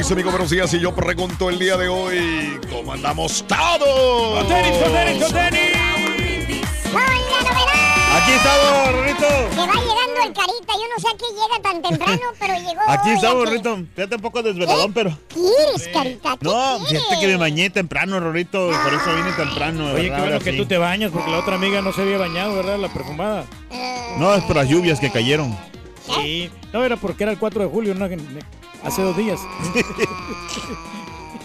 Mis amigos, buenos días. Y yo pregunto el día de hoy, ¿cómo andamos todos? ¡Con tenis, con tenis, con tenis! Aquí estamos, Rorrito. Que va llegando el carita, yo no sé a qué llega tan temprano, pero llegó. Aquí estamos, aquí. Rorrito. Fíjate un poco desveladón, pero. ¿Quieres, carita? ¿Qué No, quieres? fíjate que me bañé temprano, Rorrito. Por eso vine temprano. Oye, qué bueno que Sí. tú te bañas porque la otra amiga no se había bañado, ¿verdad? La perfumada. No, es por las lluvias que cayeron. Sí. No, era porque era el 4 de julio, no, que- hace dos días.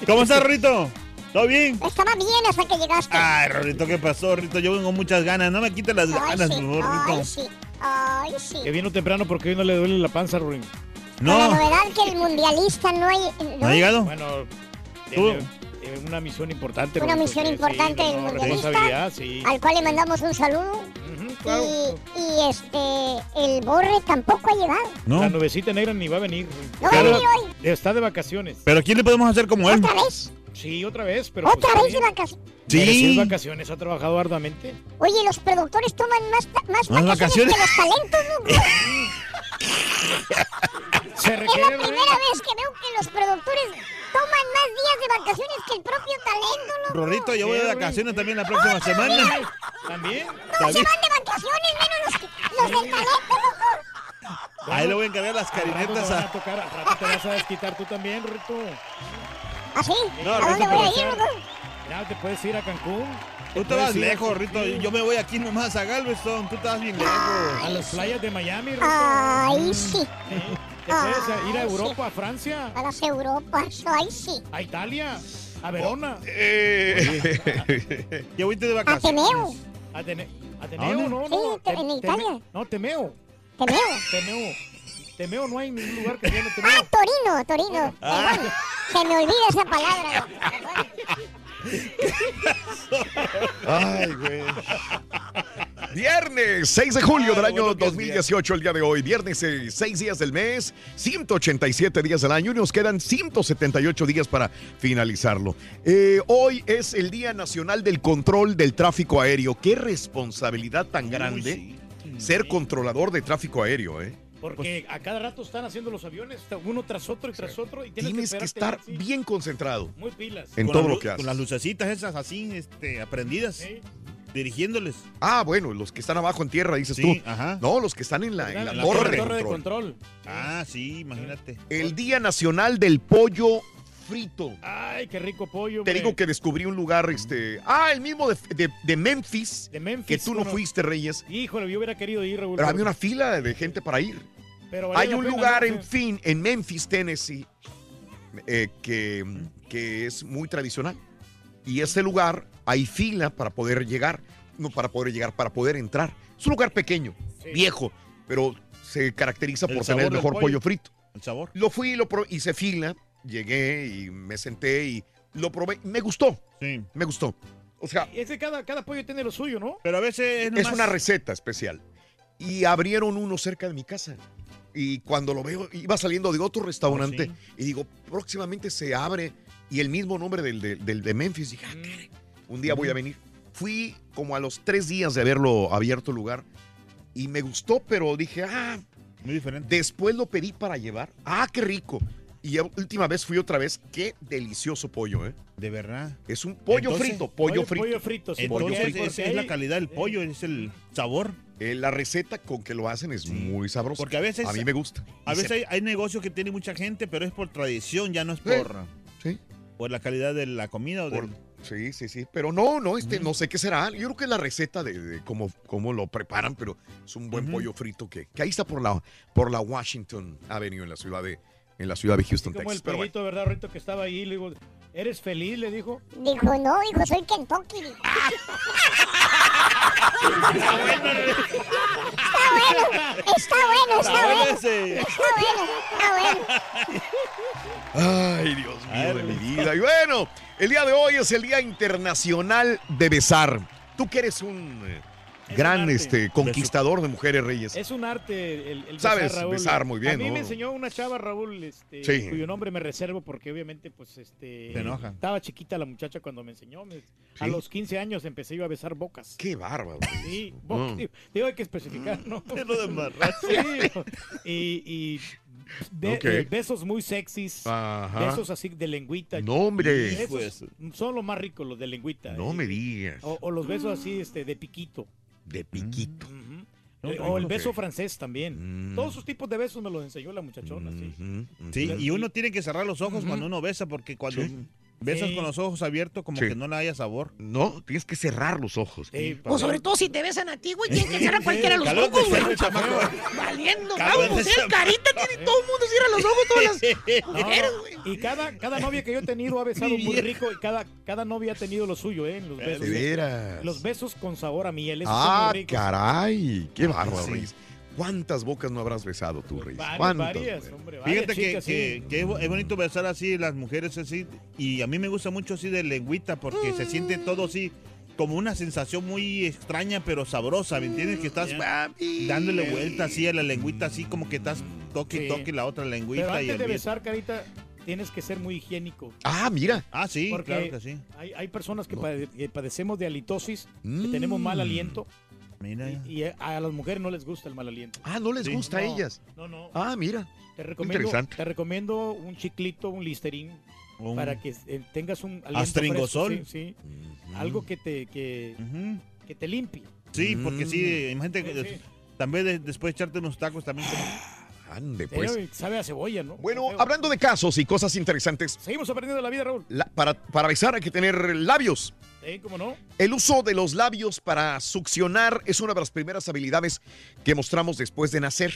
¿Cómo estás, Rorrito? ¿Todo bien? Estaba bien hasta que llegaste. Ay, Rorrito, ¿qué pasó, Rorrito? Yo vengo muchas ganas. No me quites las Ay, ganas, sí, por favor, Rorrito. ay, sí, ay, sí. Que vino temprano porque hoy no le duele la panza, Ruin. Con la No, novedad que el mundialista no hay... ¿no ha llegado? Bueno, Tú. tiene una misión importante. Una misión sí, importante no, del no, mundialista. responsabilidad, sí. Al cual le mandamos un saludo. Claro. Y, y este, el Borre tampoco ha llegado. No. La nubecita negra ni va a venir. No va a venir hoy. Está de vacaciones. ¿Pero quién le podemos hacer como él? ¿Otra vez? Sí, otra vez, pero. ¿Otra pues, vez de vacaciones? Sí. vacaciones, ha trabajado arduamente. Oye, los productores toman más, más ¿Más vacaciones, vacaciones? que los talentos, ¿no? Se Es requiere. la primera vez que veo que los productores toman más días de vacaciones que el propio talento, loco. Rorrito, yo voy de vacaciones también la próxima semana. También. Todos se van de vacaciones, menos los, los del talento, loco. Ahí le voy a encargar las carinetas a a... tocar, al rato te vas a desquitar tú también, Rito. ¿Ah, sí? No, ¿A dónde Rito, voy a pero- ir, loco? Te puedes ir a Cancún. Tú te vas lejos, Rito. Yo me voy aquí nomás a Galveston. Tú te vas bien lejos. A las playas de Miami, Rito. Ay, sí. Sí. Te puedes ir a Europa, a Francia, A las Europas. Ay, sí. a Italia, a Verona, Eh, Ya voy de vacaciones. Ateneo. a Tene- ¿A Ateneo, dónde? no, Sí, no. te- en Italia. No, Temeo, Temeo. Temeo. Temeo, no hay ningún lugar que se llame Ah, Temeo. Torino, Torino. Ah. Se me olvida esa palabra. Ay, güey. Viernes 6 de julio del año bueno que es 2018, el día de hoy. Viernes 6 días del mes, 187 días del año y nos quedan 178 días para finalizarlo. Eh, hoy es el Día Nacional del Control del Tráfico Aéreo. Qué responsabilidad tan grande ser controlador de tráfico aéreo, ¿eh? Porque a cada rato están haciendo los aviones, uno tras otro y tras otro. Y tienes, Tienes que estar así, bien concentrado Muy pilas. en Con todo lo que haces. Con las lucecitas esas así, este, aprendidas. Sí. Dirigiéndoles. Ah, bueno, los que están abajo en tierra, dices Sí, tú. ajá. No, los que están en la, en la La torre, de torre de control. control. Ah, sí, imagínate. El Día Nacional del Pollo Frito. Ay, qué rico pollo. Te hombre. digo que descubrí un lugar, este. Ah, el mismo de, de- de Memphis. De Memphis. Que tú no fuiste, Reyes. Híjole, yo hubiera querido ir, Raúl. Pero había una fila de gente para ir. pero Hay un pena, lugar, ¿no? en fin, en Memphis, Tennessee. eh, que, que es muy tradicional. Y ese lugar hay fila para poder llegar, no para poder llegar, para poder entrar. Es un lugar pequeño, Sí. viejo, pero se caracteriza El por sabor tener el mejor pollo. pollo frito. El sabor. Lo fui, lo probé, hice fila, llegué y me senté y lo probé. Me gustó, Sí. me gustó. O sea, Y ese cada, cada pollo tiene lo suyo, ¿no? Pero a veces es, es una receta especial. Y abrieron uno cerca de mi casa. Y cuando lo veo, iba saliendo de otro restaurante Oh, y digo, próximamente se abre. Y el mismo nombre del, del- del de Memphis. Dije, ah, caray, un día voy a venir. Fui como a los tres días de haberlo abierto el lugar y me gustó, pero dije, ah, Muy diferente. después lo pedí para llevar. Ah, qué rico. Y última vez fui otra vez. Qué delicioso pollo, ¿eh? De verdad. Es un pollo Entonces, frito, pollo, frito. Pollo frito, sí. Entonces, esa porque es la calidad del pollo, es el sabor. Eh, la receta con que lo hacen es Sí. muy sabrosa. Porque a veces- A mí me gusta. A veces se- hay, hay negocios que tienen mucha gente, pero es por tradición, ya no es por. Por la calidad de la comida. O Por- del- sí, sí, sí. Pero no, no, este, no sé qué será. Yo creo que es la receta de, de cómo, cómo lo preparan, pero es un buen pollo frito que, que ahí está por la, por la Washington Avenue en la ciudad de, en la ciudad de Houston, Como Texas. el Pero bueno. pollito, ¿verdad, Rito? Que estaba ahí, le digo, ¿eres feliz? Le dijo. Dijo, no, hijo, soy Kentucky. Está bueno, está bueno, está bueno. ese. Está bueno, está bueno. Ay, Dios mío de mi vida. Y bueno, el día de hoy es el Día Internacional de Besar. Tú que eres un Es gran este, conquistador de mujeres reyes. Es un arte el, el Sabes besar, Raúl. besar muy bien, A mí ¿no? me enseñó una chava, Raúl, este, Sí. cuyo nombre me reservo porque obviamente, pues, este... Se enoja. Estaba chiquita la muchacha cuando me enseñó. me- A Sí. los 15 años empecé yo a besar bocas. Qué bárbaro. Sí, Mm. bo- digo, hay que especificar, ¿no? Sí, y, y be- Ok. eh, besos muy sexys, Ajá. besos así de lengüita. No, hombre. De son los más ricos, los de lengüita. No eh. me digas. O, o los besos así, este, de piquito. De piquito. No, Eh, no, o el beso francés también. Mm. Todos sus tipos de besos me los enseñó la muchachona, sí. Sí, y uno tiene que cerrar los ojos cuando uno besa, porque cuando Sí. Besas Sí. con los ojos abiertos, como Sí. que no le haya sabor. No, tienes que cerrar los ojos. Sí, O sobre todo si te besan a ti, güey, tienes que cerrar cualquiera los ojos, güey. Valiendo, vamos, el carita tiene todo el mundo cierra los ojos todas las No, mujeres, güey. y cada, cada novia que yo he tenido ha besado muy rico y cada, cada novia ha tenido lo suyo, ¿eh? en Los besos. Los besos con sabor a miel, esos Ah, son muy ricos. caray. Qué bárbaro, Sí. ¿Cuántas bocas no habrás besado tú, Reyes? Varias, varias, hombre, varias Fíjate que, chicas, que- sí. que es, bo- es bonito besar así, las mujeres así, y a mí me gusta mucho así de lengüita, porque se siente todo así, como una sensación muy extraña, pero sabrosa, ¿me entiendes? Que estás Papi. dándole vuelta así a la lengüita, así como que estás toque y Sí. toque la otra Pero lengüita. y antes el de besar, carita, tienes que ser muy higiénico. Ah, mira. Ah, sí, Porque claro que sí. Hay, hay personas que, pade- que padecemos de halitosis, que Mm. tenemos mal aliento, Mira. y, y a las mujeres no les gusta el mal aliento. Ah, no les Sí. gusta a ellas. No, no. Ah, mira. te, recomiendo, interesante. te recomiendo un chiclito, un listerín, para que eh, tengas un aliento Astringosol. fresco, sí, sí. Algo que te, que, que te limpie. Sí, porque sí, Mm. imagínate que también de- después echarte unos tacos también. como- Ande, Pero pues. sabe a cebolla, ¿no? Bueno, hablando de casos y cosas interesantes, Seguimos aprendiendo la vida, Raúl. la- para, para besar hay que tener labios. Sí, ¿Cómo no? El uso de los labios para succionar es una de las primeras habilidades que mostramos después de nacer.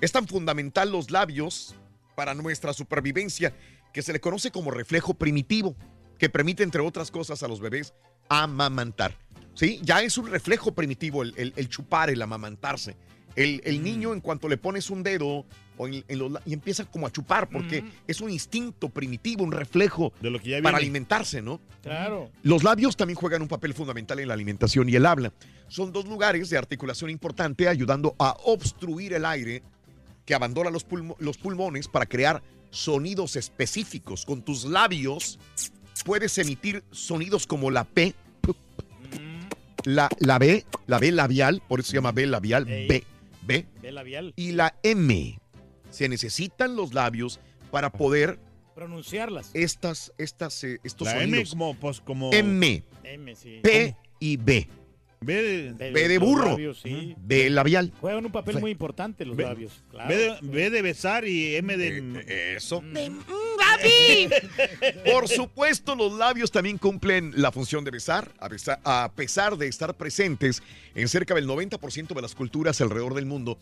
Es tan fundamental los labios para nuestra supervivencia que se le conoce como reflejo primitivo, que permite, entre otras cosas, a los bebés amamantar. ¿Sí? Ya es un reflejo primitivo el, el- el chupar, el amamantarse. El, el niño, en cuanto le pones un dedo o en- en los la- y empieza como a chupar, porque es un instinto primitivo, un reflejo De lo que ya para alimentarse, ¿no? Claro. Los labios también juegan un papel fundamental en la alimentación y el habla. Son dos lugares de articulación importante ayudando a obstruir el aire que abandona los, pulmo- los pulmones para crear sonidos específicos. Con tus labios puedes emitir sonidos como la P, Mm, la, la B, la B labial, por eso se llama B labial, Ey. B, B, de labial. y la M. Se necesitan los labios para poder Pronunciarlas. estas, estas, eh, estos La M sonidos. como, pues, como... M, M, sí. P y B. B de, B de burro. labios, sí. B labial. Juegan un papel muy importante los labios. Claro. B de, B de besar y M de... Eh, Eso. "Mm, papi. Por supuesto, los labios también cumplen la función de besar, a, besa- a pesar de estar presentes en cerca del 90% de las culturas alrededor del mundo.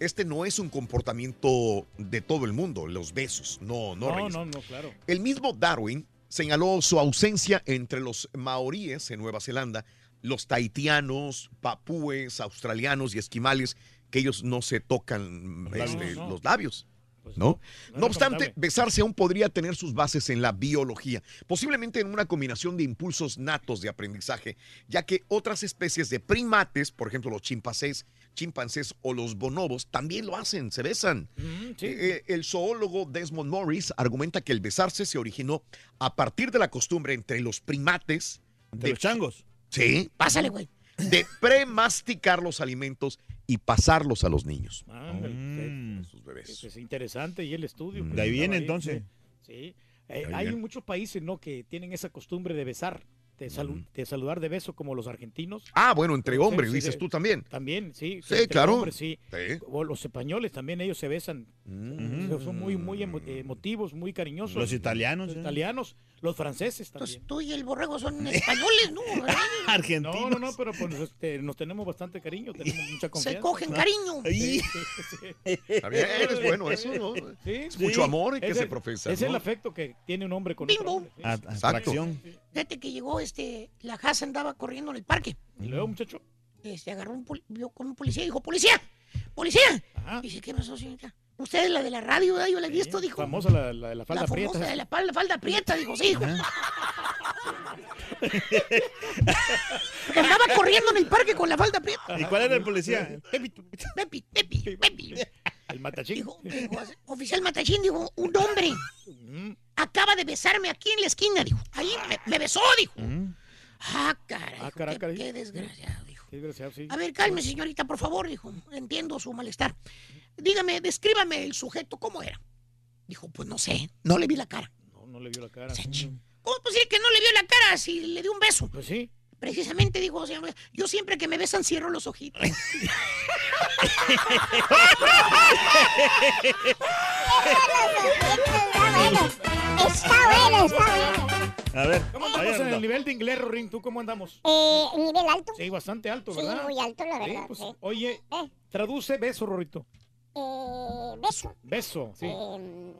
Este no es un comportamiento de todo el mundo, los besos. No, no, No, no, no, claro. El mismo Darwin señaló su ausencia entre los maoríes en Nueva Zelanda, los tahitianos, papúes, australianos y esquimales, que ellos no se tocan Los labios. este, No, no. los labios. Pues ¿No? no No es obstante, besarse aún podría tener sus bases en la biología, posiblemente en una combinación de impulsos natos de aprendizaje, ya que otras especies de primates, por ejemplo los chimpancés, chimpancés o los bonobos, también lo hacen, se besan. Mm, sí. Eh, el zoólogo Desmond Morris argumenta que el besarse se originó a partir de la costumbre entre los primates De los changos. sí, Pásale, güey. de premasticar los alimentos y pasarlos a los niños, Mm. a sus bebés. Es, es interesante y el estudio. Mm. De ahí viene entonces. Sí. Eh, hay muchos países, ¿no? Que tienen esa costumbre de besar, de, salu- Mm. de saludar de beso, como los argentinos. Ah, bueno, entre hombres, sí, dices tú también. También, sí. Sí, entre claro. hombres, sí. Sí. O los españoles también, ellos se besan. Mm. Son muy, muy emo- emotivos, muy cariñosos. Los italianos. Los ¿eh? italianos, los franceses Entonces también. tú y el borrego son españoles, ¿no? Argentinos. No, no, no, pero pues, este, nos tenemos bastante cariño, tenemos mucha confianza. Se cogen cariño. Ay, Sí, sí, sí. Está bien, es bueno eso, ¿no? Sí, Es mucho amor que Es se profesa. Es el afecto que tiene un hombre con Bim, otro hombre. atracción. Fíjate que llegó este, la Haas andaba corriendo en el parque. Y luego, muchacho. Este, agarró un, vio con un policía y dijo, policía, policía. Ajá. Dice, ¿qué pasó, señorita? Usted es la de la radio, ¿verdad? Yo la he visto, dijo. Famosa la, la de la la falda famosa prieta. de la falda, falda prieta, dijo, sí, hijo. Andaba corriendo en el parque con la falda prieta. ¿Y cuál era el policía? Pepi, Pepi, Pepi, Pepi. El matachín. Dijo, dijo, oficial Matachín, dijo, un hombre Mm, acaba de besarme aquí en la esquina, dijo. Ahí me, me besó, dijo. Mm. Ah, caray. Ah, caray, qué, qué desgraciado, dijo. qué desgraciado, sí. A ver, calme, señorita, por favor, dijo. Entiendo su malestar. Dígame, descríbame el sujeto, ¿cómo era? Dijo, pues no sé, no le vi la cara. No, no le vio la cara. ¿Cómo es posible que no le vio la cara si le dio un beso? Pues sí. Precisamente, dijo, señor, yo siempre que me besan cierro los ojitos. Está bueno, está bueno. A ver, ¿Cómo andamos en el nivel de inglés, Rorín? ¿Tú cómo andamos? Eh, nivel alto. Sí, bastante alto, Sí, ¿verdad? muy alto, la Sí, verdad. pues, sí. Oye, Eh, traduce beso, Rorito. Eh, beso. Beso, sí. Eh,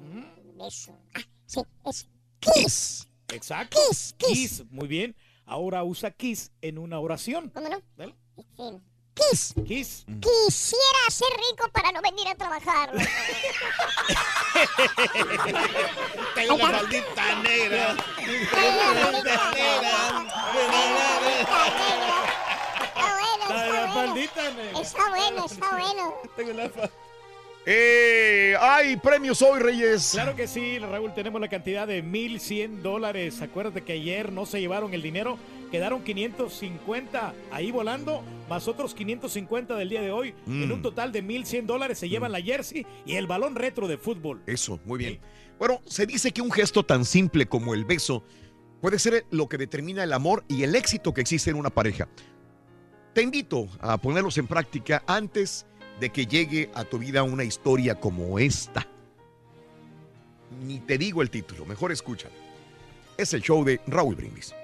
beso. Ah, sí, es kiss. Exacto. Kiss, kiss. Muy bien. Ahora usa kiss en una oración. ¿Cómo no? Dale. Sí. Kiss. Kiss. Quisiera ser rico para no venir a trabajar. Tengo la maldita negra. Está bueno, La de la está bueno. faldita, negra. Está bueno, está bueno. Tengo la Eh, hay premios hoy, Reyes. Claro que sí, Raúl, tenemos la cantidad de 1.100 dólares. Acuérdate que ayer no se llevaron el dinero, quedaron 550 ahí volando, más otros 550 del día de hoy. En Mm. un total de 1.100 dólares se llevan la jersey y el balón retro de fútbol. Eso, muy bien. Bueno, se dice que un gesto tan simple como el beso puede ser lo que determina el amor y el éxito que existe en una pareja. Te invito a ponerlos en práctica antes de que llegue a tu vida una historia como esta. Ni te digo el título, mejor escucha. Es el show de Raúl Brindis.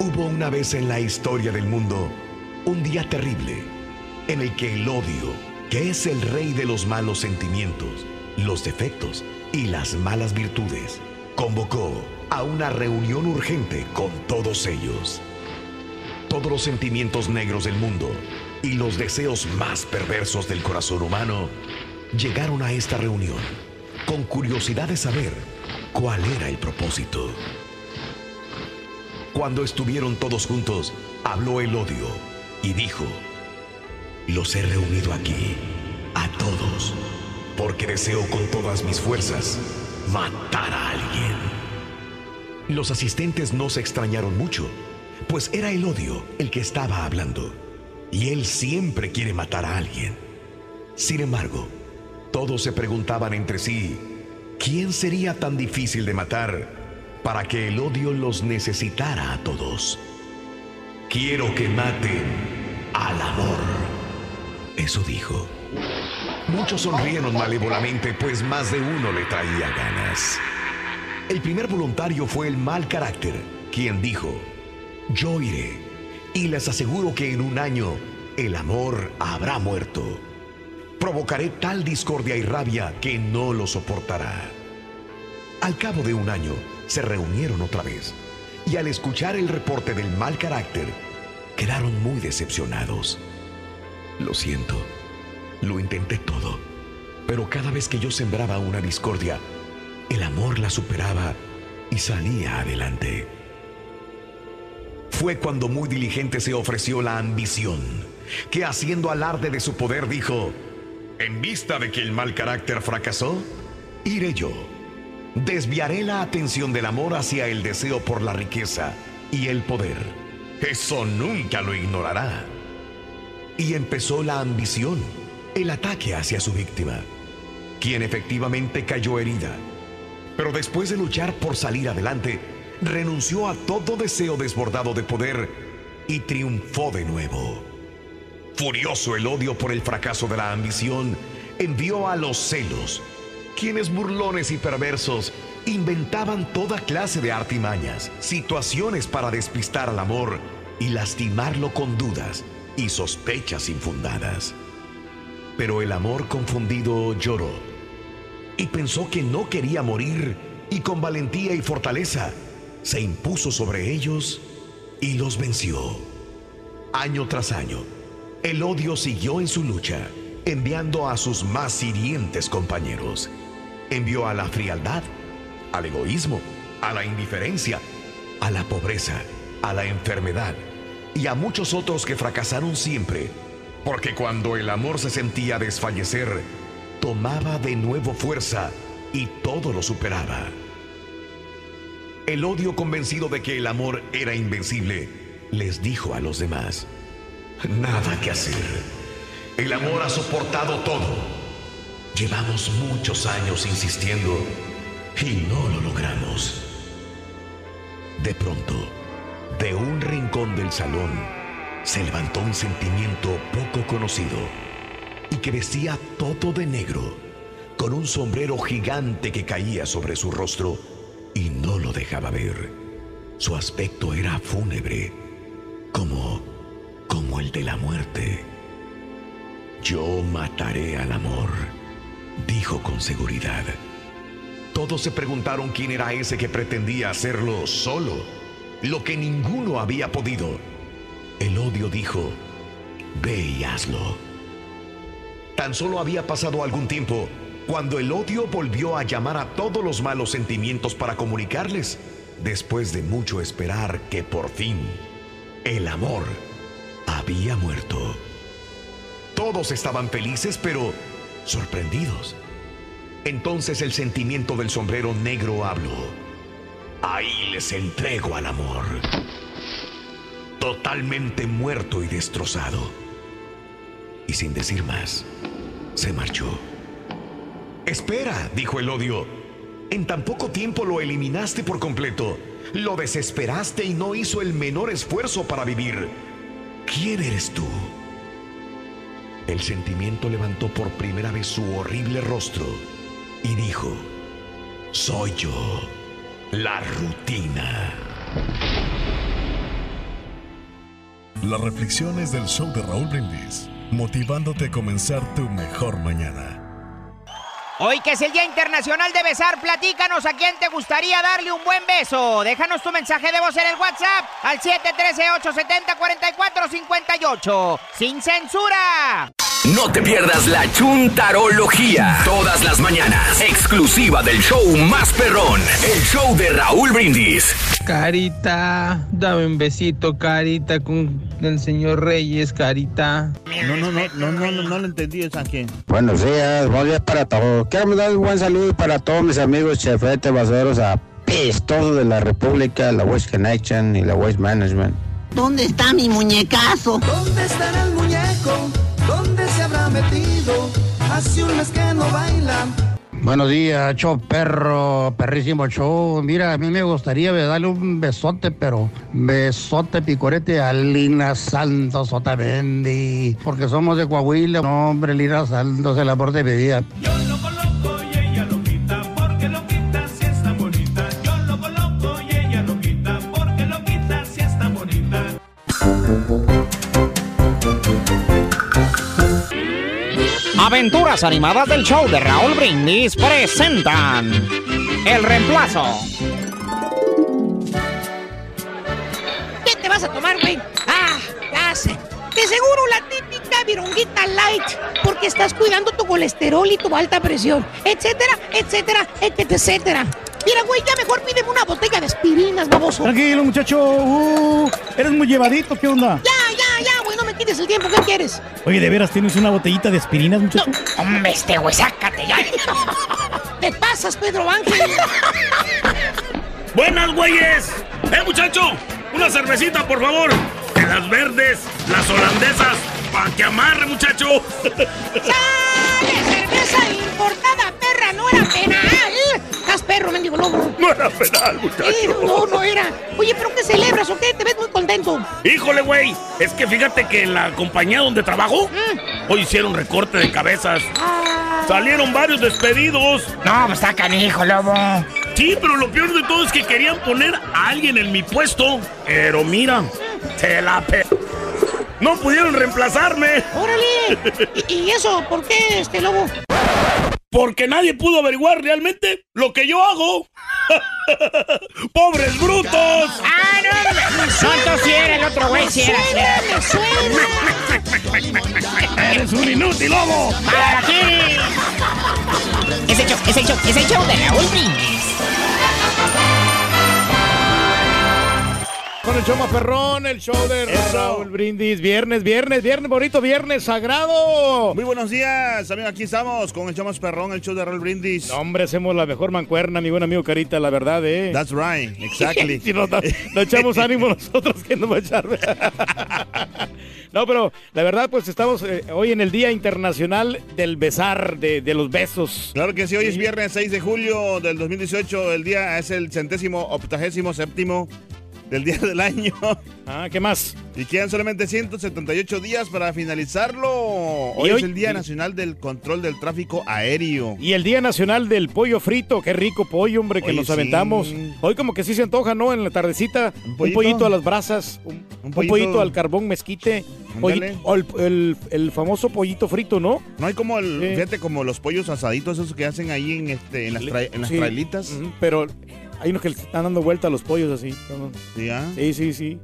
Hubo una vez en la historia del mundo un día terrible en el que el odio, que es el rey de los malos sentimientos, los defectos y las malas virtudes, convocó a una reunión urgente con todos ellos. Todos los sentimientos negros del mundo y los deseos más perversos del corazón humano llegaron a esta reunión con curiosidad de saber cuál era el propósito. Cuando estuvieron todos juntos, habló el odio y dijo, los he reunido aquí, a todos, porque deseo con todas mis fuerzas matar a alguien. Los asistentes no se extrañaron mucho, pues era el odio el que estaba hablando, y él siempre quiere matar a alguien. Sin embargo, todos se preguntaban entre sí, ¿quién sería tan difícil de matar para que el odio los necesitara a todos? Quiero que maten al amor. Eso dijo. Muchos sonrieron malévolamente, pues más de uno le traía ganas. El primer voluntario fue el mal carácter, quien dijo, yo iré y les aseguro que en un año el amor habrá muerto. Provocaré tal discordia y rabia que no lo soportará. Al cabo de un año, se reunieron otra vez y al escuchar el reporte del mal carácter, quedaron muy decepcionados. Lo siento, lo intenté todo, pero cada vez que yo sembraba una discordia, el amor la superaba y salía adelante. Fue cuando muy diligente se ofreció la ambición, que haciendo alarde de su poder dijo, en vista de que el mal carácter fracasó, iré yo. Desviaré la atención del amor hacia el deseo por la riqueza y el poder. Eso nunca lo ignorará. Y empezó la ambición, el ataque hacia su víctima, quien efectivamente cayó herida. Pero después de luchar por salir adelante, renunció a todo deseo desbordado de poder y triunfó de nuevo. Furioso el odio por el fracaso de la ambición, envió a los celos, quienes burlones y perversos inventaban toda clase de artimañas, situaciones para despistar al amor y lastimarlo con dudas y sospechas infundadas. Pero el amor confundido lloró y pensó que no quería morir y con valentía y fortaleza se impuso sobre ellos y los venció. Año tras año, el odio siguió en su lucha, enviando a sus más hirientes compañeros. Envió a la frialdad, al egoísmo, a la indiferencia, a la pobreza, a la enfermedad y a muchos otros que fracasaron siempre, porque cuando el amor se sentía desfallecer, tomaba de nuevo fuerza y todo lo superaba. El odio convencido de que el amor era invencible, les dijo a los demás, nada que hacer. El amor ha soportado todo. Llevamos muchos años insistiendo y no lo logramos. De pronto, de un rincón del salón, se levantó un sentimiento poco conocido y que vestía todo de negro, con un sombrero gigante que caía sobre su rostro y no lo dejaba ver. Su aspecto era fúnebre, como, como el de la muerte. Yo mataré al amor, dijo con seguridad. Todos se preguntaron quién era ese que pretendía hacerlo solo, lo que ninguno había podido. El odio dijo, ve y hazlo. Tan solo había pasado algún tiempo cuando el odio volvió a llamar a todos los malos sentimientos para comunicarles, después de mucho esperar que por fin el amor había muerto. Todos estaban felices, pero sorprendidos. Entonces el sentimiento del sombrero negro habló. Ahí les entrego al amor. Totalmente muerto y destrozado. Y sin decir más, se marchó. Espera, dijo el odio. En tan poco tiempo lo eliminaste por completo. Lo desesperaste y no hizo el menor esfuerzo para vivir. ¿Quién eres tú? El sentimiento levantó por primera vez su horrible rostro y dijo, soy yo, la rutina. Las reflexiones del show de Raúl Brindis, motivándote a comenzar tu mejor mañana. Hoy que es el Día Internacional de Besar, platícanos a quién te gustaría darle un buen beso. Déjanos tu mensaje de voz en el WhatsApp al 713-870-4458. ¡Sin censura! No te pierdas la chuntarología. Todas las mañanas. Exclusiva del show más perrón. El show de Raúl Brindis. Carita, dame un besito, Carita, con el señor Reyes, Carita. No, no, no, no, no, no, no lo entendí, ¿a quién? Buenos días, buenos días para todos. Quiero mandar un buen saludo para todos mis amigos chefetes, vasoros, apestosos de la República, la Waste Connection y la Waste Management. ¿Dónde está mi muñecazo? ¿Dónde estará el muñeco? ¿Dónde se habrá metido? Hace un mes que no bailan. Buenos días, show perro, perrísimo show. Mira, a mí me gustaría darle un besote, pero besote picorete a Lina Santos Otamendi, porque somos de Coahuila. No, hombre, Lina Santos, el amor de mi vida. Aventuras animadas del show de Raúl Brindis presentan El reemplazo. ¿Qué te vas a tomar, güey? Ah, ya sé. De seguro la típica vironguita light, porque estás cuidando tu colesterol y tu alta presión, etcétera, etcétera, etcétera. Mira, güey, ya mejor pídeme una botella de aspirinas, baboso. Tranquilo, muchacho. Uh, eres muy llevadito, ¿qué onda? Ya, ya, ya, güey, no me quites el tiempo, ¿qué quieres? Oye, ¿de veras tienes una botellita de aspirinas, muchacho? Hombre, este güey, sácate ya. Te pasas, Pedro Ángel. ¡Buenas, güeyes! ¡Eh, muchacho! ¡Una cervecita, por favor! De las verdes, las holandesas, pa' que amarre, muchacho. ¡Sale, cerveza importada, perra! ¡No era penal! ¡Estás perro, mendigo lobo! No era penal, muchacho. no, no era. Oye, ¿pero qué celebras o qué? Te ves muy contento. Híjole, güey. Es que fíjate que en la compañía donde trabajo, Mm. hoy hicieron recorte de cabezas. Salieron varios despedidos. No, pues está canijo, lobo. Sí, pero lo peor de todo es que querían poner a alguien en mi puesto. Pero mira, se la pe... No pudieron reemplazarme. ¡Órale! ¿Y, y eso por qué, este lobo? Porque nadie pudo averiguar realmente lo que yo hago. ¡Pobres brutos! ¡Ah, no! Entonces sí era el otro güey, sí era. sí era. ¡Eres un inútil, lobo! ¡Para ti! Es el show, es el show, es el show de Raúl Brindis. Con el show más perrón, el show de Raúl Brindis. Viernes, viernes, viernes bonito, viernes sagrado. Muy buenos días, amigos. Aquí estamos con el show más perrón, el show de Raúl Brindis. No, hombre, hacemos la mejor mancuerna, mi buen amigo Carita, la verdad, ¿eh? That's right, exactly. si nos, echamos ánimo nosotros, que nos va a echar? no, pero la verdad, pues estamos eh, hoy en el Día Internacional del Besar, de, de los besos. Claro que sí, hoy es viernes 6 de julio del 2018. El día es el centésimo octagésimo séptimo del día del año. Ah, ¿qué más? Y quedan solamente 178 días para finalizarlo. Hoy, es el Día Nacional del Control del Tráfico Aéreo. Y el Día Nacional del Pollo Frito, qué rico pollo, hombre, que nos sí. aventamos. Hoy como que sí se antoja, ¿no? En la tardecita, un pollito, pollito? a las brasas, un, un pollito, pollito- al carbón mezquite, pollito- o el, el- el famoso pollito frito, ¿no? No hay como el, fíjate, como los pollos asaditos esos que hacen ahí en este, en las, tra- en las Sí. trailitas. Pero hay unos que le están dando vuelta a los pollos así. ¿no? ¿Sí, ah? Sí, sí, sí.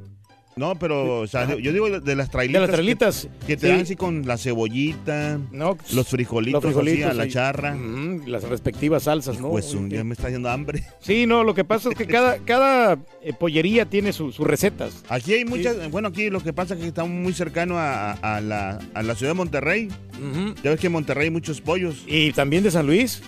No, pero, o sea, yo digo de las trailitas. De las trailitas, Que, que te sí. dan así con la cebollita, No, los frijolitos, los frijolitos así a la charra. Las respectivas salsas, ¿no? Pues un Oye, día me está haciendo hambre. Sí, no, lo que pasa es que cada, cada eh, pollería tiene su- sus recetas. Aquí hay muchas, bueno, aquí lo que pasa es que estamos muy cercano a, a- a la, a la ciudad de Monterrey. Ya ves que en Monterrey hay muchos pollos. Y también de San Luis.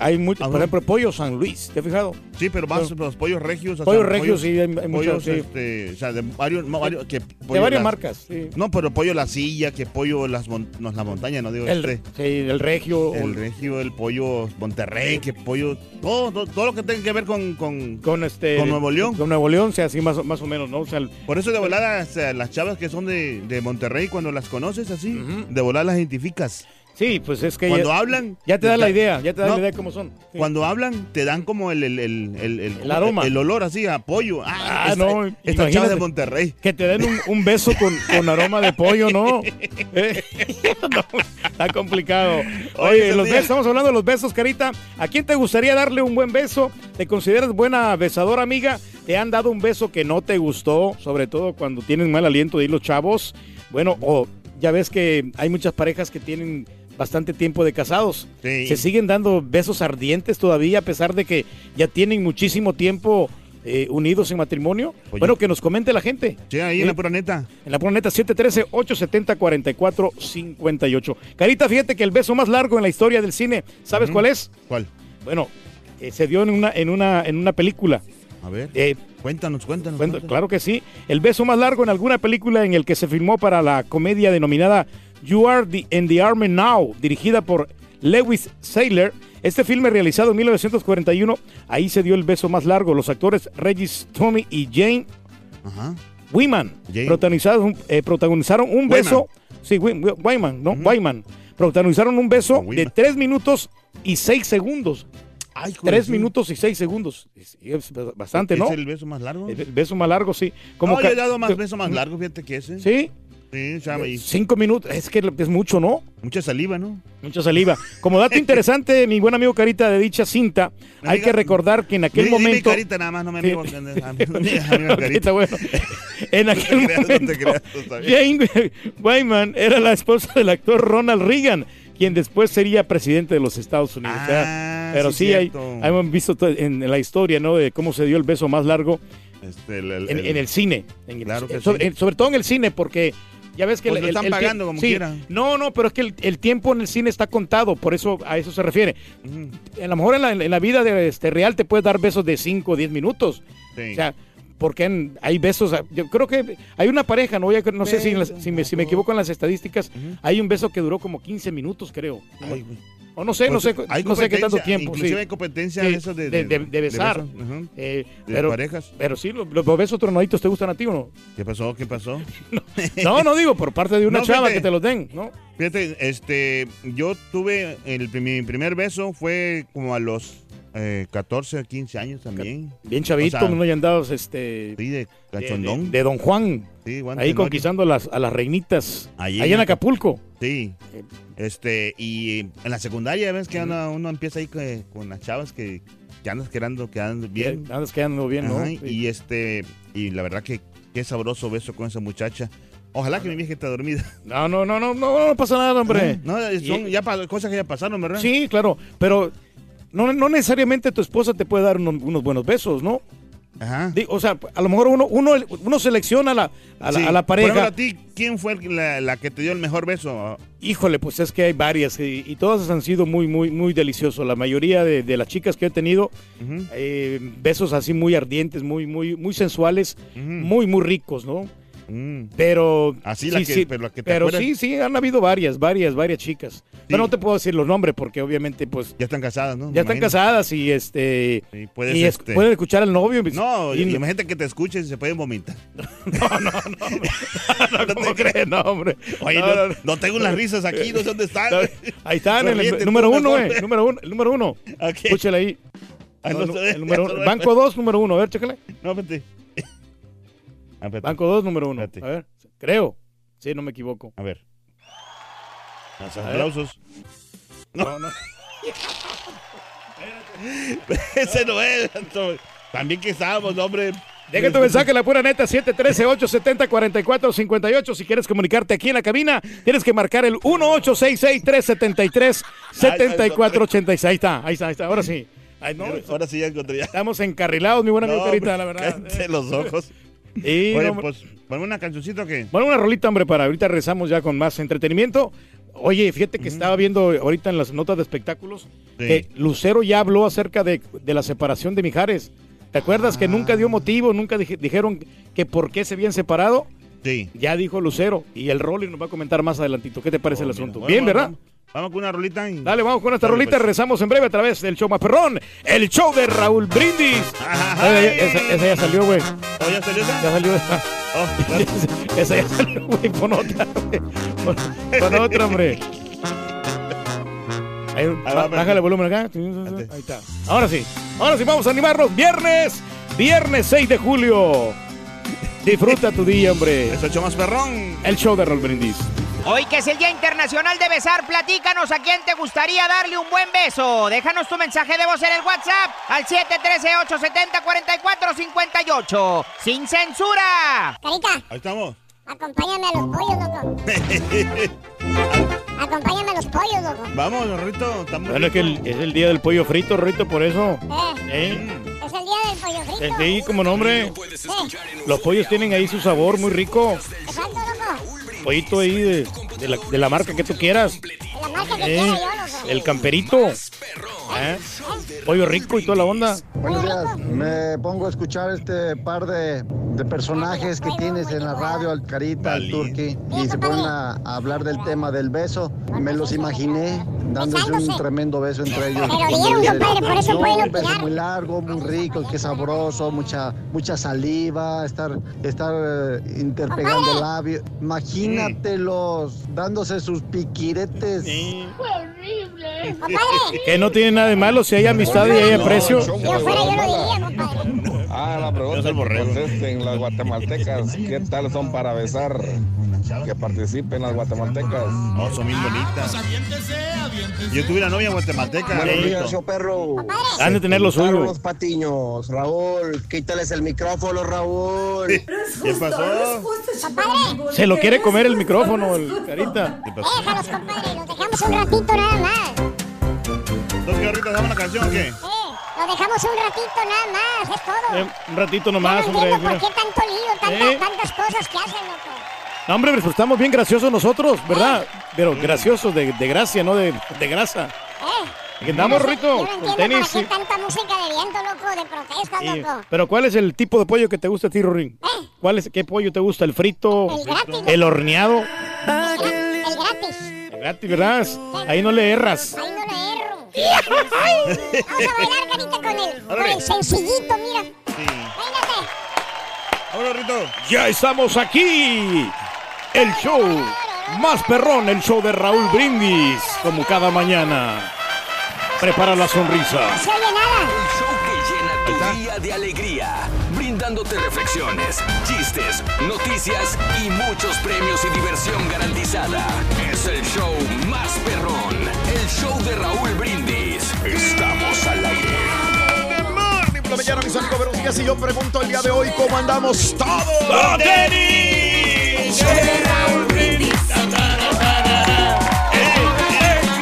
Hay muchos, por ejemplo, pollo San Luis, ¿te has fijado? Sí, pero más los pollos regios. Pollos regios, sí, hay- hay muchos, pollos, sí. este, o sea, de varios, no, varios- que De varias las- marcas, sí. No, pero pollo la silla, que pollo las mon- no, la montaña, no digo El, este. sí, el regio. El regio, el pollo Monterrey, que pollo, todo, todo, todo lo que tenga que ver con, con, con este con Nuevo León. Con Nuevo León, sea, así más, más o menos, ¿no? O sea, el- Por eso de sea, las chavas que son de, de Monterrey, cuando las conoces así, de volada las identificas. Sí, pues es que Cuando ya- hablan... ya te da la idea, ya te da No, la idea de cómo son. Sí. Cuando hablan, te dan como el, el, el, el, el- El aroma. El olor así a pollo. Ah, Ah, esta, no, esta chava de Monterrey. Que te den un, un beso con, con aroma de pollo, ¿no? Eh, no, Está complicado. Oye, Oye, ese los día- besos, estamos hablando de los besos, Carita. ¿A quién te gustaría darle un buen beso? ¿Te consideras buena besadora, amiga? ¿Te han dado un beso que no te gustó? Sobre todo cuando tienen mal aliento de ir los chavos. Bueno, o ya ves que hay muchas parejas que tienen bastante tiempo de casados. Sí. Se siguen dando besos ardientes todavía a pesar de que ya tienen muchísimo tiempo eh, unidos en matrimonio. Bueno, que nos comente la gente. Sí, ahí en la pura neta. En la pura neta, 713-870-4458. Carita, fíjate que el beso más largo en la historia del cine, ¿sabes cuál es? ¿Cuál? Bueno, eh, se dio en una, en una, en una película. A ver. Eh, cuéntanos, cuéntanos. Bueno, cuéntanos. claro que sí. El beso más largo en alguna película en el que se filmó para la comedia denominada You Are the, in the Army Now, dirigida por Lewis Saylor. Este filme realizado en 1941, ahí se dio el beso más largo. Los actores Regis Tommy y Jane Ajá. Wyman Jane. protagonizaron, eh, protagonizaron un Wyman. beso. Sí, Wy- Wy- Wyman, ¿no? Wyman. Protagonizaron un beso de tres minutos y seis segundos. Ay, Tres minutos y seis segundos. Es, es bastante, ¿Es ¿no? el beso más largo? El, el beso más largo, sí. Como no, yo he dado más besos más largos, fíjate que ese. ¿Sí? Sí, Cinco minutos, es que es mucho, ¿no? mucha saliva, ¿no? Mucha saliva. Como dato interesante, mi buen amigo Carita, de dicha cinta, hay Amiga- que recordar que en aquel Dime- dime momento... carita nada más, no me amigo. Carita. bueno. En aquel creas, momento, creas. Jane Wyman era la esposa del actor Ronald Reagan, quien después sería presidente de los Estados Unidos. O sea, Ah, pero sí, sí, hay, hemos visto to- en, la historia, ¿no? De cómo se dio el beso más largo Este, el- el- en, el- en el cine. En el- Claro que sobre, sí. en- sobre todo en el cine, porque ya ves que Pues el, lo el- están el pagando como sí. quiera. No, no, pero es que el, el tiempo en el cine está contado, por eso a eso se refiere. A lo mejor en la, en la vida de, este, real te puedes dar besos de 5 o 10 minutos. Sí. O sea, porque en- hay besos, yo creo que hay una pareja, no, voy a- no sé si, me, si me equivoco en las estadísticas, hay un beso que duró como 15 minutos, creo. Ay, güey. O no sé, no Pues, sé, hay no sé qué tanto tiempo. inclusive sí. hay competencia Sí, de eso de- de, de- de de besar. Eh, De pero, parejas. pero sí, los, los besos tronaditos te gustan a ti o no? ¿Qué pasó? ¿Qué pasó? No, no digo, por parte de una No, chava fíjate. que te los den, ¿no? Fíjate, este, yo tuve, el, mi primer beso fue como a los eh, 14, 15 años también. Bien chavito, O sea, andabas, este... Sí, de cachondón. de- de Don Juan. Sí, ahí conquistando a las, a las reinitas. Ahí Ahí, en en Aca- Acapulco. Sí. Este, y en la secundaria, ves que uno, uno empieza ahí con las chavas que, que andas quedando, quedando bien. Andas quedando bien, ¿no? Sí. Y este, y la verdad que qué sabroso beso con esa muchacha. Ojalá que mi vieja esté dormida. No, no, no, no, no, no pasa nada, hombre. No, son ya pa- cosas que ya pasaron, ¿verdad? Sí, claro, pero no, no necesariamente tu esposa te puede dar unos, unos buenos besos, ¿no? Ajá. O sea, a lo mejor uno, uno, uno selecciona a la, a la, a la pareja. a ti, ¿quién fue la, la que te dio el mejor beso? Híjole, pues es que hay varias y, y todas han sido muy, muy, muy deliciosos. La mayoría de, de las chicas que he tenido, eh, besos así muy ardientes, muy, muy, muy sensuales, muy, muy ricos, ¿no? Pero Mm. Así la que- pero la que te pero sí, sí, han habido varias, varias, varias chicas. Pero no te puedo decir los nombres porque obviamente pues Ya están casadas, ¿no? ya están Imagino. casadas y este puedes, y es- este- pueden escuchar al novio. No, y, imagínate que te escuchen y se pueden vomitar. ¿Cómo crees? No, hombre. Oye, No, no, no, no. no tengo las risas aquí, no sé dónde están. Ahí están, el, número uno, eh. Número uno, el número uno. Escúchale ahí. Ah, No, no no, el número uno. no- Banco 2, número uno. A ver, chécale. No, vete. Ah, espérate. Banco 2, número uno. A ver, creo. Sí, no me equivoco. A ver. Los aplausos. No, no. Ese no es. También que estábamos, hombre. Deja tu mensaje, la pura neta, 713-870-4458. Si quieres comunicarte aquí en la cabina, tienes que marcar el 1866-373-7486. Ahí está, ahí está, ahí está. Ahora sí. Ay, no, Ahora sí ya encontré ya. Estamos encarrilados, mi buena No, amiga Carita, la verdad. los ojos. Y Oye, no, pues, ponme una cancioncita que. Bueno, una rolita, hombre, para ahorita regresamos ya con más entretenimiento. Oye, fíjate que estaba viendo ahorita en las notas de espectáculos Sí. que Lucero ya habló acerca de, de la separación de Mijares. ¿Te acuerdas que nunca dio motivo, nunca dije- dijeron que por qué se habían separado? Sí. Ya dijo Lucero y el Rolly nos va a comentar más adelantito. ¿Qué te parece el asunto? Bueno, Bien, bueno, ¿verdad? Vamos con una rolita. y- Dale, vamos con esta Dale, rolita. pues. Regresamos en breve a través del show más perrón, el show de Raúl Brindis. Esa, esa- ya salió, güey. ¿Oh, ya salió esa? Ya salió esa. Oh, esa ya salió, güey. Pon otra, güey. Pon, pon otra, hombre. Ahí, ba- bájale el volumen acá. Ahí está. Ahora sí. Ahora sí, vamos a animarnos. Viernes. Viernes 6 de julio. Disfruta tu día, hombre. Es el show más perrón. El show de Raúl Brindis. Hoy que es el Día Internacional de Besar, platícanos a quién te gustaría darle un buen beso. Déjanos tu mensaje de voz en el WhatsApp al 713-870-4458. ¡Sin censura! Carita, Ahí estamos. acompáñame a los pollos, loco. Acompáñame a los pollos, loco. Vamos. Estamos Bueno, es que el- es el día del pollo frito, Rito, por eso. Eh, ¿Eh? es el día del pollo frito. Eh, Sí, como nombre. Los pollos tienen ahí su sabor muy rico. Exacto, loco. Pollito ahí de, de la, de la marca que tú quieras. La marca que Eh, quiera yo, loco. el camperito. ¿Eh? Pollo rico y toda la onda. Buenos días, me pongo a escuchar este par de, de personajes que tienes en la radio, el Carita, el Turqui, y se ponen a, a hablar del tema del beso. Me los imaginé dándose un tremendo beso entre ellos. Pero Como dieron, dicen, compadre, por eso "No, pueden un beso opinar". muy largo, muy rico, qué sabroso, mucha mucha saliva, estar, estar eh, interpegando labios. Imagínatelos dándose sus piquiretes. horrible. Que no tiene nada de malo si hay amistad y hay aprecio. Si yo fuera, yo lo diría, compadre. Ah, la pregunta que contesten las guatemaltecas. ¿Qué tal son para besar? Que participen las guatemaltecas. No, son bien bonitas. Yo tuve una novia guatemalteca. Buenos días, show perro. Han de tener lo Quitaron suyo. los patiños. Raúl, quítales el micrófono, Raúl. ¿Qué pasó? Se lo quiere comer el micrófono, el carita. Déjalos, compadre, los dejamos un ratito nada más. ¿Dos cigarritos dame una canción o qué? Eh, los dejamos un ratito nada más, es todo. Eh, un ratito nomás, no hombre. entiendo mira. por qué tanto lío, tanta- Eh. tantas cosas que hacen, loco. No, hombre, pues estamos bien graciosos nosotros, ¿verdad? Pero graciosos de, de gracia, no de, de grasa. Eh. Aquí andamos, Yo no sé- Rito, Yo no con entiendo tenis. para qué tanta música de viento, loco, de protesta, loco. Pero ¿cuál es el tipo de pollo que te gusta a ti, Rorín? ¿Cuál es, ¿Qué pollo te gusta? ¿El frito? El gratis. ¿El horneado? El gratis. El gratis, ¿verdad? Ahí no le erras. Ahí no le erro. Vamos a bailar, carita, con el, con el sencillito, mira. Véngase. Hola, Rito. Ya estamos aquí. El show más perrón, el show de Raúl Brindis, como cada mañana. Prepara la sonrisa. No se oye nada. El show que llena tu día de alegría, brindándote reflexiones, chistes, noticias y muchos premios y diversión garantizada. Es el show más perrón, show de Raúl Brindis. Estamos al aire. Morning mañana, mis amigos. Y yo pregunto el día de hoy, ¿cómo andamos todos? ¡Con tenis!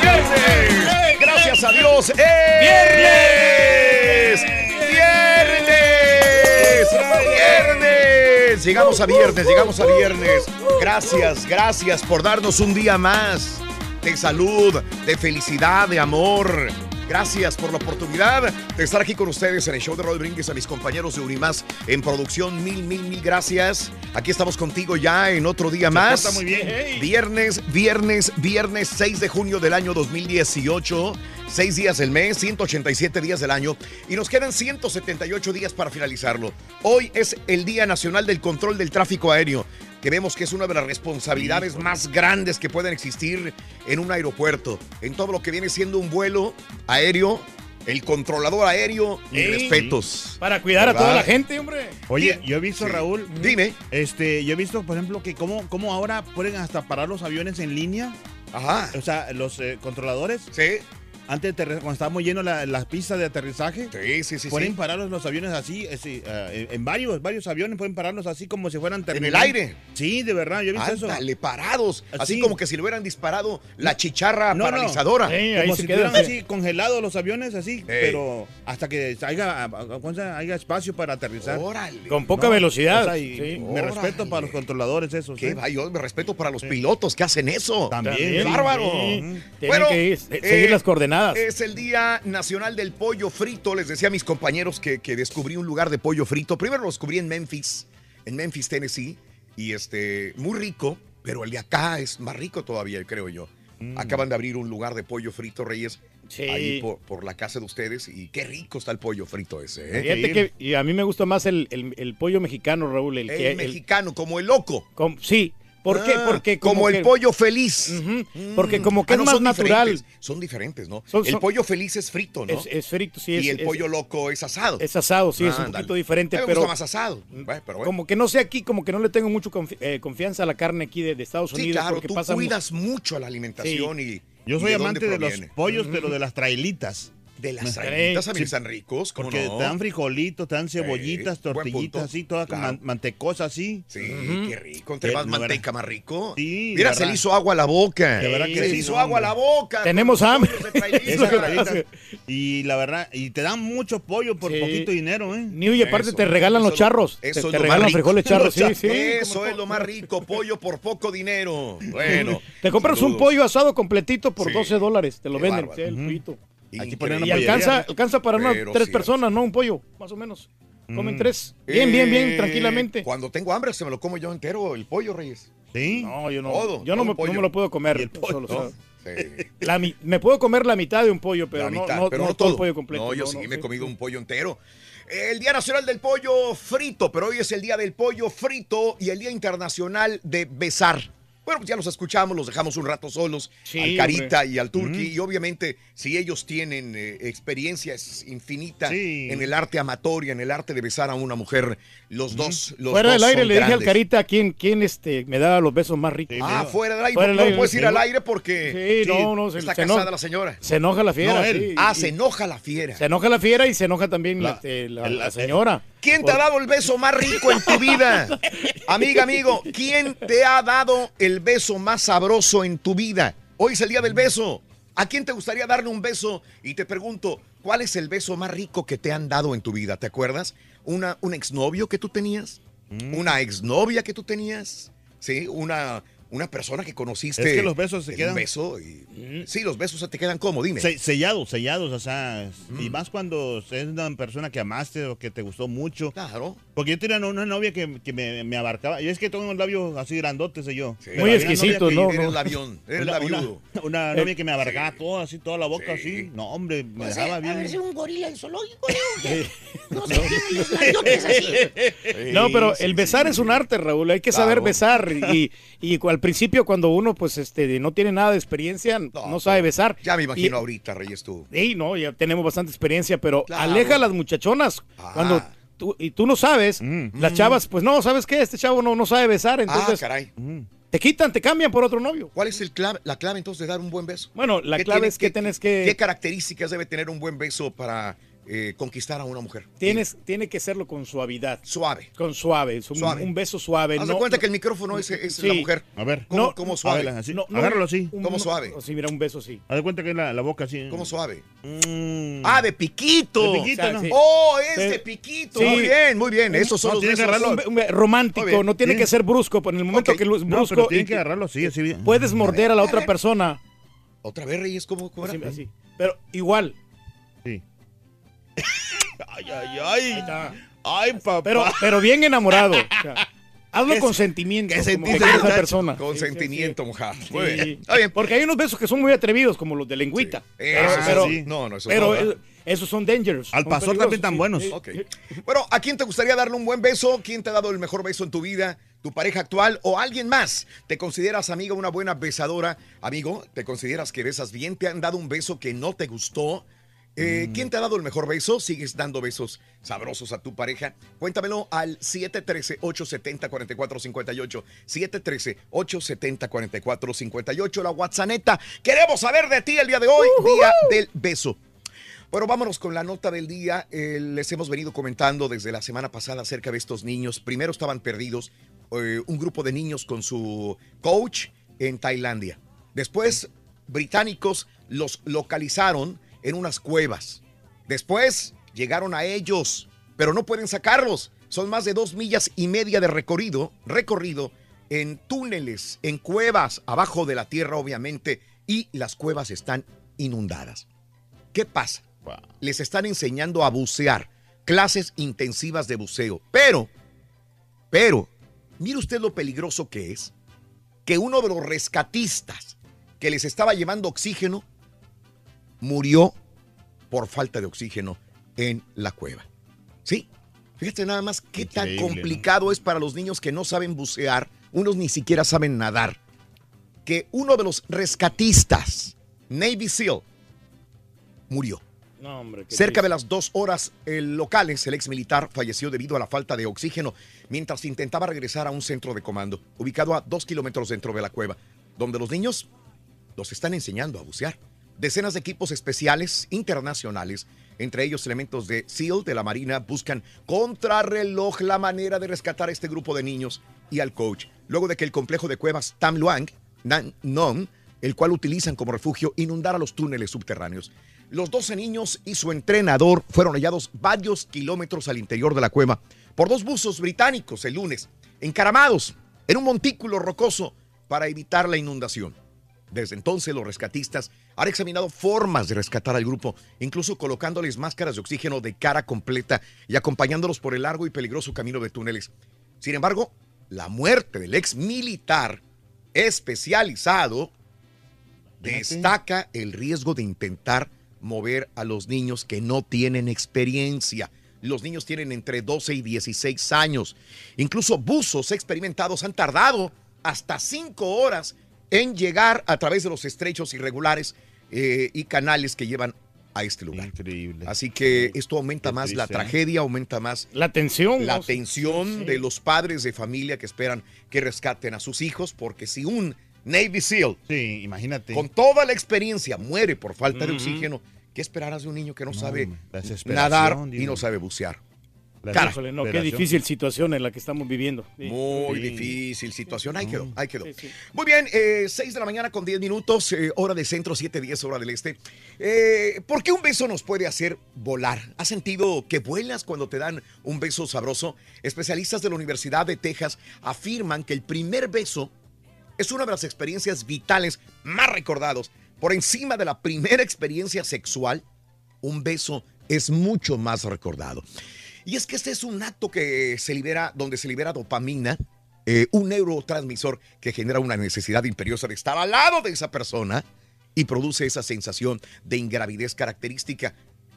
¡Viernes! ¡Gracias a Dios! ¡Viernes! ¡Viernes! ¡Viernes! Llegamos a viernes, llegamos a viernes. Gracias, gracias por darnos un día más de salud, de felicidad, de amor. Gracias por la oportunidad de estar aquí con ustedes en el show de Roll Brindis, a mis compañeros de Unimás en producción. Mil, mil, mil gracias. Aquí estamos contigo ya en otro día más. porta muy bien. Viernes, viernes, viernes 6 de junio del año 2018. Seis días del mes, 187 días del año y nos quedan 178 días para finalizarlo. Hoy es el Día Nacional del Control del Tráfico Aéreo, que vemos que es una de las responsabilidades más grandes que pueden existir en un aeropuerto. En todo lo que viene siendo un vuelo aéreo, el controlador aéreo, mis respetos. Para cuidar a toda la gente, hombre. Oye, yo he visto, Sí. Raúl. Dime. Este, yo he visto, por ejemplo, que cómo, cómo ahora pueden hasta parar los aviones en línea. Ajá. O sea, los eh, controladores. Sí. Antes, de cuando estábamos llenos la, las pistas de aterrizaje. Sí, sí, sí. Pueden sí. parar los, aviones así, eh, eh, en, en varios, varios aviones pueden pararlos así como si fueran el terminales. aire. Sí, de verdad, yo he visto eso. Ándale, parados. Así Sí. como que si le hubieran disparado la chicharra No, no. paralizadora. como si estuvieran así congelados los aviones así, pero hasta que haya, haya espacio para aterrizar. Órale. Con poca velocidad. o sea, y Sí. Me respeto para los controladores esos. Qué ¿eh? va, yo me respeto para los pilotos que hacen eso. También. ¡Qué bárbaro! Sí. Tienen Bueno, que ir- eh, seguir las coordenadas. Es el Día Nacional del Pollo Frito. Les decía a mis compañeros que, que descubrí un lugar de pollo frito. Primero lo descubrí en Memphis, en Memphis, Tennessee. Y este, muy rico, pero el de acá es más rico todavía, creo yo. Acaban de abrir un lugar de pollo frito, Reyes. Sí. Ahí por, por la casa de ustedes. Y qué rico está el pollo frito ese, ¿eh? Fíjate que y a mí me gusta más el, el- el pollo mexicano, Raúl. El, El que, el- mexicano, como el loco. sí. ¿Por qué? Ah, Porque como, el que- pollo feliz. Porque como que Ah, es no, más son natural. diferentes, Son diferentes, ¿no? Son- el pollo feliz es frito, ¿no? Es, es frito, sí. Es, y el es- pollo loco es asado. Es asado, sí, es un poquito diferente, A mí me pero... gusta más asado. Bueno, pero bueno. Como que no sé aquí, como que no le tengo mucho confi- eh, confianza a la carne aquí de, de Estados Sí, Unidos. claro, porque tú pasa mu- cuidas mucho a la alimentación y. Yo soy amante de los pollos, pero de las trailitas. De las trailitas también Sí. están ricos, ¿cómo Porque no? te dan frijolitos, te dan cebollitas, tortillitas, así, todas Claro. man- mantecosas así. Sí, qué rico. Entre Eh, más manteca, más rico. Sí, Mira, se le hizo agua a la boca. De verdad que se le sí, hizo agua a la boca. Tenemos hambre. Y la verdad, y te dan mucho pollo por Sí. poquito dinero, ¿eh? Ni y aparte Eso, te regalan eso los lo- charros. te Eso te es lo más regalan rico. frijoles charros, sí, sí. Eso es lo más rico, pollo por poco dinero. Bueno. Te compras un pollo asado completito por Sí. 12 dólares. Te lo venden, el Y alcanza, alcanza para unas tres cierto. personas, ¿no? Un pollo, más o menos. Comen Mm. tres. Bien, bien, bien, Eh, tranquilamente. Cuando tengo hambre se me lo como yo entero, el pollo, Reyes. ¿Sí? No, yo no. Todo, yo no me, no me lo puedo comer. Pollo, solo, ¿no? Sí. la me puedo comer la mitad de un pollo, pero no, mitad, no, pero no no todo el pollo completo. No, yo sí me he comido un pollo entero. El Día Nacional del Pollo Frito, pero hoy es el Día del Pollo Frito y el Día Internacional de Besar. Bueno, pues ya los escuchamos, los dejamos un rato solos, Sí, al Carita hombre. y al Turqui. Mm. Y obviamente, si ellos tienen eh, experiencia es infinita Sí. en el arte amateur y en el arte de besar a una mujer, los dos. Los Fuera dos del aire son le dije al. Carita quién, quién este, me daba los besos más ricos. Ah, fuera del aire. Fuera no del puedes sí. ir al aire porque Sí, no, no, se- está se casada enoja. la señora. Se enoja la fiera. No, él. sí, ah, y- se enoja la fiera. Se enoja la fiera y se enoja también La- este, la, la señora. ¿Quién te ha dado el beso más rico en tu vida? Amiga, amigo, ¿quién te ha dado el beso más sabroso en tu vida? Hoy es el día del beso. ¿A quién te gustaría darle un beso? Y te pregunto, ¿cuál es el beso más rico que te han dado en tu vida? ¿Te acuerdas? ¿Una, ¿Un exnovio que tú tenías? ¿Una exnovia que tú tenías? ¿Sí? ¿Una, una persona que conociste? Es que los besos se quedan- Un beso y- Sí, los besos se te quedan como, dime. Se- sellados, sellados, o sea, y más cuando es una persona que amaste o que te gustó mucho. Claro. Porque yo tenía una novia que, que me, me abarcaba, y es que tengo unos labios así grandotes sé yo. Muy novia ¿no? Eres el avión, eres una, labiudo. Una, una Eh, novia que me abarcaba todo así, toda la boca así. No, hombre, me O sea, dejaba a bien. ver si un gorila en zoológico, no los labiotes así. No, pero el besar es un arte, Raúl. Hay que saber besar. Y, y al principio, cuando uno pues este no tiene nada de experiencia, no, sabe besar. Ya me imagino Y- ahorita, Reyes, tú. Sí, no, ya tenemos bastante experiencia, pero Claro. aleja a las muchachonas. Ah. Cuando tú, y tú no sabes, las chavas, pues no, ¿sabes qué? Este chavo no, no sabe besar, entonces ah, caray. te quitan, te cambian por otro novio. ¿Cuál es el clave, la clave entonces de dar un buen beso? Bueno, la ¿Qué clave es que qué- tienes que... ¿Qué características debe tener un buen beso para eh, conquistar a una mujer? Tienes, tiene que hacerlo con suavidad. Suave. Con suave. es Un, Suave. un beso suave. Haz de no- cuenta no- que el micrófono es, es Sí. la mujer. A ver. ¿Cómo, No, cómo suave? Háblala así. no, no, Agárralo así. un- ¿Cómo suave? Sí, mira, un beso así. Haz de cuenta que la, la boca así. ¿Cómo suave? Mm. Ah, de piquito. De piquito, O sea, ¿no? sí. Oh, es de piquito. Sí. Muy bien, muy bien. Esos son No, los tiene que besos. agarrarlo. Romántico, no tiene que ser brusco, pero en el momento que lo es No, brusco tiene y que agarrarlo así, así bien. puedes morder a la otra persona. Otra vez, Reyes, ¿cómo? Así, así. Pero igual. Ay, ay, ay. Ay, papá. Pero, pero bien enamorado. o sea, hazlo ¿Qué con sentimiento. que sentiste, esa persona. Con Sí, sentimiento, sí. Muy bien. Porque hay unos besos que son muy atrevidos, como los de lengüita. Eso Ah, pero, sí. No, no, eso pero eh, esos son dangerous. Al pastor también tan buenos. Bueno, ¿a quién te gustaría darle un buen beso? ¿Quién te ha dado el mejor beso en tu vida? ¿Tu pareja actual o alguien más? ¿Te consideras, amiga, una buena besadora? Amigo, ¿te consideras que besas bien? ¿Te han dado un beso que no te gustó? Eh, ¿Quién te ha dado el mejor beso? ¿Sigues dando besos sabrosos a tu pareja? Cuéntamelo al 713-870-4458. 713-870-4458. La WhatsApp. Queremos saber de ti el día de hoy, día del beso. Bueno, vámonos con la nota del día. Eh, les hemos venido comentando desde la semana pasada acerca de estos niños. Primero estaban perdidos eh, un grupo de niños con su coach en Tailandia. Después, británicos los localizaron en unas cuevas. Después, llegaron a ellos, pero no pueden sacarlos. Son más de dos millas y media de recorrido, recorrido en túneles, en cuevas, abajo de la tierra, obviamente, y las cuevas están inundadas. ¿Qué pasa? Les están enseñando a bucear, clases intensivas de buceo. Pero, pero, mire usted lo peligroso que es que uno de los rescatistas que les estaba llevando oxígeno murió por falta de oxígeno en la cueva. Sí, fíjate nada más qué tan complicado es para los niños que no saben bucear, unos ni siquiera saben nadar, que uno de los rescatistas, Navy SEAL, murió. No, hombre, Cerca de las dos horas eh, locales, el ex militar falleció debido a la falta de oxígeno mientras intentaba regresar a un centro de comando, ubicado a dos kilómetros dentro de la cueva, donde los niños los están enseñando a bucear. Decenas de equipos especiales internacionales, entre ellos elementos de SEAL de la Marina, buscan contrarreloj la manera de rescatar a este grupo de niños y al coach, luego de que el complejo de cuevas Tam Luang, Nan Nong, el cual utilizan como refugio, inundara los túneles subterráneos. Los 12 niños y su entrenador fueron hallados varios kilómetros al interior de la cueva por dos buzos británicos el lunes, encaramados en un montículo rocoso para evitar la inundación. Desde entonces los rescatistas han examinado formas de rescatar al grupo, incluso colocándoles máscaras de oxígeno de cara completa y acompañándolos por el largo y peligroso camino de túneles. Sin embargo, la muerte del ex militar especializado destaca el riesgo de intentar mover a los niños que no tienen experiencia. Los niños tienen entre 12 y 16 años. Incluso buzos experimentados han tardado hasta cinco horas en llegar a través de los estrechos irregulares eh, y canales que llevan a este lugar. Increíble. Así que esto aumenta Qué más la triste, ¿eh? tragedia, aumenta más La tensión. la tensión Sí. de los padres de familia que esperan que rescaten a sus hijos, porque si un Navy SEAL, Sí, imagínate. con toda la experiencia, muere por falta de oxígeno, ¿qué esperarás de un niño que no, sabe nadar y no sabe bucear? Cara, Híjole, no, qué difícil situación en la que estamos viviendo. Sí. Muy Sí. difícil situación. Ahí quedó, ahí quedó. Sí, sí. Muy bien, eh, 6 de la mañana con 10 minutos, eh, hora de centro, 7, 10, hora del este. Eh, ¿Por qué un beso nos puede hacer volar? ¿Has sentido que vuelas cuando te dan un beso sabroso? Especialistas de la Universidad de Texas afirman que el primer beso es una de las experiencias vitales más recordados. Por encima de la primera experiencia sexual, un beso es mucho más recordado. Y es que este es un acto que se libera, donde se libera dopamina, eh, un neurotransmisor que genera una necesidad imperiosa de estar al lado de esa persona y produce esa sensación de ingravidez característica.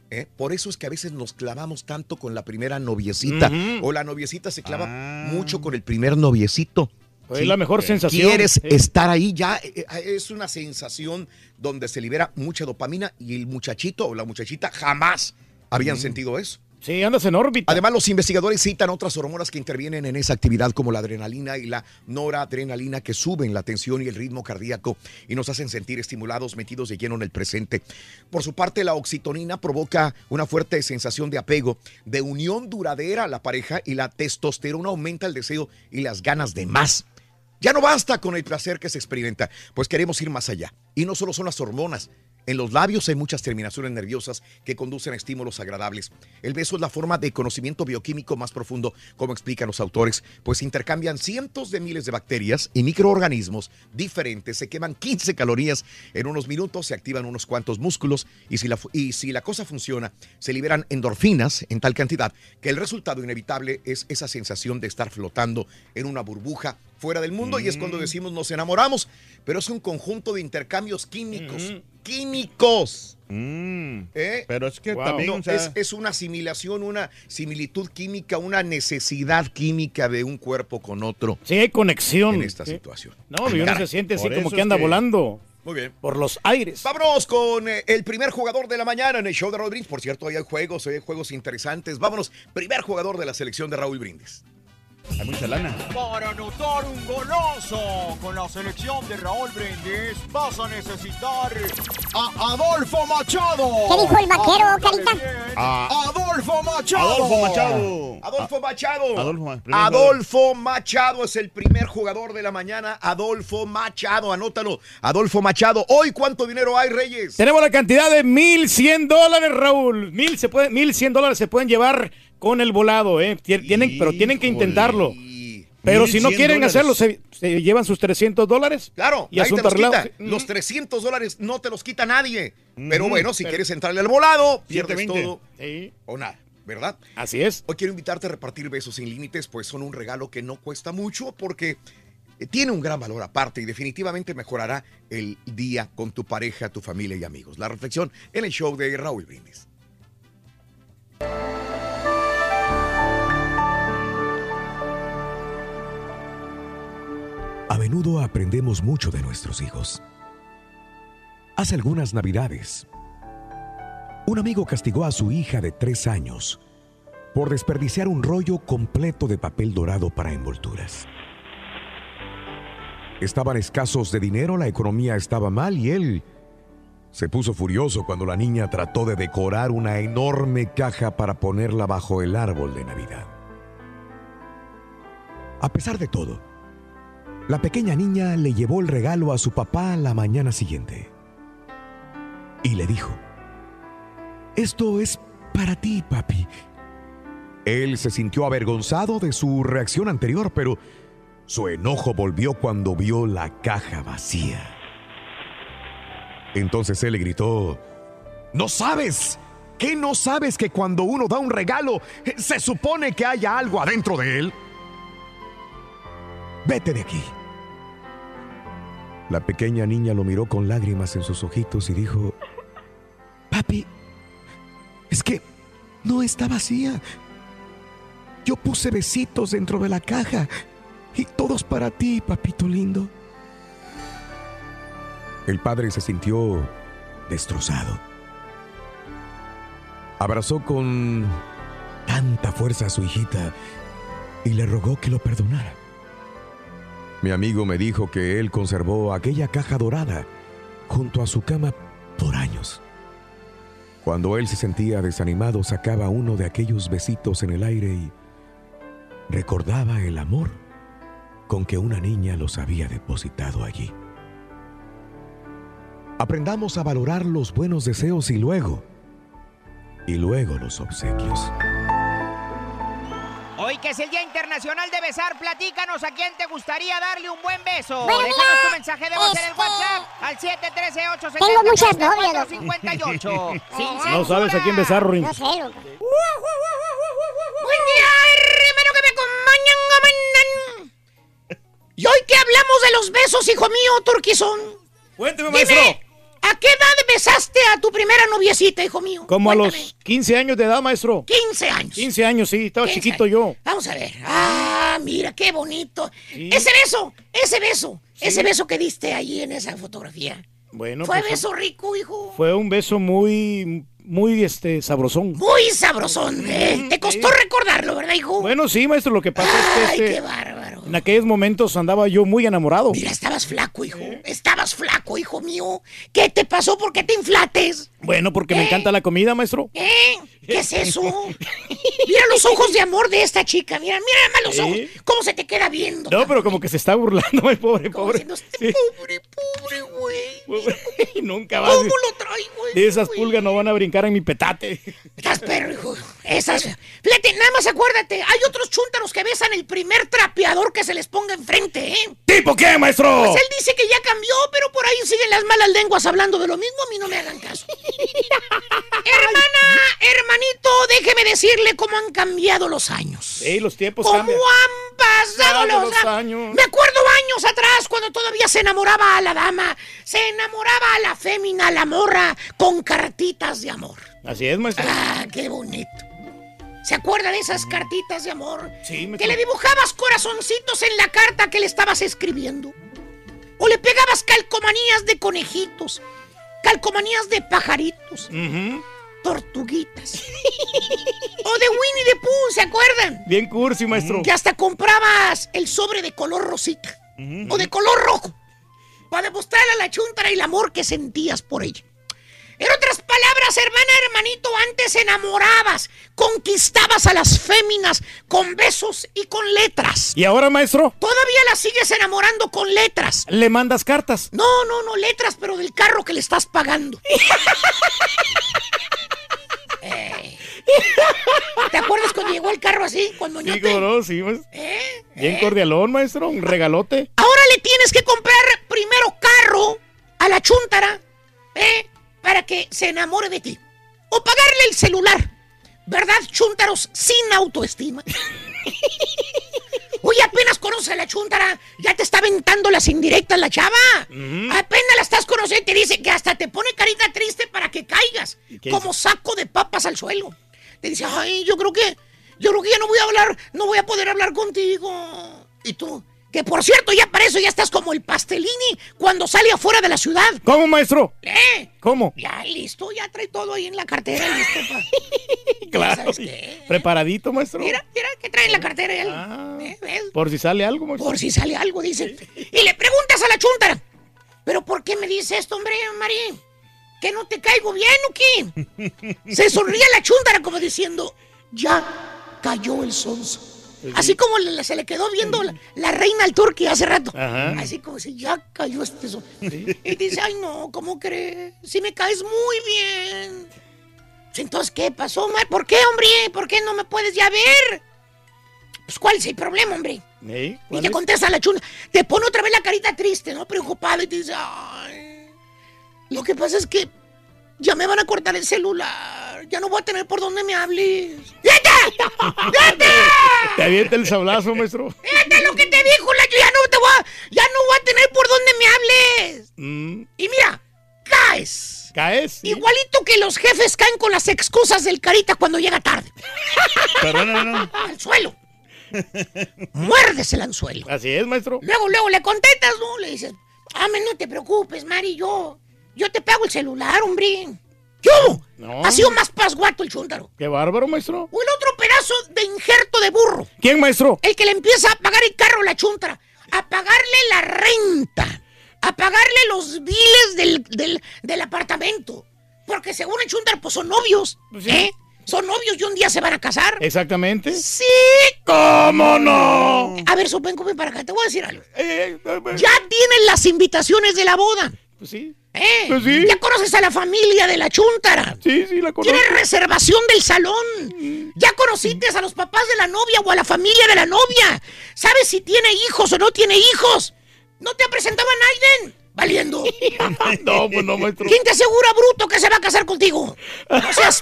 ¿eh? Por eso es que a veces nos clavamos tanto con la primera noviecita o la noviecita se clava Ah. mucho con el primer noviecito. Es la mejor sensación. Quieres Sí. estar ahí ya, eh, es una sensación donde se libera mucha dopamina y el muchachito o la muchachita jamás habían sentido eso. Sí, andas en órbita. Además, los investigadores citan otras hormonas que intervienen en esa actividad, como la adrenalina y la noradrenalina, que suben la tensión y el ritmo cardíaco y nos hacen sentir estimulados, metidos de lleno en el presente. Por su parte, la oxitonina provoca una fuerte sensación de apego, de unión duradera a la pareja y la testosterona aumenta el deseo y las ganas de más. Ya no basta con el placer que se experimenta, pues queremos ir más allá. Y no solo son las hormonas. En los labios hay muchas terminaciones nerviosas que conducen a estímulos agradables. El beso es la forma de conocimiento bioquímico más profundo, como explican los autores, pues intercambian cientos de miles de bacterias y microorganismos diferentes, se queman 15 calorías en unos minutos, se activan unos cuantos músculos y si la, y si la cosa funciona, se liberan endorfinas en tal cantidad que el resultado inevitable es esa sensación de estar flotando en una burbuja fuera del mundo y es cuando decimos nos enamoramos, pero es un conjunto de intercambios químicos. Químicos. Mm. ¿eh? Pero es que Wow. también, No, o sea, es, es una asimilación, una similitud química, una necesidad química de un cuerpo con otro Sí, hay conexión. en esta situación. No, y uno se siente así Por como que anda que- volando Muy bien. por los aires. Vámonos con eh, el primer jugador de la mañana en el show de Raúl Brindis. Por cierto, hoy hay juegos, hoy hay juegos interesantes. Vámonos, primer jugador de la selección de Raúl Brindis. Hay mucha lana. Para anotar un golazo con la selección de Raúl Brindis vas a necesitar a Adolfo Machado. ¿Qué dijo el vaquero, Carita? bien. Ah. Adolfo Machado. Adolfo Machado. Adolfo Machado. Adolfo Ma- primer Adolfo Machado es el primer jugador de la mañana. Adolfo Machado, anótalo. Adolfo Machado. Hoy, ¿cuánto dinero hay, Reyes? Tenemos la cantidad de 1100 dólares, Raúl. Mil se puede, 1100 dólares se pueden llevar con el volado, ¿eh? Tien- Tienen, pero tienen que intentarlo. Pero si no 1100 quieren dólares. hacerlo, se, se llevan sus 300 dólares. Claro, Y ahí te asunto los quita. Los 300 dólares no te los quita nadie. Pero bueno, si pero- quieres entrarle al volado, pierdes 120. todo Sí, o nada, ¿verdad? así es. Hoy quiero invitarte a repartir besos sin límites, pues son un regalo que no cuesta mucho porque eh, tiene un gran valor aparte y definitivamente mejorará el día con tu pareja, tu familia y amigos. La reflexión en el show de Raúl Brindis. A menudo aprendemos mucho de nuestros hijos. Hace algunas navidades, un amigo castigó a su hija de tres años por desperdiciar un rollo completo de papel dorado para envolturas. Estaban escasos de dinero, la economía estaba mal y él se puso furioso cuando la niña trató de decorar una enorme caja para ponerla bajo el árbol de Navidad. A pesar de todo, la pequeña niña le llevó el regalo a su papá la mañana siguiente y le dijo, Esto es para ti, papi. Él se sintió avergonzado de su reacción anterior, pero su enojo volvió cuando vio la caja vacía. Entonces él le gritó, ¿No sabes? ¿Qué no sabes que cuando uno da un regalo se supone que haya algo adentro de él? Vete de aquí. La pequeña niña lo miró con lágrimas en sus ojitos y dijo, Papi, es que no está vacía. Yo puse besitos dentro de la caja Y todos para ti, papito lindo. El padre se sintió destrozado. Abrazó con tanta fuerza a su hijita y le rogó que lo perdonara. Mi amigo me dijo que él conservó aquella caja dorada junto a su cama por años. Cuando él se sentía desanimado, sacaba uno de aquellos besitos en el aire y recordaba el amor con que una niña los había depositado allí. Aprendamos a valorar los buenos deseos y luego, y luego los obsequios. Hoy que es el Día Internacional de Besar, platícanos a quién te gustaría darle un buen beso. Bueno, Déjanos mira, tu mensaje de voz en el este, WhatsApp al 713 870 Tengo muchas novias, loco. 58. Sin No sabes a quién besar, Ruin. No sé, loco. Buen día, hermano que me acompañan. Y hoy que hablamos de los besos, hijo mío, Turquizón. Cuénteme, Dime, ¿a qué edad besaste a tu primera noviecita, hijo mío? Como a los 15 años de edad, maestro. 15 años. 15 años, sí, estaba 15 chiquito yo. Vamos a ver. Ah, mira, qué bonito. Ese beso, ese beso, ese beso que diste ahí en esa fotografía. Bueno, Fue pues, beso rico, hijo. Fue un beso muy, muy, este, sabrosón. Muy sabrosón, ¿eh? Te costó recordarlo, ¿verdad, hijo? Bueno, sí, maestro, lo que pasa es que este, qué bárbaro. en aquellos momentos andaba yo muy enamorado. Mira, estabas flaco, hijo. Estabas flaco, hijo mío. ¿Qué te pasó? ¿Por qué te inflates? Bueno, porque me encanta la comida, maestro. ¿Eh? ¿Qué es eso? Mira los ojos de amor de esta chica. Mira, mira más los ojos. ¿Cómo se te queda viendo? No, pero como que se está burlando, el pobre, pobre. Sí. Pobre, pobre, güey. Nunca va ¿Cómo lo trae, güey? Esas pulgas no van a brincar en mi petate. Estás perro, hijo. Esas. Fíjate, nada más acuérdate. Hay otros chúntaros que besan el primer trapeador que se les ponga enfrente, ¿eh? ¿Tipo qué, maestro? Pues él dice que ya cambió, pero por ahí siguen las malas lenguas hablando de lo mismo. A mí no me hagan caso. Hermana, hermanito, déjeme decirle cómo han cambiado los años. Sí, los tiempos ¿Cómo cambian. han pasado los, años. Me acuerdo años atrás cuando todavía se enamoraba a la dama, se enamoraba a la fémina, a la morra, con cartitas de amor. Así es, maestro. Ah, qué bonito. ¿Se acuerda de esas cartitas de amor? Sí, Que le dibujabas corazoncitos en la carta que le estabas escribiendo. O le pegabas calcomanías de conejitos, calcomanías de pajaritos, tortuguitas. o de Winnie the Pooh, ¿se acuerdan? Bien cursi, maestro. Que hasta comprabas el sobre de color rosita o de color rojo para demostrarle a la chuntara el amor que sentías por ella. En otras palabras, hermana, hermanito, antes enamorabas, conquistabas a las féminas con besos y con letras. ¿Y ahora, maestro? Todavía las sigues enamorando con letras. ¿Le mandas cartas? No, no, no, letras, pero del carro que le estás pagando. Eh. ¿Te acuerdas cuando llegó el carro así, con Sí, no, sí, pues. ¿Eh? Bien cordialón, maestro. Un regalote. Ahora le tienes que comprar primero carro a la chuntara, ¿eh? Para que se enamore de ti. O pagarle el celular. ¿Verdad, chuntaros sin autoestima? Oye, apenas conoces a la chuntara, ya te está aventando las indirectas la chava. Apenas la estás conociendo y te dice que hasta te pone carita triste para que caigas, como saco de papas al suelo. Te dice, ay, yo creo que, yo creo que ya no voy a hablar, no voy a poder hablar contigo. Y tú, que por cierto, ya para eso ya estás como el pastelini cuando sale afuera de la ciudad. ¿Cómo, maestro? ¿Eh? ¿Cómo? Ya listo, ya trae todo ahí en la cartera, listo pa- Claro. ¿Sabes qué? Preparadito, maestro. Mira, mira, que trae en la cartera él. ¿Eh? ¿Ves? Por si sale algo, maestro. Por si sale algo, dice. Y le preguntas a la chuntara. ¿Pero por qué me dice esto, hombre, Mari? ¿Que no te caigo bien o qué? Se sonría la chuntara como diciendo, ya cayó el sonso. Así como le- se le quedó viendo la, la reina al turqui hace rato. Ajá. Así como si ya cayó este sonso. Y dice, ay no, ¿cómo crees? Si me caes muy bien. Entonces, ¿qué pasó, Mar? ¿Por qué, hombre? ¿Por qué no me puedes ya ver? Pues, ¿cuál es el problema, hombre? ¿Eh? Y ¿Cuál te es? contesta la chuna. Te pone otra vez la carita triste, ¿no? Preocupada y te dice, ay, lo que pasa es que ya me van a cortar el celular. Ya no voy a tener por dónde me hables. ¡Fíjate! ¡Fíjate! Te avienta el sablazo, maestro. ¡Fíjate lo que te dijo la ya no te voy a, ya no voy a tener por dónde me hables! Mm, Y mira, caes. ¿Caes? Sí. Igualito que los jefes caen con las excusas del carita cuando llega tarde. Perdóname, no. Al suelo. muerdes el anzuelo. Así es, maestro. Luego, luego le contestas, ¿no? Le dices, ame, no te preocupes, Mari, yo, yo te pago el celular, hombre. Yo, No. ha sido más pasguato el chúntaro. Qué bárbaro, maestro. O el otro pedazo de injerto de burro. ¿Quién, maestro? El que le empieza a pagar el carro a la chuntara, a pagarle la renta, a pagarle los biles del, del, del apartamento. Porque según el chuntara, pues son novios, ¿eh? Son novios y un día se van a casar. Exactamente. Sí. ¿Cómo no? A ver, Sopen, come para acá, te voy a decir algo. Eh, Ya tienen las invitaciones de la boda. Pues sí. ¿Eh? Pues sí. Ya conoces a la familia de la chuntara. Sí, sí, la conozco. Tienes reservación del salón. Ya conociste a los papás de la novia o a la familia de la novia. ¿Sabes si tiene hijos o no tiene hijos? ¿No te ha presentado a Naiden? Valiendo. No, pues no, maestro. ¿Quién te asegura, bruto, que se va a casar contigo? No seas...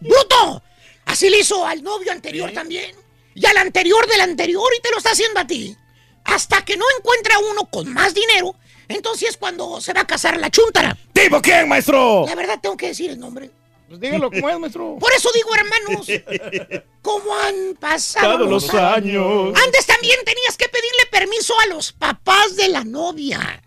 ¡Bruto! Así le hizo al novio anterior también. Y al anterior del anterior y te lo está haciendo a ti. Hasta que no encuentra uno con más dinero, entonces es cuando se va a casar la chuntara. ¿Tipo quién, maestro? La verdad tengo que decir el nombre. Pues dígalo cómo es, maestro. Por eso digo, hermanos, ¿cómo han pasado Todos los años. Antes también tenías que pedirle permiso a los papás de la novia.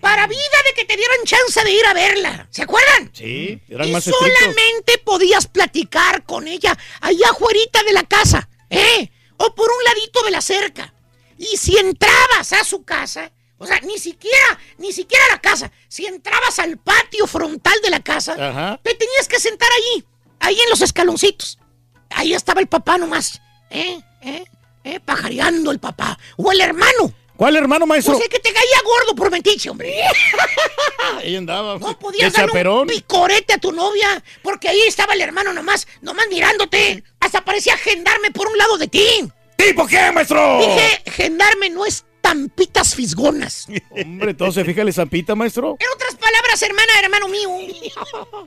Para vida de que te dieran chance de ir a verla. ¿Se acuerdan? Sí, eran y más estrictos. solamente podías platicar con ella allá afuera de la casa, ¿eh? O por un ladito de la cerca. Y si entrabas a su casa, o sea, ni siquiera, ni siquiera la casa, si entrabas al patio frontal de la casa, Ajá. te tenías que sentar ahí, ahí en los escaloncitos. Ahí estaba el papá nomás, ¿eh? ¿eh? ¿eh? Pajareando el papá. O el hermano. ¿Cuál hermano, maestro? Pues el que te caía gordo por metiche, hombre. Ahí andaba. No podías darle un picorete a tu novia, porque ahí estaba el hermano nomás, nomás mirándote. Hasta parecía gendarme por un lado de ti. ¿Tipo qué, maestro? Dije, gendarme no es tampitas fisgonas. Hombre, todo se fija el zampita, maestro. En otras palabras, hermana, hermano mío,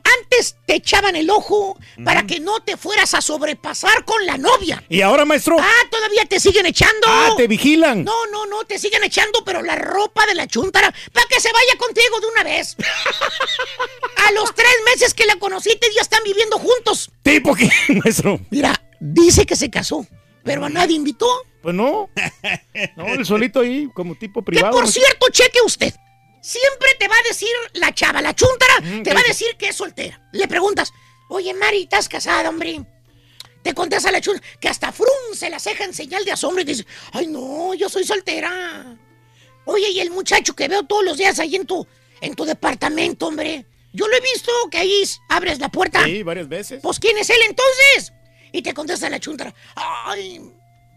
antes te echaban el ojo para que no te fueras a sobrepasar con la novia. ¿Y ahora, maestro? Ah, todavía te siguen echando. Ah, te vigilan. No, no, no, te siguen echando, pero la ropa de la chuntara para que se vaya contigo de una vez. A los tres meses que la conociste ya están viviendo juntos. ¿Tipo qué, maestro? Mira, dice que se casó, pero a nadie invitó. Pues no. No, el solito ahí, como tipo Que privado. por maestro. cierto, cheque usted. Siempre te va a decir la chava, la chuntara, Mm, te ¿qué va a decir que es soltera. Le preguntas, oye, Mari, ¿estás casada, hombre? Te contesta la chuntara, que hasta frunce la ceja en señal de asombro y dice, ay, no, yo soy soltera. Oye, y el muchacho que veo todos los días ahí en tu, en tu departamento, hombre. Yo lo he visto que ahí abres la puerta. Sí, varias veces. Pues, ¿quién es él entonces? Y te contesta la chuntara, ay,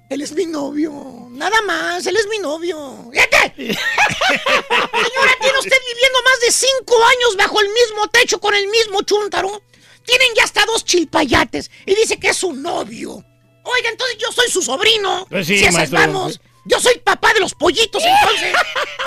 él es mi novio. Nada más, él es mi novio. ¡Fíjate! Señora, tiene usted viviendo más de cinco años bajo el mismo techo con el mismo chúntaro. Tienen ya hasta dos chilpayates y dice que es su novio. Oiga, entonces yo soy su sobrino. Pues sí, si vamos. Yo soy papá de los pollitos, entonces.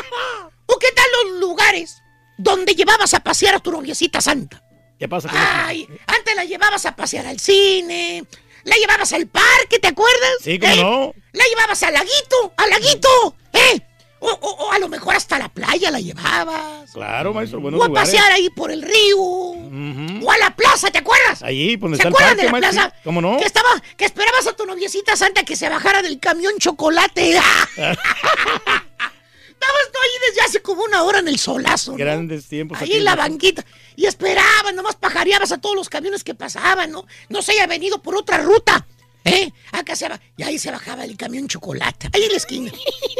¿O qué tal los lugares donde llevabas a pasear a tu noviecita santa? ¿Qué pasa con Ay, antes la llevabas a pasear al cine, la llevabas al parque, ¿te acuerdas? Sí, cómo ¿Eh? no. La llevabas al laguito, al laguito, ¿eh? O, o- o a lo mejor hasta la playa la llevabas. Claro, maestro, buenos o a lugares. pasear ahí por el río. O a la plaza, ¿te acuerdas? Ahí, pues, ¿Se acuerdan parque, de la maestro. plaza? ¿Cómo no? Que estaba, que esperabas a tu noviecita santa que se bajara del camión chocolate. Estabas tú ahí desde hace como una hora en el solazo. ¿no? Grandes tiempos. Ahí en la banquita. Y esperabas, nomás pajareabas a todos los camiones que pasaban, ¿no? No se haya venido por otra ruta. ¿Eh? Acá se va. Y ahí se bajaba el camión chocolate. Ahí en la esquina.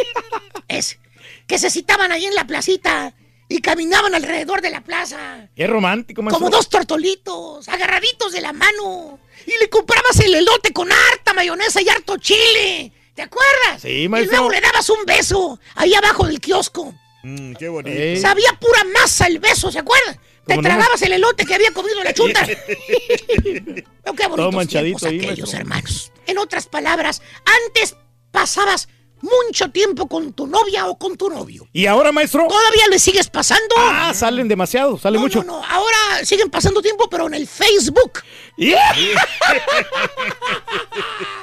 Ese. Que se citaban ahí en la placita. Y caminaban alrededor de la plaza. Qué romántico, maestro. Como dos tortolitos, agarraditos de la mano. Y le comprabas el elote con harta mayonesa y harto chile. ¿Te acuerdas? Sí, Y maestro. luego le dabas un beso ahí abajo del kiosco. Mm, qué bonito. Eh. Sabía pura masa el beso, ¿se acuerdan? Te ¿Cómo no? tragabas el elote que había comido la chunta. Pero qué bonitos Todo manchadito tiempos ahí, aquellos, maestro. hermanos. En otras palabras, antes pasabas mucho tiempo con tu novia o con tu novio. ¿Y ahora, maestro? ¿Todavía le sigues pasando? Ah, salen demasiado, sale no, mucho. no, no. Ahora siguen pasando tiempo, pero en el Facebook. Yeah.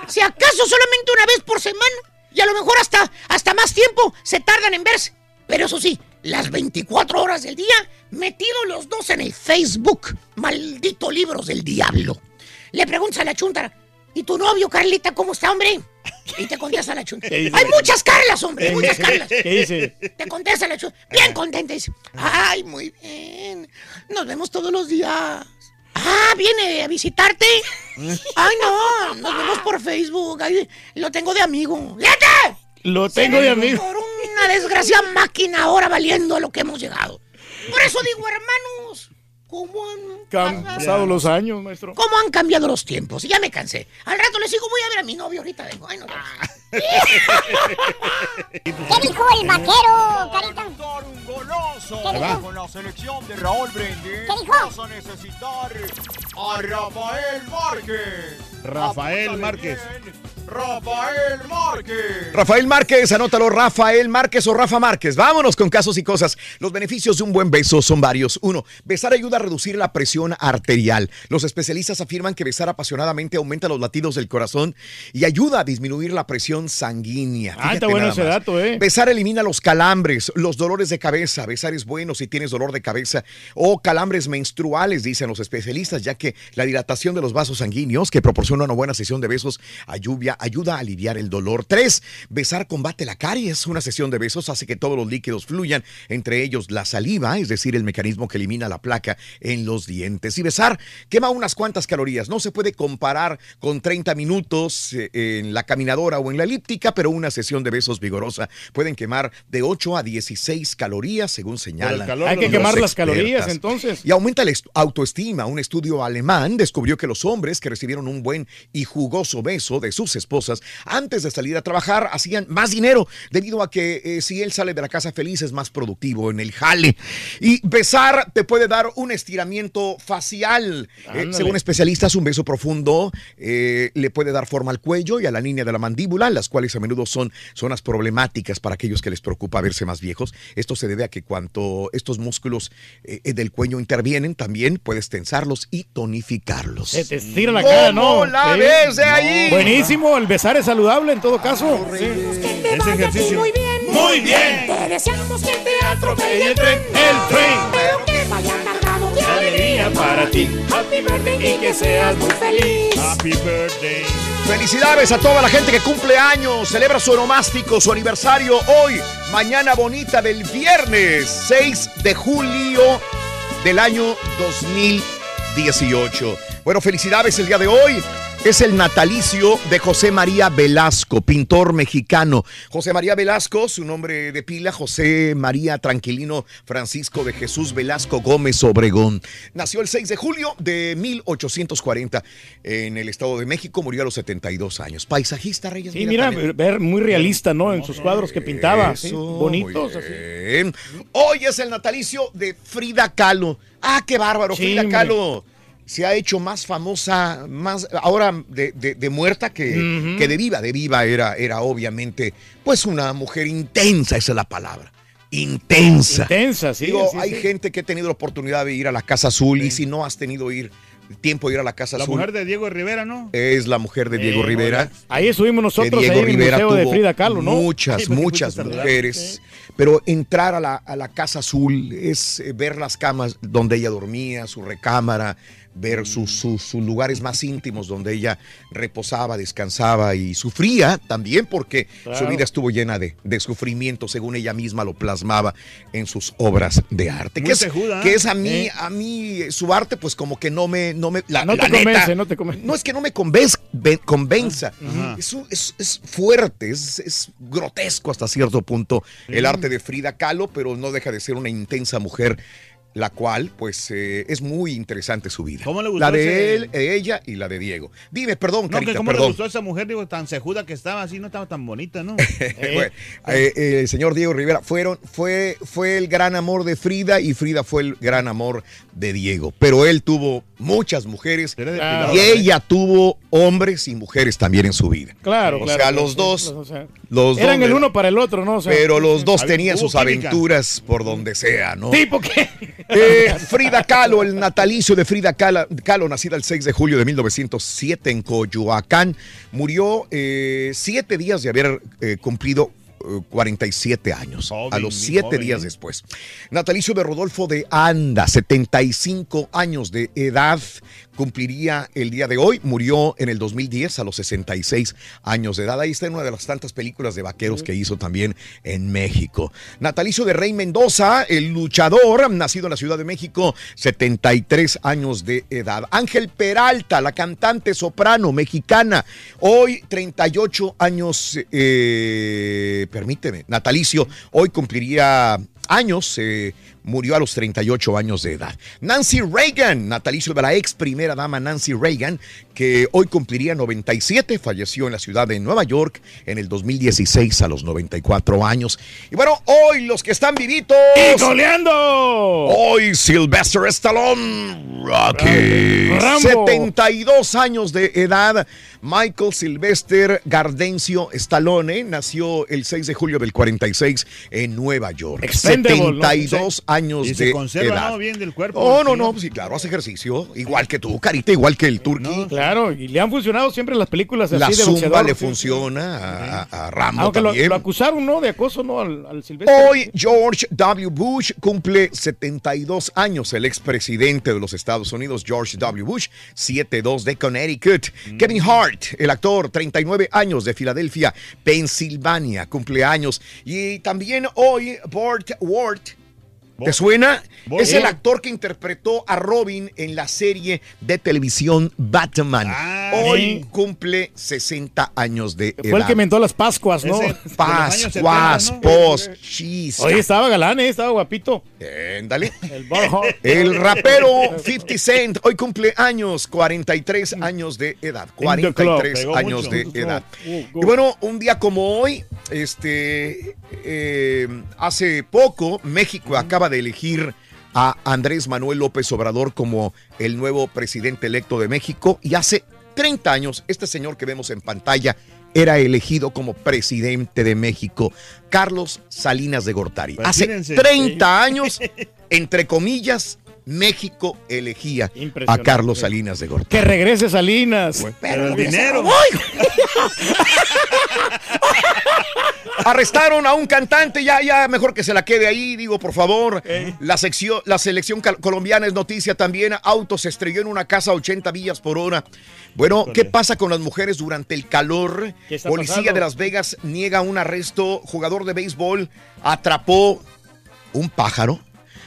Si acaso solamente una vez por semana. Y a lo mejor hasta, hasta más tiempo se tardan en verse. Pero eso sí, las 24 horas del día, metidos los dos en el Facebook. Maldito libros del diablo. Le preguntas a la chuntara, ¿y tu novio, Carlita, cómo está, hombre? Y te contesta la chunta. ¿Qué dice? Hay muchas Carlas, hombre, ¿Qué muchas? Carlas. ¿Qué dice? Te contesta la chunta. Bien contenta. Dice, ay, muy bien. Nos vemos todos los días. Ah, viene a visitarte. Ay, no, nos vemos por Facebook. Ay, lo tengo de amigo. ¡Fíjate! Lo tengo de amigo. Por una desgracia máquina ahora valiendo a lo que hemos llegado. Por eso digo, hermanos, ¿cómo han, pasado los años, maestro. ¿Cómo han cambiado los tiempos? Ya me cansé. Al rato les digo, voy a ver a mi novio ahorita vengo. Ay, no. ¿Qué dijo el vaquero, Carita? Un goloso ¿Qué dijo? con la selección de Raúl Brindis. ¿Qué dijo? Vas a necesitar a Rafael Márquez. Rafael Márquez. Rafael Márquez. Rafael Márquez, anótalo, Rafael Márquez o Rafa Márquez. Vámonos con casos y cosas. Los beneficios de un buen beso son varios. Uno, besar ayuda a reducir la presión arterial. Los especialistas afirman que besar apasionadamente aumenta los latidos del corazón y ayuda a disminuir la presión sanguínea. Ah, está bueno ese dato, ¿eh? Besar elimina los calambres, los dolores de cabeza. Besar es bueno si tienes dolor de cabeza o calambres menstruales, dicen los especialistas, ya que la dilatación de los vasos sanguíneos que proporciona una buena sesión de besos ayuda, ayuda a aliviar el dolor. Tres, besar combate la caries. Una sesión de besos hace que todos los líquidos fluyan, entre ellos la saliva, es decir, el mecanismo que elimina la placa en los dientes. Y besar quema unas cuantas calorías. No se puede comparar con 30 minutos eh, en la caminadora o en la elíptica, pero una sesión de besos vigorosa pueden quemar de 8 a 16 calorías, según señalan. Hay que quemar las calorías, entonces. Y aumenta la est- autoestima. Un estudio alemán descubrió que los hombres que recibieron un buen y jugoso beso de sus esposas antes de salir a trabajar hacían más dinero debido a que eh, si él sale de la casa feliz es más productivo en el jale. Y besar te puede dar un estiramiento facial. Eh, según especialistas, un beso profundo eh, le puede dar forma al cuello y a la línea de la mandíbula, las cuales a menudo son zonas problemáticas para aquellos que les preocupa verse más viejos. Esto se debe a que cuanto estos músculos del cuello intervienen, también puedes tensarlos y tonificarlos. Se te estira la cara, ¿no? ¿Cómo la ves de ahí? Buenísimo, el besar es saludable en todo caso. Sí. Ese ejercicio. Muy bien. Muy bien. Te deseamos que te atropelle el tren. El tren. Pero que vaya cargado de alegría para ti. Happy birthday y que seas muy feliz. Happy birthday. Felicidades a toda la gente que cumple años, celebra su onomástico, su aniversario hoy, mañana bonita del viernes 6 de julio del año 2018. Bueno, felicidades el día de hoy. Es el natalicio de José María Velasco, pintor mexicano. José María Velasco, su nombre de pila, José María Tranquilino Francisco de Jesús Velasco Gómez Obregón. Nació el 6 de julio de 1840 en el Estado de México, murió a los 72 años. Paisajista, Reyes. Sí, mira, también. ver muy realista, ¿no? En sus cuadros que pintaba. sí, Bonitos. así. Hoy es el natalicio de Frida Kahlo. Ah, qué bárbaro, Sí, Frida. Kahlo. Se ha hecho más famosa, más ahora de, de- de muerta que, que de viva. De viva era, era obviamente, pues una mujer intensa, esa es la palabra. Intensa. Intensa, sí. Digo, sí, hay sí. gente que ha tenido la oportunidad de ir a la Casa Azul y si no has tenido ir, tiempo de ir a la Casa La Azul, mujer de Diego Rivera, ¿no? es la mujer de Diego Eh, Rivera. Ahí estuvimos nosotros, Diego ahí en el Rivera Museo de Frida Kahlo, ¿no? Muchas, Sí, muchas mujeres. Pero entrar a la, a la Casa Azul es eh, ver las camas donde ella dormía, su recámara, ver sus, sus- lugares más íntimos donde ella reposaba, descansaba y sufría también porque su vida estuvo llena de, de sufrimiento, según ella misma lo plasmaba en sus obras de arte. Muy Que es, tejuda, ¿eh? que es a mí, Sí. a mí, eh, su arte, pues como que no me, no me, la, No la te neta, convence, no te convence. no es que no me convenza, Ajá. es, es- es fuerte, es, es grotesco hasta cierto punto el arte de Frida Kahlo, pero no deja de ser una intensa mujer, la cual, pues, eh, es muy interesante su vida. ¿Cómo le gustó La de él, de ella y la de Diego. Dime, perdón, No, que Carita, cómo le gustó a esa mujer, digo, tan cejuda que estaba así, no estaba tan bonita, ¿no? Bueno, eh, eh, el señor Diego Rivera fueron, fue, fue el gran amor de Frida y Frida fue el gran amor de Diego. Pero él tuvo muchas mujeres Claro. y ella tuvo hombres y mujeres también en su vida. Claro, O claro. sea, los sí, dos, o sea, los Eran dos, el uno para el otro, ¿no? O sea, Pero los dos tenían sus química. aventuras por donde sea, ¿no? Sí, porque. Eh, Frida Kahlo, el natalicio de Frida Kahlo, Kahlo, nacida el 6 de julio de 1907 en Coyoacán, murió eh, siete días de haber eh, cumplido eh, 47 años, Joven, a los muy siete joven, días ¿eh? después. Natalicio de Rodolfo de Anda, 75 años de edad, cumpliría el día de hoy. Murió en el 2010 a los 66 años de edad. Ahí está en una de las tantas películas de vaqueros que hizo también en México. Natalicio de Rey Mendoza, el luchador, nacido en la Ciudad de México, 73 años de edad. Ángel Peralta, la cantante soprano mexicana, hoy 38 años, eh, permíteme, natalicio, hoy cumpliría años, eh, murió a los 38 años de edad. Nancy Reagan, natalicio de la ex primera dama Nancy Reagan, que hoy cumpliría 97, falleció en la ciudad de Nueva York en el 2016 a los 94 años. Y bueno, hoy los que están vivitos. ¡Y goleando! Hoy Sylvester Stallone, Rocky, Rambo. 72 años de edad. Michael Sylvester Gardencio Stallone nació el 6 de julio del 46 en Nueva York. Expendable, ¿no? 72 años Y se de conserva, edad. ¿no? Bien del cuerpo. Oh, no, Sí. no, sí, claro, hace ejercicio. Igual que tú, Carita, igual que el Turqui. Claro, y le han funcionado siempre las películas así La de zumba le sí. funciona a, Rambo Aunque lo, también. lo acusaron, ¿no? De acoso, ¿no? Al, al Silvestre. Hoy George W. Bush cumple 72 años, el expresidente de los Estados Unidos, George W. Bush, 7-2 de Connecticut. Kevin Hart, el actor, 39 años de Filadelfia, Pensilvania, cumpleaños. Y también hoy Burt Ward. ¿Te suena? Es el actor que interpretó a Robin en la serie de televisión Batman. Hoy sí. cumple 60 años de edad. Fue el que inventó las Pascuas, ¿no? Pascuas, post, cheese. Oye, estaba galán, ¿eh? Estaba guapito. Ándale. El rapero 50 Cent hoy cumple años, 43 años de edad. In the club. 43 Pegó años mucho. de edad. Y bueno, un día como hoy, este, eh, hace poco, México acaba de elegir a Andrés Manuel López Obrador como el nuevo presidente electo de México. Y hace 30 años, este señor que vemos en pantalla era elegido como presidente de México, Carlos Salinas de Gortari. Hace Imagínense. 30 años, entre comillas, México elegía a. Carlos Salinas de Gortari. Que regrese Salinas. Pero el dinero. Arrestaron a un cantante, ya, ya, mejor que se la quede ahí, digo, por favor. La, sección, la selección colombiana es noticia también. Auto se estrelló en una casa a 80 millas por hora. Bueno, ¿qué pasa con las mujeres durante el calor? ¿Qué está Policía pasando? de Las Vegas niega un arresto. Jugador de béisbol atrapó un pájaro.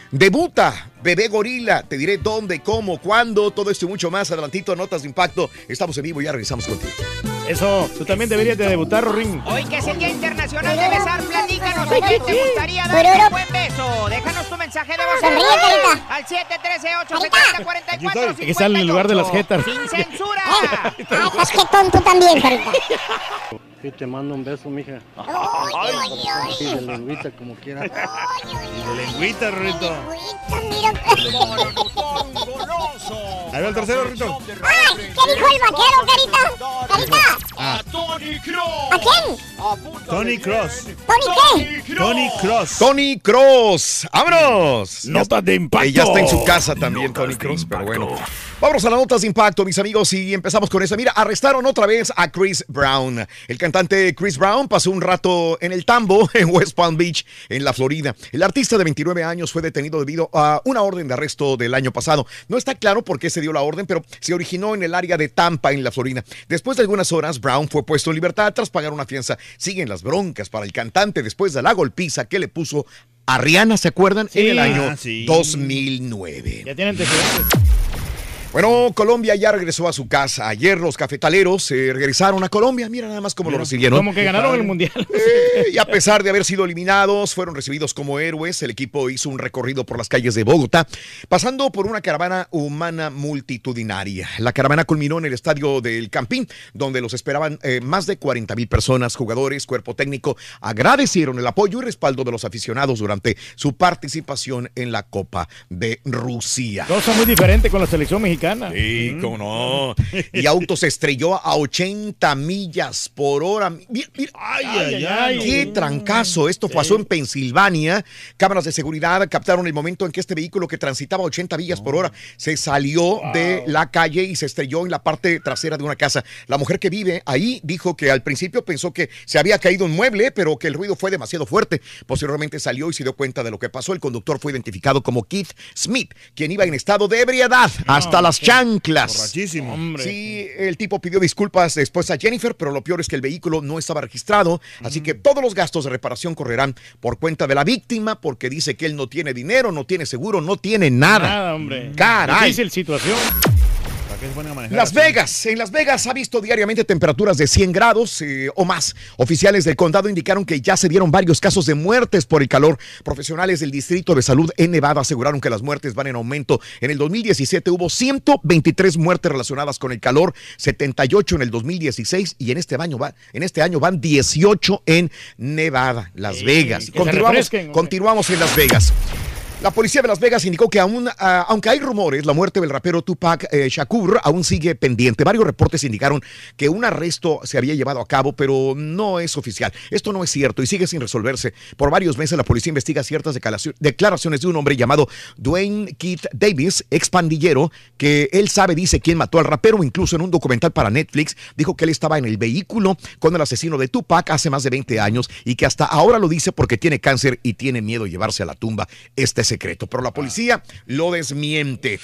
Debuta Bebé Gorila. Te diré dónde, cómo, cuándo, todo esto y mucho más. Adelantito, notas de impacto. Estamos en vivo y ya regresamos contigo. Eso, tú también deberías de debutar, Ring. Hoy que es el Día Internacional de Besar, platícanos a quién te gustaría darle un buen beso. Déjanos tu mensaje de voz Sonríe, Carita. al 713-870-4458. Hay que estar en el lugar de las jetas. Sin censura. Ah, estás jetón tú también, Carita. Sí, te mando un beso, mija. Ay, ay, ay. De lengüita, como quiera. Y de lengüita, Rito. Mira. Ahí va el tercero, Rito. Ay, ¿qué dijo el vaquero, Carita? Carita, Ah, Tony Cross. ¿a quién? Tony Cross. ¿Tony qué? Tony Cross. Tony Cross, vámonos. Notas de impacto. Ya está en su casa también, Tony Cross, pero bueno. Vámonos a las notas de impacto, mis amigos, y empezamos con esa. Mira, arrestaron otra vez a Chris Brown. El cantante Chris Brown pasó un rato en el tambo en West Palm Beach, en la Florida. El artista de 29 años fue detenido debido a una orden de arresto del año pasado. No está claro por qué se dio la orden, pero se originó en el área de Tampa, en la Florida. Después de algunas horas, Brown fue puesto en libertad tras pagar una fianza. Siguen las broncas para el cantante después de la golpiza que le puso a Rihanna, ¿se acuerdan? En el año Ah, sí. 2009. Ya tienen antecedentes. Bueno, Colombia ya regresó a su casa. Ayer los cafetaleros eh, regresaron a Colombia. Mira nada más cómo lo recibieron. Como que ganaron el mundial. Eh, y a pesar de haber sido eliminados, fueron recibidos como héroes. El equipo hizo un recorrido por las calles de Bogotá, pasando por una caravana humana multitudinaria. La caravana culminó en el estadio del Campín, donde los esperaban eh, más de 40 mil personas, jugadores, cuerpo técnico. Agradecieron el apoyo y respaldo de los aficionados durante su participación en la Copa de Rusia. Cosa muy diferente con la selección mexicana. Sí, cómo no. Y auto se estrelló a 80 millas por hora. Mira, mira. Ay, ay, ay. Qué trancazo. Esto pasó en Pensilvania. Cámaras de seguridad captaron el momento en que este vehículo que transitaba a 80 millas por hora se salió de la calle y se estrelló en la parte trasera de una casa. La mujer que vive ahí dijo que al principio pensó que se había caído un mueble, pero que el ruido fue demasiado fuerte. Posteriormente salió y se dio cuenta de lo que pasó. El conductor fue identificado como Keith Smith, quien iba en estado de ebriedad hasta las las chanclas. Borrachísimo. Sí, el tipo pidió disculpas después a Jennifer, pero lo peor es que el vehículo no estaba registrado, así que todos los gastos de reparación correrán por cuenta de la víctima porque dice que él no tiene dinero, no tiene seguro, no tiene nada. Nada, hombre. Caray. Difícil situación. ¿Para qué se ponen a manejar Las así? Vegas, en Las Vegas ha visto diariamente temperaturas de 100 grados eh, o más. Oficiales del condado indicaron que ya se dieron varios casos de muertes por el calor. Profesionales del Distrito de Salud en Nevada aseguraron que las muertes van en aumento. En el 2017 hubo 123 muertes relacionadas con el calor, 78 en el 2016 y en este año, va, en este año van 18 en Nevada, Las Vegas. continuamos en Las Vegas. La policía de Las Vegas indicó que aún, ah, aunque hay rumores, la muerte del rapero Tupac eh, Shakur aún sigue pendiente. Varios reportes indicaron que un arresto se había llevado a cabo, pero no es oficial. Esto no es cierto y sigue sin resolverse. Por varios meses la policía investiga ciertas declaraci- declaraciones de un hombre llamado Dwayne Keith Davis, ex pandillero, que él sabe, dice quién mató al rapero. Incluso en un documental para Netflix dijo que él estaba en el vehículo con el asesino de Tupac hace más de 20 años y que hasta ahora lo dice porque tiene cáncer y tiene miedo de llevarse a la tumba este secreto. Pero la policía lo desmiente.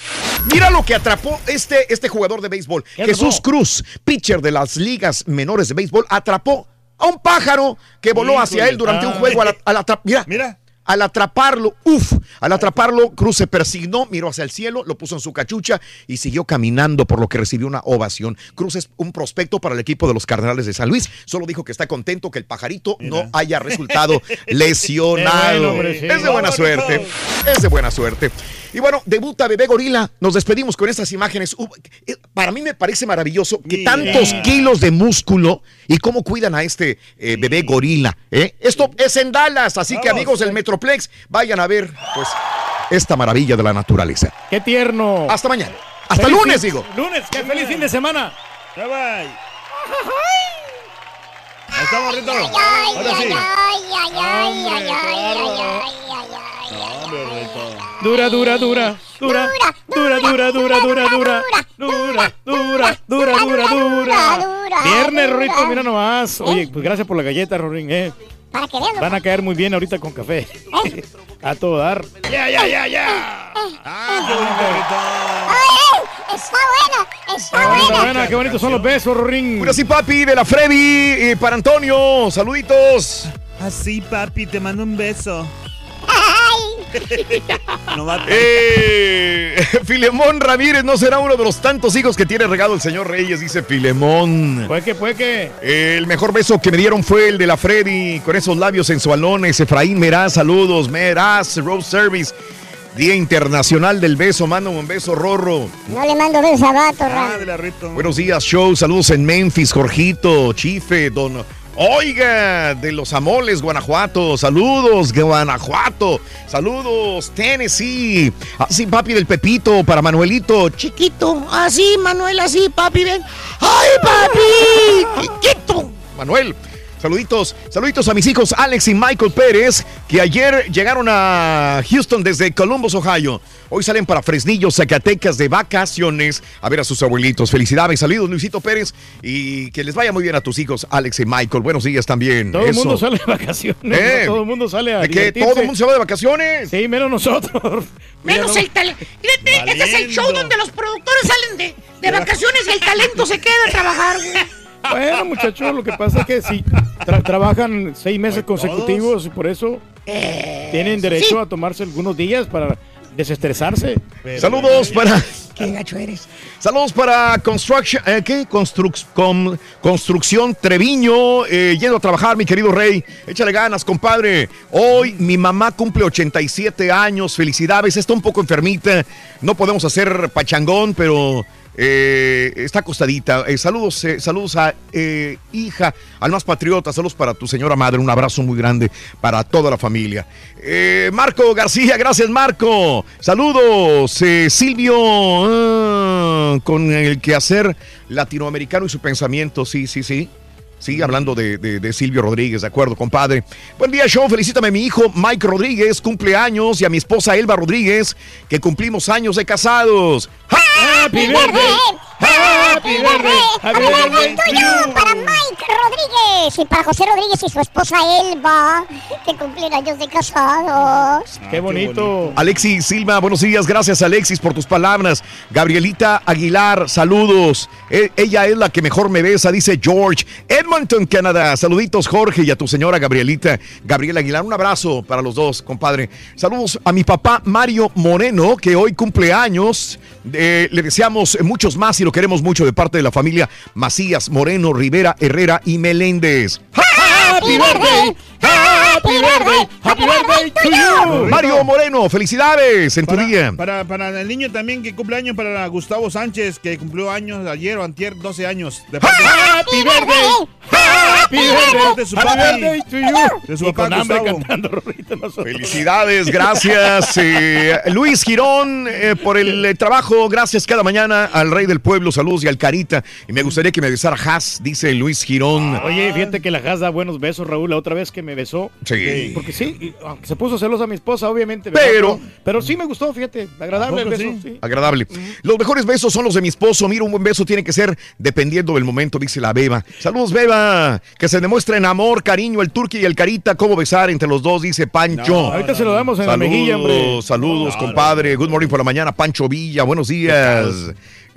Mira lo que atrapó este, este jugador de béisbol. ¿Qué Jesús atrapó? Cruz, pitcher de las ligas menores de béisbol, atrapó a un pájaro que voló hacia él durante un ay. juego. Al, al atra- mira, Mira. Al atraparlo, uff, al atraparlo, Cruz se persignó, miró hacia el cielo, lo puso en su cachucha y siguió caminando, por lo que recibió una ovación. Cruz es un prospecto para el equipo de los Cardenales de San Luis. Solo dijo que está contento que el pajarito no haya resultado lesionado. Bueno. Es de buena suerte. Es de buena suerte. Y bueno, debuta Bebé Gorila. Nos despedimos con estas imágenes. Eh, Para mí me parece maravilloso que Mira. tantos kilos de músculo y cómo cuidan a este eh, bebé gorila. ¿eh? Esto es en Dallas, así que amigos del Metroplex, vayan a ver pues esta maravilla de la naturaleza. Qué tierno. Hasta mañana. Hasta Feliz lunes, fin- digo. Lunes, qué feliz fin de semana. Bye bye. Estamos, Rito. Ay, Ahora sí. ay, ay, ay, ay, Hombre, ay, qué ay, ay, bárbaro. ay, ay, ay. No, hombre, Rito. Dura, dura, dura. Dura, dura, dura, dura, dura, dura. Dura, dura, dura, dura, dura. Viernes, Rorito, mira nomás. Oye, pues gracias por la galleta, Rorín, eh. Para que vean. Van a caer muy bien ahorita con café. A todo dar. Ya, ya, ya, ya. Ah, qué bonito, Rito. Ay, ay, está buena, está Buena, buena. buena, qué bonitos son los besos, Rorín. Ahora sí, papi, de la Freddy y para Antonio. Saluditos. Así, papi, te mando un beso. Ay, No va Eh, Filemón Ramírez no será uno de los tantos hijos que tiene regado el señor Reyes, dice Filemón. Puede que, puede que. El mejor beso que me dieron fue el de la Freddy, con esos labios sensualones. Efraín Meraz, saludos. Meraz, Rose Service. Día Internacional del Beso. Manda un beso, Rorro. No le mando besos a vato, Ah. Buenos días, show. Saludos en Memphis, Jorgito, Chife, Don. Oiga, de los Amoles, Guanajuato. Saludos, Guanajuato. Saludos, Tennessee. Así, papi del Pepito, para Manuelito. Chiquito. Así, Manuel, así, papi, ven. ¡Ay, papi! Chiquito. Manuel. Saluditos, saluditos a mis hijos Alex y Michael Pérez, que ayer llegaron a Houston desde Columbus, Ohio. Hoy salen para Fresnillo, Zacatecas de vacaciones a ver a sus abuelitos. Felicidades, saludos Luisito Pérez y que les vaya muy bien a tus hijos Alex y Michael. Buenos días también. Todo el mundo sale de vacaciones. Eh. ¿no? Todo el mundo sale a ¿De que todo el mundo se va de vacaciones? Sí, menos nosotros. Menos el talento. Este es el show donde los productores salen de, de vacaciones y el talento se queda a trabajar, güey. Bueno, muchachos, lo que pasa es que si tra- trabajan seis meses consecutivos y por eso tienen derecho sí. a tomarse algunos días para desestresarse. Saludos para Qué gacho eres. Saludos para Construction, eh, ¿qué? Construc- com- Construcción Treviño, eh, yendo a trabajar, mi querido Rey. Échale ganas, compadre. Hoy mi mamá cumple 87 años, felicidades. Está un poco enfermita, no podemos hacer pachangón, pero eh, está acostadita. Eh, saludos, eh, saludos a hija, al más patriota, saludos para tu señora madre, un abrazo muy grande para toda la familia. Marco García, gracias Marco. Saludos, Silvio, ah, con el quehacer latinoamericano y su pensamiento, sí, sí, sí. Sí, hablando de, de- de Silvio Rodríguez, de acuerdo, compadre. Buen día, show. Felicítame a mi hijo Mike Rodríguez, cumpleaños, y a mi esposa Elba Rodríguez, que cumplimos años de casados. Happy birthday. Happy birthday, happy birthday to you. Para Mike Rodríguez y para José Rodríguez y su esposa Elba, que cumplen años de casados. Qué bonito. Alexis Silva, buenos días. Gracias, Alexis, por tus palabras. Gabrielita Aguilar, saludos. E- ella es la que mejor me besa, dice George. Edmonton, Canadá. Saluditos, Jorge, y a tu señora Gabrielita. Gabriela Aguilar, un abrazo para los dos, compadre. Saludos a mi papá Mario Moreno, que hoy cumple años. Eh, le deseamos muchos más y lo queremos mucho de parte de la familia Macías, Moreno, Rivera, Herrera y Meléndez. Happy birthday, happy birthday, happy birthday to you. Mario Moreno, felicidades en tu día. Para, para el niño también que cumple años, para Gustavo Sánchez, que cumplió años ayer o antier, 12 años. De parte Happy birthday, happy birthday, de su Happy papi. birthday to you. De su Y papá con hambre cantando, nosotros. Felicidades, gracias. eh, Luis Girón, eh, por el eh, trabajo. Gracias cada mañana al Rey del Pueblo. Saludos y al Carita. Y me gustaría que me besara Haas, dice Luis Girón. Oye, fíjate que la Has da buenos besos, Raúl, la otra vez que me besó. Sí. Porque sí, aunque se puso celosa mi esposa, obviamente. ¿verdad? Pero- Pero sí me gustó, fíjate, agradable el ¿A poco beso. sí? sí. Agradable. Los mejores besos son los de mi esposo. Mira, un buen beso tiene que ser dependiendo del momento, dice la Beba. Saludos, Beba. Que se demuestren amor, cariño, el turqui y el carita. ¿Cómo besar entre los dos? Dice Pancho. No, Ahorita se lo damos en la mejilla, hombre. Saludos, saludos, compadre. Good morning por la mañana, Pancho Villa. Buenos días.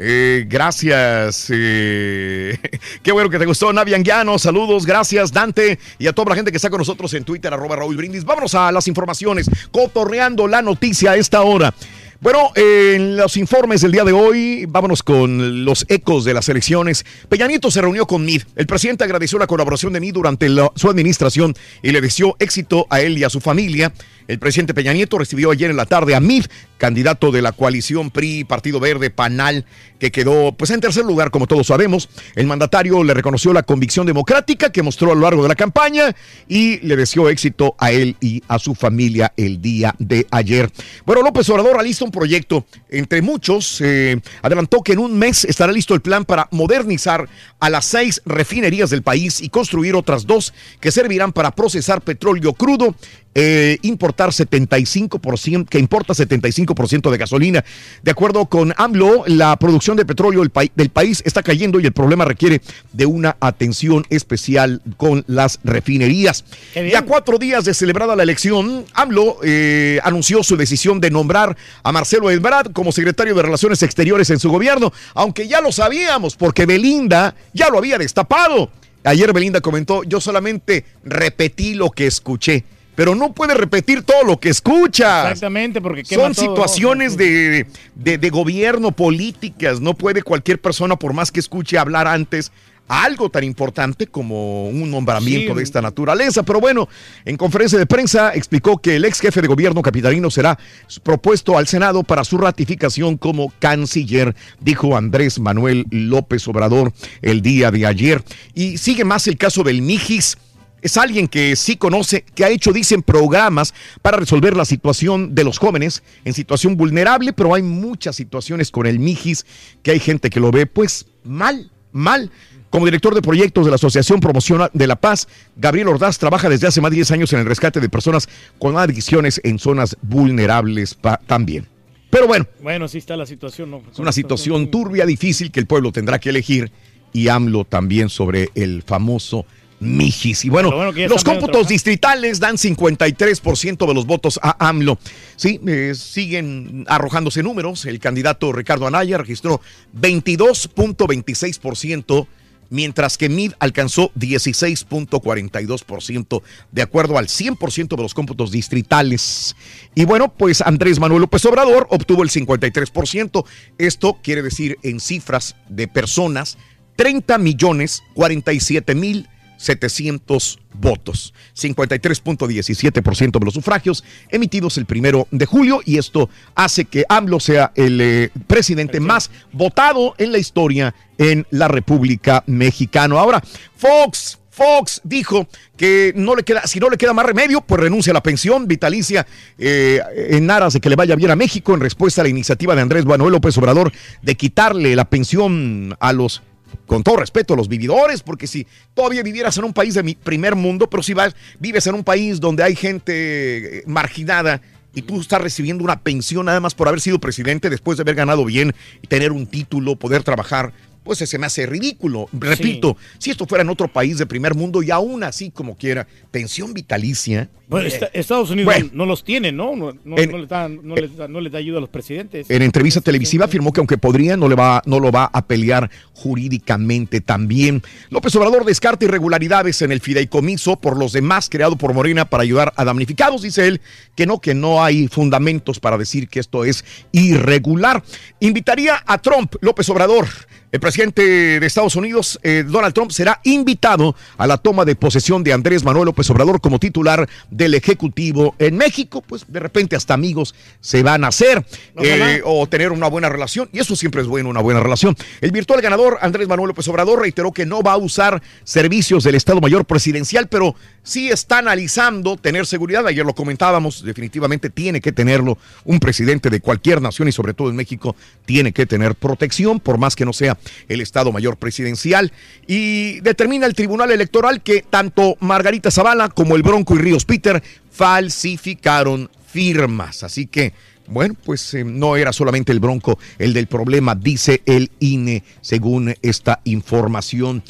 Eh, gracias. eh, qué bueno que te gustó, Navi Anguiano. Saludos, gracias, Dante. Y a toda la gente que está con nosotros en Twitter, arroba Raúl Brindis. Vámonos a las informaciones. Cotorreando la noticia a esta hora. Bueno, en los informes del día de hoy, vámonos con los ecos de las elecciones. Peña Nieto se reunió con MID. El presidente agradeció la colaboración de MID durante su administración y le deseó éxito a él y a su familia. El presidente Peña Nieto recibió ayer en la tarde a MID, candidato de la coalición PRI, Partido Verde, PANAL, que quedó pues en tercer lugar, como todos sabemos. El mandatario le reconoció la convicción democrática que mostró a lo largo de la campaña y le deseó éxito a él y a su familia el día de ayer. Bueno, López Obrador alista un proyecto, entre muchos, eh, adelantó que en un mes estará listo el plan para modernizar a las seis refinerías del país y construir otras dos que servirán para procesar petróleo crudo eh, importar 75%, que importa 75% de gasolina. De acuerdo con AMLO, la producción de petróleo del, del país está cayendo y el problema requiere de una atención especial con las refinerías. Y a cuatro días de celebrada la elección, AMLO eh, anunció su decisión de nombrar a Marcelo Ebrard como secretario de Relaciones Exteriores en su gobierno, aunque ya lo sabíamos porque Belinda ya lo había destapado. Ayer Belinda comentó, yo solamente repetí lo que escuché pero no puede repetir todo lo que escucha. Exactamente, porque Son todo, ¿no? situaciones de, de- de gobierno, políticas. No puede cualquier persona, por más que escuche hablar antes, algo tan importante como un nombramiento Sí. de esta naturaleza. Pero bueno, en conferencia de prensa explicó que el ex jefe de gobierno capitalino será propuesto al Senado para su ratificación como canciller, dijo Andrés Manuel López Obrador el día de ayer. Y sigue más el caso del Mijis. Es alguien que sí conoce, que ha hecho, dicen, programas para resolver la situación de los jóvenes en situación vulnerable, pero hay muchas situaciones con el Mijis que hay gente que lo ve pues mal, mal. Como director de proyectos de la Asociación Promoción de la Paz, Gabriel Ordaz trabaja desde hace más de 10 años en el rescate de personas con adicciones en zonas vulnerables también. Pero bueno, Bueno, sí está la situación, ¿no? es una situación turbia, difícil que el pueblo tendrá que elegir y AMLO también sobre el famoso Mijis. Y bueno, los cómputos distritales dan 53% de los votos a AMLO. Sí, eh, siguen arrojándose números. El candidato Ricardo Anaya registró 22.26%. Mientras que MID alcanzó 16.42% de acuerdo al 100% de los cómputos distritales. Y bueno, pues Andrés Manuel López Obrador obtuvo el 53%. Esto quiere decir en cifras de personas 30 millones 47 mil 700 votos, 53.17% de los sufragios emitidos el primero de julio y esto hace que AMLO sea el eh, presidente. más votado en la historia en la República Mexicana. Ahora, Fox, Fox dijo que no le queda, si no le queda más remedio, pues renuncia a la pensión. Vitalicia eh, en aras de que le vaya bien a México en respuesta a la iniciativa de Andrés Manuel López Obrador de quitarle la pensión a los con todo respeto a los vividores, porque si todavía vivieras en un país de mi primer mundo, pero si vas, vives en un país donde hay gente eh, marginada y tú estás recibiendo una pensión nada más por haber sido presidente después de haber ganado bien y tener un título, poder trabajar, pues se me hace ridículo. Repito, si esto fuera en otro país de primer mundo y aún así como quiera, pensión vitalicia. Bueno, eh, esta- Estados Unidos bueno. no los tiene, ¿no? No, no- En- no les da, no les da- no les da ayuda a los presidentes. En entrevista televisiva afirmó que aunque podría, no, le va, no lo va a pelear jurídicamente también. López Obrador descarta irregularidades en el fideicomiso por los demás creado por Morena para ayudar a damnificados. Dice él que no, que no hay fundamentos para decir que esto es irregular. Invitaría a Trump, López Obrador. El presidente de Estados Unidos, eh, Donald Trump, será invitado a la toma de posesión de Andrés Manuel López Obrador como titular del Ejecutivo en México. Pues de repente hasta amigos se van a hacer eh, o tener una buena relación. Y eso siempre es bueno, una buena relación. El virtual ganador, Andrés Manuel López Obrador, reiteró que no va a usar servicios del Estado Mayor Presidencial, pero sí está analizando tener seguridad. Ayer lo comentábamos, definitivamente tiene que tenerlo un presidente de cualquier nación y sobre todo en México tiene que tener protección, por más que no sea el Estado Mayor Presidencial. Y determina el Tribunal Electoral que tanto Margarita Zavala como el Bronco y Ríos Peter falsificaron firmas. Así que, bueno, pues eh, no era solamente el Bronco el del problema, dice el INE, según esta información.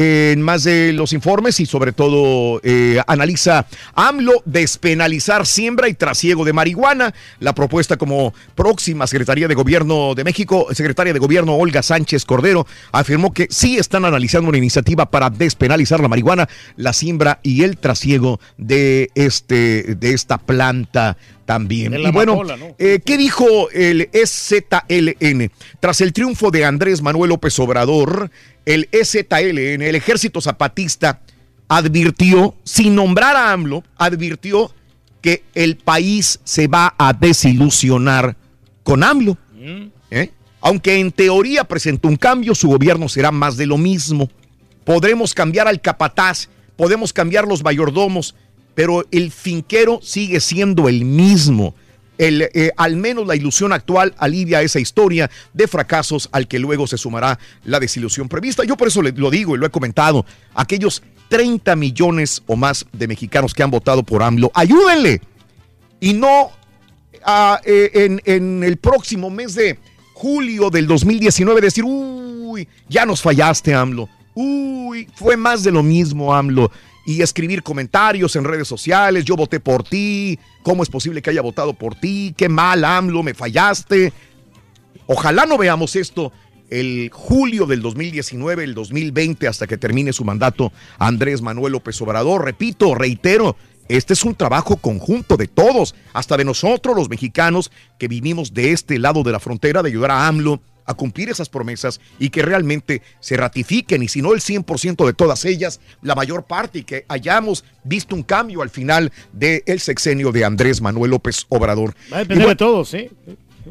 En más de los informes y sobre todo eh, analiza AMLO despenalizar siembra y trasiego de marihuana. La propuesta como próxima Secretaría de Gobierno de México, secretaria de Gobierno Olga Sánchez Cordero, afirmó que sí están analizando una iniciativa para despenalizar la marihuana, la siembra y el trasiego de, este, de esta planta también. La Y bueno, amapola, ¿no? eh, ¿qué dijo el EZLN? Tras el triunfo de Andrés Manuel López Obrador, el EZLN, el Ejército Zapatista, advirtió, sin nombrar a AMLO, advirtió que el país se va a desilusionar con AMLO. ¿eh? Aunque en teoría presentó un cambio, su gobierno será más de lo mismo. Podremos cambiar al capataz, podemos cambiar los mayordomos, pero el finquero sigue siendo el mismo. El, eh, al menos la ilusión actual alivia esa historia de fracasos al que luego se sumará la desilusión prevista. Yo por eso le- lo digo y lo he comentado. Aquellos 30 millones o más de mexicanos que han votado por AMLO, ayúdenle. Y no ah, eh, en, en el próximo mes de julio del 2019 decir, uy, ya nos fallaste, AMLO. Uy, fue más de lo mismo, AMLO. Y escribir comentarios en redes sociales, yo voté por ti, ¿cómo es posible que haya votado por ti? Qué mal, AMLO, me fallaste. Ojalá no veamos esto el julio del 2019, el 2020, hasta que termine su mandato Andrés Manuel López Obrador. Repito, reitero, este es un trabajo conjunto de todos, hasta de nosotros los mexicanos que vivimos de este lado de la frontera, de ayudar a AMLO a cumplir esas promesas y que realmente se ratifiquen y si no el 100% de todas ellas, la mayor parte y que hayamos visto un cambio al final del sexenio de Andrés Manuel López Obrador. Va a depender bueno, de todos, ¿sí?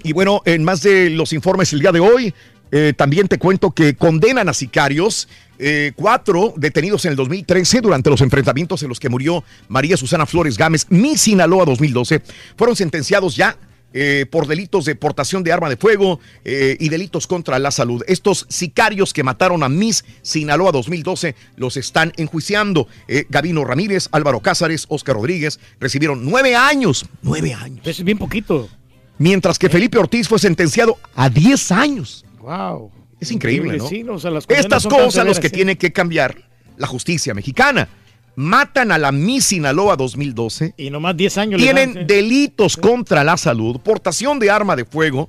y bueno, en más de los informes el día de hoy, eh, también te cuento que condenan a sicarios. eh, cuatro detenidos en el 2013 durante los enfrentamientos en los que murió María Susana Flores Gámez, mi Sinaloa 2012, fueron sentenciados ya eh, por delitos de portación de arma de fuego eh, y delitos contra la salud. Estos sicarios que mataron a Miss Sinaloa 2012 los están enjuiciando. Eh, Gavino Ramírez, Álvaro Cázares, Oscar Rodríguez recibieron nueve años. Nueve años. Es bien poquito. Mientras que Felipe Ortiz fue sentenciado a 10 años. Wow. Es increíble, ¿no? Sí, no, o sea, las condenas Estas cosas los severas, que tiene que cambiar la justicia mexicana. Matan a la Miss Sinaloa 2012. Y nomás 10 años. Tienen dan, sí. delitos contra la salud, portación de arma de fuego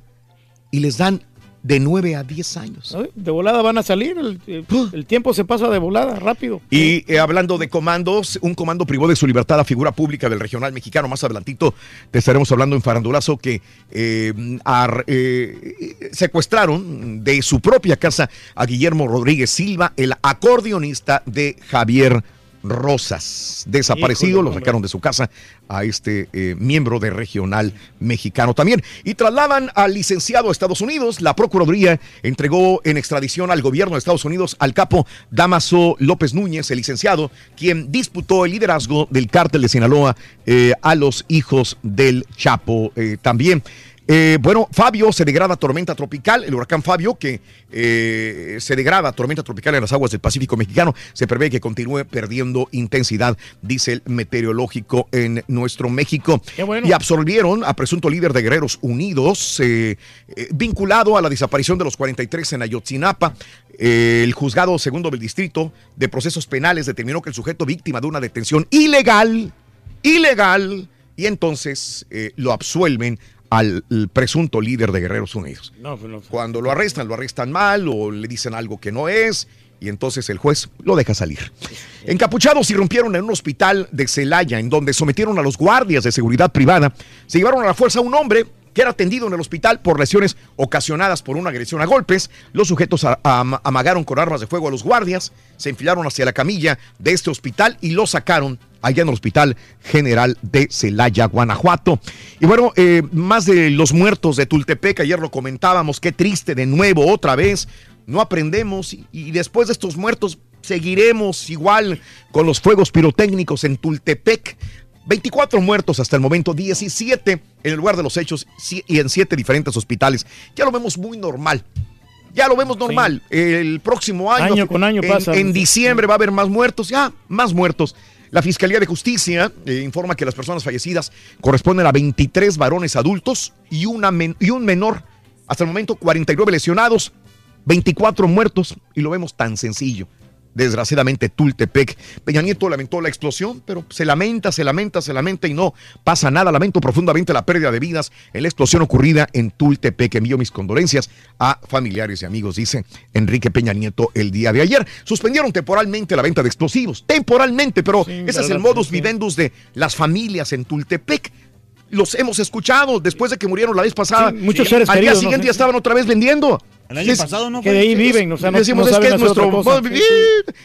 y les dan de 9 a 10 años. Ay, De volada van a salir, el, el- el tiempo se pasa de volada, rápido. Y eh, hablando de comandos, un comando privó de su libertad a figura pública del regional mexicano. Más adelantito te estaremos hablando en Farandulazo que eh, ar- eh, secuestraron de su propia casa a Guillermo Rodríguez Silva, el acordeonista de Javier Rosas. Desaparecido, Híjole, lo sacaron de su casa a este eh, miembro de regional mexicano también. Y trasladan al licenciado a Estados Unidos. La Procuraduría entregó en extradición al gobierno de Estados Unidos al capo Damaso López Núñez, el licenciado, quien disputó el liderazgo del cártel de Sinaloa eh, a los hijos del Chapo eh, también. Eh, bueno, Fabio se degrada a tormenta tropical. El huracán Fabio, que eh, se degrada a tormenta tropical en las aguas del Pacífico mexicano, se prevé que continúe perdiendo intensidad, dice el meteorológico en nuestro México. Y absolvieron a presunto líder de Guerreros Unidos, eh, vinculado a la desaparición de los 43 en Ayotzinapa. El juzgado segundo del distrito de procesos penales determinó que el sujeto víctima de una detención ilegal, ilegal, y entonces lo absuelven al presunto líder de Guerreros Unidos. No, pues no. Cuando lo arrestan, lo arrestan mal o le dicen algo que no es y entonces el juez lo deja salir. Encapuchados irrumpieron en un hospital de Celaya en donde sometieron a los guardias de seguridad privada. Se llevaron a la fuerza a un hombre que era atendido en el hospital por lesiones ocasionadas por una agresión a golpes. Los sujetos a- am- amagaron con armas de fuego a los guardias, se enfilaron hacia la camilla de este hospital y lo sacaron allá en el Hospital General de Celaya, Guanajuato. Y bueno, eh, más de los muertos de Tultepec, ayer lo comentábamos, qué triste de nuevo, otra vez, no aprendemos y después de estos muertos seguiremos igual con los fuegos pirotécnicos en Tultepec. 24 muertos hasta el momento, 17 en el lugar de los hechos y en 7 diferentes hospitales. Ya lo vemos muy normal. Ya lo vemos normal. El próximo año, Año con año en, pasa. en diciembre va a haber más muertos, ya, más muertos. La Fiscalía de Justicia eh, informa que las personas fallecidas corresponden a 23 varones adultos y, una y un menor. Hasta el momento, 49 lesionados, 24 muertos y lo vemos tan sencillo. Desgraciadamente, Tultepec. Peña Nieto lamentó la explosión, pero se lamenta, se lamenta, se lamenta y no pasa nada. Lamento profundamente la pérdida de vidas en la explosión ocurrida en Tultepec. Envío mis condolencias a familiares y amigos, dice Enrique Peña Nieto el día de ayer. Suspendieron temporalmente la venta de explosivos, temporalmente, pero ese es el modus vivendus de las familias en Tultepec. Los hemos escuchado después de que murieron la vez pasada. Sí, muchos seres Al día queridos, ¿no? siguiente ya estaban otra vez vendiendo. El año Es- pasado no Que de ahí viven, o sea, no, Decimos, no es que es nuestro cosa. modo de vivir.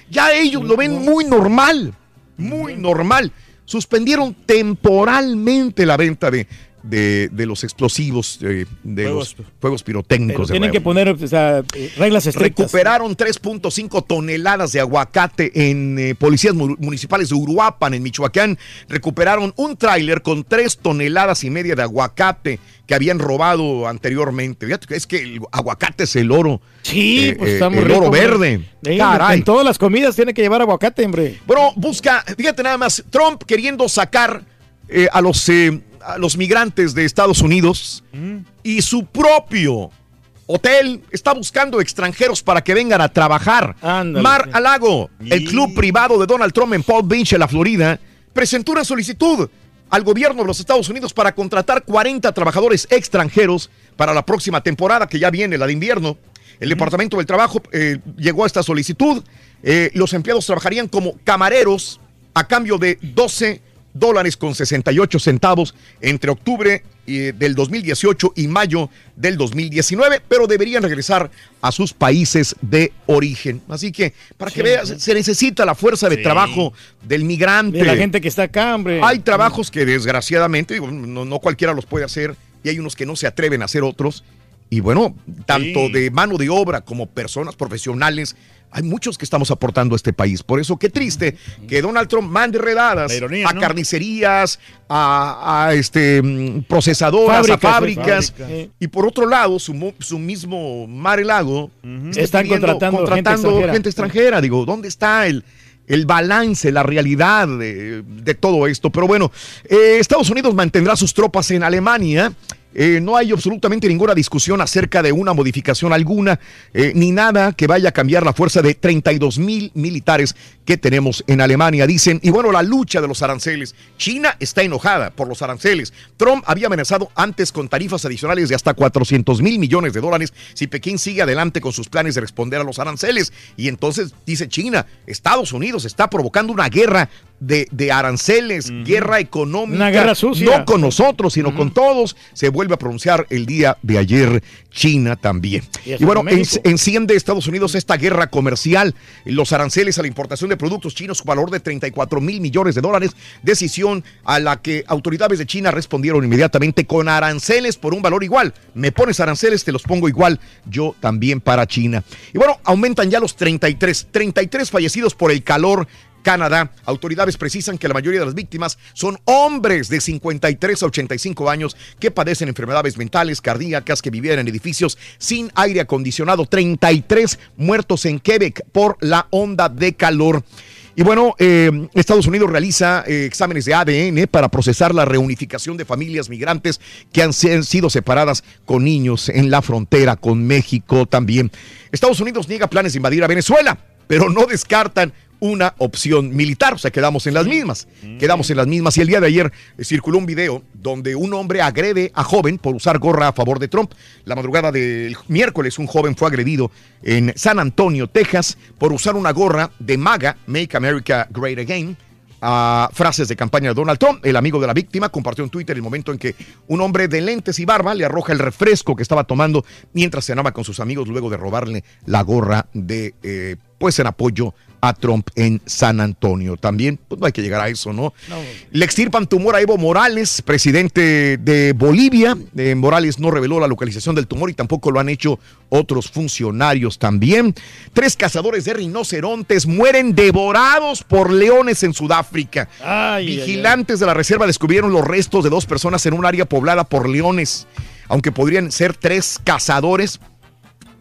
Ya ellos lo ven muy normal, muy normal. Suspendieron temporalmente la venta de, de, de los explosivos, eh, de Fuegos. los fuegos pirotécnicos. De tienen que poner o sea, eh, reglas estrictas. Recuperaron 3.5 toneladas de aguacate en eh, policías mu- municipales de Uruapan, en Michoacán. Recuperaron un tráiler con 3 toneladas y media de aguacate que habían robado anteriormente. Es que el aguacate es el oro. Sí, eh, pues eh, está muy el rico, oro hombre. verde. Caray. En todas las comidas tiene que llevar aguacate, hombre. Bueno, busca, fíjate nada más, Trump queriendo sacar a, los, a los migrantes de Estados Unidos y su propio hotel está buscando extranjeros para que vengan a trabajar. Mar a Lago, el club privado de Donald Trump en Palm Beach, en la Florida, presentó una solicitud al gobierno de los Estados Unidos para contratar 40 trabajadores extranjeros para la próxima temporada, que ya viene, la de invierno. El Departamento del Trabajo eh, llegó a esta solicitud. Eh, los empleados trabajarían como camareros a cambio de 12 dólares con 68 centavos entre octubre eh, del 2018 y mayo del 2019, pero deberían regresar a sus países de origen. Así que, para que Sí. veas, se necesita la fuerza de Sí. trabajo del migrante. De la gente que está acá, hombre. Hay trabajos que desgraciadamente no cualquiera los puede hacer y hay unos que no se atreven a hacer otros. Y bueno, tanto de mano de obra como personas profesionales, hay muchos que estamos aportando a este país. Por eso, qué triste que Donald Trump mande redadas ironía, a ¿no? carnicerías, a, a, este, mm, procesadoras, Fábricas, a fábricas. Y por otro lado, su, su mismo Mar Lago está Están contratando gente contratando extranjera. gente extranjera. Digo, ¿dónde está el, el balance, la realidad de, de todo esto? Pero bueno, eh, Estados Unidos mantendrá sus tropas en Alemania. Eh, no hay absolutamente ninguna discusión acerca de una modificación alguna, eh, ni nada que vaya a cambiar la fuerza de 32 mil militares que tenemos en Alemania, dicen. Y bueno, la lucha de los aranceles. China está enojada por los aranceles. Trump había amenazado antes con tarifas adicionales de hasta 400 mil millones de dólares si Pekín sigue adelante con sus planes de responder a los aranceles. Y entonces dice China, Estados Unidos está provocando una guerra de, de aranceles, guerra económica. Una guerra sucia. No con nosotros, sino con todos. Se vuelve a pronunciar el día de ayer China también. Y bueno, en- enciende Estados Unidos esta guerra comercial. Los aranceles a la importación de productos chinos con valor de 34 mil millones de dólares. Decisión a la que autoridades de China respondieron inmediatamente con aranceles por un valor igual. Me pones aranceles, te los pongo igual. Yo también para China. Y bueno, aumentan ya los 33. 33 fallecidos por el calor Canadá. Autoridades precisan que la mayoría de las víctimas son hombres de 53 a 85 años que padecen enfermedades mentales, cardíacas, que vivían en edificios sin aire acondicionado. 33 muertos en Quebec por la onda de calor. Y bueno, eh, Estados Unidos realiza eh, exámenes de ADN para procesar la reunificación de familias migrantes que han sido separadas con niños en la frontera con México también. Estados Unidos niega planes de invadir a Venezuela, pero no descartan una opción militar, o sea, quedamos en las mismas, quedamos en las mismas. Y el día de ayer eh, circuló un video donde un hombre agrede a joven por usar gorra a favor de Trump. La madrugada del miércoles un joven fue agredido en San Antonio, Texas, por usar una gorra de MAGA, Make America Great Again, a frases de campaña de Donald Trump. El amigo de la víctima compartió en Twitter el momento en que un hombre de lentes y barba le arroja el refresco que estaba tomando mientras cenaba con sus amigos luego de robarle la gorra de, eh, pues en apoyo a Trump en San Antonio. También, pues no hay que llegar a eso, ¿no? Le extirpan tumor a Evo Morales, presidente de Bolivia. Eh, Morales no reveló la localización del tumor y tampoco lo han hecho otros funcionarios también. Tres cazadores de rinocerontes mueren devorados por leones en Sudáfrica. Ay, ay, Vigilantes de la reserva descubrieron los restos de dos personas en un área poblada por leones. Aunque podrían ser tres cazadores,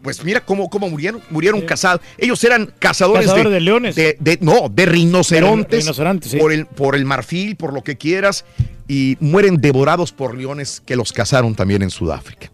pues mira cómo, cómo murieron. Murieron cazados. Ellos eran cazadores, Cazadores de leones. de- de- no, de rinocerontes. De rinocerontes, sí. por, el, por el marfil, por lo que quieras. Y mueren devorados por leones que los cazaron también en Sudáfrica.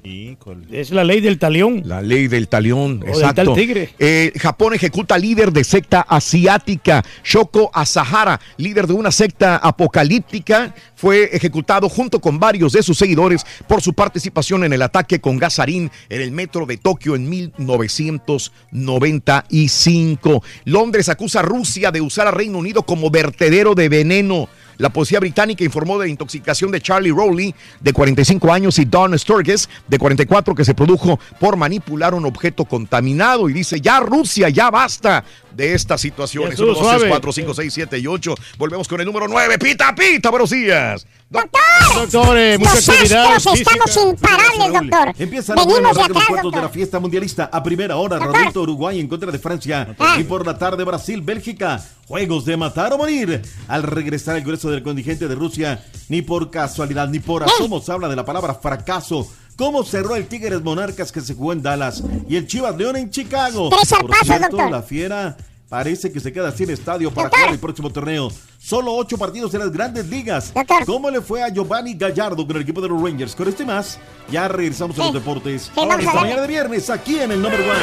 Es la ley del talión. La ley del talión, del exacto. tal tigre. Eh, Japón ejecuta líder de secta asiática. Shoko Asahara, líder de una secta apocalíptica, fue ejecutado junto con varios de sus seguidores por su participación en el ataque con gasarín en el metro de Tokio en 1995. Londres acusa a Rusia de usar a Reino Unido como vertedero de veneno. La policía británica informó de la intoxicación de Charlie Rowley, de 45 años, y Don Sturgis, de 44, que se produjo por manipular un objeto contaminado. Y dice, ya Rusia, ya basta de estas situaciones. Ya estuvo 1, 2, 3, suave. 4, 5, 6, 7 y 8. Volvemos con el número 9. Pita, pita, buenos días. Doctores, mucha Los actividad estamos imparables, doctor. Empieza la Venimos de atrás, cuartos de doctor. la fiesta mundialista a primera hora. Radito Uruguay en contra de Francia. Y por la tarde Brasil, Bélgica. Juegos de matar o morir. Al regresar el grueso del contingente de Rusia, ni por casualidad ni por asomo se habla de la palabra fracaso. ¿Cómo cerró el Tigres Monarcas que se jugó en Dallas y el Chivas León en Chicago? Tres al Por paso, cierto, doctor. la fiera parece que se queda sin estadio para jugar el próximo torneo. Solo ocho partidos en las grandes ligas. ¿Cómo le fue a Giovanni Gallardo con el equipo de los Rangers? Con este más, ya regresamos a los deportes. vamos a Esta mañana de viernes, aquí en el Number One.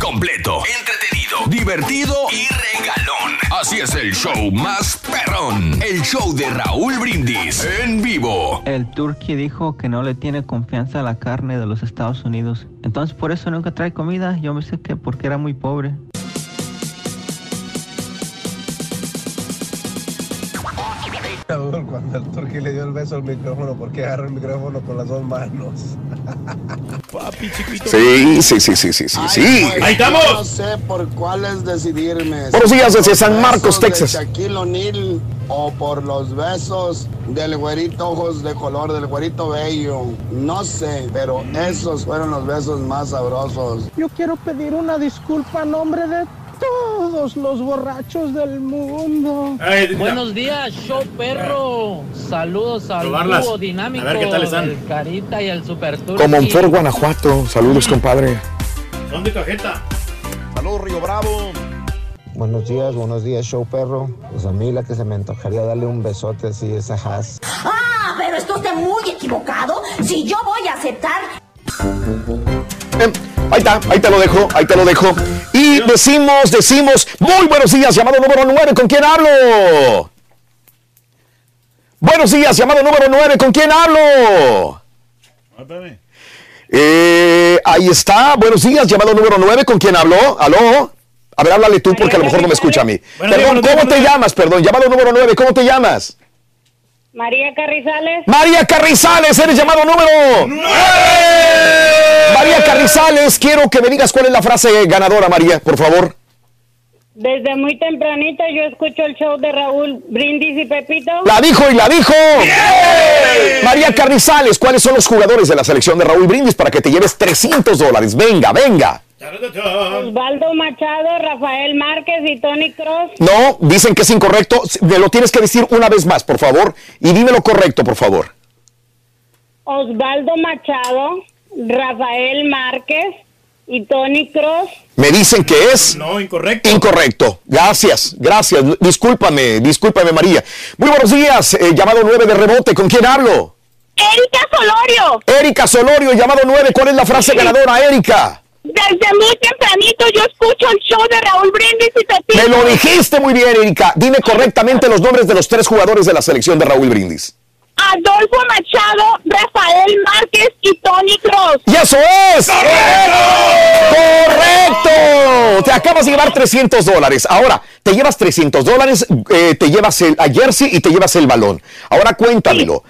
Completo, entretenido, divertido y regalón. Así es el show más perrón. El show de Raúl Brindis en vivo. El turqui dijo que no le tiene confianza a la carne de los Estados Unidos. Entonces por eso nunca trae comida. Yo pensé que porque era muy pobre. Cuando el turqui le dio el beso al micrófono, ¿por qué agarró el micrófono con las dos manos? Papi chiquito. Sí, sí, sí, sí, sí, sí, sí. No sé por cuáles decidirme. Buenos días desde San Marcos, besos de Texas. Shaquille O'Neal o por los besos del güerito ojos de color, del güerito bello. No sé, pero esos fueron los besos más sabrosos. Yo quiero pedir una disculpa a nombre de todos los borrachos del mundo. Buenos días, show perro. Saludos al dúo dinámico A ver qué tal están. del Carita y el Super. Como en Fort Guanajuato. Saludos, compadre. Son de cajeta. Saludos, Río Bravo. Buenos días, buenos días, show perro. Pues a mí la que se me antojaría darle un besote así es a Haas. Ah, pero está usted muy equivocado. Si yo voy a aceptar Eh, ahí está, ahí te lo dejo, ahí te lo dejo. Y decimos, decimos, muy buenos días, llamado número 9, ¿con quién hablo? Buenos días, llamado número 9, ¿con quién hablo? Eh, ahí está, buenos días, llamado número 9, ¿con quién habló? ¿Aló? A ver, háblale tú porque a lo mejor no me escucha a mí. Perdón, ¿cómo te llamas? Perdón, llamado número 9, ¿cómo te llamas? María Carrizales. María Carrizales, eres llamado número 9. María Carrizales, quiero que me digas cuál es la frase ganadora, María, por favor. Desde muy tempranito yo escucho el show de Raúl Brindis y Pepito. La dijo y la dijo. María Carrizales, ¿cuáles son los jugadores de la selección de Raúl Brindis para que te lleves 300 dólares? Venga, venga. Osvaldo Machado, Rafael Márquez y Tony Cross. No, dicen que es incorrecto. Me lo tienes que decir una vez más, por favor. Y dime lo correcto, por favor. Osvaldo Machado, Rafael Márquez y Tony Cross. Me dicen que es... No, incorrecto. Incorrecto. Gracias, gracias. Discúlpame, discúlpame, María. Muy buenos días. eh, llamado 9 de rebote. ¿Con quién hablo? Erika Solorio. Erika Solorio, llamado 9. ¿Cuál es la frase ganadora, Erika? Desde muy tempranito yo escucho el show de Raúl Brindis y Pepito. Me lo dijiste muy bien, Erika. Dime correctamente los nombres de los tres jugadores de la selección de Raúl Brindis. Adolfo Machado, Rafael Márquez y Tony Cross. ¡Y eso es! ¡Correcto! Te acabas de llevar 300 dólares. Ahora, te llevas 300 dólares, eh, te llevas el, a jersey y te llevas el balón. Ahora cuéntamelo.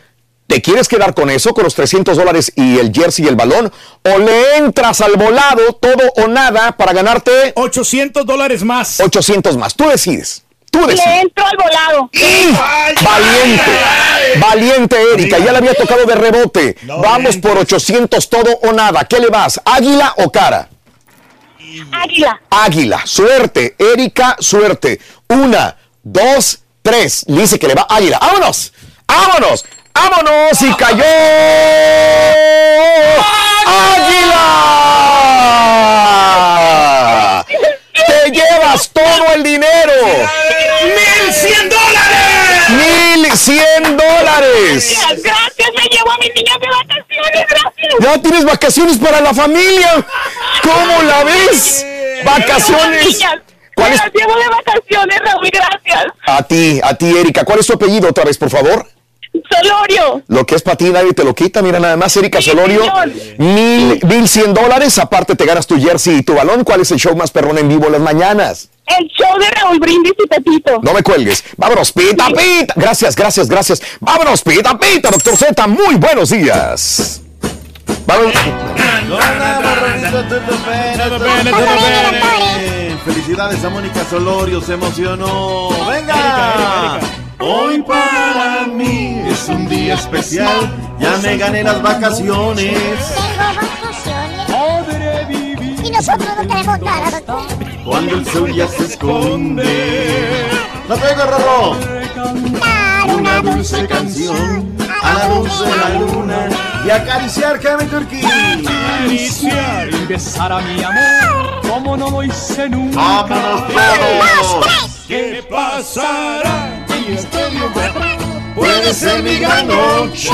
¿Te quieres quedar con eso, con los 300 dólares y el jersey y el balón? ¿O le entras al volado, todo o nada, para ganarte 800 dólares más? 800 más. Tú decides. Tú Le entro al volado. Valiente, valiente Erika, ya le había tocado de rebote. Vamos por 800 todo o nada. ¿Qué le vas? ¿Águila o cara? Águila. Águila, suerte, Erika, suerte. Una, dos, tres. Dice que le va Águila. ¡Vámonos! ¡Vámonos! ¡Vámonos! Y cayó. ¡Águila! ¡Te llevas todo el dinero! ¡Mil cien dólares! ¡Mil cien dólares! Gracias, me llevo a mis niñas de vacaciones, gracias. Ya tienes vacaciones para la familia. ¿Cómo la ves? Vacaciones. ¿Cuál me las llevo de vacaciones, Raúl, gracias. A ti, a ti, Erika. ¿Cuál es tu apellido otra vez, por favor? Solorio. Lo que es para ti nadie te lo quita. Mira nada más, Erika Sí, Solorio. Mil, mil cien dólares. Aparte te ganas tu jersey y tu balón. ¿Cuál es el show más perrón en vivo las mañanas? El show de Raúl Brindis y Pepito. No me cuelgues. Vámonos, pita, pita. Gracias, gracias, gracias. Vámonos, pita, pita, doctor Z. Muy buenos días. Vámonos. Felicidades a Mónica Solorio, se emocionó. ¡Venga! Hoy para mí es un día especial. Ya me gané las vacaciones. Y nosotros no tenemos nada, doctor. Cuando el sol ya se esconde. ¡No tengo, Rorro! Una dulce canción a la luz de la luna y acariciar Kevin Turkey. Acariciar y besar a mi amor, como no lo hice nunca. ¡Vámonos todos! ¿Qué pasará? Y estoy Puede ser mi gran noche.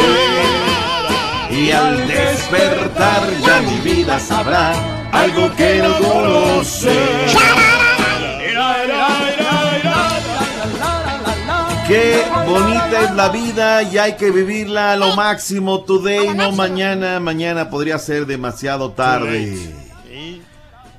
Y al despertar ya mi vida sabrá algo que no conoce. Qué bonita es la vida y hay que vivirla a lo máximo today, no mañana. Mañana podría ser demasiado tarde.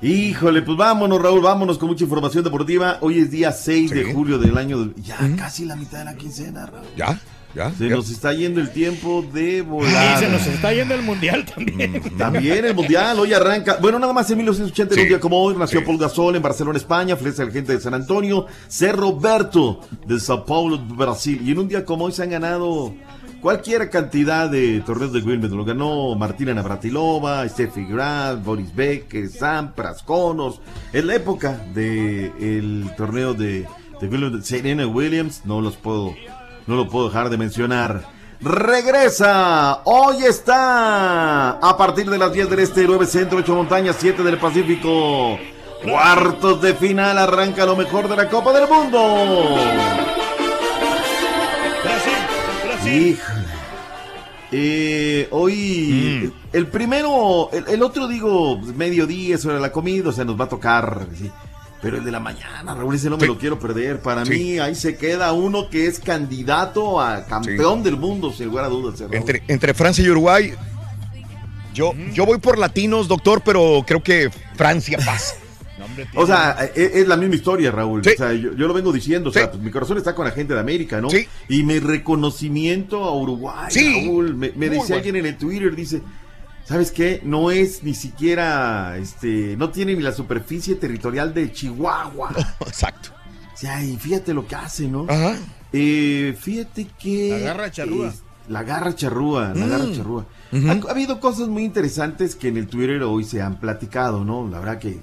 Híjole, pues vámonos, Raúl, vámonos con mucha información deportiva. Hoy es día 6 de julio del año del... Ya casi la mitad de la quincena, Raúl. ¿Ya? ¿Ya? Se ¿Ya? nos está yendo el tiempo de Y volar. se nos está yendo el mundial también. También el mundial, hoy arranca. Bueno, nada más en 1980, en un Sí. día como hoy, nació Sí. Paul Gasol en Barcelona, España. Fallece el gente de San Antonio. C. Roberto de Sao Paulo, Brasil. Y en un día como hoy se han ganado cualquier cantidad de torneos de Wimbledon. Lo ganó Martina Navratilova, Steffi Graf, Boris Becker, Sampras, Connors. En la época del torneo de, de Wimbledon, Serena Williams, no los puedo, no lo puedo dejar de mencionar. Regresa, hoy está a partir de las 10 del este, 9 centro, 8 montañas, 7 del Pacífico. Cuartos de final, arranca lo mejor de la Copa del Mundo. Híjole. Eh, hoy, el primero, el, el otro digo, mediodía, sobre la comida, o sea, nos va a tocar, sí. Pero el de la mañana, Raúl, ese no me lo quiero perder. Para Sí. mí, ahí se queda uno que es candidato a campeón del mundo, sin lugar a dudas. eh, Raúl. Entre, entre Francia y Uruguay, yo, yo voy por latinos, doctor, pero creo que Francia pasa. O sea, e- es, la misma historia, Raúl. O sea, yo, yo lo vengo diciendo. O sea, pues, mi corazón está con la gente de América, ¿no? Sí. Y mi reconocimiento a Uruguay. Raúl. Me, decía bueno. alguien en el Twitter, dice, ¿sabes qué? No es ni siquiera, este, no tiene ni la superficie territorial de Chihuahua. Exacto. O sea, y fíjate lo que hace, ¿no? Ajá. Eh, fíjate que... Agarra charrúa. es- La garra charrúa, la Mm. garra charrúa. Ha, ha habido cosas muy interesantes que en el Twitter hoy se han platicado, ¿no? La verdad que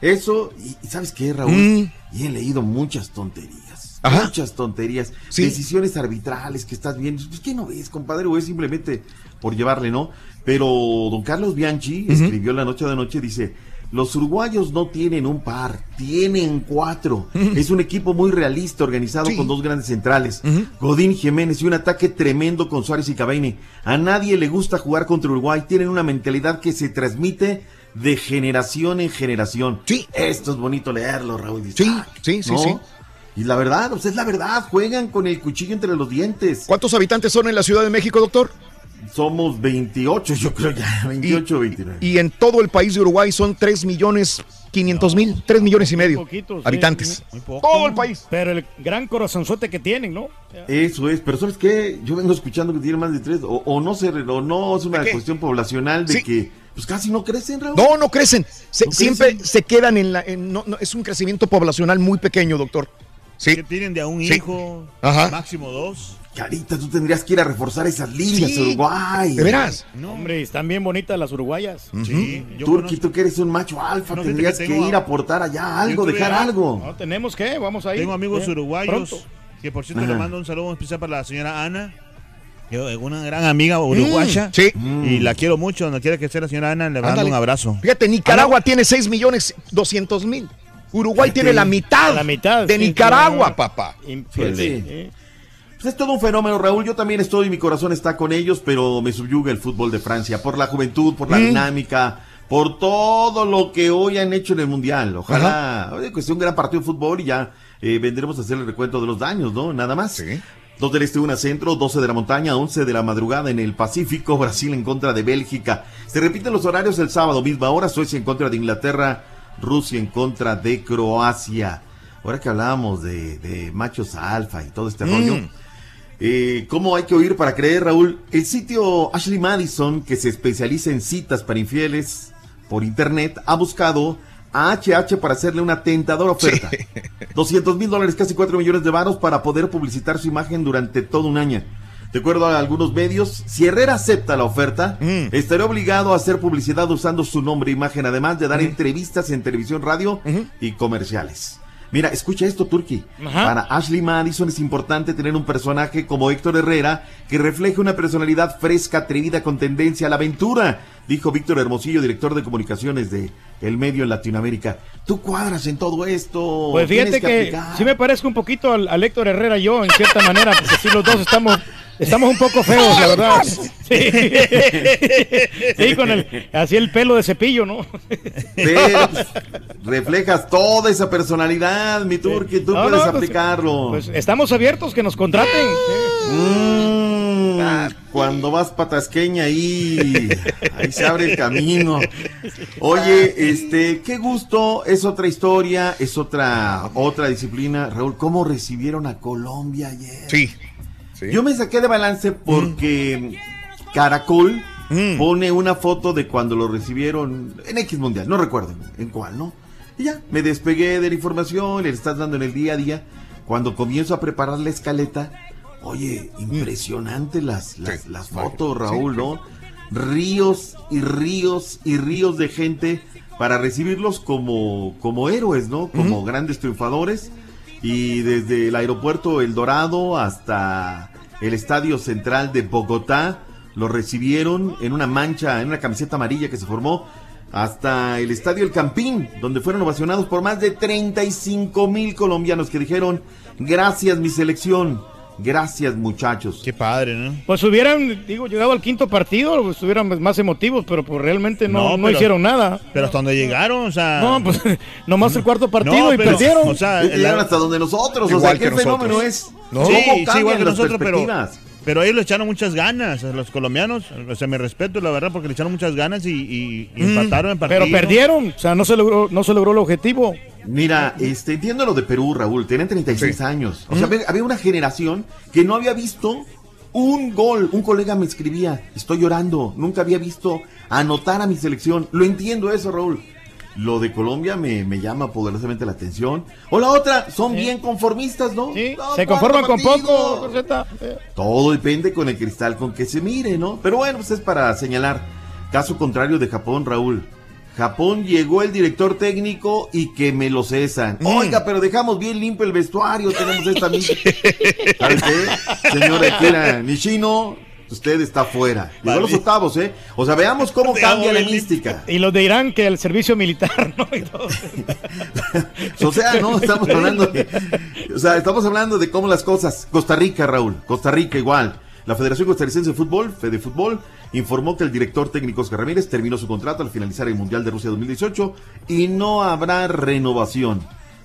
eso, y, y ¿sabes qué, Raúl? Mm. Y he leído muchas tonterías. Ajá. Muchas tonterías. Sí. Decisiones arbitrales que estás viendo. Pues, ¿qué no ves, compadre? O es simplemente por llevarle, ¿no? Pero don Carlos Bianchi escribió la noche de anoche, dice, los uruguayos no tienen un par, tienen cuatro. Es un equipo muy realista, organizado Sí. con dos grandes centrales. Godín Jiménez y un ataque tremendo con Suárez y Cabaini. A nadie le gusta jugar contra Uruguay. Tienen una mentalidad que se transmite de generación en generación. Sí. Esto es bonito leerlo, Raúl. Dice, Sí, "Ah, sí, sí, ¿no?". sí. Y la verdad, pues es la verdad, juegan con el cuchillo entre los dientes. ¿Cuántos habitantes son en la Ciudad de México, doctor? Somos 28, yo creo ya, 28 o 29. Y en todo el país de Uruguay son 3 millones 500 mil, 3 millones y medio Poquitos, habitantes. muy poco. Todo el país. Pero el gran corazonzote que tienen, ¿no? Eso es, pero ¿sabes qué? Yo vengo escuchando que tiene más de tres, o, o no sé, o no es una cuestión poblacional de Sí. que pues casi no crecen, Raúl. No, no crecen. Se- ¿No siempre crecen? se quedan en la. en- no, no, es un crecimiento poblacional muy pequeño, doctor. Sí. Que tienen de a un Sí. hijo, Ajá. máximo dos. Carita, tú tendrías que ir a reforzar esas líneas, Sí. Uruguay. ¿De veras? No, hombre, están bien bonitas las uruguayas. Sí, yo Turki, conozco- tú que eres un macho alfa, No, tendrías que ir a- aportar allá algo, dejar a- algo. No, tenemos que, vamos a ir. Tengo amigos Eh, uruguayos, pronto. que por cierto Ajá. le mando un saludo especial para la señora Ana. Yo, eh, una gran amiga uruguaya. Mm, sí. Y la quiero mucho, donde quiera que sea la señora Ana, le mando un abrazo. Fíjate, Nicaragua tiene 6 millones 200 mil. Uruguay tiene la mitad, La mitad, de sí, Nicaragua, sí. papá. Pues es todo un fenómeno, Raúl. Yo también estoy, mi corazón está con ellos, pero me subyuga el fútbol de Francia por la juventud, por la Mm. dinámica, por todo lo que hoy han hecho en el Mundial. Ojalá, oye, que sea un gran partido de fútbol y ya eh, vendremos a hacer el recuento de los daños, ¿no? Nada más. Sí. Dos del este, una centro, 12 de la montaña, 11 de la madrugada en el Pacífico, Brasil en contra de Bélgica. Se repiten los horarios el sábado, misma hora, Suecia en contra de Inglaterra, Rusia en contra de Croacia. Ahora que hablábamos de, de machos alfa y todo este Mm. rollo, eh, ¿cómo hay que oír para creer, Raúl? El sitio Ashley Madison, que se especializa en citas para infieles por internet, ha buscado a HH para hacerle una tentadora oferta. 200 mil dólares, casi 4 millones de varos para poder publicitar su imagen durante todo un año. De acuerdo a algunos medios, si Herrera acepta la oferta, Mm. estará obligado a hacer publicidad usando su nombre e imagen, además de dar entrevistas en televisión, radio y comerciales. Mira, escucha esto, Turki. Para Ashley Madison es importante tener un personaje como Héctor Herrera que refleje una personalidad fresca, atrevida, con tendencia a la aventura, dijo Víctor Hermosillo, director de comunicaciones de El Medio en Latinoamérica. Tú cuadras en todo esto. Pues fíjate que, aplicar. sí me parezco un poquito al, al Héctor Herrera yo, en cierta manera, porque sí los dos estamos, estamos un poco feos, la verdad. Sí, Sí, con el, así el pelo de cepillo, ¿no? Pero, pues, reflejas toda esa personalidad, mi Turki, tú No, puedes no, pues, aplicarlo. Pues estamos abiertos que nos contraten. Mm, cuando vas patasqueña ahí, ahí se abre el camino. Oye, este, qué gusto, es otra historia, es otra, otra disciplina. Raúl, ¿cómo recibieron a Colombia ayer? Sí. Yo me saqué de balance porque Caracol Mm. pone una foto de cuando lo recibieron en X Mundial, no recuerdo en cuál, ¿no? Y ya, me despegué de la información, le estás dando en el día a día. Cuando comienzo a preparar la escaleta, oye, impresionante las, las, las fotos, Raúl, ¿no? Ríos y ríos y ríos de gente para recibirlos como, como héroes, ¿no? Como grandes triunfadores. Y desde el aeropuerto El Dorado hasta el Estadio Central de Bogotá, lo recibieron en una mancha, en una camiseta amarilla que se formó, hasta el Estadio El Campín, donde fueron ovacionados por más de 35 mil colombianos que dijeron, gracias mi selección, gracias muchachos. Qué padre, ¿no? Pues hubieran, digo, llegado al quinto partido, estuvieran más emotivos, pero pues realmente no, No, no pero- hicieron nada. Pero hasta donde llegaron, o sea. No, pues nomás el cuarto partido No, y pero, perdieron. o sea, llegaron hasta donde nosotros, o Igual sea, que ¿qué nosotros. fenómeno es? No. ¿Cómo Sí, igual que las nosotros, pero, pero ellos le echaron muchas ganas, a los colombianos. O sea, me respeto, la verdad, porque le echaron muchas ganas y, y- y Mm, empataron en partido. pero perdieron, o sea, no se logró, no se logró el objetivo. Mira, este, entiendo lo de Perú, Raúl, tienen 36 Sí. años. O sea, había, había una generación que no había visto un gol. Un colega me escribía, estoy llorando, nunca había visto anotar a mi selección. Lo entiendo eso, Raúl. lo de Colombia me, me llama poderosamente la atención. O la otra, son bien conformistas, ¿no? Sí, No, se conforman con poco. Todo depende con el cristal con que se mire, ¿no? Pero bueno, pues es para señalar. Caso contrario de Japón, Raúl. Japón llegó el director técnico y que me lo cesan. Oiga, pero dejamos bien limpio el vestuario, tenemos esta misma. ¿Sabes qué? Señora Akira Nishino, usted está fuera. Llegó a los octavos, ¿eh? O sea, veamos cómo cambia la mística. Y los de Irán que el servicio militar, ¿no? Y todo. O sea, no, estamos hablando de, o sea, estamos hablando de cómo las cosas. Costa Rica, Raúl, Costa Rica igual. La Federación Costarricense de Fútbol, Fede Fútbol, informó que el director técnico Oscar Ramírez terminó su contrato al finalizar el Mundial de Rusia 2018 y no habrá renovación.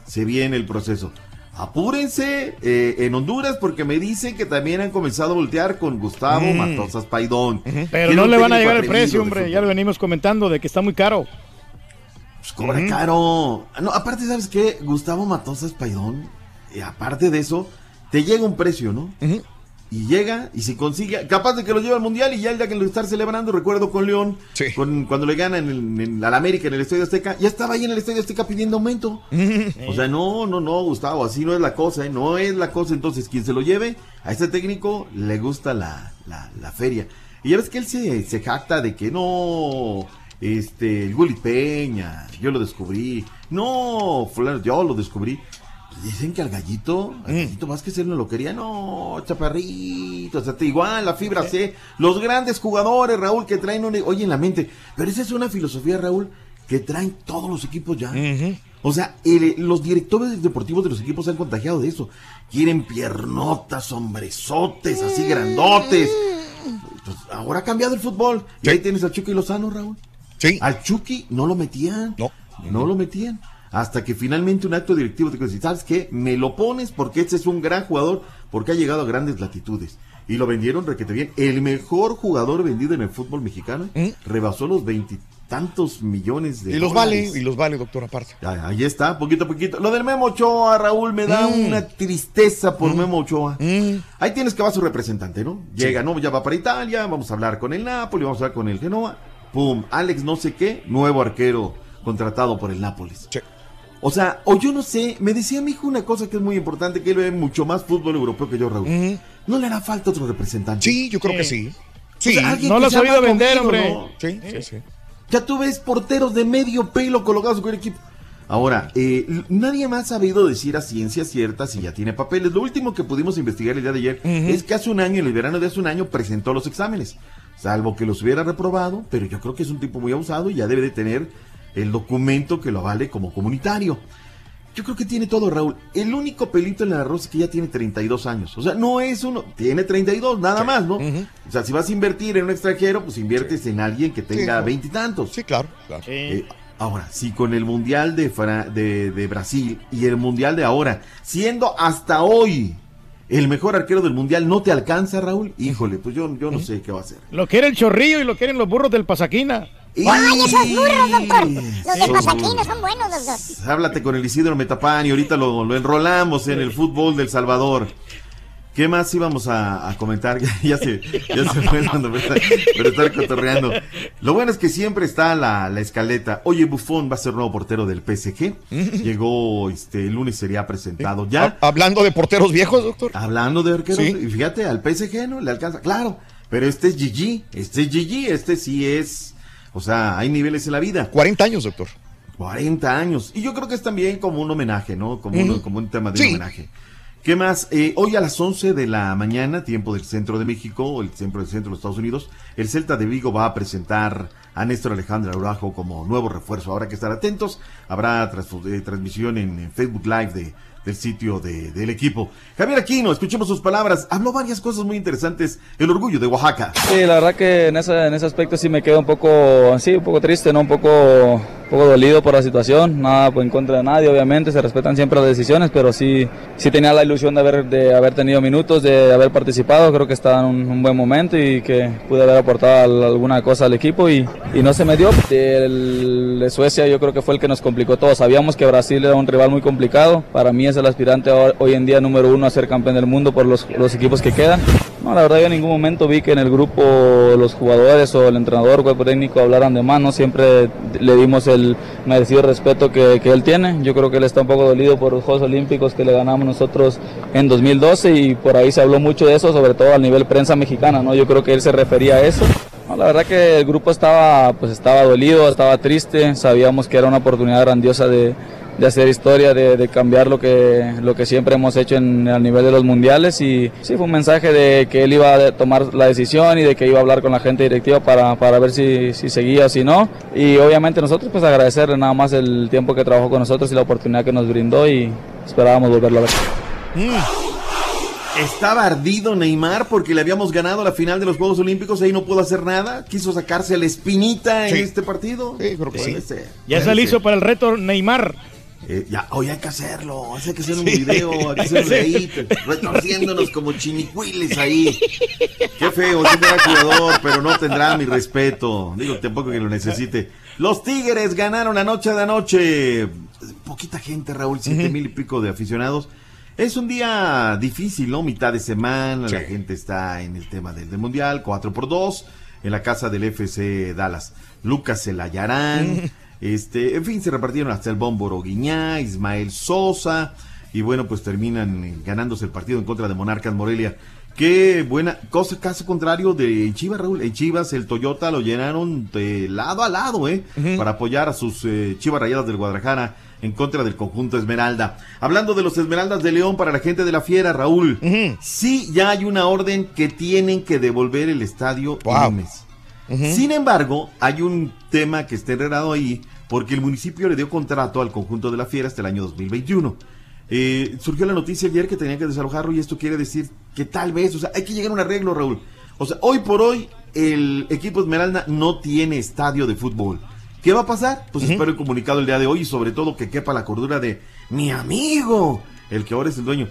Se viene el proceso. Apúrense eh, en Honduras porque me dicen que también han comenzado a voltear con Gustavo Mm. Matosas Paidón. Pero no le van a llegar el precio, hombre. Ya lo venimos comentando de que está muy caro. Pues cobra caro. No, aparte, ¿sabes qué? Gustavo Matosas Paidón, eh, aparte de eso, te llega un precio, ¿no? Y llega y se consigue, capaz de que lo lleve al mundial y ya el día que lo estar celebrando, recuerdo con León, con, cuando le gana en, en- al América en el Estadio Azteca, ya estaba ahí en el Estadio Azteca pidiendo aumento. O sea, no, no, no, Gustavo, así no es la cosa, ¿eh? no es la cosa. Entonces, quien se lo lleve, a este técnico le gusta la, la, la feria. Y ya ves que él se, se jacta de que no, este, el Gulli Peña, yo lo descubrí. No, fulano, yo lo descubrí. Dicen que al gallito, al gallito Vázquez él no lo quería, no, chaparrito, o sea, te- igual la fibra C, los grandes jugadores, Raúl, que traen un, oye, en la mente, pero esa es una filosofía, Raúl, que traen todos los equipos ya. O sea, el- los directores deportivos de los equipos se han contagiado de eso. Quieren piernotas, hombrezotes, así grandotes. Pues, ahora ha cambiado el fútbol. Y ahí tienes al Chucky Lozano, Raúl. Sí. Al Chucky no lo metían. No. No lo metían. Hasta que finalmente un acto directivo te dice, ¿sabes qué? Me lo pones porque este es un gran jugador, porque ha llegado a grandes latitudes. Y lo vendieron requete bien. El mejor jugador vendido en el fútbol mexicano rebasó los veintitantos millones de Y los vale, y los vale, doctor, aparte. Ah, Ahí está, poquito a poquito. Lo del Memo Ochoa, Raúl, me da Mm. una tristeza por Memo Ochoa. Ahí tienes que va su representante, ¿no? Llega, ¿no? Ya va para Italia, vamos a hablar con el Napoli, vamos a hablar con el Genoa. Pum, Alex no sé qué, nuevo arquero contratado por el Nápoles. O sea, o yo no sé, me decía mi hijo una cosa que es muy importante, que él ve mucho más fútbol europeo que yo, Raúl. ¿No le hará falta otro representante? Sí, yo creo que sí. Sí. alguien No que lo ha sea sabido vender, hombre. ¿no? Sí, sí, sí. Ya tú ves porteros de medio pelo colocados con el equipo. Ahora, eh, nadie más ha sabido decir a ciencia cierta si ya tiene papeles. Lo último que pudimos investigar el día de ayer es que hace un año, en el verano de hace un año, presentó los exámenes. Salvo que los hubiera reprobado, pero yo creo que es un tipo muy abusado y ya debe de tener el documento que lo avale como comunitario. Yo creo que tiene todo, Raúl. El único pelito en el arroz es que ya tiene 32 años. O sea, no es uno, tiene 32, nada más, ¿no? O sea, si vas a invertir en un extranjero, pues inviertes en alguien que tenga veintitantos. Sí, claro, claro. Eh, ahora, si con el Mundial de, Fra- de, de Brasil y el Mundial de ahora, siendo hasta hoy el mejor arquero del Mundial, no te alcanza, Raúl, híjole, pues yo, yo no sé qué va a hacer. Lo quiere el chorrillo y lo quieren los burros del Pasaquina. ¡Ay, esos burros, doctor! Los de Esos Pasaquino burros. son buenos, doctor. Háblate con el Isidro Metapán y ahorita lo, lo enrolamos en el fútbol del Salvador. ¿Qué más íbamos a, a comentar? Ya, se, ya se fue dando por estar, cotorreando. Lo bueno es que siempre está la, la escaleta. Oye, Buffon va a ser nuevo portero del PSG. Llegó, este, el lunes sería presentado ya. Ha- Hablando de porteros viejos, doctor. Hablando de arqueros, Sí. y fíjate, al PSG no le alcanza, claro, pero este es Gigi, este es Gigi, este sí es, o sea, hay niveles en la vida. 40 años, doctor. 40 años. Y yo creo que es también como un homenaje, ¿no? Como, un, como un tema de Sí. homenaje. ¿Qué más? Eh, hoy a las 11 de la mañana, tiempo del centro de México, el centro del centro de los Estados Unidos, el Celta de Vigo va a presentar a Néstor Alejandro Araujo como nuevo refuerzo. Habrá que estar atentos. Habrá eh, transmisión en, en Facebook Live de, del sitio de- del equipo. Javier Aquino, escuchemos sus palabras. Habló varias cosas muy interesantes. El orgullo de Oaxaca. Sí, la verdad que en ese, en ese aspecto sí me quedo un poco, sí, un poco triste, ¿no? Un poco, un poco dolido por la situación. Nada pues, en contra de nadie, obviamente, se respetan siempre las decisiones, pero sí, sí tenía la ilusión de haber, de haber tenido minutos, de haber participado. Creo que estaba en un, un buen momento y que pude haber aportado al- alguna cosa al equipo y, y no se me dio. El de Suecia yo creo que fue el que nos complicó todo. Sabíamos que Brasil era un rival muy complicado. Para mí es el aspirante hoy en día número uno a ser campeón del mundo por los, los equipos que quedan. No, la verdad yo en ningún momento vi que en el grupo los jugadores o el entrenador, cuerpo técnico hablaran de más, ¿no? Siempre le dimos el merecido respeto que, que él tiene. Yo creo que él está un poco dolido por los Juegos Olímpicos que le ganamos nosotros en 2012 y por ahí se habló mucho de eso, sobre todo a nivel prensa mexicana, ¿no? Yo creo que él se refería a eso. No, la verdad que el grupo estaba, pues estaba dolido, estaba triste, sabíamos que era una oportunidad grandiosa de, de hacer historia, de, de cambiar lo que, lo que siempre hemos hecho en, a nivel de los mundiales y sí, fue un mensaje de que él iba a tomar la decisión y de que iba a hablar con la gente directiva para, para ver si, si seguía o si no y obviamente nosotros pues agradecerle nada más el tiempo que trabajó con nosotros y la oportunidad que nos brindó y esperábamos volverlo a ver. Estaba ardido Neymar porque le habíamos ganado la final de los Juegos Olímpicos, ahí no pudo hacer nada. Quiso sacarse la espinita en Sí. este partido. Sí, creo que Puede sí. ser, Ya se listo para el reto Neymar. Eh, ya, hoy hay que hacerlo, hay que hacer un Sí. video, hay que hacerlo ahí, retorciéndonos como chinicuiles ahí. Qué feo, sí será jugador, pero no tendrá mi respeto. Digo, tampoco que lo necesite. Los Tigres ganaron la noche de anoche. Poquita gente, Raúl, siete mil y pico de aficionados. Es un día difícil, ¿no? Mitad de semana, la gente está en el tema del, del Mundial, 4 por 2 en la casa del FC Dallas. Lucas Celayarán, este, en fin, se repartieron hasta el Bómboro Guiñá, Ismael Sosa, y bueno, pues terminan eh, ganándose el partido en contra de Monarcas Morelia. Qué buena cosa, caso contrario de Chivas, Raúl. En Chivas el Toyota lo llenaron de lado a lado, ¿eh? Para apoyar a sus eh, Chivas Rayadas del Guadalajara en contra del conjunto Esmeralda. Hablando de los Esmeraldas de León para la gente de la Fiera, Raúl. Sí, ya hay una orden que tienen que devolver el estadio Sin embargo, hay un tema que está enredado ahí porque el municipio le dio contrato al conjunto de la Fiera hasta el año 2021. Eh, surgió la noticia ayer que tenían que desalojarlo y esto quiere decir que tal vez, o sea, hay que llegar a un arreglo, Raúl. O sea, hoy por hoy el equipo Esmeralda no tiene estadio de fútbol. ¿Qué va a pasar? Pues espero el comunicado el día de hoy y sobre todo que quepa la cordura de mi amigo, el que ahora es el dueño.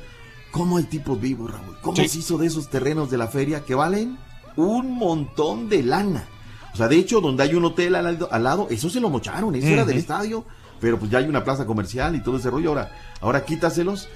¿Cómo el tipo vivo, Raúl? ¿Cómo Sí. se hizo de esos terrenos de la feria que valen un montón de lana? O sea, de hecho, donde hay un hotel al lado, al lado, eso se lo mocharon, eso era del estadio, pero pues ya hay una plaza comercial y todo ese rollo, ahora, ahora quítaselos.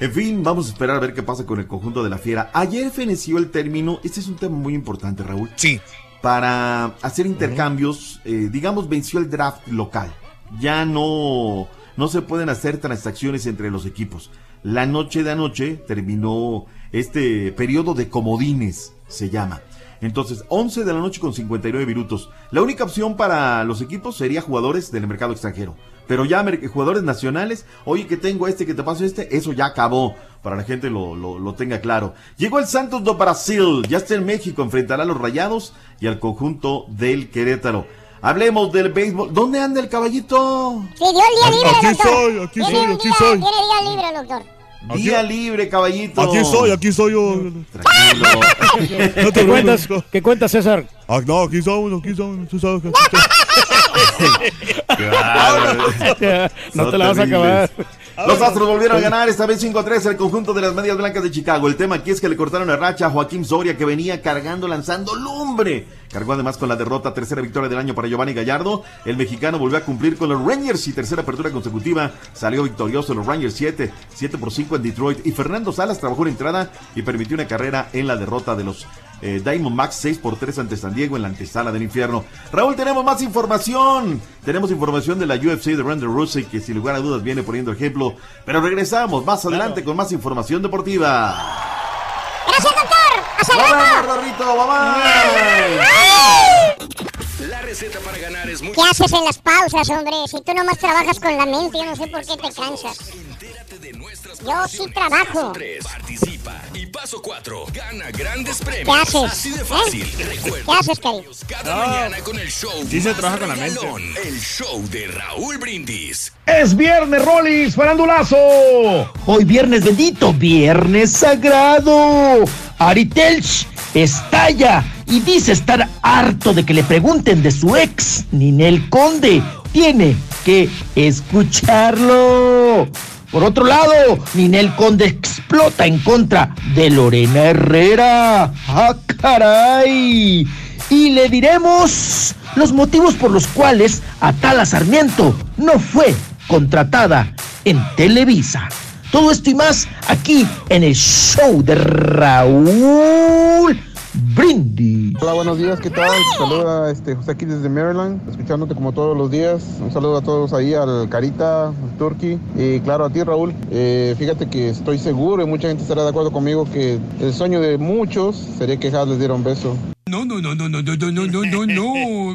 En fin, vamos a esperar a ver qué pasa con el conjunto de la fiera. Ayer feneció el término, este es un tema muy importante, Raúl. Sí. Para hacer intercambios, eh, digamos, venció el draft local. Ya no, no se pueden hacer transacciones entre los equipos. La noche de anoche terminó este periodo de comodines, se llama. Entonces, 11 de la noche con 59 minutos. La única opción para los equipos sería jugadores del mercado extranjero. Pero ya jugadores nacionales, oye que tengo este, que te paso este, eso ya acabó. Para la gente lo, lo, lo tenga claro. Llegó el Santos do Brasil, ya está en México, enfrentará a los Rayados y al conjunto del Querétaro. Hablemos del béisbol. ¿Dónde anda el caballito? Sí, dio el día libre, Aquí doctor. soy, aquí soy, aquí soy. Tiene día libre, doctor. Día libre, caballito. Aquí soy, aquí soy yo. Tranquilo. No ¿Qué cuentas, ¿Qué cuentas, César? Ah, no, aquí somos, aquí somos. Tú sabes que No te la vas a acabar. Los Astros volvieron a ganar esta vez 5-3 el conjunto de las medias blancas de Chicago. El tema aquí es que le cortaron la racha a Joaquín Soria que venía cargando, lanzando lumbre. Cargó además con la derrota, tercera victoria del año para Giovanni Gallardo. El mexicano volvió a cumplir con los Rangers y tercera apertura consecutiva. Salió victorioso los Rangers 7, 7 por 5 en Detroit. Y Fernando Salas trabajó en entrada y permitió una carrera en la derrota de los eh, Diamondbacks 6 por 3 ante San Diego en la antesala del infierno. Raúl, tenemos más información. Tenemos información de la UFC de Randy Rousey que sin lugar a dudas viene poniendo ejemplo. Pero regresamos más adelante con más información deportiva. Gracias, doctor. Hasta luego. Rorrito, bye La receta para ganar es muy ¿Qué haces en las pausas, hombre? Si tú nomás trabajas con la mente, yo no sé por qué te cansas. Yo sí trabajo. Participa y paso 4. Gana grandes ¿Qué premios. haces? Así de ¿Eh? fácil. ¿Qué Recuerda. haces, querido? Cada mañana con el show. Sí se trabaja con la mente. El show de Raúl Brindis. Es viernes, Rolis, farandulazo. Hoy viernes bendito, viernes sagrado. Ari Telch estalla y dice estar harto de que le pregunten de su ex, Ninel Conde. Tiene que escucharlo. Por otro lado, Ninel Conde explota en contra de Lorena Herrera. ¡Ah, caray! Y le diremos los motivos por los cuales Atala Sarmiento no fue contratada en Televisa. Todo esto y más aquí en el show de Raúl Brindis. Hola, buenos días, ¿qué tal? Saluda este, José aquí desde Maryland, escuchándote como todos los días. Un saludo a todos ahí, al Carita, al Turkey y claro a ti, Raúl. Eh, fíjate que estoy seguro y mucha gente estará de acuerdo conmigo que el sueño de muchos sería que Haas les diera un beso. No, no, no, no, no, no, no, no, no, no, no.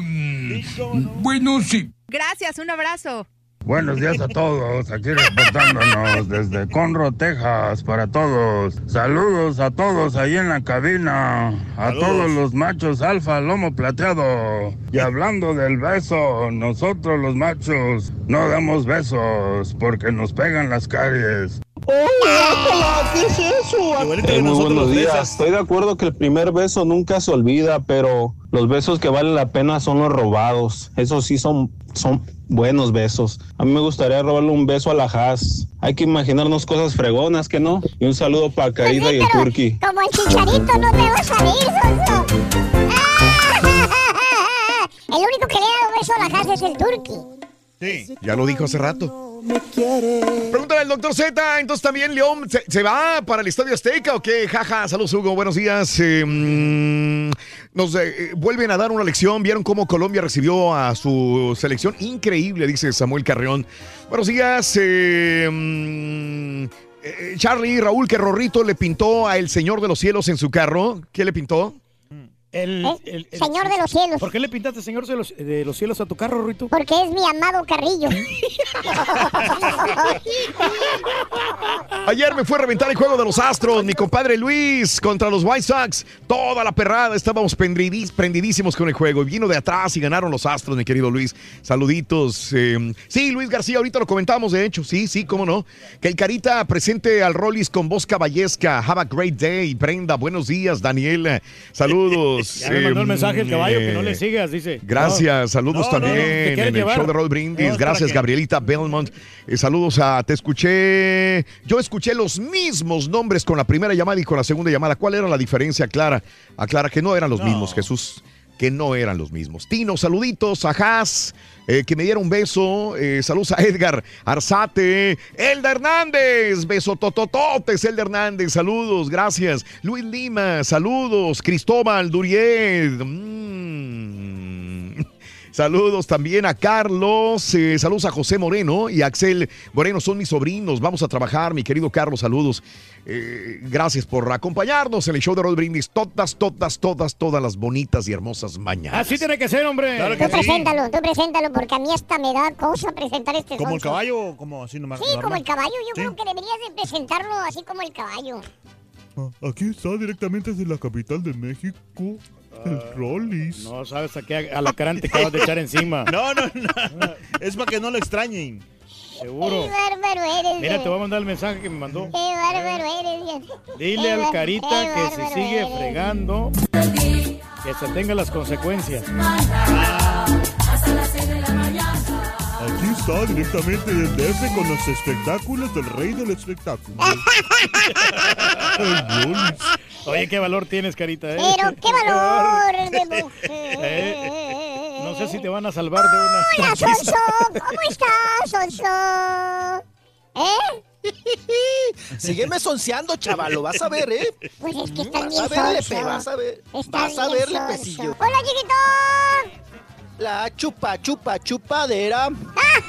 Bueno, sí. Gracias, un abrazo. Buenos días a todos, aquí reportándonos desde Conroe, Texas, para todos. Saludos a todos ahí en la cabina, a Saludos. todos los machos alfa, lomo plateado. Y hablando del beso, nosotros los machos no damos besos porque nos pegan las caries. ¡Hola! ¿Qué es eso? Eh, muy buenos días. Estoy de acuerdo que el primer beso nunca se olvida, pero los besos que valen la pena son los robados. Esos sí son, son buenos besos. A mí me gustaría robarle un beso a la Haas. Hay que imaginarnos cosas fregonas, ¿que no? Y un saludo para Carita y el Turkey. Como el chicharito no te va a salir, Sonso. El único que le da un beso a la casa es el turqui. Sí. Ya lo dijo hace rato. Pregúntale al doctor Z, entonces también León, ¿se, se va para el Estadio Azteca o qué? Jaja, saludos Hugo, buenos días. Eh, nos eh, vuelven a dar una lección, vieron cómo Colombia recibió a su selección, increíble, dice Samuel Carreón. Buenos días, eh, mm, eh, Charlie, Raúl, que Rorrito le pintó a El Señor de los Cielos en su carro. ¿Qué le pintó? El, ¿Eh? el- el- Señor de los cielos. ¿Por qué le pintaste Señor de los, de los cielos a tu carro, Rito? Porque es mi amado Carrillo. Ayer me fue a reventar el juego de los Astros, mi compadre Luis contra los White Sox. Toda la perrada, estábamos prendidís- prendidísimos con el juego. Y vino de atrás y ganaron los Astros, mi querido Luis. Saluditos. eh, sí, Luis García, ahorita lo comentamos, de hecho. Sí, sí, cómo no. Que el Carita presente al Rollis con voz caballesca. Have a great day. Brenda, buenos días. Daniela, saludos. Ya me mandó el mensaje el caballo que no le eh, sigas, dice. Gracias, saludos No, no, no, también en el llevar. show de Roll Brindis. Gracias, Gabrielita Belmont. Eh, saludos a Te escuché. Yo escuché los mismos nombres con la primera llamada y con la segunda llamada. ¿Cuál era la diferencia? Aclara, aclara que no eran los mismos, Jesús. Que no eran los mismos. Tino, saluditos a Haas, eh, que me diera un beso. Eh, saludos a Edgar Arzate. Elda Hernández, beso totototes, Elda Hernández, saludos, gracias. Luis Lima, saludos. Cristóbal Durier. Mm. Saludos también a Carlos, eh, saludos a José Moreno y a Axel Moreno, son mis sobrinos, vamos a trabajar, mi querido Carlos, saludos. Eh, gracias por acompañarnos en el show de Rod Brindis todas, todas, todas, todas las bonitas y hermosas mañanas. Así tiene que ser, hombre. Tú preséntalo, tú preséntalo, porque a mí hasta me da cosa presentar este ¿Como el caballo o como así nomás? Sí, normal? como el caballo. Yo Sí. creo que deberías de presentarlo así como el caballo. Aquí está directamente desde la capital de México. El Rollis. No sabes a qué alacrán te acabas de echar encima. No, no, no. Es para que no lo extrañen. Seguro. Qué bárbaro eres. Mira, te voy a mandar el mensaje que me mandó. Qué bárbaro eres. Dile al Carita que se sigue eres. fregando, que se tenga las consecuencias. Está directamente del DF con los espectáculos del rey del espectáculo. Oye, qué valor tienes, Carita. ¿eh? Pero qué valor de mujer. Eh, no sé si te van a salvar de una. Hola, Sonso. ¿Cómo estás, Sonso? ¿Eh? Sígueme sonseando, chaval, lo vas a ver, ¿eh? Pues es que estás Vas bien a verle, sonso. pe, vas a ver. Estás Vas a sonso. pesillo. Hola, chiquito. La chupa, chupa, chupadera. Ay,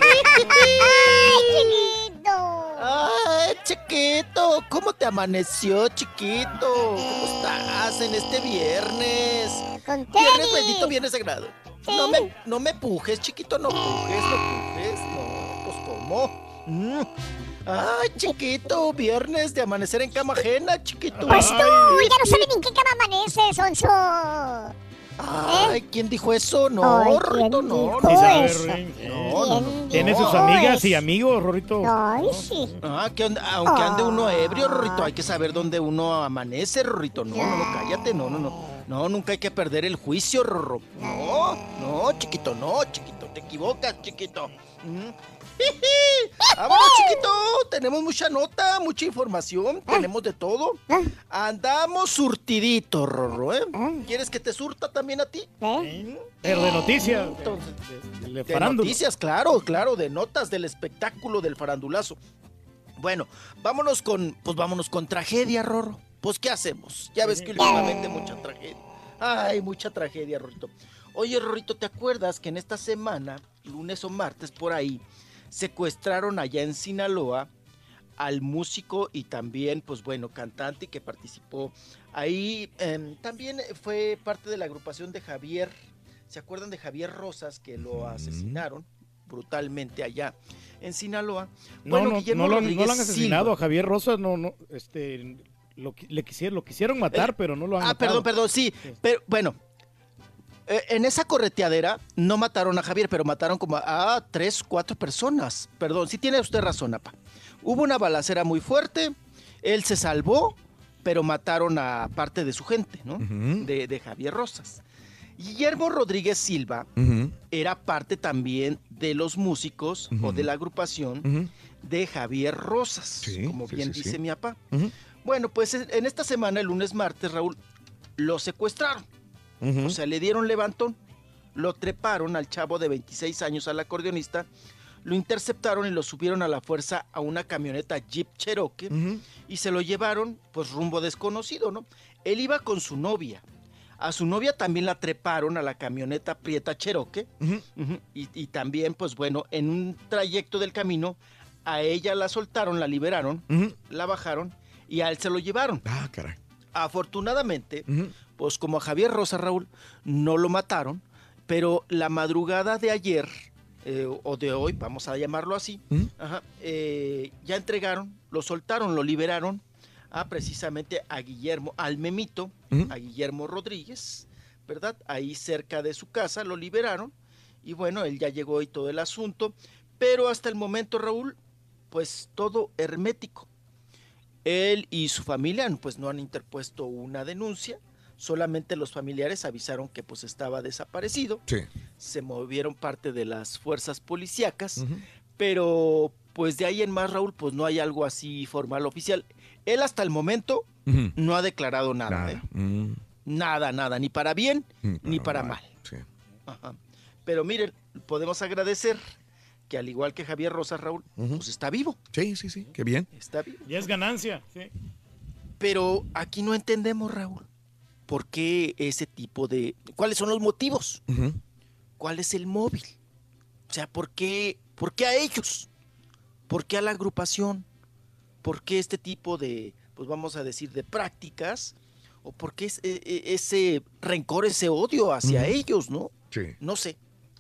chiquito. Ay, chiquito, ¿cómo te amaneció, chiquito? ¿Cómo estás en este viernes? Con Viernes bendito, viernes sagrado. No me, no me pujes, chiquito, no pujes, no pujes, no, pues ¿cómo? Mm. Ay, chiquito, viernes de amanecer en cama ajena, chiquito. Pues tú, ya no sabes ni en qué cama amaneces, Sonso. Ay, ¿quién dijo eso? No, Ay, Rorrito, ¿quién no, dijo no. eso? No, no, no. Tiene sus amigas y amigos, Rorrito. Ay, sí. Ah, que onda- aunque ande uno ebrio, Rorrito, hay que saber dónde uno amanece, Rorrito. No, no, no, cállate, no, no, no. No, nunca hay que perder el juicio, Rorro. No, no, chiquito, no, chiquito. Te equivocas, chiquito. Mm. Vámonos, chiquito. Tenemos mucha nota, mucha información. Tenemos de todo. Andamos surtidito, Rorro, ¿eh? ¿Quieres que te surta también a ti? Pero de noticias. Entonces, de, de noticias, claro, claro, de notas del espectáculo del farandulazo. Bueno, vámonos con, pues vámonos con tragedia, Rorro. Pues, ¿qué hacemos? Ya ves que últimamente mucha tragedia. Ay, mucha tragedia, Rorrito. Oye, Rorrito, ¿te acuerdas que en esta semana, lunes o martes por ahí, secuestraron allá en Sinaloa al músico y también, pues bueno, cantante que participó ahí. em, también fue parte de la agrupación de Javier. ¿Se acuerdan de Javier Rosas que lo asesinaron brutalmente allá en Sinaloa? No, Bueno, no, Guillermo no, lo, no lo han asesinado a Javier Rosas, no, no, este, lo, le quisieron, lo quisieron matar, pero no lo han Ah, matado. perdón, perdón, sí. Pero bueno, eh, en esa correteadera no mataron a Javier, pero mataron como a tres, cuatro personas. Perdón, sí tiene usted razón, apa. Hubo una balacera muy fuerte, él se salvó, pero mataron a parte de su gente, ¿no? de, de Javier Rosas. Guillermo Rodríguez Silva era parte también de los músicos o de la agrupación de Javier Rosas, como bien sí, dice mi papá. Bueno, pues en esta semana, el lunes, martes, Raúl, lo secuestraron. O sea, le dieron levantón, lo treparon al chavo de 26 años, al acordeonista, lo interceptaron y lo subieron a la fuerza a una camioneta Jeep Cherokee y se lo llevaron, pues rumbo desconocido, ¿no? Él iba con su novia. A su novia también la treparon a la camioneta Prieta Cherokee. Y, y también, pues bueno, en un trayecto del camino, a ella la soltaron, la liberaron, la bajaron y a él se lo llevaron. Ah, caray. Afortunadamente, pues como a Javier Rosa Raúl no lo mataron, pero la madrugada de ayer, eh, o de hoy, vamos a llamarlo así, ajá, eh, ya entregaron, lo soltaron, lo liberaron a precisamente a Guillermo, al memito, a Guillermo Rodríguez, ¿verdad? Ahí cerca de su casa lo liberaron y bueno, él ya llegó y todo el asunto, pero hasta el momento, Raúl, pues todo hermético. Él y su familia pues no han interpuesto una denuncia, solamente los familiares avisaron que pues estaba desaparecido, Sí. se movieron parte de las fuerzas policíacas, pero pues de ahí en más Raúl pues no hay algo así formal oficial. Él hasta el momento no ha declarado nada, Nada. ¿eh? Mm. nada, nada, ni para bien Ni ni para para mal, mal. sí. Ajá. Pero miren, podemos agradecer que al igual que Javier Rosas Raúl, pues está vivo. Sí, sí, sí, qué bien. Está vivo. Ya es ganancia, sí. Pero aquí no entendemos, Raúl, por qué ese tipo de... ¿Cuáles son los motivos? ¿Cuál es el móvil? O sea, ¿por qué, ¿por qué a ellos? ¿Por qué a la agrupación? ¿Por qué este tipo de, pues vamos a decir, de prácticas? ¿O por qué es- e- ese rencor, ese odio hacia ellos, no? Sí. No sé,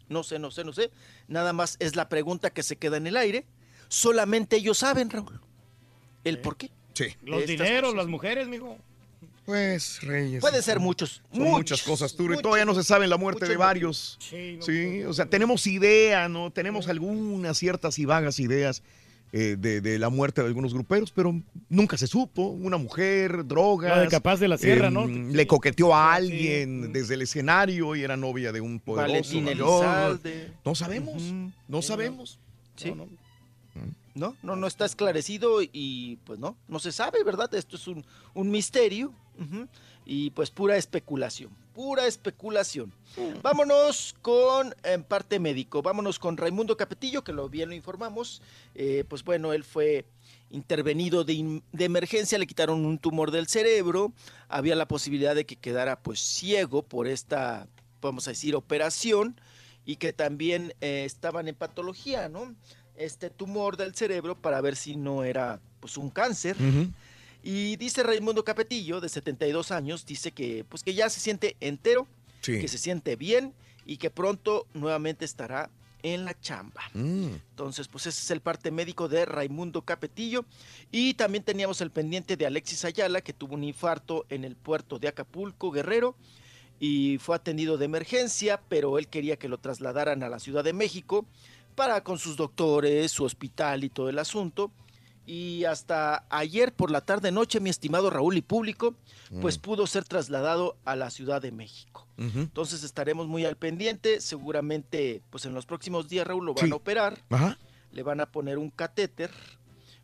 no sé, no sé, no sé. Nada más es la pregunta que se queda en el aire. Solamente ellos saben, Raúl, el por qué. Sí. Los dineros, las mujeres, mijo. Pues, Reyes. Puede ser muchos, Son muchos, muchas cosas, Turo, y muchos, todavía no se sabe la muerte muchos de varios. Sí, no, Sí, o sea, tenemos idea, ¿no? Tenemos algunas ciertas y vagas ideas eh, de, de la muerte de algunos gruperos, pero nunca se supo. Una mujer, drogas. La de Capaz de la Sierra, em, ¿no? Le coqueteó a alguien desde el escenario y era novia de un poderoso mayor. No sabemos, no sabemos. Sí. No, no, no está esclarecido y pues no, no se sabe, ¿verdad? Esto es un, un misterio y pues pura especulación, pura especulación. Vámonos con en parte médico, vámonos con Raimundo Capetillo, que lo bien lo informamos. Eh, pues bueno, él fue intervenido de, in- de emergencia, le quitaron un tumor del cerebro, había la posibilidad de que quedara pues ciego por esta, vamos a decir, operación y que también eh, estaban en patología, ¿no? Este tumor del cerebro para ver si no era pues un cáncer. Y dice Raimundo Capetillo, de 72 años, dice que pues que ya se siente entero, Sí. que se siente bien y que pronto nuevamente estará en la chamba. Mm. Entonces, pues ese es el parte médico de Raimundo Capetillo. Y también teníamos el pendiente de Alexis Ayala, que tuvo un infarto en el puerto de Acapulco, Guerrero, y fue atendido de emergencia, pero él quería que lo trasladaran a la Ciudad de México para con sus doctores, su hospital y todo el asunto. Y hasta ayer por la tarde noche, mi estimado Raúl y público, pues Mm. pudo ser trasladado a la Ciudad de México. Entonces estaremos muy al pendiente. Seguramente, pues en los próximos días, Raúl, lo van Sí. a operar. Ajá. Le van a poner un catéter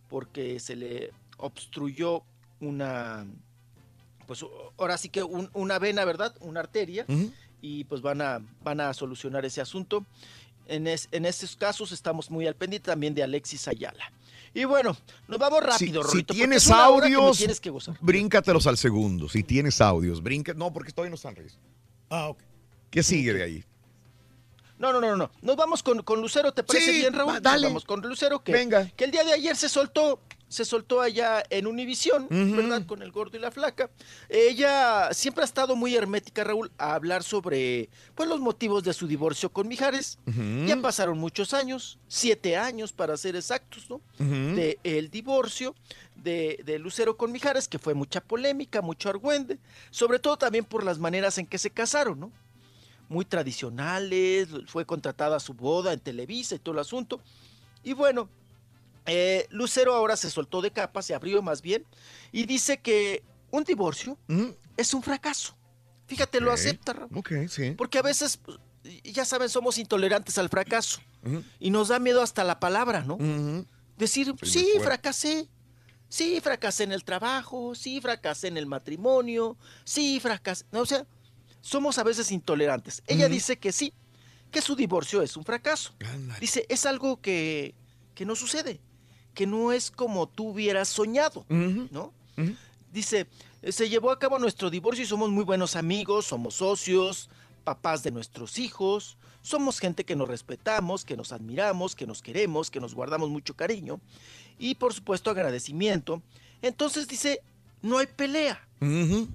porque se le obstruyó una, pues ahora sí que un- una vena, ¿verdad? Una arteria. Y pues van a, van a solucionar ese asunto. En, es- en estos casos estamos muy al pendiente también de Alexis Ayala. Y bueno, nos vamos Si, rápido, si porque tienes que audios, tienes que gozar. bríncatelos al segundo. Si tienes audios, brinca. No, porque todavía no están Reyes. Ah, ok. ¿Qué sigue de ahí? No, no, no, no. Nos vamos con, con Lucero, ¿te parece Sí, bien, Raúl? va, dale. Nos vamos con Lucero, que, Venga. que el día de ayer se soltó, se soltó allá en Univisión. ¿verdad? Con el gordo y la flaca. Ella siempre ha estado muy hermética, Raúl, a hablar sobre pues, los motivos de su divorcio con Mijares. Ya pasaron muchos años, siete años para ser exactos, ¿no? De el divorcio de, de Lucero con Mijares, que fue mucha polémica, mucho argüende, sobre todo también por las maneras en que se casaron, ¿no? Muy tradicionales, fue contratada a su boda en Televisa y todo el asunto. Y bueno, eh, Lucero ahora se soltó de capa, se abrió más bien, y dice que un divorcio es un fracaso. Fíjate, lo acepta, Raúl. Ok, sí. Porque a veces, pues, ya saben, somos intolerantes al fracaso. Y nos da miedo hasta la palabra, ¿no? Decir, Soy sí, fracasé. Sí, fracasé en el trabajo, sí, fracasé en el matrimonio, sí, fracasé. No, o sea, somos a veces intolerantes. Ella dice que sí, que su divorcio es un fracaso. Dice, es algo que, que no sucede, que no es como tú hubieras soñado, ¿no? Dice, se llevó a cabo nuestro divorcio y somos muy buenos amigos, somos socios, papás de nuestros hijos, somos gente que nos respetamos, que nos admiramos, que nos queremos, que nos guardamos mucho cariño y por supuesto agradecimiento. Entonces dice, no hay pelea.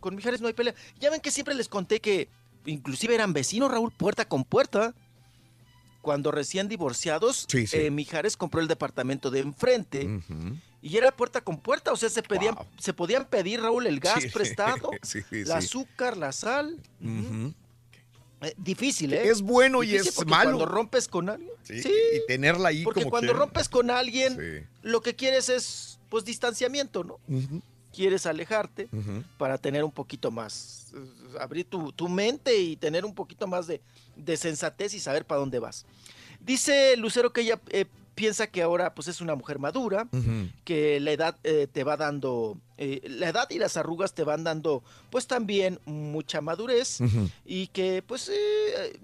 Con Mijares no hay pelea. Ya ven que siempre les conté que inclusive eran vecinos, Raúl, puerta con puerta. Cuando recién divorciados, Sí, sí. eh, Mijares compró el departamento de enfrente. Y era puerta con puerta, o sea, se pedían, se podían pedir, Raúl, el gas Sí. prestado, el azúcar, la sal. Eh, difícil, ¿eh? Es bueno y es malo. Cuando rompes con alguien. Sí, Sí, Y tenerla ahí porque como cuando que- rompes con alguien, Sí. lo que quieres es, pues, distanciamiento, ¿no? Quieres alejarte para tener un poquito más, eh, abrir tu, tu mente y tener un poquito más de, de sensatez y saber para dónde vas. Dice Lucero que ella eh, piensa que ahora pues es una mujer madura, que la edad eh, te va dando, eh, la edad y las arrugas te van dando pues también mucha madurez y que pues eh,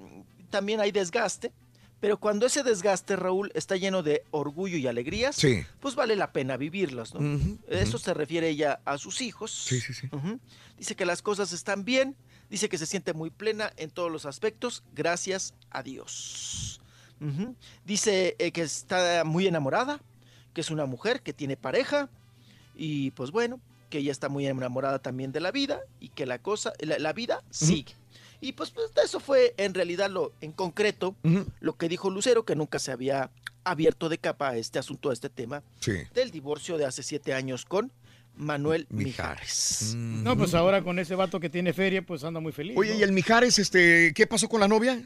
también hay desgaste. Pero cuando ese desgaste, Raúl, está lleno de orgullo y alegrías, Sí. pues vale la pena vivirlos, Eso se refiere ella a sus hijos. Sí, sí, sí. Dice que las cosas están bien, dice que se siente muy plena en todos los aspectos, gracias a Dios. Dice eh, que está muy enamorada, que es una mujer que tiene pareja y pues bueno, que ella está muy enamorada también de la vida y que la cosa, la, la vida sigue. Y pues, pues, eso fue en realidad lo en concreto lo que dijo Lucero, que nunca se había abierto de capa a este asunto, a este tema Sí. del divorcio de hace siete años con Manuel Mijares. No, pues ahora con ese vato que tiene feria, pues anda muy feliz. Oye, ¿no? ¿y el Mijares, este, qué pasó con la novia?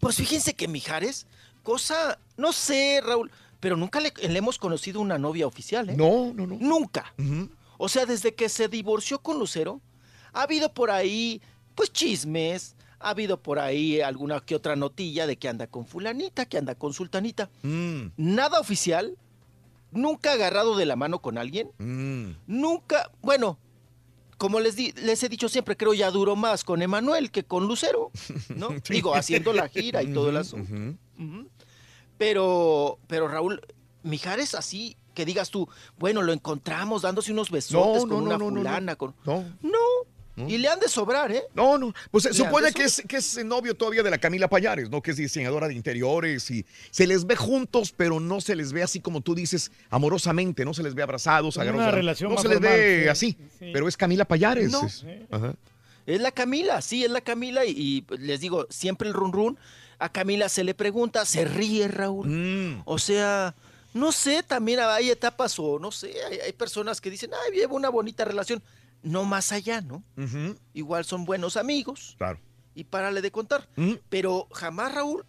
Pues fíjense que Mijares, cosa, no sé, Raúl, pero nunca le, le hemos conocido una novia oficial, ¿eh? No, no, no. Nunca. O sea, desde que se divorció con Lucero, ha habido por ahí, pues chismes, ha habido por ahí alguna que otra notilla de que anda con fulanita, que anda con sultanita. Mm, Nada oficial, nunca agarrado de la mano con alguien, mm. nunca, bueno, como les, di- les he dicho siempre, creo ya duró más con Emanuel que con Lucero, ¿no? Digo, haciendo la gira y todo el asunto. Pero, pero Raúl, Mijares así, que digas tú, bueno, lo encontramos dándose unos besotes No, con no, una no. fulana, con... No. No. Y le han de sobrar, ¿eh? No, no. Pues se Le supone que es, que es novio todavía de la Camila Payares, ¿no? Que es diseñadora de interiores y se les ve juntos, pero no se les ve así como tú dices, amorosamente, no se les ve abrazados, Una agarrados. la- relación no más se les ve sí, así, sí. pero es Camila Payares. No. es- Ajá. Es la Camila, sí, es la Camila. Y, y, les digo, siempre el run run. A Camila se le pregunta, se ríe Raúl. Mm. O sea, no sé, también hay etapas o no sé, hay, hay personas que dicen, ay, llevo una bonita relación. No más allá, ¿no? Igual son buenos amigos Claro. y párale de contar. Pero jamás, Raúl,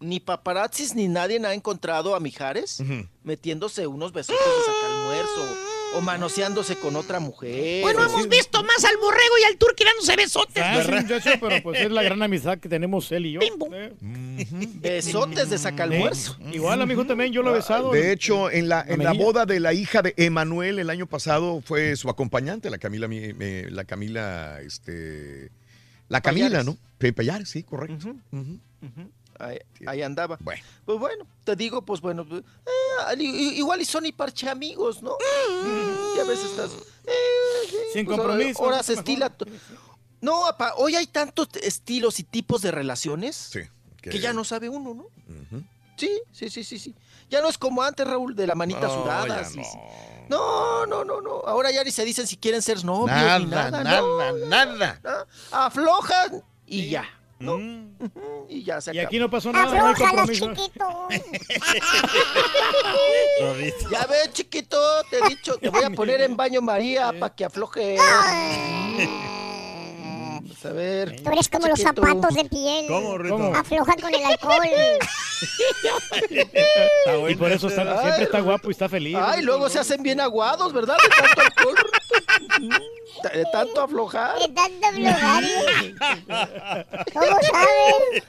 ni paparazzis ni nadie ha encontrado a Mijares metiéndose unos besotes de sacalmuerzo o manoseándose con otra mujer. Bueno, o- hemos visto más al borrego y al turqui dándose besotes. Ah, sí, muchacho, pero pues es la gran amistad que tenemos él y yo. Eh, Besotes de sacalmuerzo. eh, Igual, amigo, también yo lo he besado. De hecho, en la, en la boda de la hija de Emanuel el año pasado fue su acompañante, la Camila, mi- me- la Camila, este, la Camila, Payares. ¿no? Payares, sí, correcto. Ahí, ahí andaba. Pues bueno, te digo, pues bueno, pues, eh, igual y son y parche amigos, ¿no? Y a veces estás... eh, Sin pues, ahora- compromiso, Ahora, se estila... No, apa, hoy hay tantos estilos y tipos de relaciones que ya no sabe uno, ¿no? Sí, sí, sí, sí, sí. Ya no es como antes, Raúl, de la manita No, sudada. sí. No, no, no, no. Ahora ya ni se dicen si quieren ser novios Nada, ni nada. nada, no, nada. no. Aflojan y ya. ¿No? Y ya se Y acabó. aquí no pasó nada, no hay compromiso. chiquito. Ya ves, chiquito, te he dicho, te voy a poner en baño María para que afloje. A ver. Tú eres como los zapatos de piel. ¿Cómo, Rito? Aflojan con el alcohol. Y por eso está- siempre está guapo y está feliz. Ay, luego se hacen bien aguados, ¿verdad? De tanto alcohol. De tanto aflojar. De tanto aflojar. ¿Cómo sabes?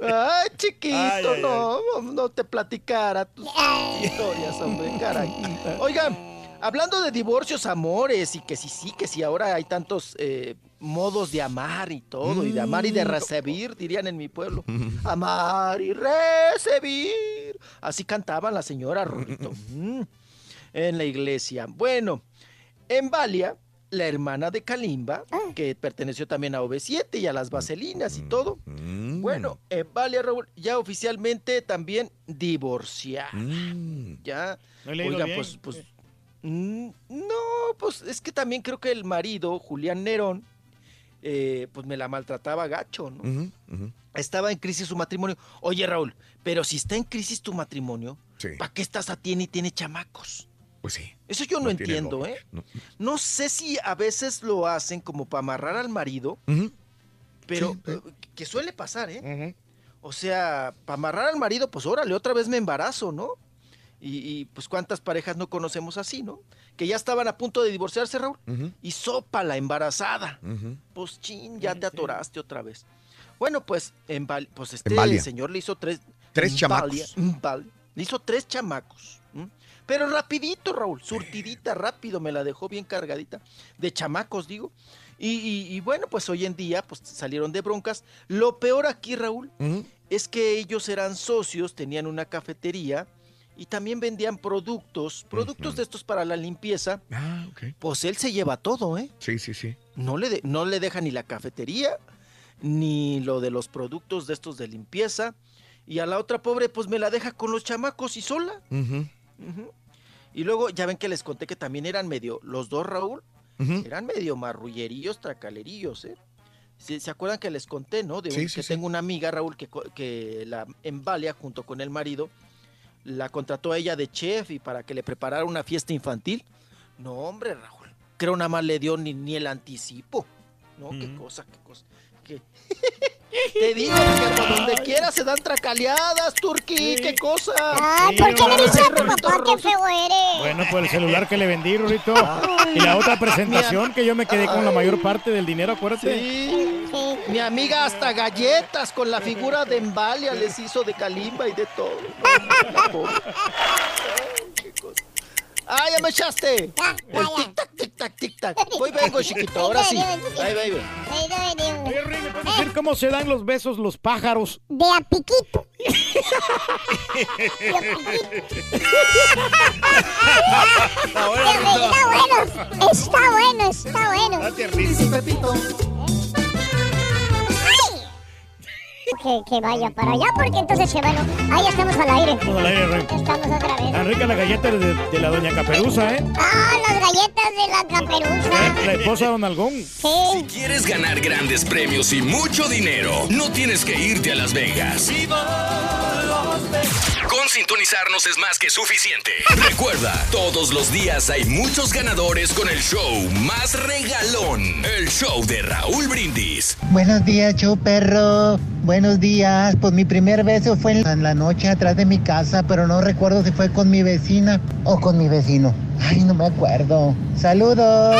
Ay, chiquito, Ay, ay, no, no te platicara tus historias, hombre, caray. Oigan, hablando de divorcios, amores, y que sí, sí, que sí, ahora hay tantos eh, modos de amar y todo, y de amar y de recibir, dirían en mi pueblo. Amar y recibir. Así cantaban la señora Rorrito. Mm, en la iglesia. Bueno, en Valia, la hermana de Kalimba, que perteneció también a OV7 y a las Vaselinas y todo. Bueno, en Valia, Raúl, ya oficialmente también divorciada. Ya. No he leído Oiga, bien. pues, pues. mm, No, pues es que también creo que el marido, Julián Nerón, eh, pues me la maltrataba gacho, ¿no? Estaba en crisis su matrimonio. Oye, Raúl, pero si está en crisis tu matrimonio, ¿para qué estás a tiene y tiene chamacos? Pues sí. Eso yo no, entiendo, ¿eh? no. No sé si a veces lo hacen como para amarrar al marido, pero eh, que suele pasar, ¿eh? O sea, para amarrar al marido, pues órale, otra vez me embarazo, ¿no? Y, y, pues cuántas parejas no conocemos así, ¿no? Que ya estaban a punto de divorciarse, Raúl, y sopa la embarazada. Pues chin, ya te atoraste otra vez. Bueno, pues, en Val- pues este En señor le hizo tres... Tres chamacos. Valia, le hizo tres chamacos. ¿m? Pero rapidito, Raúl, surtidita, rápido, me la dejó bien cargadita. De chamacos, digo. Y, y- y bueno, pues hoy en día, pues salieron de broncas. Lo peor aquí, Raúl, es que ellos eran socios, tenían una cafetería y también vendían productos, productos de estos para la limpieza. Ah, ok. Pues él se lleva todo, ¿eh? Sí, sí, sí. No le, de- no le deja ni la cafetería, ni lo de los productos de estos de limpieza. Y a la otra pobre, pues me la deja con los chamacos y sola. Ujú. Y luego ya ven que les conté que también eran medio, los dos Raúl, eran medio marrullerillos, tracalerillos, ¿eh? ¿Se, acuerdan que les conté, no? De un- Sí, sí, que sí. tengo una amiga, Raúl, que, que la en Valia, junto con el marido, la contrató a ella de chef y para que le preparara una fiesta infantil. No, hombre, Raúl, creo nada más le dio ni, ni el anticipo. No, qué cosa, qué cosa. qué- Te digo que por donde quiera se dan tracaleadas, Turqui, qué cosa. Ay, ¿por qué le dices a tu papá qué feo eres? Bueno, pues el celular que le vendí, Rorito. Y la otra presentación que yo me quedé con la mayor parte del dinero, acuérdate. Sí. Mi amiga hasta galletas con la figura de Embalia les hizo de Kalimba y de todo. ¡Ah, ya me echaste! Tic-tac, tic-tac, tic-tac. Voy, vengo, chiquito, ahora sí. Ahí va, ahí va. ¿Puedes decir cómo se dan los besos los pájaros? De a piquito. Está bueno, está bueno, está bueno. Pepito. Que, que vaya para allá porque entonces se van. Ahí ya estamos al aire. Estamos al aire, Rey. Estamos otra vez. Tan rica la galleta de, de la doña Caperuza, ¿eh? Ah, las galletas de la caperuza. La esposa de Don Algón. Sí. ¿Quieres ganar grandes premios y mucho dinero? No tienes que irte a Las Vegas. Con sintonizarnos es más que suficiente. Recuerda, todos los días hay muchos ganadores con el show más regalón. El show de Raúl Brindis. Buenos días, show perro. Buenos días. Pues mi primer beso fue en la- en la noche atrás de mi casa, pero no recuerdo si fue con mi vecina o con mi vecino. Ay, no me acuerdo. Saludos.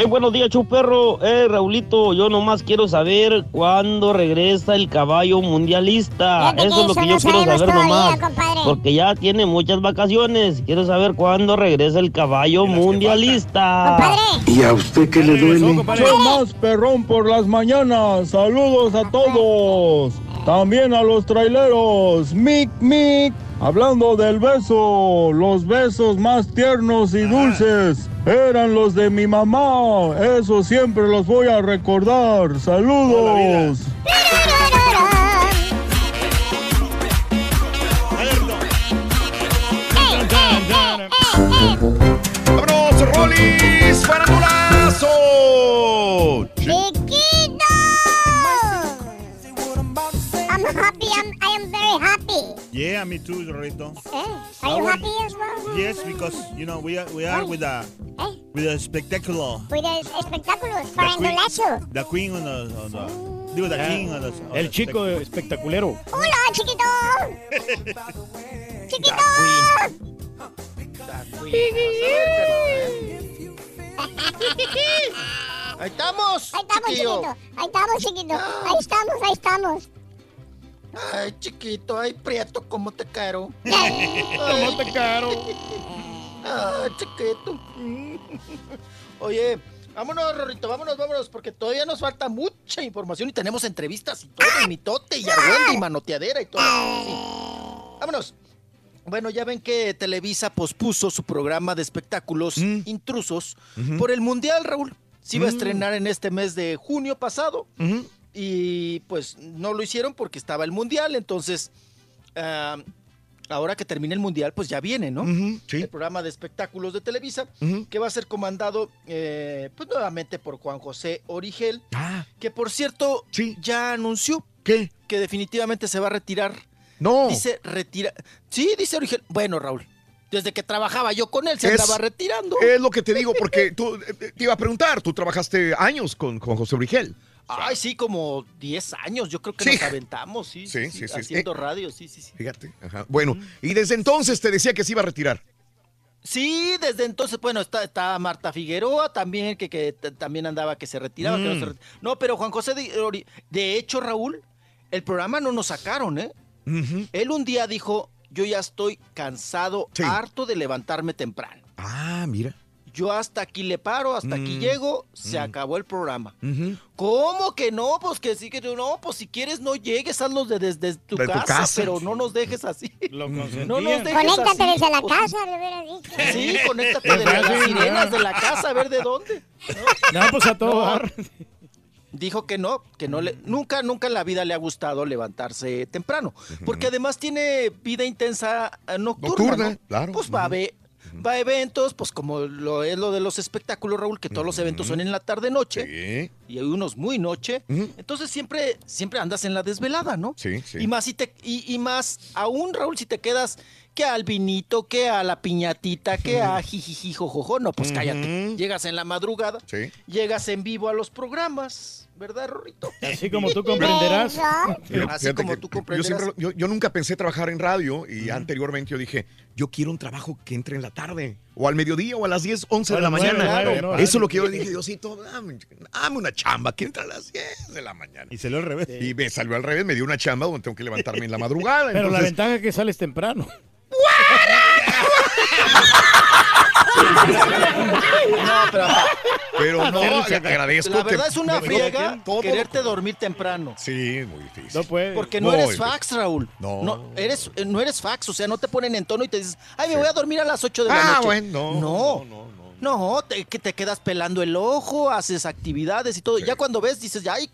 Eh, buenos días, Chuperro. Eh, Raulito, yo nomás quiero saber cuándo regresa el caballo mundialista. Eso es lo que no yo quiero saber todavía, nomás. compadre. Porque ya tiene muchas vacaciones. Quiero saber cuándo regresa el caballo mundialista. ¿Y a usted qué le duele? Soy más perrón por las mañanas. Saludos a todos. También a los traileros. Mic, mic. Hablando del beso, los besos más tiernos y dulces eran los de mi mamá. Eso siempre los voy a recordar. Saludos. ¡Vámonos, Rolis! ¡Farandulazo! ¡Chiquito! I'm happy. I'm, I am very happy. Yeah, me too, Rorrito. Eh? Are you happy as well? Yes, because you know we are we are with a Eh? with a spectacular. With the espectáculos, The queen, farandulazo. the queen on the, on the digo the king on the, on El the chico espectaculero. ¡Hola, chiquito! ¡Chiquito! Ahí estamos. Ahí estamos, chiquito. Ahí estamos, chiquito. Ahí estamos, ahí estamos. Ay, chiquito, ay, prieto, ¿cómo te caro? ¿Cómo te caro? Ay, chiquito. Oye, vámonos, Rorrito, vámonos, vámonos, porque todavía nos falta mucha información y tenemos entrevistas y todo, y mitote y argüende y manoteadera y todo. Sí. Vámonos. Bueno, ya ven que Televisa pospuso su programa de espectáculos intrusos por el Mundial, Raúl. Se iba a Mm. estrenar en este mes de junio pasado y pues no lo hicieron porque estaba el Mundial, entonces ah, ahora que termine el Mundial pues ya viene, ¿no? El programa de espectáculos de Televisa que va a ser comandado eh, pues nuevamente por Juan José Origel, que por cierto ya anunció ¿Qué? que definitivamente se va a retirar. No. Dice retira. Sí, dice Origel. Bueno, Raúl, desde que trabajaba yo con él se Es- andaba retirando. Es lo que te digo, porque tú, eh, te iba a preguntar, tú trabajaste años con, con José Brigel. Ay, sí, como 10 años, yo creo que Sí. nos aventamos, sí, Sí, sí, sí. haciendo Eh, radio, sí, sí, sí. Fíjate. Ajá. Bueno, y desde entonces te decía que se iba a retirar. Sí, desde entonces, bueno, está, está Marta Figueroa también, que, también andaba que se retiraba. que no, se Mm. reti- no, pero Juan José, de hecho, Raúl, el programa no nos sacaron, ¿eh? Él un día dijo, yo ya estoy cansado, harto de levantarme temprano. Ah, mira. Yo hasta aquí le paro, hasta aquí Mm. llego, se acabó el programa. ¿Cómo que no? Pues que sí, que no, pues si quieres no llegues, hazlo de- desde tu, De tu casa, casa. pero no nos dejes así. Lo No nos dejes Conéctate así. desde la casa, le hubiera dicho. Sí, conéctate de las sirenas de la casa, a ver de dónde. No, pues a todo No. Dijo que no, que no le, nunca, nunca en la vida le ha gustado levantarse temprano, porque además tiene vida intensa eh, nocturna, Nocturna, ¿no? claro. Pues va a ver, va a eventos, pues como lo es lo de los espectáculos, Raúl, que todos los eventos son en la tarde noche y hay unos muy noche, entonces siempre, siempre andas en la desvelada, ¿no? Sí, sí. Y más si te, y, y más aún, Raúl, si te quedas que al vinito, que a la piñatita, que a jijiji, jojojo, no, pues cállate. Llegas en la madrugada, Sí. llegas en vivo a los programas, ¿verdad, Rorrito? Así como tú comprenderás. Así como tú yo, comprenderás. siempre- yo- yo nunca pensé trabajar en radio y anteriormente yo dije, yo quiero un trabajo que entre en la tarde, o al mediodía, o a las 10, 11 de la mañana. no, Eso es claro. lo que yo le dije, Diosito, dame, dame una chamba que entre a las 10 de la mañana. Y salió al revés. Y me salió al revés, me dio una chamba donde tengo que levantarme en la madrugada. Pero la ventaja es que sales temprano. No, pero, Pero no, te agradezco. la verdad que- es una friega todo- quererte dormir temprano. Sí, es muy difícil. No puede. Porque no eres fax, Raúl. No. eres, eh, no eres fax, o sea, no te ponen en tono y te dices, ay, me voy a dormir a las 8 de la Ah, noche. bueno, no, no, no, no, te, que te quedas pelando el ojo, haces actividades y todo. Ya cuando ves, dices, ay,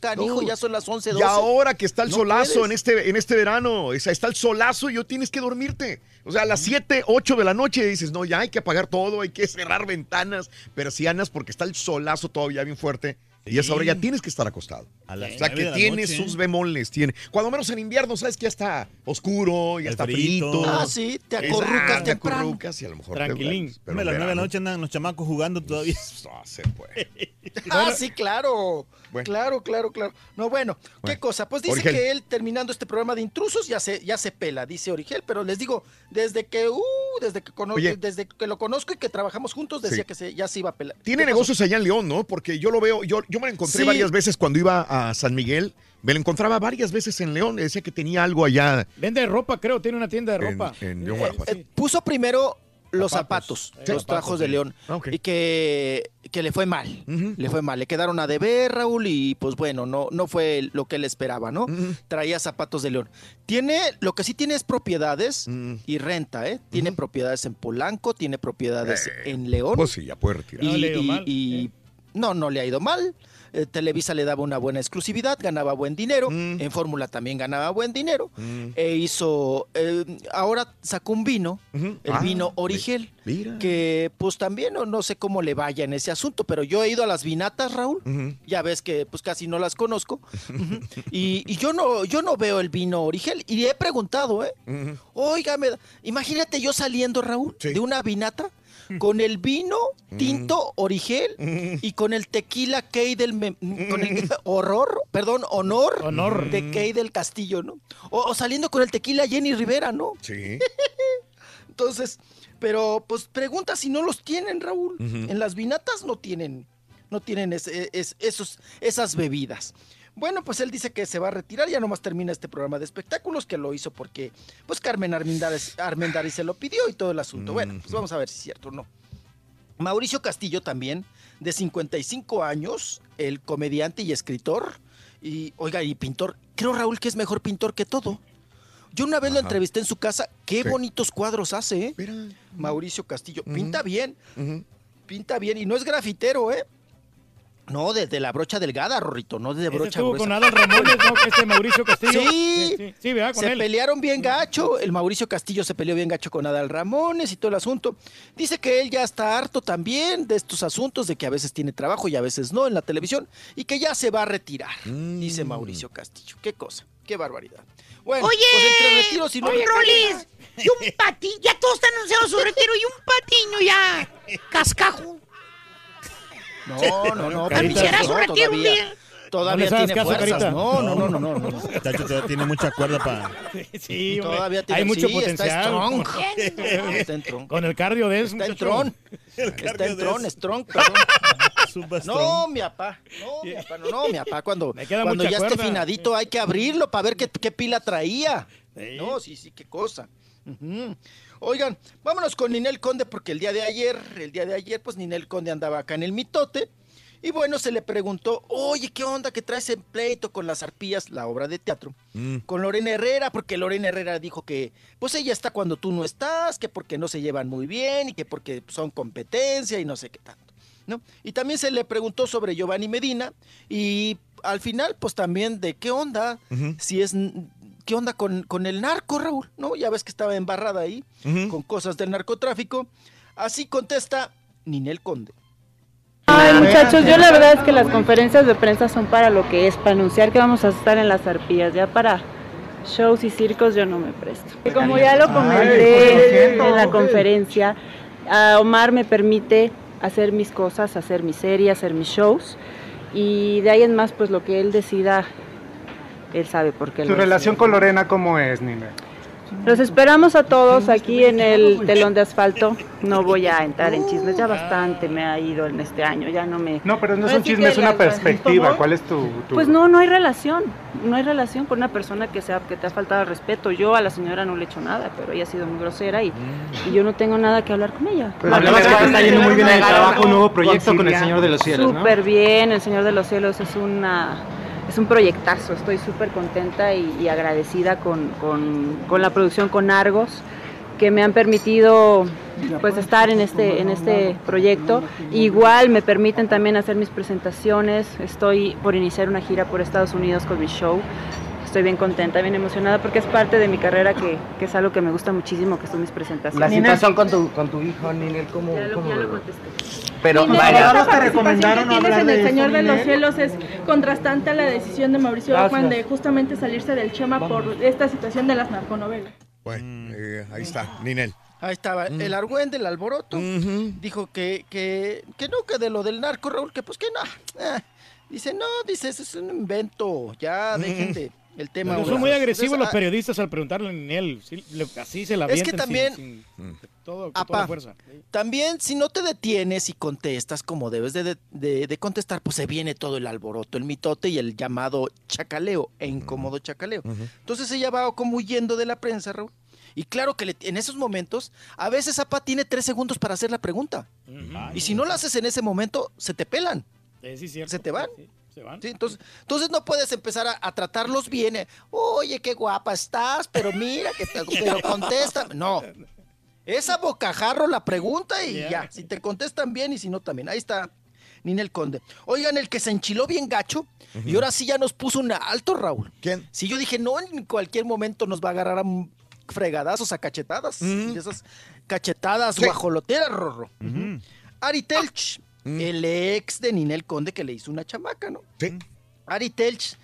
canijo, No. ya son las 11, 12. Y ahora que está el No solazo puedes. en este, en este verano, está el solazo y yo tienes que dormirte. O sea, a las 7, 8 de la noche dices, no, ya hay que apagar todo, hay que cerrar ventanas, persianas, porque está el solazo todavía bien fuerte. Y a esa hora ya tienes que estar acostado. A las O sea, que tiene noche. sus bemoles, tiene. Cuando menos en invierno, sabes que ya está oscuro, ya El está frito. Ah, sí, te Exacto, acurrucas te acurrucas y a lo mejor Tranquilín. pero a las nueve de la noche andan los chamacos jugando todavía. No se puede. Ah, sí, claro. Bueno. Claro, claro, claro. No, bueno, ¿qué Bueno. cosa? Pues dice Origel. que él terminando este programa de intrusos ya se, ya se pela, dice Origel, pero les digo, desde que, uh, desde que, desde que lo conozco y que trabajamos juntos, decía Sí. que se- ya se iba a pelar. Tiene negocios allá en León, ¿no? Porque yo lo veo, yo, yo me lo encontré Sí. varias veces cuando iba a San Miguel. Me lo encontraba varias veces en León. Decía que tenía algo allá Vende ropa, creo, tiene una tienda de ropa. en León, Guanajuato. Eh, puso primero los zapatos, Sí, los zapatos, trajos de sí. León, Ah, y que, que le fue mal, le fue mal, le quedaron a deber, Raúl, y pues bueno, no, no fue lo que él esperaba, ¿no? Traía zapatos de León. Tiene, lo que sí tiene es propiedades y renta, ¿eh? Tiene propiedades en Polanco, tiene propiedades en León. Pues sí, ya puede retirar. Y, No le ha ido y- mal, y- no, no le ha ido mal. Eh, Televisa le daba una buena exclusividad, ganaba buen dinero. Mm. En Fórmula también ganaba buen dinero. E hizo. eh, ahora sacó un vino, el Ah, vino Origel. Mira. Que pues también no, no sé cómo le vaya en ese asunto, pero yo he ido a las vinatas, Raúl. Ya ves que pues casi no las conozco. Y, y yo no, yo no veo el vino Origel. Y he preguntado, ¿eh? Oiga, imagínate yo saliendo, Raúl, de una vinata con el vino tinto Origel y con el tequila Key del me- con el horror, perdón, honor, Honor. de Key del Castillo, ¿no? O, o saliendo con el tequila Jenny Rivera, ¿no? Sí. Entonces, pero pues pregunta si no los tienen, Raúl. En las vinatas no tienen, no tienen ese- es- esos, esas bebidas. Bueno, pues él dice que se va a retirar, ya nomás termina este programa de espectáculos, que lo hizo porque pues Carmen Armendáriz se lo pidió y todo el asunto. Bueno, pues vamos a ver si es cierto o no. Mauricio Castillo también, de 55 años, el comediante y escritor, y oiga, y pintor. Creo, Raúl, que es mejor pintor que todo. Yo una vez lo entrevisté en su casa. Qué Sí. bonitos cuadros hace, ¿eh? Mauricio Castillo. Pinta bien. Pinta bien. Y no es grafitero, ¿eh? No, desde la brocha delgada, Rorrito, no desde brocha estuvo gruesa. con Adal Ramones, ¿no? Que este Mauricio Castillo. Sí, sí, sí, ¿verdad? Con se él. pelearon bien gacho. El Mauricio Castillo se peleó bien gacho con Adal Ramones y todo el asunto. Dice que él ya está harto también de estos asuntos, de que a veces tiene trabajo y a veces no en la televisión, y que ya se va a retirar, dice Mauricio Castillo. Qué cosa, qué barbaridad. Bueno, Oye, pues entre retiros y no oye, retiros- Rolis, y un patiño, ya todos están anunciando su retiro y un patiño ya, cascajo. No, no, no. Retiro un todavía, día. tiene caso, fuerzas. No, no, no, no, no, no. Muchacho, todavía tiene mucha cuerda para. Sí. Todavía tiene- Hay mucho sí, está potencial. strong. Está en tron. Con el cardio de eso. Está en tron. Está en tron, strong, perdón. No, mi papá. No, mi papá. No, no, mi papá. Cuando, queda cuando mucha ya esté finadito hay que abrirlo para ver qué, qué pila traía. No, sí, sí, qué cosa. Oigan, vámonos con Ninel Conde porque el día de ayer, el día de ayer, pues Ninel Conde andaba acá en el mitote. Y bueno, se le preguntó, oye, ¿qué onda que traes en pleito con las arpías, la obra de teatro? con Lorena Herrera, porque Lorena Herrera dijo que pues ella está cuando tú no estás, que porque no se llevan muy bien y que porque son competencia y no sé qué tanto, ¿no? Y también se le preguntó sobre Giovanni Medina y al final pues también de qué onda, si es qué onda con, con el narco, Raúl, ¿no? Ya ves que estaba embarrada ahí con cosas del narcotráfico. Así contesta Ninel Conde. Ay, muchachos, yo la verdad es que las conferencias de prensa son para lo que es, para anunciar que vamos a estar en las arpías, ya para shows y circos yo no me presto. Como ya lo comenté en la conferencia, a Omar me permite hacer mis cosas, hacer mi serie, hacer mis shows y de ahí en más pues lo que él decida, él sabe por qué. ¿Tu lo relación con Lorena cómo es, Nina? Los esperamos a todos aquí en el telón de asfalto. No voy a entrar en chismes, ya bastante me ha ido en este año, ya no me... No, pero no es un chisme, es una perspectiva. ¿Cuál es tu...? tu- Pues no, no hay relación, no hay relación con una persona que, sea, que te ha faltado el respeto. Yo a la señora no le he hecho nada, pero ella ha sido muy grosera y, y yo no tengo nada que hablar con ella. Pero hablabas que está yendo muy bien el trabajo, un nuevo proyecto con el Señor de los Cielos, ¿no? Súper bien, el Señor de los Cielos es una... Es un proyectazo, estoy súper contenta y, y agradecida con, con- con la producción con Argos, que me han permitido pues estar en este, en este proyecto. Igual me permiten también hacer mis presentaciones. Estoy por iniciar una gira por Estados Unidos con mi show. Estoy bien contenta, bien emocionada porque es parte de mi carrera que, que es algo que me gusta muchísimo, que son mis presentaciones. La situación con tu, con tu hijo, Ninel, ¿cómo, Ya lo, cómo ya lo contesté. Pero Ninel, vaya. esta ¿Te recomendaron tienes hablar en El Señor de los? Cielos es contrastante a la decisión de Mauricio. Ockman de justamente salirse del Chema por esta situación de las narconovelas. Bueno, eh, ahí está, Ninel. Ahí estaba, el argüende, el alboroto, dijo que, que, que no, que de lo del narco, Raúl, que pues que no. eh. Dice, no, dice, eso es un invento, ya dejen de el tema. Pero son muy agresivos Entonces, los ah, periodistas al preguntarle a él. sí, le- así se la Es que sin- también- sin- todo, con toda la Apa, fuerza. También si no te detienes y contestas como debes de, de- de- de contestar, pues se viene todo el alboroto, el mitote y el llamado chacaleo e incómodo chacaleo. Entonces ella va como huyendo de la prensa, Raúl. Y claro que le- en esos momentos, a veces Apa tiene tres segundos para hacer la pregunta. Y si no lo haces en ese momento, se te pelan. Eh, sí, cierto. Se te van. Se van. Sí, entonces, entonces no puedes empezar a, a tratarlos bien. eh, Oye, qué guapa estás, pero mira que te, pero contesta. No. Es a bocajarro la pregunta y Yeah. ya. Si te contestan bien y si no también. Ahí está Ninel Conde. Oigan, el que se enchiló bien gacho y ahora sí ya nos puso un alto, Raúl. ¿Quién? Si yo dije, no, en cualquier momento nos va a agarrar a fregadazos, a cachetadas. Y esas cachetadas Sí. guajoloteras, Rorro. Ari Telch, el ex de Ninel Conde que le hizo una chamaca, ¿no? Sí. Ari Telch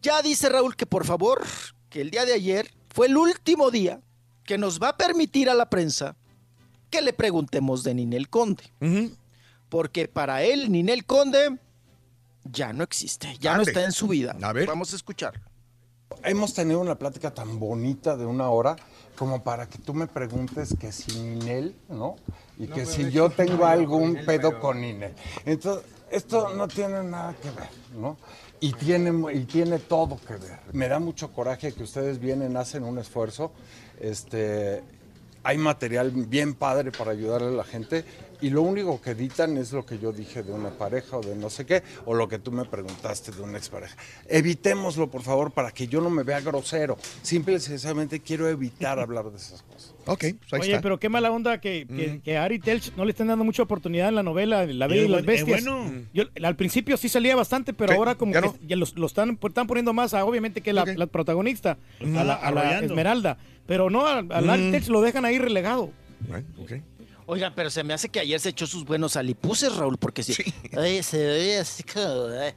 ya dice Raúl que por favor, que el día de ayer fue el último día que nos va a permitir a la prensa que le preguntemos de Ninel Conde. Porque para él, Ninel Conde ya no existe, ya no está en su vida. A ver. Vamos a escuchar. Hemos tenido una plática tan bonita de una hora como para que tú me preguntes que si Ninel, ¿no? Y que si yo tengo algún pedo con Ninel. Entonces, esto no tiene nada que ver, ¿no? Y tiene, y tiene todo que ver. Me da mucho coraje que ustedes vienen, hacen un esfuerzo. Este, hay material bien padre para ayudarle a la gente y lo único que editan es lo que yo dije de una pareja o de no sé qué, o lo que tú me preguntaste de una expareja. Evitémoslo, por favor, para que yo no me vea grosero. Simple y sencillamente quiero evitar hablar de esas cosas. Ok, pues ahí Oye, está. pero qué mala onda que, que, Mm. que Ari Telch no le estén dando mucha oportunidad en la novela La Y Bella y las Bestias. bueno. Yo, al principio sí salía bastante, pero Sí, ahora como ya que no. ya los- lo están, pues, están poniendo más a, obviamente, que la, la protagonista, Lo a la, a la. Esmeralda. Pero no, al, al Ari Mm. Telch lo dejan ahí relegado. Oigan, pero se me hace que ayer se echó sus buenos alipuses, Raúl, porque si. Oye, se ve así como. eh,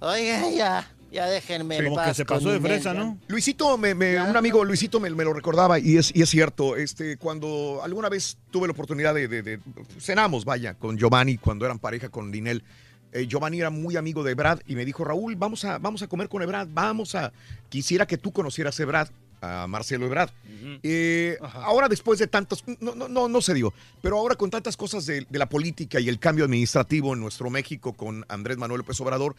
Oiga, ya, ya déjenme. en Como que se pasó de fresa. ¿no? Luisito, me- me- un amigo Luisito me, me lo recordaba y es, y es cierto. Este, cuando alguna vez tuve la oportunidad de, de- de- cenamos, vaya, con Giovanni cuando eran pareja con Dinel. eh, Giovanni era muy amigo de Brad y me dijo Raúl, vamos a, vamos a comer con Ebrad, vamos a. Quisiera que tú conocieras a Ebrad, a Marcelo Ebrad. Eh, ahora después de tantos, no, no, no, no se digo, pero ahora con tantas cosas de, de la política y el cambio administrativo en nuestro México con Andrés Manuel López Obrador,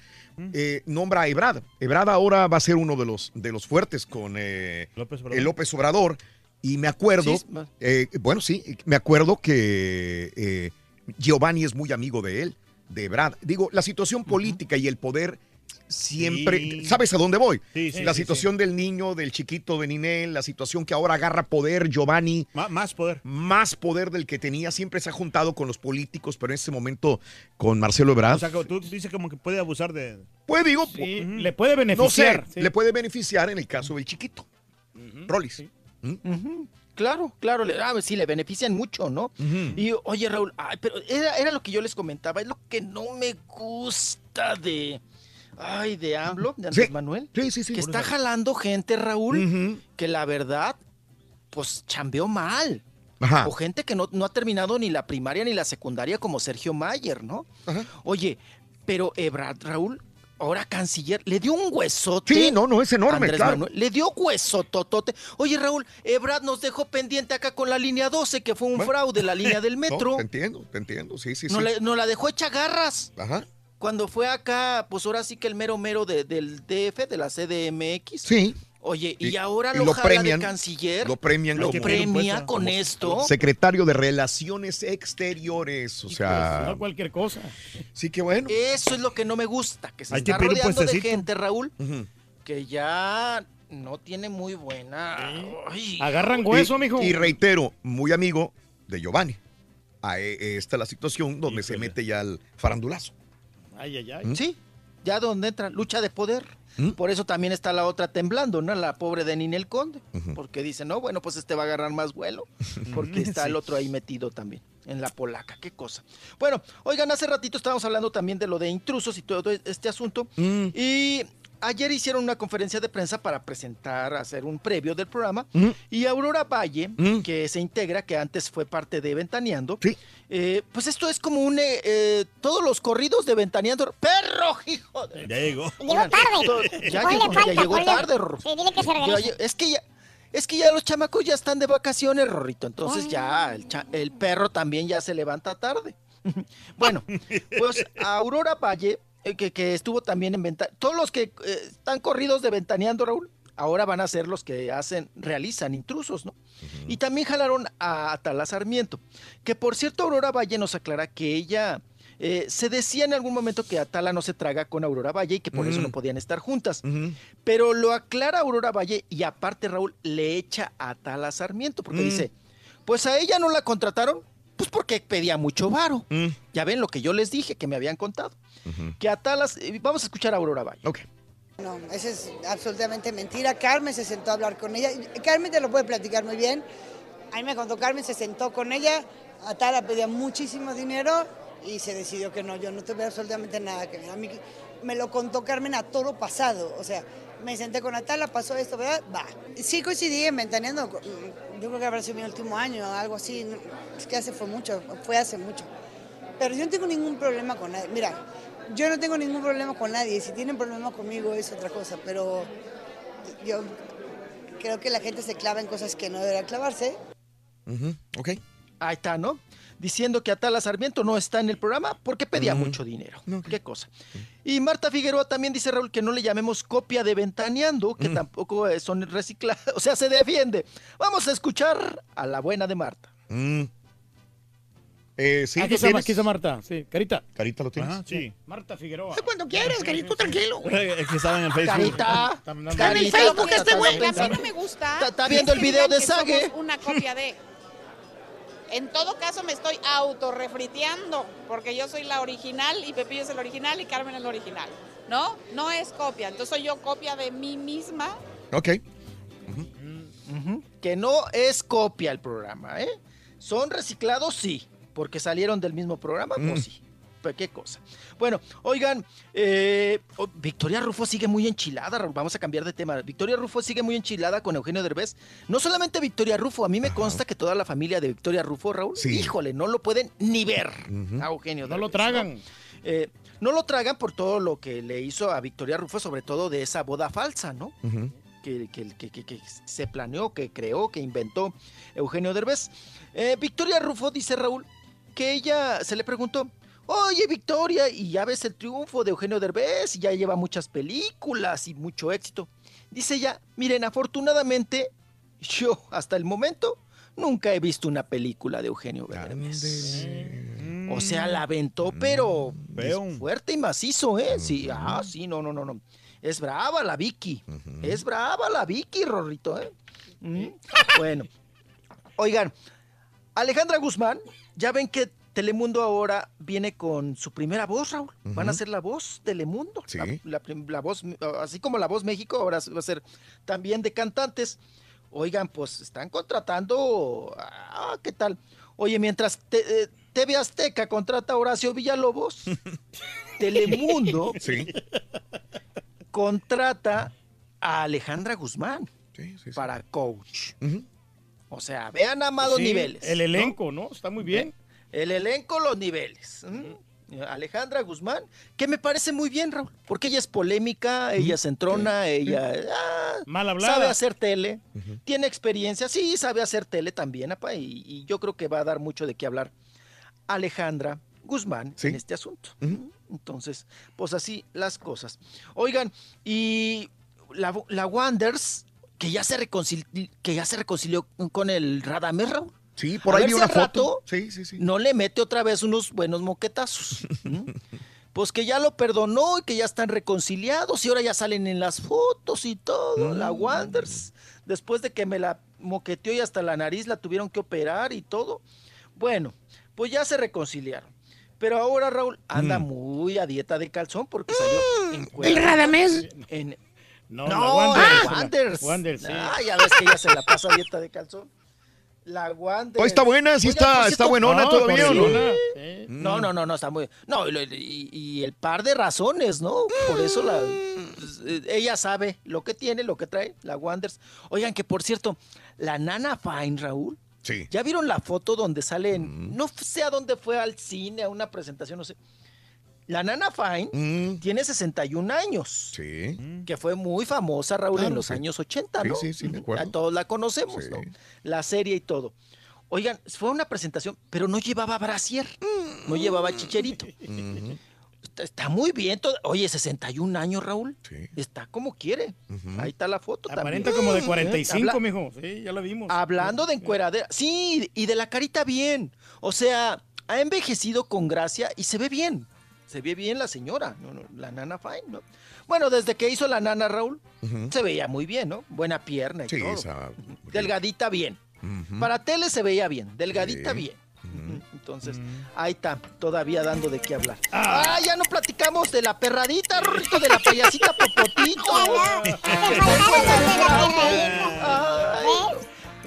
eh, nombra a Ebrad. Ebrad ahora va a ser uno de los, de los fuertes con eh, el López Obrador. Y me acuerdo, eh, bueno, sí, me acuerdo que eh, Giovanni es muy amigo de él, de Ebrad. Digo, la situación política y el poder siempre, Sí. ¿sabes a dónde voy? Sí, sí, la sí, situación del niño, del chiquito de Ninel, la situación que ahora agarra poder Giovanni. más poder. Más poder del que tenía. Siempre se ha juntado con los políticos, pero en este momento con Marcelo Ebrard. O sea, que tú dices como que puede abusar de... Pues digo, le puede no sé, beneficiar. sí. le puede beneficiar en el caso del chiquito. Rollis. Ujú, Claro, claro, le, ah, sí, le benefician mucho, ¿no? Y oye, Raúl, ay, pero era, era lo que yo les comentaba, es lo que no me gusta de. Ay, de AMLO, de Andrés Sí. Manuel. Sí, sí, sí. Que está eso. jalando gente, Raúl, que la verdad, pues chambeó mal. Ajá. O gente que no, no ha terminado ni la primaria ni la secundaria como Sergio Mayer, ¿no? Oye, pero Ebrard, Raúl, ahora canciller, le dio un huesote. Sí, no, no, es enorme, Andrés claro. Manuel, le dio hueso totote. Oye, Raúl, Ebrard nos dejó pendiente acá con la línea 12, que fue un Bueno. fraude, la línea del metro. No, te entiendo, te entiendo, sí, sí, sí. nos, la, nos la dejó hecha garras. Ajá. Cuando fue acá, pues ahora sí que el mero mero de- del DF, de la CDMX. Sí. Oye, y, Y- ahora y lo, lo jala premian, de canciller. lo premian Lo como- premia con esto. Secretario de Relaciones Exteriores, o sea... No cualquier cosa. Sí, que bueno. Eso es lo que no me gusta, que se Hay que está pedir un rodeando de gente, Raúl, que ya no tiene muy buena... Ay, Y- Y reitero, muy amigo de Giovanni. A e- esta es la situación donde se mete ya el farandulazo. Ay, ay, ay. ¿Mm? Sí, ya donde entra lucha de poder. Por eso también está la otra temblando, ¿no? La pobre de Ninel Conde. Porque dice, no, bueno, pues este va a agarrar más vuelo. Porque está Sí. el otro ahí metido también, en la polaca. Qué cosa. Bueno, oigan, hace ratito estábamos hablando también de lo de intrusos y todo este asunto. Y ayer hicieron una conferencia de prensa para presentar, hacer un previo del programa. Y Aurora Valle, que se integra, que antes fue parte de Ventaneando, eh, pues esto es como un... eh, eh, todos los corridos de Ventaneando... ¡Perro, hijo de... Ya llegó. Llegó tarde. Ya llegó, falta, ya llegó ponle- tarde. Rorro. Sí, dile que se Ya- regrese. ya- es que ya... Es que ya los chamacos ya están de vacaciones, Rorrito. Entonces ya el, cha- el perro también ya se levanta tarde. bueno, pues Aurora Valle, que, que estuvo también en venta. Todos los que eh, están corridos de ventaneando, Raúl, ahora van a ser los que hacen, realizan intrusos, ¿no? Y también jalaron a Atala Sarmiento. Que por cierto, Aurora Valle nos aclara que ella. eh, se decía en algún momento que Atala no se traga con Aurora Valle y que por eso no podían estar juntas. Pero lo aclara Aurora Valle y aparte Raúl le echa a Atala Sarmiento porque Mm. dice, pues a ella no la contrataron, pues porque pedía mucho varo. Mm. Ya ven lo que yo les dije, que me habían contado. Que Atala, eh, vamos a escuchar a Aurora Valle. No, eso es absolutamente mentira. Carmen se sentó a hablar con ella. Carmen te lo puede platicar muy bien. A mí me contó Carmen, se sentó con ella. Atala pedía muchísimo dinero y se decidió que no. Yo no tuve absolutamente nada que ver. A mí me lo contó Carmen a toro pasado. O sea, me senté con Atala, pasó esto, ¿verdad? Va. Sí coincidí en Ventaneando. con- Yo creo que habrá sido mi último año, algo así. Es que hace fue mucho, fue hace mucho. Pero yo no tengo ningún problema con nadie. Mira, yo no tengo ningún problema con nadie. Si tienen problemas conmigo es otra cosa, pero yo creo que la gente se clava en cosas que no debería clavarse. Ok. Ahí está, ¿no? Diciendo que Atala Sarmiento no está en el programa porque pedía mucho dinero. Qué cosa. Y Marta Figueroa también dice, Raúl, que no le llamemos copia de Ventaneando, que tampoco eh, son recicladas. O sea, se defiende. Vamos a escuchar a la buena de Marta. Eh, sí, aquí, ¿lo está, aquí está Marta, sí. Carita. Carita, ¿lo tienes? Ajá, sí. Marta Figueroa. Cuando quieres, Carito, tranquilo. Es que estaba en el Facebook. Carita. Está en el Facebook este güey. A mí no me gusta. Está- viendo el video de Sage. una copia de. En todo caso me estoy autorrefriteando, porque yo soy la original y Pepillo es el original y Carmen es la original. ¿No? No es copia. Entonces soy yo copia de mí misma. Ok. Que no es copia el programa, ¿eh? Son reciclados, sí. Porque salieron del mismo programa, Mm. pues sí. Pero qué cosa. Bueno, oigan, eh, oh, Victoria Rufo sigue muy enchilada, Raúl. Vamos a cambiar de tema. Victoria Rufo sigue muy enchilada con Eugenio Derbez. No solamente Victoria Rufo, a mí me consta que toda la familia de Victoria Rufo, Raúl, híjole, no lo pueden ni ver a Eugenio No lo tragan. Eh, no lo tragan por todo lo que le hizo a Victoria Rufo, sobre todo de esa boda falsa, ¿no? que, que- que- que- que se planeó, que creó, que inventó Eugenio Derbez. Eh, Victoria Rufo dice Raúl que ella se le preguntó, oye Victoria, y ya ves el triunfo de Eugenio Derbez, y ya lleva muchas películas y mucho éxito. Dice ella, miren, afortunadamente, yo hasta el momento nunca he visto una película de Eugenio Derbez. O sea, la aventó, pero fuerte y macizo, ¿eh? Sí, ah, sí, no, no, no, no. Es brava la Vicky. Es brava la Vicky, Rorrito, ¿eh? Mm. Bueno. Oigan, Alejandra Guzmán, ya ven que Telemundo ahora viene con su primera voz, Raúl. Van a ser la voz Telemundo. Sí. La, la voz, así como la voz México, ahora va a ser también de cantantes. Oigan, pues están contratando. Ah, ¿qué tal? Oye, mientras te- eh, TV Azteca contrata a Horacio Villalobos, Telemundo contrata a Alejandra Guzmán para coach. O sea, vean a más los Sí, niveles. El elenco, ¿no? Está muy bien. El elenco, los niveles. ¿Mm? Alejandra Guzmán, que me parece muy bien, Raúl, porque ella es polémica, ella se entrona, ella ah, Mal hablada. sabe hacer tele, tiene experiencia, sí, sabe hacer tele también, apa, y, y yo creo que va a dar mucho de qué hablar Alejandra Guzmán en este asunto. Entonces, pues así las cosas. Oigan, y la, la Wanders, que ya se reconcilió, que ya se reconcilió con el Radamés, Raúl. Sí, por A ahí vi si una foto. rato Sí, sí, sí. No le mete otra vez unos buenos moquetazos. Pues que ya lo perdonó y que ya están reconciliados y ahora ya salen en las fotos y todo. La Mm. Wanders, después de que me la moqueteó y hasta la nariz la tuvieron que operar y todo. Bueno, pues ya se reconciliaron. Pero ahora Raúl anda muy a dieta de calzón porque salió en Mm. ¿El Radamés? En, No, no, la Wanders. la La Wanders. Wanders, sí. Ah, ya ves que ella se la pasa dieta de calzón. La Wanders. Oh, está buena, sí está- está buenona No, todavía, ¿o no? sí. Sí. No, no, no, no, está muy. No, y, el par de razones, ¿no? Por eso la. pues, ella sabe lo que tiene, lo que trae, la Wanders. Oigan, que por cierto, la Nana Fine, Raúl. Sí. ¿Ya vieron la foto donde salen? No sé a dónde fue al cine, a una presentación, no sé. La nana Fine tiene 61 años. Sí. Que fue muy famosa, Raúl, Claro, en los sí. años 80, Sí, ¿no? sí, sí, me acuerdo. Ya todos la conocemos, ¿no? La serie y todo. Oigan, fue una presentación, pero no llevaba brasier, no llevaba chicherito. Está, está muy bien. todo- Oye, 61 años, Raúl. Está como quiere. Ahí está la foto Aparenta también. como de ¿Eh? 45, Habla- mijo. Sí, ya la vimos. Hablando de encueradera. Sí, y de la carita bien. O sea, ha envejecido con gracia y se ve bien. Se ve bien la señora, no, la nana fine, ¿no? Bueno, desde que hizo la nana Raúl, se veía muy bien, ¿no? Buena pierna y Sí, todo. esa- Delgadita bien. Para tele se veía bien, delgadita Sí. bien. Entonces, ahí está, todavía dando de qué hablar. Ah, ya no platicamos de la perradita, Rorrito, de la payasita Popotito.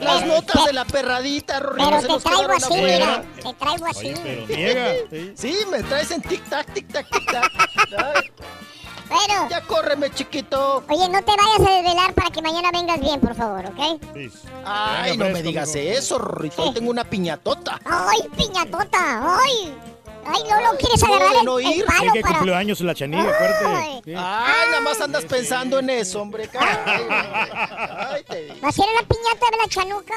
Las notas de la perradita, Rorrito, Pero te traigo así, mira. Te traigo así. Sí, me traes en tic-tac, tic-tac, tic-tac. Pero. Ya córreme, chiquito. Oye, no te vayas a desvelar para que mañana vengas bien, por favor, ¿ok? Ay, no me digas eso, Rorrito. Hoy tengo una piñatota. ¡Ay, piñatota! ¡Ay! ¡Ay, no lo quieres agarrar el, no el ir. palo Es que para... cumplió años la chanilla, fuerte. Sí. Ay, nada más andas pensando en eso, hombre. Ay, ay, te digo. ¿Va a ser la piñata de la chanuca?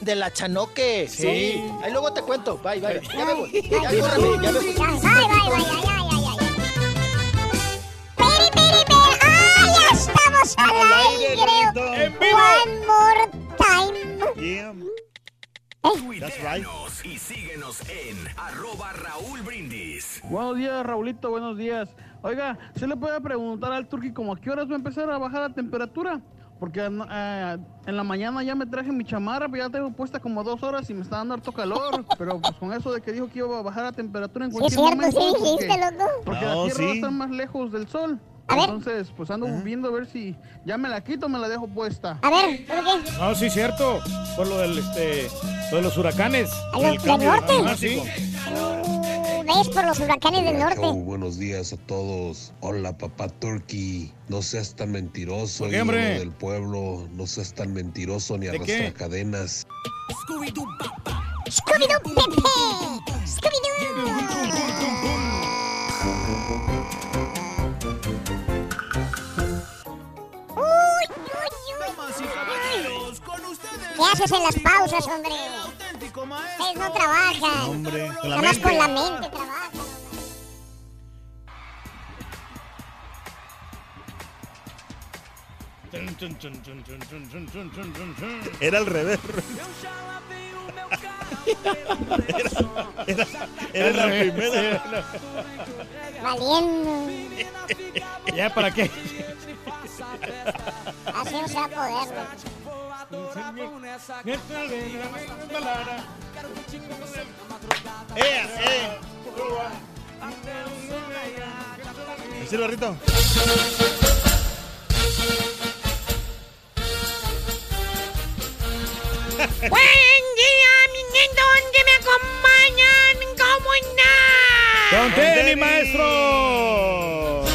De la chanoque. Sí. Sí. Ahí luego te cuento. Bye, bye. Ya me voy. Ya, córreme, ya me voy. Bye, bye, bye, ay, ay, ay, ay. Peri, peri, peri. ¡Ay, ya estamos al aire! One more time. Tuiteanos y síguenos en arroba Raúl Brindis. Buenos días, Raulito, buenos días. Oiga, ¿se le puede preguntar al Turqui como a qué horas va a empezar a bajar la temperatura? Porque eh, en la mañana ya me traje mi chamarra, pero ya tengo puesta como dos horas y me está dando harto calor. Pero pues con eso de que dijo que iba a bajar la temperatura en Sí, cualquier es cierto, momento. sí porque- dijiste, loco. Porque No, la tierra va a sí. estar más lejos del sol. A ver. Entonces, pues ando viendo a ver si ya me la quito o me la dejo puesta. A ver, ¿por qué? No, sí, cierto. Por lo del, este, lo de los huracanes. ¿A el los del norte? climático. Uh, ¿Ves? Por los huracanes del norte. Show, buenos días a todos. Hola, papá Turkey. No seas tan mentiroso, ¿Por qué, ídolo hombre? del pueblo. No seas tan mentiroso ni arrastra cadenas. ¡Scooby-Doo, Pepe! ¡Scooby-Doo! ¿Qué haces en las pausas, hombre? Ustedes no trabajan. Hombre, con la Nada más mente. con la mente trabajan. Era al revés. Era, era la primera. Valiendo. ¿Ya para qué? Así no se va a poder. Loco. ¡Eh, eh! ¿Sí, barrito? Buen día, mi niño, ¿dónde me acompañan? ¿Cómo están? ¡Con tenis, maestro!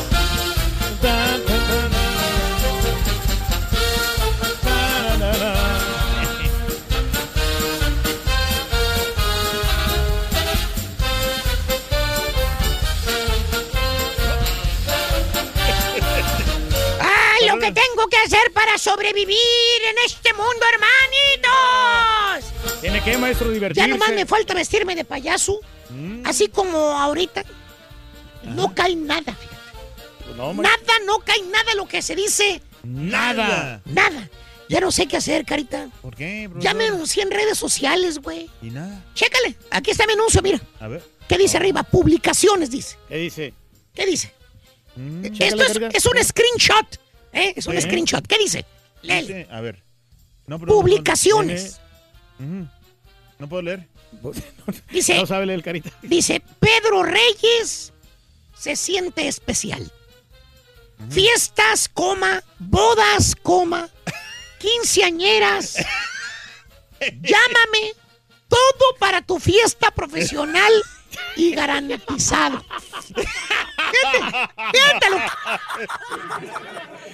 Que tengo que hacer para sobrevivir en este mundo, hermanitos! ¿Tiene que, maestro, divertirse? Ya nomás me falta vestirme de payaso, Mm. así como ahorita. No cae nada, fíjate. No, ma- Nada, no cae nada lo que se dice. Nada. Nada. Ya no sé qué hacer, carita. ¿Por qué, bro? Ya me anuncié en redes sociales, güey. Y nada. Chécale, aquí está mi anuncio, mira. A ver. ¿Qué dice arriba? Publicaciones, dice. ¿Qué dice? ¿Qué dice? Mm. Esto es un screenshot. ¿Eh? Es un screenshot. ¿Qué dice? Léele. A ver. No, pero no- Publicaciones. No puedo leer. Dice, No sabe leer carita. dice, Pedro Reyes se siente especial. Fiestas, coma, bodas, coma, quinceañeras. Llámame. Todo para tu fiesta profesional y garantizado. Fíjate, fíjate lo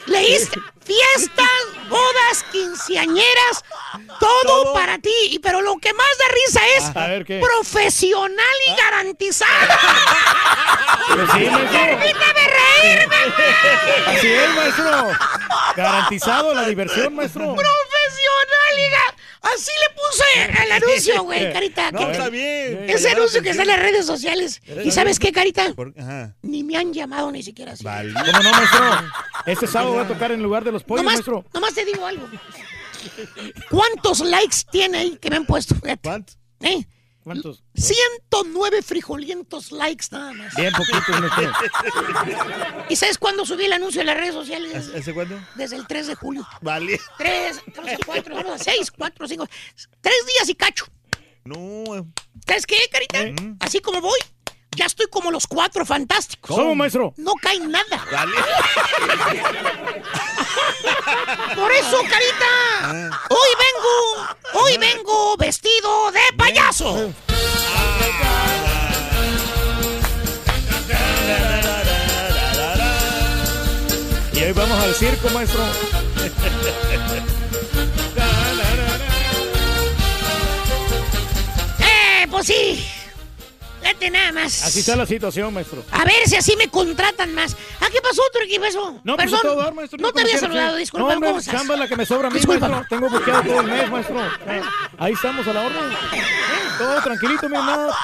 Leíste fiestas, bodas, quinceañeras, todo, para ti. Y Pero lo que más da risa es A ver, ¿qué? profesional y garantizado. Pues sí, maestro. Permíteme reírme. Así es, maestro. Garantizado la diversión, maestro. Profesional y ga- Así le puse el anuncio, güey, Carita. No, que- está bien. Ese anuncio que está en las redes sociales. ¿Y sabes qué, Carita? Por- Ajá. Ni me han llamado ni siquiera así. Vale. ¿Cómo no, maestro? Este sábado va a tocar en lugar de los pollos, Nomás, maestro. nomás te digo algo. ¿Cuántos likes tiene ahí que me han puesto? ¿Cuántos? ¿Eh? ¿Cuántos? 109 frijolientos likes nada más. Bien poquitos, maestro. ¿Y sabes cuándo subí el anuncio en las redes sociales? ¿Ese cuándo? Desde el 3 de julio. Vale. 3, 4, 6, 4, 5. Tres días y cacho. No. ¿Sabes qué, Carita? Así como voy, ya estoy como los cuatro fantásticos. ¿Cómo, maestro? No cae nada. Vale. Por eso, Carita, hoy vengo, hoy vengo vestido de payaso. Y hoy vamos al circo, maestro. Eh, pues sí. Vete nada más. Así está la situación, maestro. A ver si así me contratan más. ¿A qué pasó, Turqui? Beso? No, pues, Perdón, todo maestro. no te había saludado, disculpa. No, hombre, chamba la que me sobra a mí, Disculpa. maestro. Tengo buqueado todo el mes, maestro. Eh, Ahí estamos a la orden. Eh, Todo tranquilito, mi nada.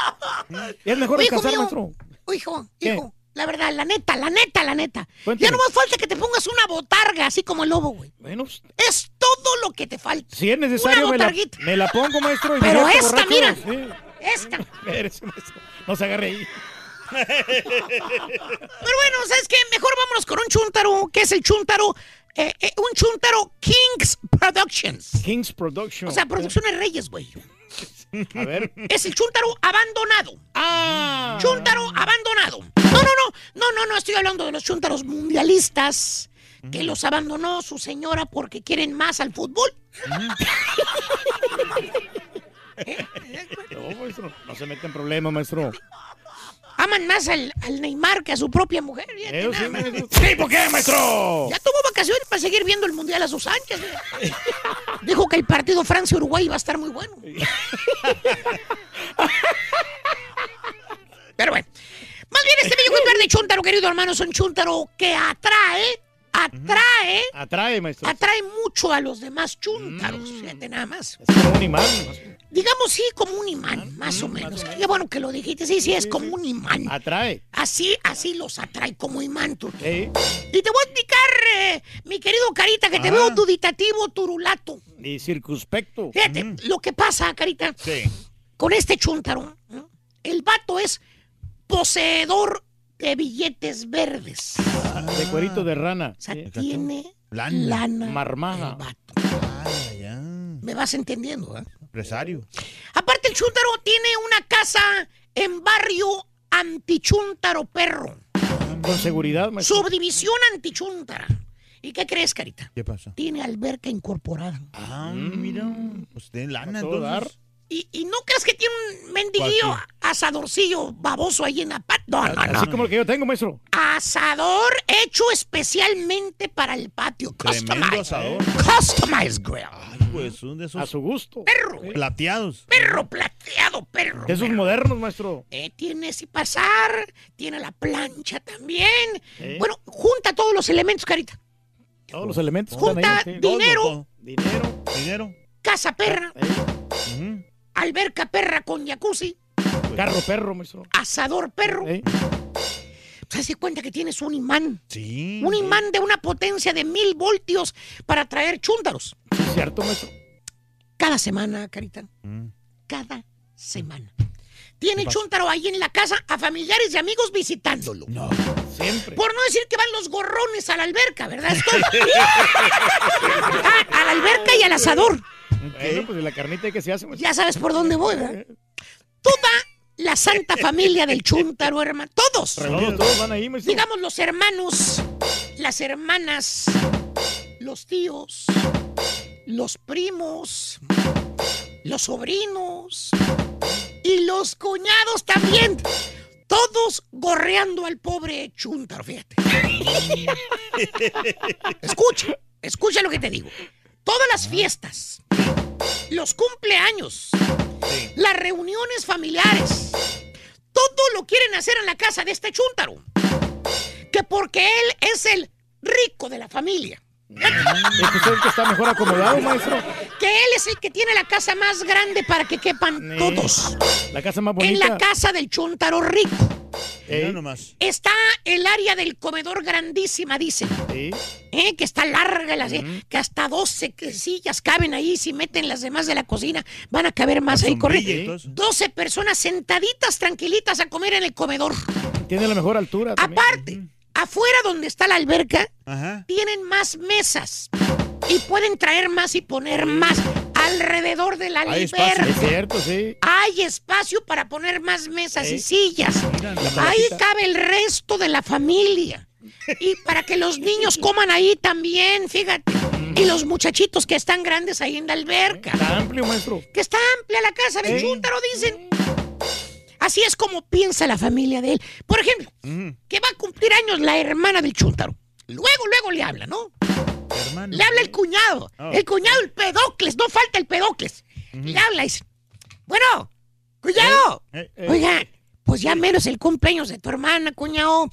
Es mejor Hijo descansar, mío. maestro. Hijo, ¿Qué? hijo, la verdad, la neta, la neta, la neta. Cuénteme. Ya no más falta que te pongas una botarga, así como el lobo, güey. Bueno, pues, Es todo lo que te falta. si es necesario, Una me la, me la pongo, maestro. y Pero esta, borracho. mira. Sí. Esta. Espérese, maestro. No se agarre ahí. Pero bueno, ¿sabes qué? Mejor vámonos con un chuntaro. ¿Qué es el chuntaro? Eh, eh, un chuntaro Kings Productions. Kings Production. O sea, Producciones Reyes, güey. A ver. Es el chuntaro abandonado. Ah. Chuntaro abandonado. No, no, no. No, no, no estoy hablando de los chuntaros mundialistas que los abandonó su señora porque quieren más al fútbol. No, maestro. No se meta en problemas, maestro. Aman más al, al Neymar que a su propia mujer. Eso sí, maestro. Sí, ¿por qué, maestro? Ya tuvo vacaciones para seguir viendo el Mundial a sus anchas. Dijo que el partido Francia-Uruguay iba a estar muy bueno. Pero bueno. Más bien este bello ejemplar de chúntaro, querido hermano, es un chúntaro que atrae, atrae, Atrae, maestro. atrae mucho a los demás chúntaros. Fíjate nada más. Es como un imán. Digamos, sí, como un imán, más o menos. Qué bueno que lo dijiste. Sí, sí, es como un imán. Atrae. Así, así los atrae como imán, tú. Sí. Y te voy a explicar, eh, mi querido Carita, que te Ah. veo duditativo, turulato. Y circunspecto. Fíjate, lo que pasa, Carita, con este chúntaro, ¿no? el vato es poseedor de billetes verdes. De cuerito de rana. O sea, tiene Lana. lana. Vato. Ah, ya. Me vas entendiendo, ¿eh? Empresario. Aparte, el chúntaro tiene una casa en barrio antichúntaro perro. Con seguridad, maestro. Subdivisión antichúntara. ¿Y qué crees, Carita? ¿Qué pasa? Tiene alberca incorporada. Ah, mira. Pues tiene lana, todo dar. Y, y no crees que tiene un mendiguillo ¿Cuál asadorcillo baboso ahí en la pat. No, no, no. Así como el que yo tengo, maestro. Asador hecho especialmente para el patio. Tremendo Customized. asador. Customized grill. Ay, pues son de A su gusto. Perro, plateados. perro plateado, perro. De esos modernos, maestro. Eh, tiene si pasar, tiene la plancha también. Eh. Bueno, junta todos los elementos, Carita. Todos los elementos Junta están ahí. sí. dinero, Todo, Dinero. todo. Dinero. casa perra, Ujú. Alberca perra con jacuzzi, Carro perro, maestro. asador perro. Eh. Se hace cuenta que tienes un imán. Sí. Un imán de una potencia de mil voltios para traer chúntaros. Cierto, maestro. Cada semana, Carita. Mm. Cada semana. Tiene chúntaro ahí en la casa a familiares y amigos visitándolo. No. Siempre. Por no decir que van los gorrones a la alberca, ¿verdad? Estoy... A la alberca y al asador. Bueno, pues la carnita que se hace. Ya sabes por dónde voy, ¿verdad? Toda la santa familia del chúntaro, hermano. Todos. Todos, todos van ahí. Digamos los hermanos, las hermanas, los tíos, los primos, los sobrinos y los cuñados también. Todos gorreando al pobre Chuntaro, fíjate. escucha, escucha lo que te digo. Todas las fiestas, los cumpleaños, las reuniones familiares, todo lo quieren hacer en la casa de este Chuntaro. Que porque él es el rico de la familia. Es que es el que está mejor acomodado, maestro. Que él es el que tiene la casa más grande para que quepan todos. La casa más En bonita. la casa del Chuntaro rico. Nomás. Está el área del comedor grandísima, dicen. Sí. ¿Eh? Que está larga, la, que hasta 12 que- sillas caben ahí. Si meten las demás de la cocina, van a caber más ahí. eso. 12 personas sentaditas, tranquilitas a comer en el comedor. Tiene la mejor altura. también. Afuera donde está la alberca, Ajá. tienen más mesas. Y pueden traer más y poner más alrededor de la Hay espacio. alberca. Es cierto, sí. Hay espacio para poner más mesas y sillas. la Ahí cabe el resto de la familia. Y para que los niños coman ahí también, fíjate. Y los muchachitos que están grandes ahí en la alberca. Está amplio, maestro. Que está amplia la casa de ¿Eh? Chúntaro, dicen. Así es como piensa la familia de él. Por ejemplo, que va a cumplir años la hermana del Chúntaro. Luego, luego le habla, ¿no? Le habla el cuñado. Oh. El cuñado, el pedocles. No falta el pedocles. Le habla y dice, bueno, cuñado. Eh, eh. Oiga, pues ya menos el cumpleaños de tu hermana, cuñado.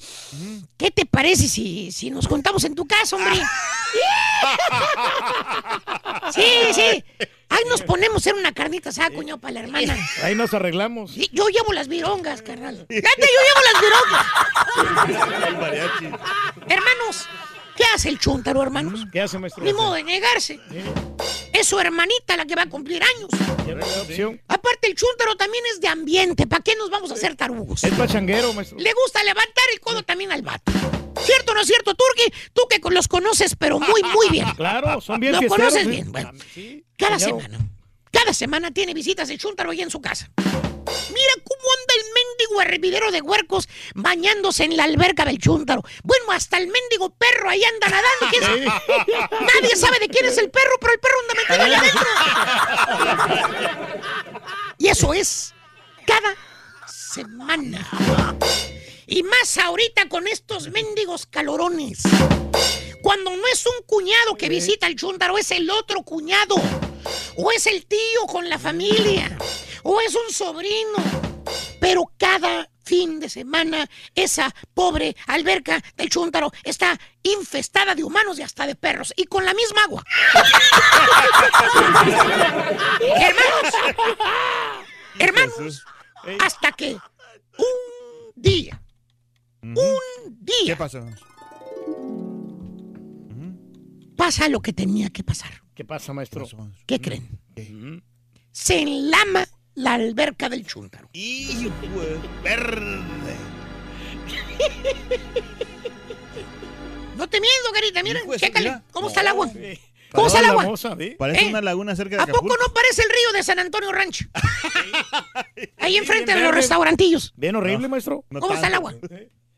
¿Qué te parece si, si nos juntamos en tu casa, hombre? sí, sí. Ahí nos ponemos en una carnita asada, cuñado, para la hermana. Ahí nos arreglamos. Sí, Yo llevo las virongas, carnal. Fíjate, yo llevo las virongas. Hermanos, ¿qué hace el chúntaro, hermanos? ¿Qué hace, maestro? Ni modo de negarse. Es su hermanita la que va a cumplir años. Aparte, el chúntaro también es de ambiente. ¿Para qué nos vamos a hacer tarugos? Es pachanguero, maestro. Le gusta levantar el codo también al vato. ¿Cierto o no es cierto, Turki? Tú que los conoces, pero muy, muy bien. Claro, son bien Lo fiesteros, conoces bien. Bueno, Sí, cada semana. Cada semana tiene visitas de Chuntaro ahí en su casa. Mira cómo anda el mendigo hervidero de huercos bañándose en la alberca del Chuntaro. Bueno, hasta el mendigo perro ahí anda nadando. ¿Quién sabe? Nadie sabe de quién es el perro, pero el perro anda metido allá adentro. Y eso es cada semana. Y más ahorita con estos mendigos calorones. Cuando no es un cuñado que visita el chúntaro, es el otro cuñado. O es el tío con la familia. O es un sobrino. Pero cada fin de semana, esa pobre alberca del chúntaro está infestada de humanos y hasta de perros. Y con la misma agua. hermanos. Hermanos. Hasta que un día. Un día. ¿Qué pasó? pasa lo que tenía que pasar. ¿Qué pasa, maestro? ¿Qué creen? Se enlama la alberca del chúntaro. ¡Hijo de verde! No te miento, carita, mira, chécale. mira. ¿Cómo está el agua? Sí. ¿Cómo está el agua? la moza, ¿sí? Parece ¿Eh? una laguna cerca de ¿A poco no parece el río de San Antonio Ranch? Ahí enfrente bien de los restaurantillos. Bien horrible, maestro. No ¿Cómo está el agua?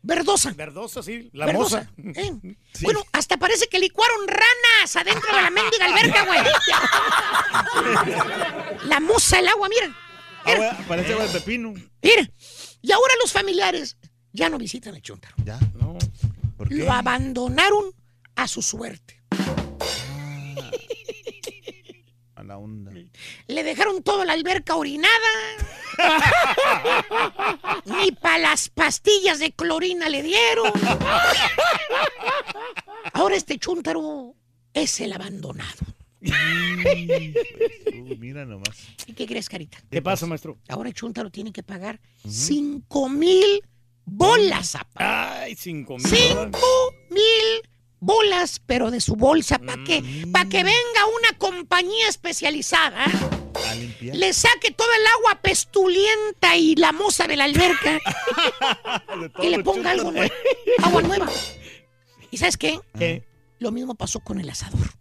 Verdosa. Verdosa, sí. La Verdosa. moza. ¿eh? Bueno, hasta parece que licuaron ranas adentro de la mendiga alberca, güey. La moza, el agua, mira. Agua- parece agua de pepino. Mira. Y ahora los familiares ya no visitan el chúntaro. Ya. No. ¿Por qué? Lo abandonaron a su suerte. A la onda. Le dejaron toda la alberca orinada. Ni para las pastillas de clorina le dieron. Ahora este chúntaro es el abandonado. Uh, mira nomás. ¿Y qué crees, Carita? ¿Qué pasa, maestro? Ahora el chúntaro tiene que pagar cinco mil bolas. apa. Ay, cinco mil. Cinco mil bolas, pero de su bolsa, para que, pa' que venga una compañía especializada. Le saque todo el agua pestulienta y la moza de la alberca y le ponga algo nuevo, agua nueva. ¿Y sabes qué? ¿Qué? Lo mismo pasó con el asador.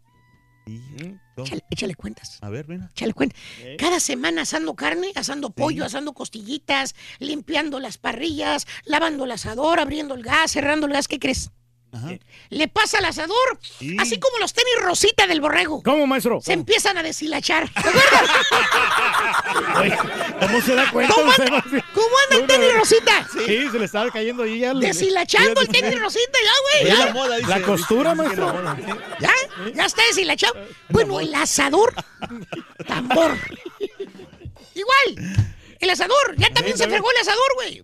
Échale, échale cuentas. A ver, ven. Échale cuenta. ¿Eh? Cada semana asando carne, asando pollo, asando costillitas, limpiando las parrillas, lavando el asador, abriendo el gas, cerrando el gas. ¿Qué crees? Le pasa al asador, así como los tenis rosita del borrego. ¿Cómo, maestro? Se empiezan a deshilachar. ¿Cómo se da cuenta? ¿Cómo anda, maestro? ¿cómo anda el tenis rosita? Sí, se le estaba cayendo ahí ya. Deshilachando el tenis rosita ya, güey. Ya. la moda, dice. La costura, maestro. ¿Ya? ¿Ya está deshilachado? Bueno, el asador, tambor. Igual, el asador, ya también se fregó el asador, güey.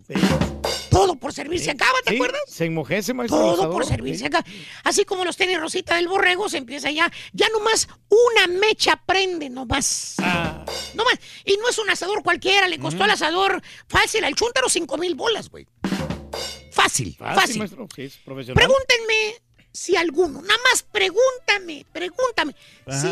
Todo por servir se acaba, ¿te Sí, acuerdas? Se enmojece, maestro. Todo por servir se acaba. Así como los tenis rosita del borrego, se empieza ya, ya nomás una mecha prende, nomás. Ah. Nomás. Y no es un asador cualquiera, le costó al asador fácil al chúntaro cinco mil bolas, güey. Fácil, Fácil, fácil. maestro. Sí, es profesional. Pregúntenme si alguno, nada más pregúntame, pregúntame, Ajá. si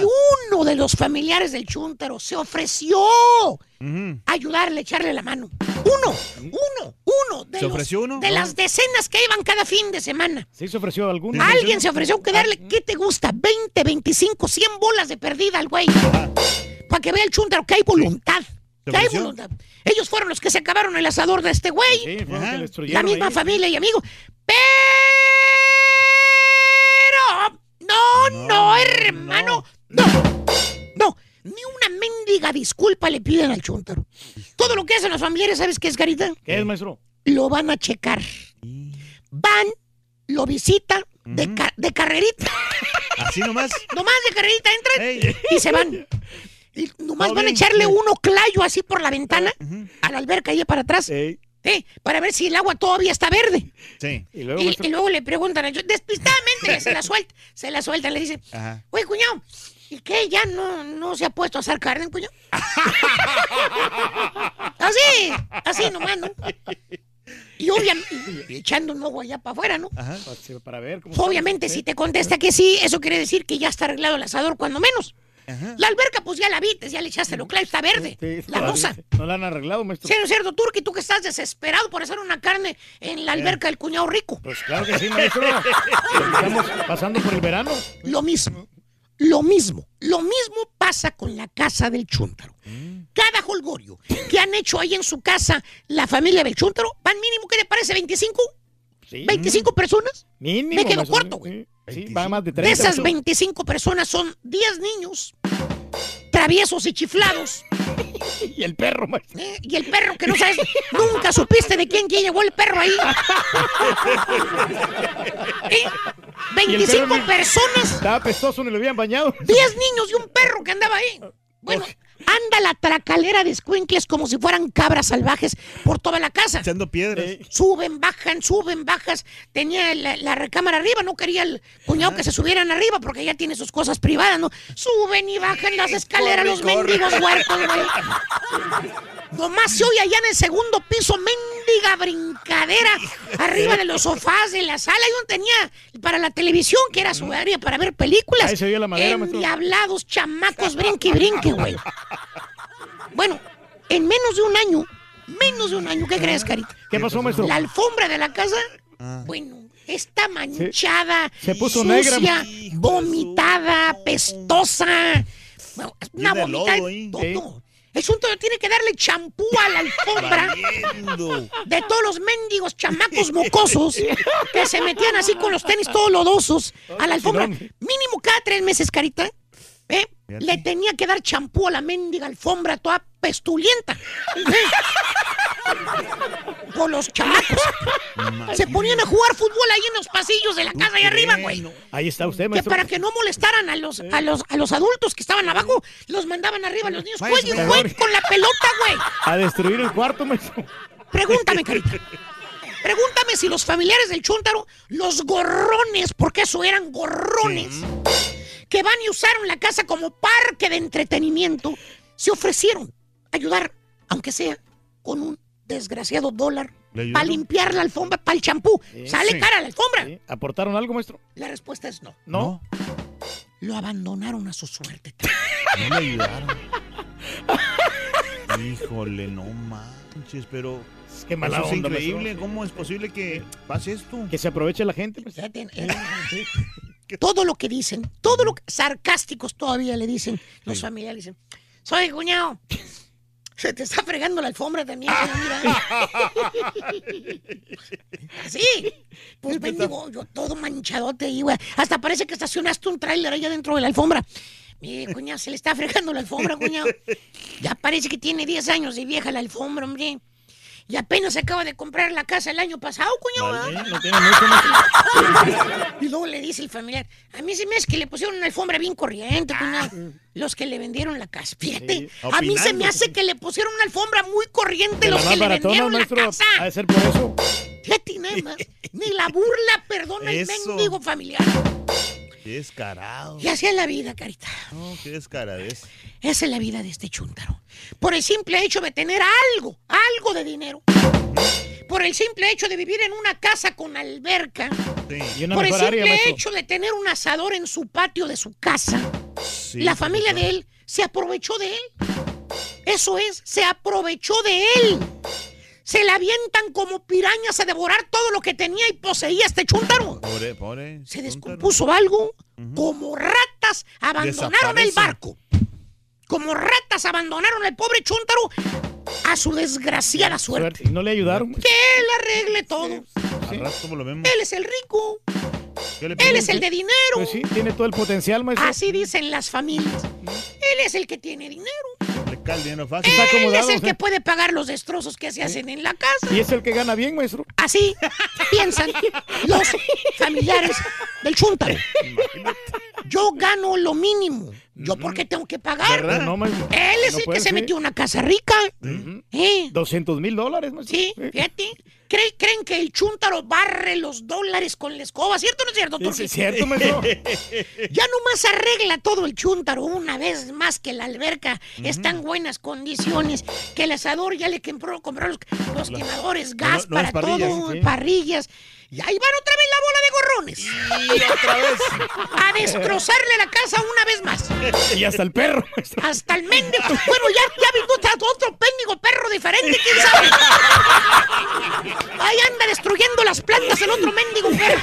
uno de los familiares del chúntaro se ofreció a ayudarle, echarle la mano. Uno, uno, uno de, ¿Se los- ofreció uno? de Ah. las decenas que iban cada fin de semana. ¿Sí se ofreció alguno? Alguien se ofreció que darle, ¿qué te gusta? 20, 25, 100 bolas de perdida al güey. Para que vea el chúntaro que hay voluntad. Ellos fueron los que se acabaron el asador de este güey. Sí, la misma ahí. familia y amigos. Pero no, no, hermano. No. No. Ni una mendiga disculpa le piden al chúntaro. Todo lo que hacen los familiares, ¿sabes qué es, Carita? ¿Qué es, maestro? Lo van a checar. Van, lo visitan de, ca- de carrerita. Así nomás. Nomás de carrerita entran y se van. Y nomás van a bien. echarle uno clayo así por la ventana a la alberca ahí para atrás. Sí, para ver si el agua todavía está verde. Sí. Y luego, Y, maestro. y luego le preguntan a ellos, despistadamente, se la sueltan, se la sueltan, le dicen, Ajá. oye, cuñado, ¿y qué? ¿Ya no, no se ha puesto a hacer carne, cuñado? así, así nomás, ¿no? Y obviamente, echando un ojo allá para afuera, ¿no? Ajá. Para ver cómo Obviamente, está. si te contesta que sí, eso quiere decir que ya está arreglado el asador, cuando menos. La alberca, pues ya la viste, ya le echaste lo claro, está verde. Sí, la rosa. No la han arreglado, maestro. Sí, ¿no es cierto, Turki? Tú que estás desesperado por hacer una carne en la alberca del cuñado rico. Pues claro que sí, maestro. Estamos pasando por el verano. Lo mismo, lo mismo, lo mismo pasa con la casa del chúntaro. Cada holgorio que han hecho ahí en su casa la familia del chúntaro, van mínimo, ¿qué le parece? ¿25? Sí. ¿25 personas? Mínimo. Me quedo corto, güey. Sí, va más de De 30. esas maestro. 25 personas son 10 niños traviesos y chiflados. Y el perro, maestro. ¿eh? Y el perro que no sabes, nunca supiste de quién, quién llevó el perro ahí. ¿Eh? Y el 25 perro ni- personas Estaba pestoso, ni lo habían bañado. 10 niños y un perro que andaba ahí. Bueno, anda la tracalera de escuincles como si fueran cabras salvajes por toda la casa. Echando piedras. Suben, bajan, suben, bajas. Tenía la, la recámara arriba, no quería el cuñado que se subieran arriba porque ya tiene sus cosas privadas, ¿no? Suben y bajan las escaleras los corre, mendigos huercos, güey. Nomás se oye allá en el segundo piso, mendiga brincadera, arriba de los sofás de la sala. Y uno tenía para la televisión, que era su área para ver películas. Ahí se oía la madera. Endiablados, chamacos, brinque y brinque, güey. Bueno, en menos de un año, menos de un año, ¿qué crees, Carita? ¿Qué pasó, maestro? La alfombra de la casa, bueno, está manchada, Se puso sucia, negra. vomitada, pestosa. Bueno, es una todo. Es un todo, tiene que darle champú a la alfombra Valiendo. de todos los mendigos chamacos mocosos que se metían así con los tenis todos lodosos a la alfombra. Mínimo cada tres meses, carita. ¿Eh? Le tenía que dar champú a la mendiga alfombra toda pestulienta. ¿eh? Por los chamacos. Se ponían a jugar fútbol ahí en los pasillos de la casa ahí arriba, güey. Ahí está usted, Que maestro. para que no molestaran a los, a los, a los adultos que estaban abajo, los mandaban arriba los niños. Jueguen, jueguen con la pelota, güey. A destruir el cuarto, maestro. Pregúntame, carita. Pregúntame si los familiares del Chuntaro, los gorrones, porque eso eran gorrones, que van y usaron la casa como parque de entretenimiento, se ofrecieron a ayudar, aunque sea con un desgraciado dólar, para limpiar la alfombra, para el champú. Sí. Sale Sí. cara la alfombra. Sí. ¿Aportaron algo, maestro? La respuesta es no. No. Lo abandonaron a su suerte. No me ayudaron. Híjole, no manches, pero. Qué mala eso es onda, increíble. ¿Cómo es posible que pase esto? Que se aproveche la gente. pues. Todo lo que dicen, todo lo que sarcásticos todavía le dicen los familiares. Dicen, soy cuñado. Se te está fregando la alfombra también, mira. Así. Pues bendigo, yo todo manchadote ahí, güey. Hasta parece que estacionaste un tráiler allá dentro de la alfombra. Mire, cuñado, se le está fregando la alfombra, cuñado. Ya parece que tiene 10 años de vieja la alfombra, hombre. Y apenas acaba de comprar la casa el año pasado, cuñado. Vale, no tiene mucho más. Y luego le dice el familiar, a mí se me hace que le pusieron una alfombra bien corriente, cuñado. Los que le vendieron la casa. Fíjate, Sí, a mí se me hace que le pusieron una alfombra muy corriente los que le vendieron la casa. Ha de ser por eso. Fíjate, nada más. Ni la burla perdona el mendigo familiar. Qué descarado. Y así es la vida, carita. No, qué descaradez. Esa es la vida de este chúntaro. Por el simple hecho de tener algo, algo de dinero. Por el simple hecho de vivir en una casa con alberca. Y una Por el área, simple hecho de tener un asador en su patio de su casa. la familia de él se aprovechó de él. Eso es, se aprovechó de él. Se la avientan como pirañas a devorar todo lo que tenía y poseía este chúntaro. Pobre, pobre. Se descompuso algo. Como ratas abandonaron el barco. Como ratas abandonaron al pobre chúntaro a su desgraciada suerte. Y no le ayudaron. Que él arregle todo. Al rato como lo vemos. Él es el rico. ¿Qué le Él es el de dinero. Pues sí, tiene todo el potencial, maestro. Así dicen las familias. Él es el que tiene dinero. Le cae el dinero fácil. Está Él es acomodado, el que puede pagar los destrozos que se hacen en la casa. Y es el que gana bien, maestro. Así piensan los familiares del chúntaro. Yo gano lo mínimo. ¿Yo por qué tengo que pagar? ¿Verdad? No, maestro. Él es No el que se metió a una casa rica. ¿Eh? 200 mil dólares, maestro. Sí, fíjate. ¿Creen, creen que el chúntaro barre los dólares con la escoba? ¿Cierto o no es cierto, Sí, Turki? es cierto, maestro. Ya nomás arregla todo el chúntaro una vez más que la alberca está en buenas condiciones, que el asador ya le compró, compró los, los quemadores, gas no- para parrillas, todo, sí. parrillas. Y ahí van otra vez la bola de gorrones. Y otra vez. A destrozarle la casa una vez más. Y hasta el perro. Hasta el mendigo. Bueno, ya, ya vino otro, otro péndigo perro diferente, quién sabe. Ahí anda destruyendo las plantas el otro mendigo perro.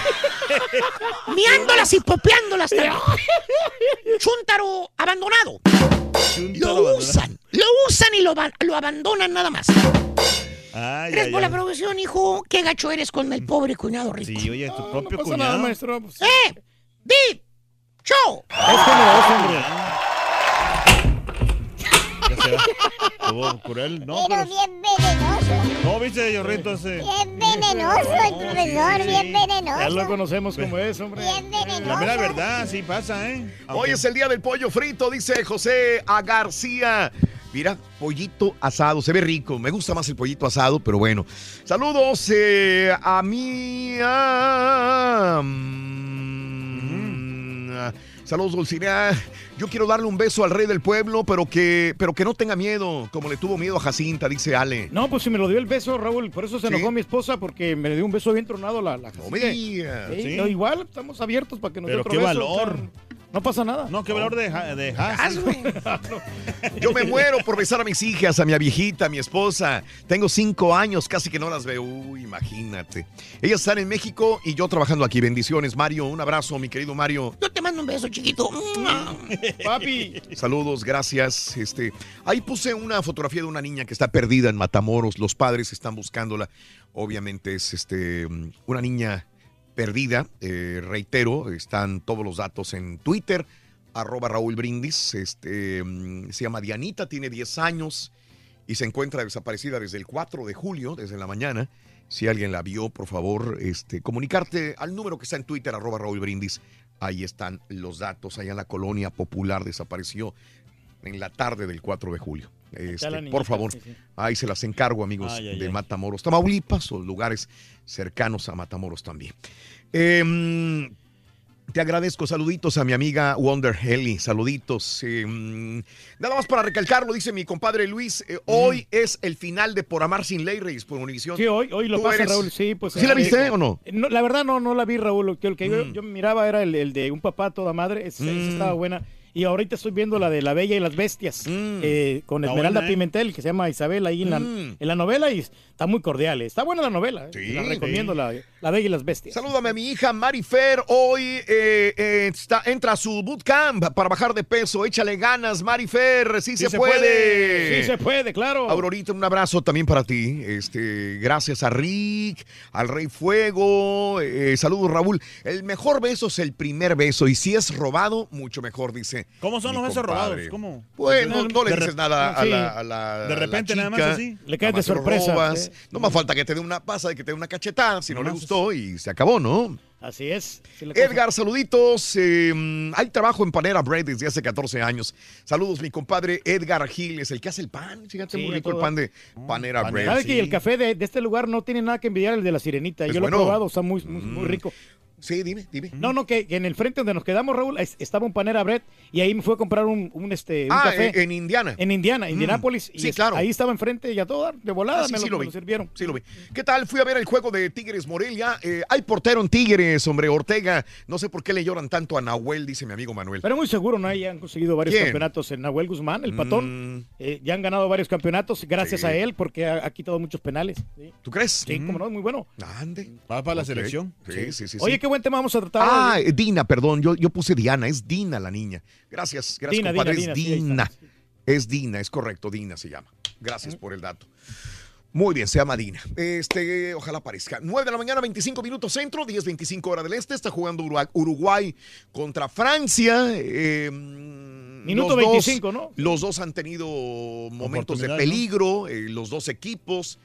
Miándolas y popeándolas también. Chúntaro abandonado. Lo usan, lo usan y lo, lo abandonan nada más. Ay, Gracias ay, por la ay. producción, hijo. Qué gacho eres con el pobre cuñado rico. Sí, oye, tu propio No pasa cuñado. nada, maestro. Pues, ¡Eh! ¡Di! ¡Show! Es generoso, hombre. Estuvo cruel. No, Pero pero... bien venenoso. No, viste, Yorrito, ese... Bien venenoso el profesor, bien Ya lo venenoso. conocemos como es, hombre. Bien La venenoso. mera verdad, sí pasa, ¿eh? Hoy es el día del pollo frito, dice José A. García. Mira, pollito asado, se ve rico. Me gusta más el pollito asado, pero bueno. Saludos eh, a mi. ah, mm, ah, Saludos, Dulcinea. Yo quiero darle un beso al rey del pueblo, pero que, pero que no tenga miedo, como le tuvo miedo a Jacinta, dice Ale. No, pues si me lo dio el beso, Raúl. Por eso se ¿Sí? enojó mi esposa, porque me dio un beso bien tronado la, la No. Sí, Sí. no, igual, estamos abiertos para que nos dé Pero otro qué beso, valor. no pasa nada. No, qué valor de, de. Yo me muero por besar a mis hijas, a mi viejita, a mi esposa. Tengo cinco años, casi que no las veo. Uy, imagínate. Ellas están en México y yo trabajando aquí. Bendiciones, Mario. Un abrazo, mi querido Mario. Yo te mando un beso, chiquito. Papi. Saludos, gracias. Este, ahí puse una fotografía de una niña que está perdida en Matamoros. Los padres están buscándola. Obviamente es este, una niña perdida. Eh, reitero, están todos los datos en Twitter. Arroba Raúl Brindis. Este, mm, se llama Dianita, tiene 10 años y se encuentra desaparecida desde el 4 de julio, desde la mañana. Si alguien la vio, por favor, este, comunicarte al número que está en Twitter, arroba Raúl Brindis. Ahí están los datos. Allá en la colonia popular desapareció en la tarde del 4 de julio. Este, por favor, sí, sí. ahí se las encargo, amigos Ay, ay, de ay. Matamoros, Tamaulipas o lugares cercanos a Matamoros también. Em, te agradezco, saluditos a mi amiga Wonder Helly, saluditos. Em, nada más para recalcarlo, dice mi compadre Luis, eh, hoy es el final de Por Amar Sin Ley, Reyes, por Univisión. Sí, hoy, hoy lo pasa, eres- Raúl. Sí, pues. ¿Sí la eh, viste eh, o no? No, la verdad no, no la vi, Raúl. Lo que, el que yo, Mm. yo miraba era el, el de un papá toda madre. Esa Mm. estaba buena. Y ahorita estoy viendo la de La Bella y las Bestias, eh, con Esmeralda buena, ¿eh? Pimentel, que se llama Isabel ahí en la, Mm. en la novela, y está muy cordial. eh. Está buena la novela. eh. Sí, la recomiendo, sí. la, la Bella y las Bestias. Salúdame a mi hija Marifer. Hoy eh, está, entra a su bootcamp para bajar de peso. Échale ganas, Marifer. Sí, se, se puede. puede. Sí se puede, claro. Aurorita, un abrazo también para ti. Este, gracias a Rick, al Rey Fuego. eh, saludos, Raúl. El mejor beso es el primer beso. Y si es robado, mucho mejor, dice. ¿Cómo son los besos robados? ¿Cómo? Pues no, no le dices nada a la, a la- De la repente nada más así. Le caes de sorpresa, robas. sí. No más falta que te dé una pasa y que te dé una cachetada si no le gustó y se acabó, ¿no? Así es. Edgar, saluditos. eh, hay trabajo en Panera Bread desde hace 14 años. Saludos, mi compadre Edgar Gil, es el que hace el pan. Fíjate, Sí, muy rico el pan de Panera Bread. ¿Sabes que el café de, de este lugar no tiene nada que envidiar el de la sirenita? ¿Es Yo bueno? lo he probado, está muy, muy, muy Mm. rico. Sí, dime, dime. No, no, que, que en el frente donde nos quedamos, Raúl, es- estaba un Panera Bread y ahí me fue a comprar un, un, este, un Ah, café. en, en Indiana. En Indiana, Mm. Indianápolis. y Sí, es- claro. Ahí estaba enfrente y a todo dar, de volada Ah, sí, me, lo, sí lo me vi. lo sirvieron. Sí, lo vi. ¿Qué tal? Fui a ver el juego de Tigres Morelia. Eh, hay portero en Tigres, hombre, Ortega. No sé por qué le lloran tanto a Nahuel, dice mi amigo Manuel. Pero muy seguro, ¿no? Ya han conseguido varios ¿Quién? campeonatos en Nahuel Guzmán, el patón. Mm. Eh, ya han ganado varios campeonatos gracias Sí. a él porque ha, ha quitado muchos penales. Sí, ¿Tú crees? Sí, cómo no, es muy bueno. Ande. Va para la Ok. selección. Sí, sí, sí. Oye, sí. qué buen tema vamos a tratar. Ah, hoy. Dina, perdón, yo, yo puse Diana, es Dina la niña. Gracias, gracias, Dina, compadre, Dina, es Dina. Es Dina, es correcto, Dina se llama. Gracias por el dato. Muy bien, se llama Dina. Este, ojalá aparezca. 9 de la mañana, 25 minutos centro, 10, 25 hora del este. Está jugando Uruguay, contra Francia. eh, Minuto los dos- 25, ¿no? Los dos han tenido momentos de peligro, eh, los dos equipos.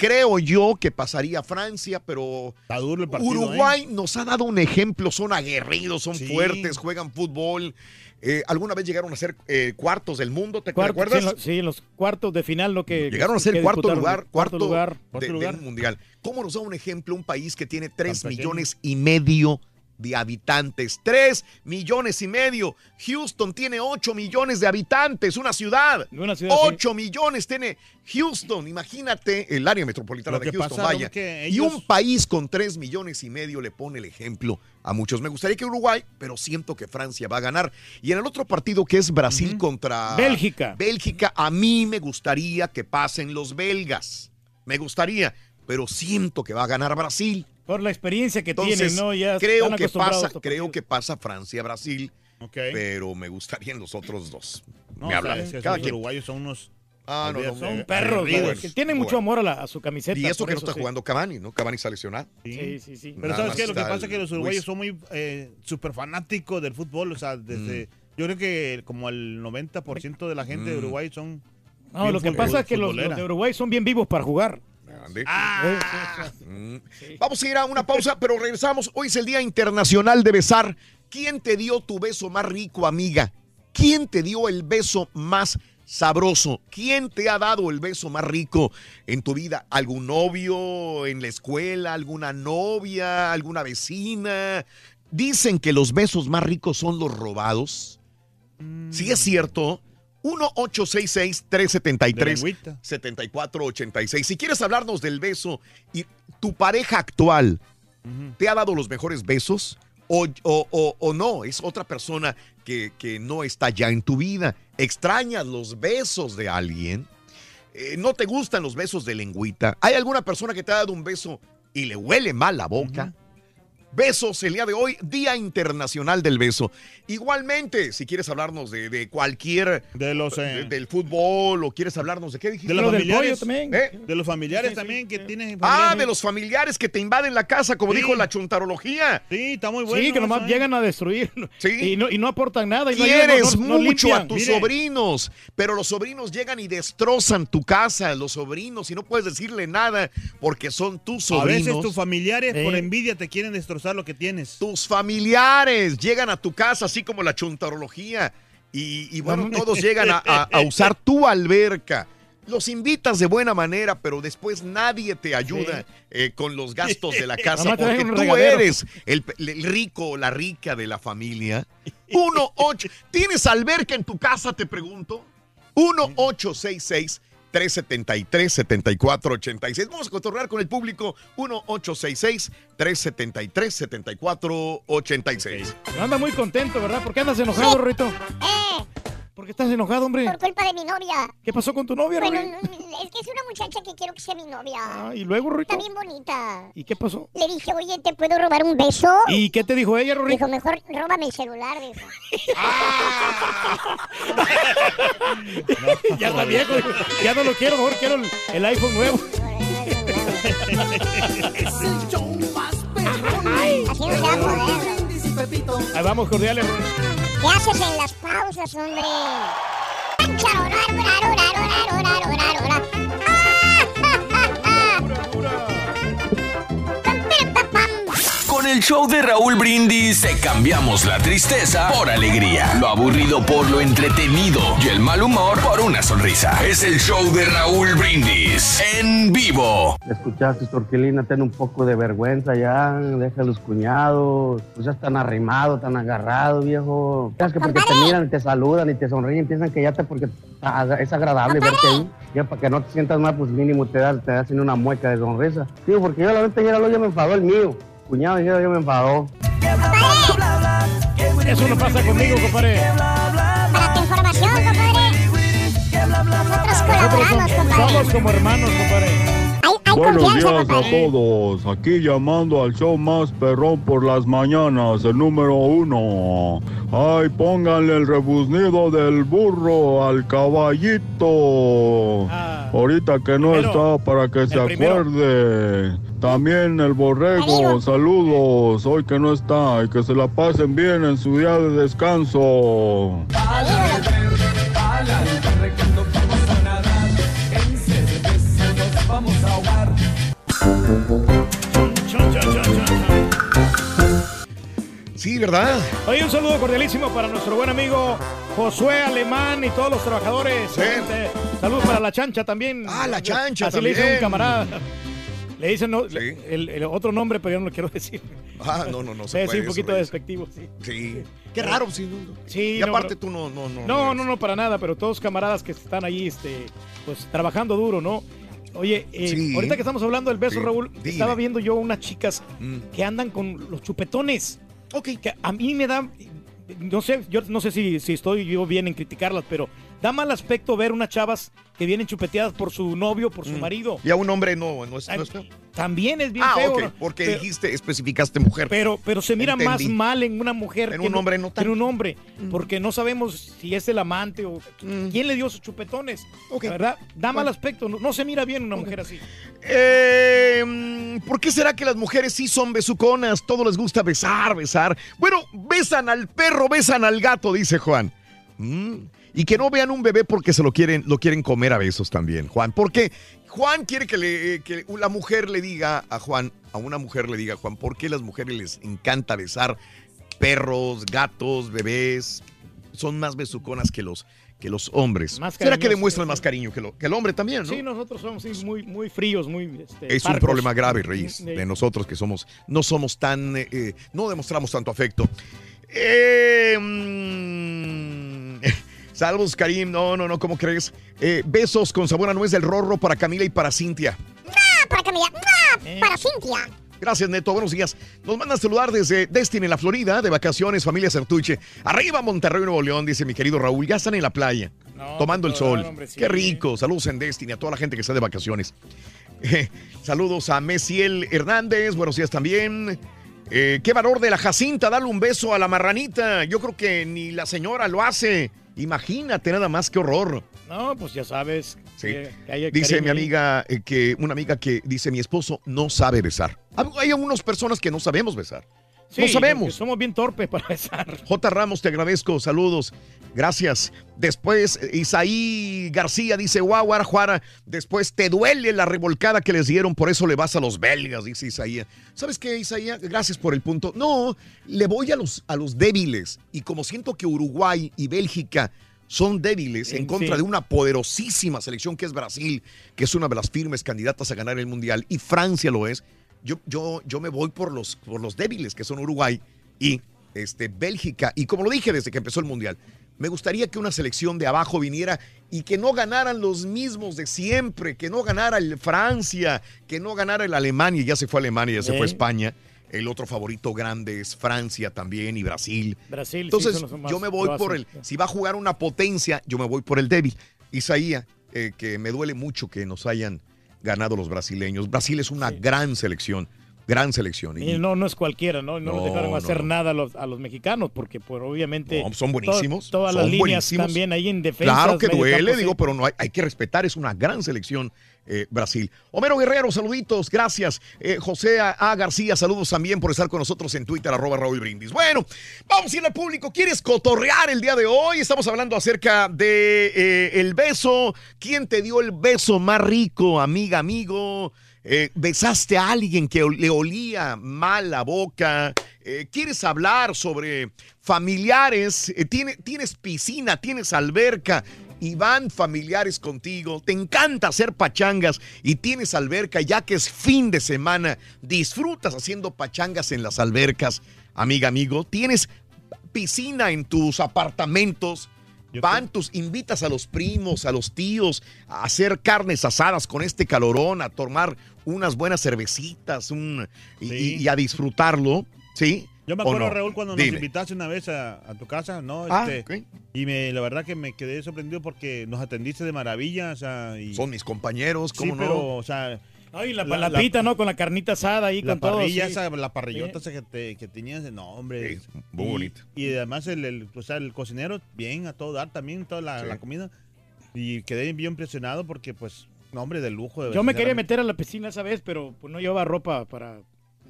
Creo yo que pasaría Francia, pero Está duro el partido, Uruguay ¿eh? nos ha dado un ejemplo, son aguerridos, son Sí. fuertes, juegan fútbol. Eh, ¿Alguna vez llegaron a ser eh, cuartos del mundo? ¿Te Cuarto- acuerdas? sí, en los, sí, en los cuartos de final, lo que Llegaron a ser cuarto lugar, cuarto, lugar. de- Cuarto lugar. del mundial. ¿Cómo nos da un ejemplo un país que tiene 3 pequeño. millones y medio de habitantes? 3 millones y medio. Houston tiene 8 millones de habitantes, una ciudad. Una ciudad, sí. 8 millones tiene Houston. Imagínate el área metropolitana Lo de Houston, pasa, vaya. Y un país con 3 millones y medio le pone el ejemplo a muchos. Me gustaría que Uruguay, pero siento que Francia va a ganar. Y en el otro partido que es Brasil contra Bélgica. Bélgica, a mí me gustaría que pasen los belgas. Me gustaría, pero siento que va a ganar Brasil. Por la experiencia que Entonces, tienen, ¿no? Ya creo que pasa, creo que pasa Francia-Brasil, Ok. pero me gustarían los otros dos. No, me o hablan. sea, Cada los quien. uruguayos son unos... Ah, no, no, Son no, Perros, que tienen mucho amor a, la- a su camiseta. Y eso que no está sí. jugando Cavani, ¿no? Cavani está lesionado. Sí, sí, sí. Pero Nada ¿sabes qué? Lo que pasa es que los uruguayos Luis. son muy eh, súper fanáticos del fútbol. O sea, desde... Yo creo que como el 90% de la gente de Mm. Uruguay son... No, lo que pasa es que los, los de Uruguay son bien vivos para jugar. Ah. Mm. Vamos a ir a una pausa, pero regresamos. Hoy es el Día Internacional de Besar. ¿Quién te dio tu beso más rico, amiga? ¿Quién te dio el beso más sabroso? ¿Quién te ha dado el beso más rico en tu vida? ¿Algún novio en la escuela? ¿Alguna novia? ¿Alguna vecina? Dicen que los besos más ricos son los robados. Sí es cierto. 1-866-373-7486. Si quieres hablarnos del beso y tu pareja actual te ha dado los mejores besos o, o- o- o no, es otra persona que, que no está ya en tu vida. ¿Extrañas los besos de alguien? Eh, ¿No te gustan los besos de lengüita? ¿Hay alguna persona que te ha dado un beso y le huele mal la boca? Besos el día de hoy, Día Internacional del Beso. Igualmente, si quieres hablarnos de, de cualquier... De los... eh, de- del fútbol o quieres hablarnos de qué dijiste. de los familiares. también. ¿Eh? De los familiares también que tienen... Ah, familiares. de los familiares que te invaden la casa, como Sí. dijo la chuntarología. Sí, está muy bueno. sí, que nomás ¿eh? llegan a destruir Sí. y, no, y no aportan nada. Y Quieres no- no mucho a tus Mire. sobrinos, pero los sobrinos llegan y destrozan tu casa, los sobrinos, y no puedes decirle nada porque son tus A sobrinos. veces tus familiares por envidia te quieren destrozar lo que tienes. tus familiares llegan a tu casa, así como la chuntarología. Y, y bueno, todos llegan a, a- a usar tu alberca. Los invitas de buena manera, pero después nadie te ayuda eh, con los gastos de la casa porque tú regadero. eres el, el rico o la rica de la familia. 1 8 ¿Tienes alberca en tu casa? Te pregunto. 1 866 373-7486. Vamos a cotorrear con el público 1866-373-7486. Anda muy contento, ¿verdad? ¿Por qué andas enojado, Rorrito? Eh, ¿Por qué estás enojado, hombre? por culpa de mi novia. ¿Qué pasó con tu novia, Bueno, Rorrito? Es que es una muchacha que quiero que sea mi novia. Ah, ¿y luego, Rorrito? Está bien bonita. ¿Y qué pasó? Le dije, oye, ¿te puedo robar un beso? ¿Y qué te dijo ella, Rorrito? Dijo, mejor róbame el celular, dijo. ya está viejo. Ya no lo quiero, mejor quiero el, el iPhone nuevo. Así no se va a poder. Ahí vamos, cordiales. ¿Qué haces en las pausas, hombre? Con el show de Raúl Brindis te cambiamos la tristeza por alegría, lo aburrido por lo entretenido y el mal humor por una sonrisa. Es el show de Raúl Brindis en vivo. Escuchaste, Torquilina, ten un poco de vergüenza ya, deja a los cuñados, pues ya están arrimados, tan agarrados, viejo. Es que porque te miran y te saludan y te sonríen, piensan que ya te, porque es agradable verte ahí. Ya para que no te sientas mal, pues mínimo te das, te hacen una mueca de sonrisa. Sí, porque yo la vez ya me enfadó el mío. Cuñado, ya, ya me enfadó. Eso no pasa conmigo, compadre. Para tu información, compadre. Nosotros colaboramos, Somos compadre. como hermanos, compadre. Buenos días a todos. Aquí llamando al show más perrón por las mañanas, el número uno. Ay, pónganle el rebuznido del burro al caballito. Ahorita que no está para que se primero. También el borrego, saludos. Hoy que no está y que se la pasen bien en su día de descanso. Sí, ¿verdad? Oye, un saludo cordialísimo para nuestro buen amigo Josué Alemán y todos los trabajadores. Este, Saludos para la chancha también. Ah, la chancha Así le dice también. un camarada. Le dicen no, el, el otro nombre, pero yo no lo quiero decir. Ah, no, no, no Sí, se sí, puede. un poquito despectivo, sí. Sí. Qué raro, sí. no. Sí, Y aparte tú no, no, no. No, no, no, para nada, pero todos camaradas que están ahí, este, pues trabajando duro, ¿no? Oye, eh, Sí. ahorita que estamos hablando del beso, Sí, Raúl, dime. estaba viendo yo unas chicas Mm. que andan con los chupetones. Ok. Que a mí me da, no sé, yo no sé si, si estoy yo bien en criticarlas, pero da mal aspecto ver unas chavas que vienen chupeteadas por su novio, por su Mm. marido. Y a un hombre no, no es, no es feo. También es bien Ah, feo. porque Pero- dijiste, especificaste mujer. pero, pero se mira Entendí. más mal en una mujer En que un hombre no que en un hombre, porque no sabemos si es el amante o quién le dio sus chupetones. La verdad, da mal aspecto, no, no se mira bien una mujer así. Eh, mm, ¿Por qué será que las mujeres sí son besuconas? Todo les gusta besar, besar. Bueno, besan al perro, besan al gato, dice Juan. Y que no vean un bebé porque se lo quieren, lo quieren comer a besos también, Juan. Porque Juan quiere que, le, que la mujer le diga a Juan, a una mujer le diga a Juan, ¿por qué las mujeres les encanta besar perros, gatos, bebés? Son más besuconas que los, que los hombres. Más ¿Será que demuestran más cariño que, lo- que el hombre también, no? Sí, nosotros somos sí, muy, muy fríos, muy... este, Es un problema grave, Reyes, de nosotros que somos, no somos tan, eh, eh, no demostramos tanto afecto. Eh, mm, Salvos, Karim, no, no, no, ¿cómo crees? Eh, besos con sabor a nuez del rorro para Camila y para Cintia. ¡Ah, para Camila! ¡Ah, Eh. para Cintia! Gracias, Neto. Buenos días. Nos mandan a saludar desde Destiny, en la Florida, de vacaciones, familia Sertuche. Arriba, Monterrey, Nuevo León, dice mi querido Raúl. Ya están en la playa, tomando el sol. dar, hombre, sí. Qué rico. Saludos en Destiny a toda la gente que está de vacaciones. Eh, saludos a Messiel Hernández. Buenos días también. Eh, qué valor de la Jacinta, darle un beso a la marranita. Yo creo que ni la señora lo hace. Imagínate nada más, qué horror. No, pues ya sabes. Sí. que- que Dice mi amiga eh, que una amiga que dice mi esposo no sabe besar. Hay algunas personas que no sabemos besar. Sí, no sabemos. Somos bien torpes para besar. J. Ramos, te agradezco. Saludos. Gracias. Después, Isaí García dice, guau, Guarajuara. Después, te duele la revolcada que les dieron, por eso le vas a los belgas, dice Isaías. ¿Sabes qué, Isaías? Gracias por el punto. No, le voy a los, a los débiles. Y como siento que Uruguay y Bélgica son débiles en contra sí. de una poderosísima selección que es Brasil, que es una de las firmes candidatas a ganar el Mundial, y Francia lo es, yo, yo, yo me voy por los, por los débiles, que son Uruguay y este, Bélgica. Y como lo dije desde que empezó el Mundial, me gustaría que una selección de abajo viniera y que no ganaran los mismos de siempre, que no ganara el Francia, que no ganara el Alemania, ya se fue Alemania, ya se fue. España. El otro favorito grande es Francia también y Brasil. Brasil, Entonces, yo me voy por el. Si va a jugar una potencia, yo me voy por el débil. Isaías, eh, que me duele mucho que nos hayan ganado los brasileños. Brasil es una gran selección, gran selección. Y- Y no, no es cualquiera, ¿no? No, No, dejaron no, hacer no. nada a los, a los mexicanos, porque por obviamente. Son to- buenísimos. todas son las líneas buenísimos. también ahí en defensa. Claro que duele, digo, pero no hay, hay que respetar, es una gran selección eh, Brasil. Homero Guerrero, saluditos, gracias. Eh, José A. A. García, saludos también por estar con nosotros en Twitter, arroba Raúl Brindis. Bueno, vamos a ir al público. ¿Quieres cotorrear el día de hoy? Estamos hablando acerca de eh, el beso. ¿Quién te dio el beso más rico, amiga, amigo? Eh, besaste a alguien que le olía mal la boca. Eh, ¿Quieres hablar sobre familiares? Eh, tiene- tienes piscina, tienes alberca y van familiares contigo. Te encanta hacer pachangas y tienes alberca ya que es fin de semana. Disfrutas haciendo pachangas en las albercas, amiga, amigo. Tienes piscina en tus apartamentos. Van tus, invitas a los primos, a los tíos a hacer carnes asadas con este calorón, a tomar unas buenas cervecitas un, y, y- y a disfrutarlo, ¿sí? Yo me ¿O acuerdo, no? Raúl, cuando nos invitaste una vez a, a tu casa, ¿no? Ah, Este, ok. Y me, la verdad que me quedé sorprendido porque nos atendiste de maravilla, o sea... Y... Son mis compañeros, ¿cómo sí, no? pero, o sea... Ay, la palapita, ¿no? Con la carnita asada ahí, La con todo. parrilla, sí. esa, la parrillota Sí. esa que, te- que tenías, no, hombre. muy y, bonito. Y además el, el, o sea, el cocinero, bien, a todo dar también, toda la, Sí. la comida. Y quedé bien impresionado porque, pues, no, hombre, de lujo. de Yo me quería meter a la piscina esa vez, pero pues no llevaba ropa para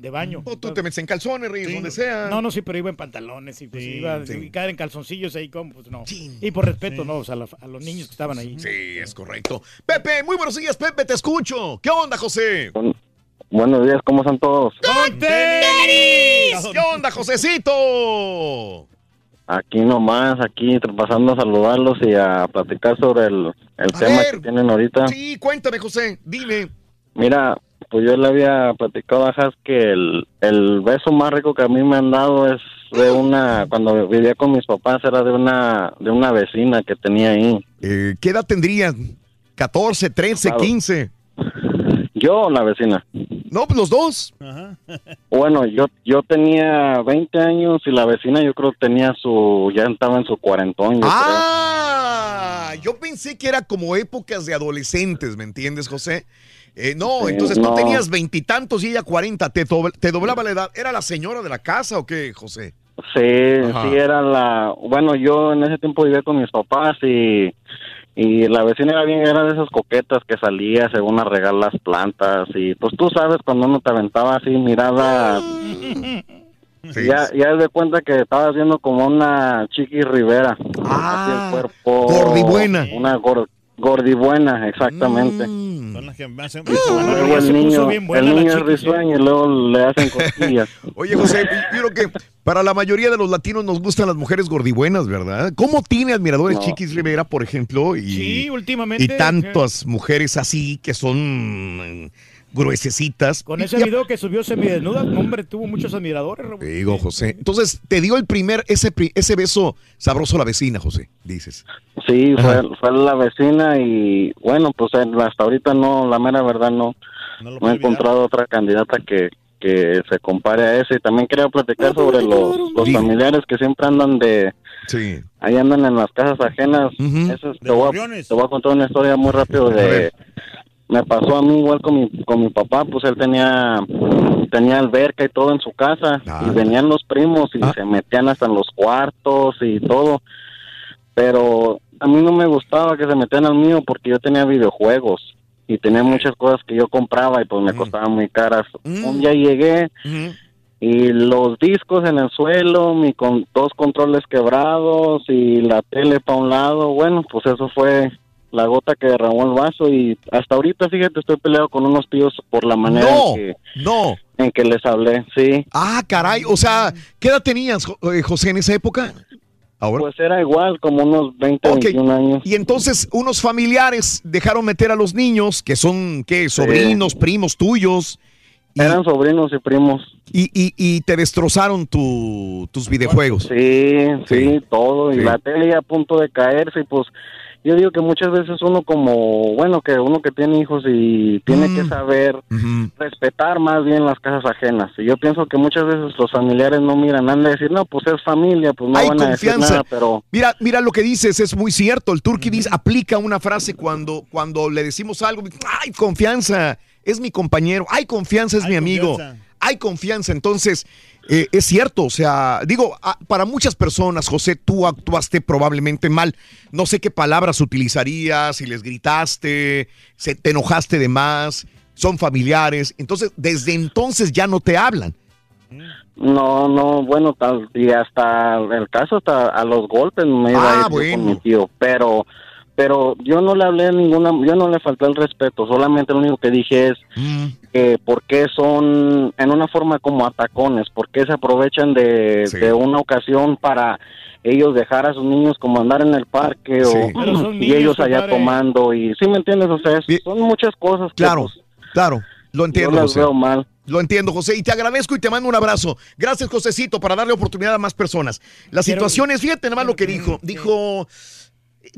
de baño. O tú te metes en calzones, Reyes, Sí. donde sea. No, no, sí, pero iba en pantalones y pues Sí, iba sí. y caer en calzoncillos ahí, como, pues no. Y por respeto, no, o sea, la- a los niños que estaban ahí. Sí, es correcto. Pepe, muy buenos días, Pepe, te escucho. ¿Qué onda, José? Buenos días, ¿cómo están todos? ¡Con tenis! ¿Qué onda, Josecito? Aquí nomás, aquí pasando a saludarlos y a platicar sobre el, el tema ver. que tienen ahorita. Sí, cuéntame, José, dime. Mira, pues yo le había platicado a Jas que el, el beso más rico que a mí me han dado es de una, cuando vivía con mis papás, era de una, de una vecina que tenía ahí. Eh, ¿Qué edad tendrían? ¿14, 13, Claro. 15? Yo o la vecina. No, pues los dos. Bueno, yo yo tenía 20 años y la vecina yo creo que tenía su, ya estaba en su cuarentón. yo Ah, yo pensé que era como épocas de adolescentes, ¿me entiendes, José? Eh, no, Sí, entonces tú no. tenías veintitantos y ella cuarenta, te, dobl- te doblaba la edad. ¿Era la señora de la casa o qué, José? Sí, Ajá. sí, era la... Bueno, yo en ese tiempo vivía con mis papás y, y la vecina era bien, era de esas coquetas que salía según a regar las plantas y pues tú sabes cuando uno te aventaba así mirada... Ya, ya de cuenta que estabas viendo como una Chiqui Rivera. así el cuerpo... gordibuena. Una gor- gordibuena, exactamente. Son las que me hacen... Luego el niño, el niño es risueño y luego le hacen cosquillas. Oye, José, yo creo que para la mayoría de los latinos nos gustan las mujeres gordibuenas, ¿verdad? ¿Cómo tiene admiradores No. Chiquis Rivera, por ejemplo? Y, Sí, últimamente, Y tantas mujeres así que son gruesecitas. Con ese y- video que subió semidesnuda, hombre, tuvo muchos admiradores. Te digo, José. Entonces, te dio el primer, ese, pri- ese beso sabroso la vecina, José, dices. Sí, fue, fue la vecina y bueno, pues hasta ahorita no, la mera verdad no, no, he encontrado otra candidata que, que se compare a ese. Y también quería platicar sobre los, los familiares que siempre andan de... Sí. Ahí andan en las casas ajenas. Eso es- te, voy a, te voy a contar una historia muy rápido de... Me pasó a mí igual con mi, con mi papá, pues él tenía tenía alberca y todo en su casa y venían los primos y se metían hasta en los cuartos y todo. Pero a mí no me gustaba que se metían al mío porque yo tenía videojuegos y tenía muchas cosas que yo compraba y pues me costaban muy caras. Un día llegué y los discos en el suelo, mi con dos controles quebrados y la tele para un lado, bueno, pues eso fue la gota que derramó el vaso y hasta ahorita, fíjate, estoy peleado con unos tíos por la manera No, en, que, no. en que les hablé, sí. Ah, caray. O sea, ¿qué edad tenías, eh, José, en esa época? Ahora. Pues era igual, como unos 20, 21 años. Y entonces unos familiares dejaron meter a los niños, que son, ¿qué? Sobrinos, primos tuyos. Eran sobrinos y primos. Y, y, y te destrozaron tu, tus videojuegos. Sí, sí, todo. Sí. Y la tele a punto de caerse. Y pues yo digo que muchas veces uno como, bueno, que uno que tiene hijos y tiene Mm. que saber respetar más bien las casas ajenas. Y yo pienso que muchas veces los familiares no miran, han de decir, no, pues es familia, pues no Hay van a decir confianza. nada, pero... Mira, mira lo que dices, es muy cierto. El Turkey dice, aplica una frase cuando, cuando le decimos algo, hay confianza, es mi compañero, hay confianza, es mi amigo, confianza. Hay confianza. Entonces, eh, es cierto, o sea, digo, a- para muchas personas, José, tú actuaste probablemente mal. No sé qué palabras utilizarías, si les gritaste, se, te enojaste de más, son familiares. Entonces, desde entonces ya no te hablan. No, no, bueno, tal, y hasta el caso, hasta a los golpes me iba Ah, a ir yo bueno. con mi tío, pero, pero yo no le hablé a ninguna, yo no le falté el respeto, solamente lo único que dije es Mm. Que por qué son en una forma como atacones, por qué se aprovechan de, de una ocasión para ellos dejar a sus niños como andar en el parque Sí. o y niños, ellos allá tomando y sí me entiendes, o sea, es- son muchas cosas que, Claro, pues, claro, lo entiendo, las José. veo mal. Lo entiendo, José, y te agradezco y te mando un abrazo. Gracias, Josecito, para darle oportunidad a más personas. La situación es, fíjate nada más lo que dijo. Dijo,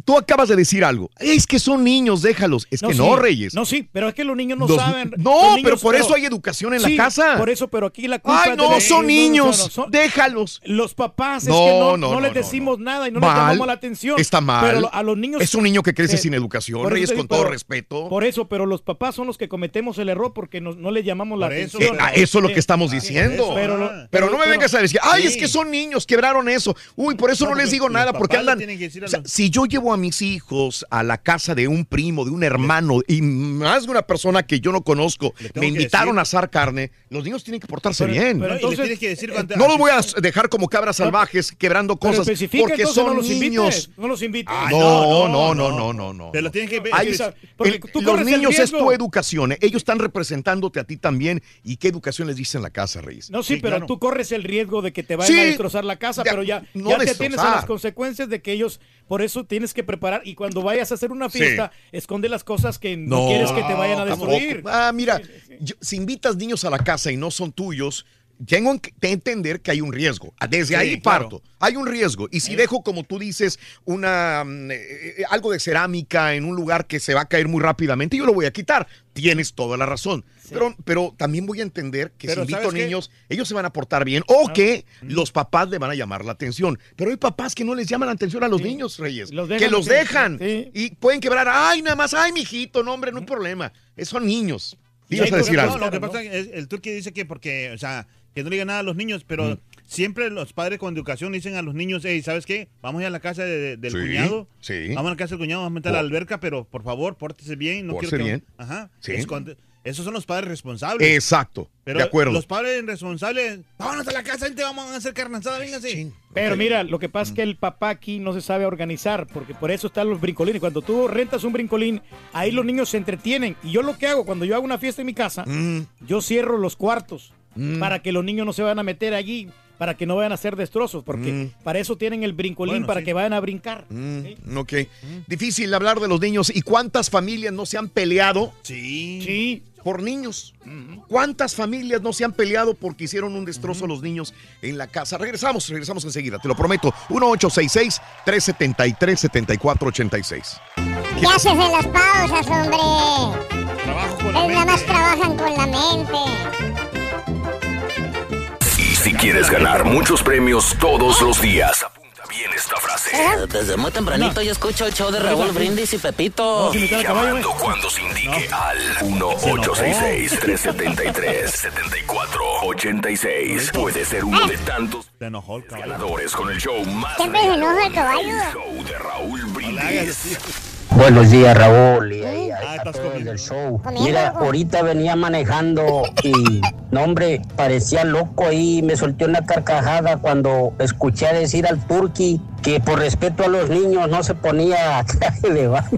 tú acabas de decir algo. Es que son niños, déjalos. Es que sí. no, Reyes. No, sí, pero es que los niños no Los- saben. no, niños, pero por eso hay educación en la Sí, casa. Por eso, pero aquí la culpa Ay, es no, de los- son niños. son- Déjalos. Los papás es No, que no, no, no, les no, decimos nada y no les llamamos la atención. Está mal. Pero a los niños Es un niño que crece Eh, sin educación, eso Reyes, con todo pero- respeto. Por eso, pero los papás son los que cometemos el error porque no, no le llamamos la Eh, atención. ah, eso es lo que Eh, estamos diciendo. Pero, lo- Pero no me vengas a decir, ay, es que son niños, quebraron eso. Uy, por eso no, No, les digo nada, porque andan. si yo llevo a mis hijos a la casa de un primo, de un hermano, y más de una persona que yo no conozco, me invitaron decir. a asar carne, los niños tienen que portarse Pero- bien. pero entonces- tienes que decir cuando- no los voy a dejar como cabras salvajes quebrando Pero cosas, porque son no los niños. invites, no los invites. no, no, no, no, no, no. Te lo tienes que ver. Ahí es- está. porque El- tú los el niños es tu educación. ¿eh? Ellos están representándote a ti también. ¿Y qué educación les dice en la casa, Reyes? No, sí, pero tú corres el riesgo de que te vayan Sí, a destrozar la casa, de- pero ya, no ya te tienes a las consecuencias de que ellos, por eso tienes que preparar y cuando vayas a hacer una fiesta, esconde las cosas que no, quieres que te vayan a tampoco. destruir. Ah, mira, yo- si invitas niños a la casa y no son tuyos, tengo que entender que hay un riesgo. Ah, Desde Sí, ahí claro. parto. Hay un riesgo. Y si dejo, como tú dices, una mm, eh, eh, algo de cerámica en un lugar que se va a caer muy rápidamente, yo lo voy a quitar. Tienes toda la razón. Pero, pero también voy a entender que Pero, si invito niños, ellos se van a portar bien o que los papás le van a llamar la atención. Pero hay papás que no les llaman la atención a los niños, Reyes. Los que los sí, dejan. sí. Y pueden quebrar. Ay, nada más. Ay, mijito. No, hombre, no hay problema. Eh, Son niños. Sí, a decir no. Lo que pasa es el turqui dice que porque, o sea, que no le digan nada a los niños, pero siempre los padres con educación dicen a los niños, hey, ¿sabes qué? Vamos a ir a la casa de- del Sí, cuñado. sí. Vamos a la casa del cuñado, vamos a meter a la alberca, pero por favor, pórtese bien. No Pórtese quiero que... bien. Ajá. Sí. Esconde- Esos son los padres responsables. Exacto. Pero de acuerdo. los padres irresponsables, vámonos a la casa, gente, vamos a hacer carne asada, véngase. Pero mira, lo que pasa es que el papá aquí no se sabe organizar, porque por eso están los brincolines. Cuando tú rentas un brincolín, ahí los niños se entretienen. Y yo lo que hago, cuando yo hago una fiesta en mi casa, Mm. yo cierro los cuartos para que los niños no se vayan a meter allí, para que no vayan a hacer destrozos, porque Mm. para eso tienen el brincolín, Bueno, para sí. que vayan a brincar. Mm, ok. Difícil hablar de los niños. ¿Y cuántas familias no se han peleado? Sí. Sí. Por niños. ¿Cuántas familias no se han peleado porque hicieron un destrozo a los niños en la casa? Regresamos, regresamos enseguida, te lo prometo. 1866-373-7486. ¿Qué haces en las pausas, hombre? Trabajo con Ellos nada más trabajan con la mente. Si quieres ganar muchos premios todos los días, apunta bien esta frase. Desde muy tempranito yo escucho el show de Raúl Brindis y Pepito. Y llamando cuando se indique al 1-866-373-7486. Puede ser uno de tantos el caballo. ganadores con el show más Siempre se enoja el caballo. show de Raúl Brindis. Buenos días, Raúl. Y ahí, Ah, a todos del show. Mira, ahorita venía manejando y, no, hombre, parecía loco ahí. Me solté una carcajada cuando escuché decir al turqui que por respeto a los niños no se ponía traje de baño.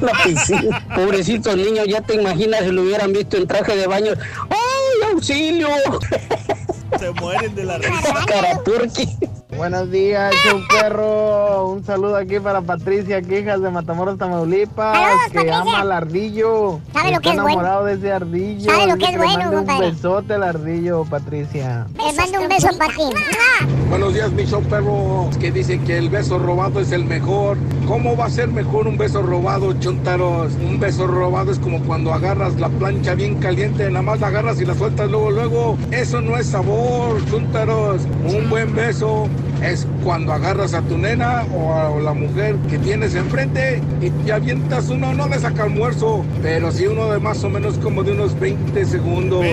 En la piscina. Pobrecitos niños, ya te imaginas si lo hubieran visto en traje de baño. ¡Ay, auxilio! Se mueren de la risa. Cara turqui. Buenos días, show perro. Un saludo aquí para Patricia Quijas de Matamoros, Tamaulipas, que ama al ardillo. ¿Sabe lo que Está es bueno? enamorado de ese ardillo. ¿Sabe lo que es bueno, compadre? Un besote al ardillo, Patricia. Le mando un beso para ti. Buenos días, mi show perro. Que dicen que el beso robado es el mejor. ¿Cómo va a ser mejor un beso robado, chuntaros? Un beso robado es como cuando agarras la plancha bien caliente, nada más la agarras y la sueltas luego, luego. Eso no es sabor, chuntaros. Un buen beso es cuando agarras a tu nena o a la mujer que tienes enfrente y te avientas uno, no de saca almuerzo, pero sí uno de más o menos como de unos 20 segundos.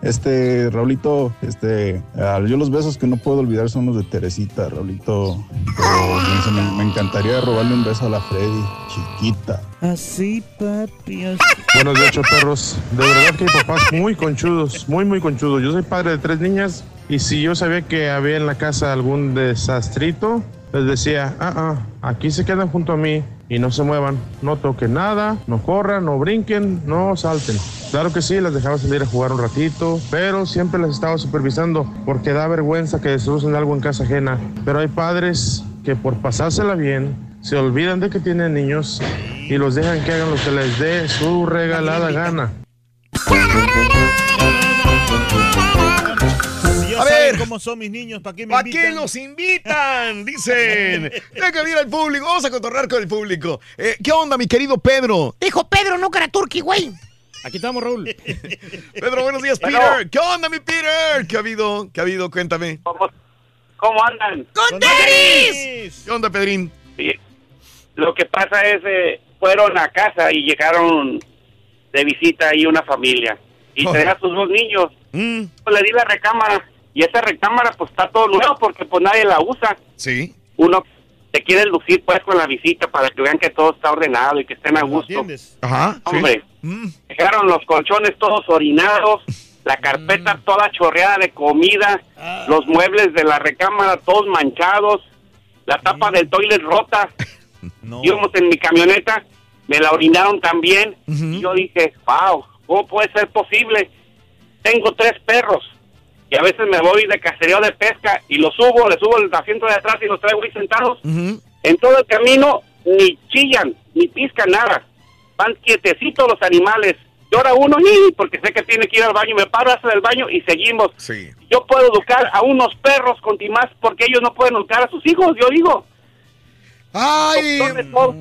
Este, Raulito, este, ah, yo los besos que no puedo olvidar son los de Teresita, Raulito. Pero, sé, me, me encantaría robarle un beso a la Freddy, chiquita. Así, papi. así. Buenos días, ocho perros. De verdad que hay papás muy conchudos, muy, muy conchudos. Yo soy padre de tres niñas y si yo sabía que había en la casa algún desastrito, les decía, ah, ah, aquí se quedan junto a mí y no se muevan, no toquen nada, no corran, no brinquen, no salten. Claro que sí, las dejaba salir a jugar un ratito, pero siempre las estaba supervisando porque da vergüenza que destruyen algo en casa ajena. Pero hay padres que por pasársela bien se olvidan de que tienen niños y los dejan que hagan lo que les dé su regalada gana. Ver. cómo son mis niños, ¿para qué me ¿Para invitan? qué nos invitan? Dicen. Deja que ir al público. Vamos a cotorrear con el público. Eh, ¿Qué onda, mi querido Pedro? Dijo Pedro, no cara turqui, güey. Aquí estamos, Raúl. Pedro, buenos días, Bueno. Peter. ¿Qué onda, mi Peter? ¿Qué ha habido? ¿Qué ha habido? Cuéntame. ¿Cómo andan? ¡Con tenis! ¿Qué onda, Pedrín? Sí. Lo que pasa es, eh, fueron a casa y llegaron de visita ahí una familia. Y Oh. traía a sus dos niños. Mm. Pues le di la recámara. Y esa recámara pues está todo nuevo porque pues nadie la usa. Sí. Uno se quiere lucir pues con la visita para que vean que todo está ordenado y que estén a gusto. Ajá. Hombre, dejaron los colchones todos orinados, la carpeta toda chorreada de comida, los muebles de la recámara todos manchados, la tapa del toilet rota. Íbamos en mi camioneta, me la orinaron también. Y yo dije, wow, ¿cómo puede ser posible? Tengo tres perros y a veces me voy de cacería de pesca y los subo, les subo el asiento de atrás y los traigo ahí sentados. En todo el camino ni chillan, ni piscan nada. Van quietecitos los animales. Llora uno y porque sé que tiene que ir al baño, me paro hacia el baño y seguimos. Sí. Yo puedo educar a unos perros con timás porque ellos no pueden educar a sus hijos, yo digo. Ay,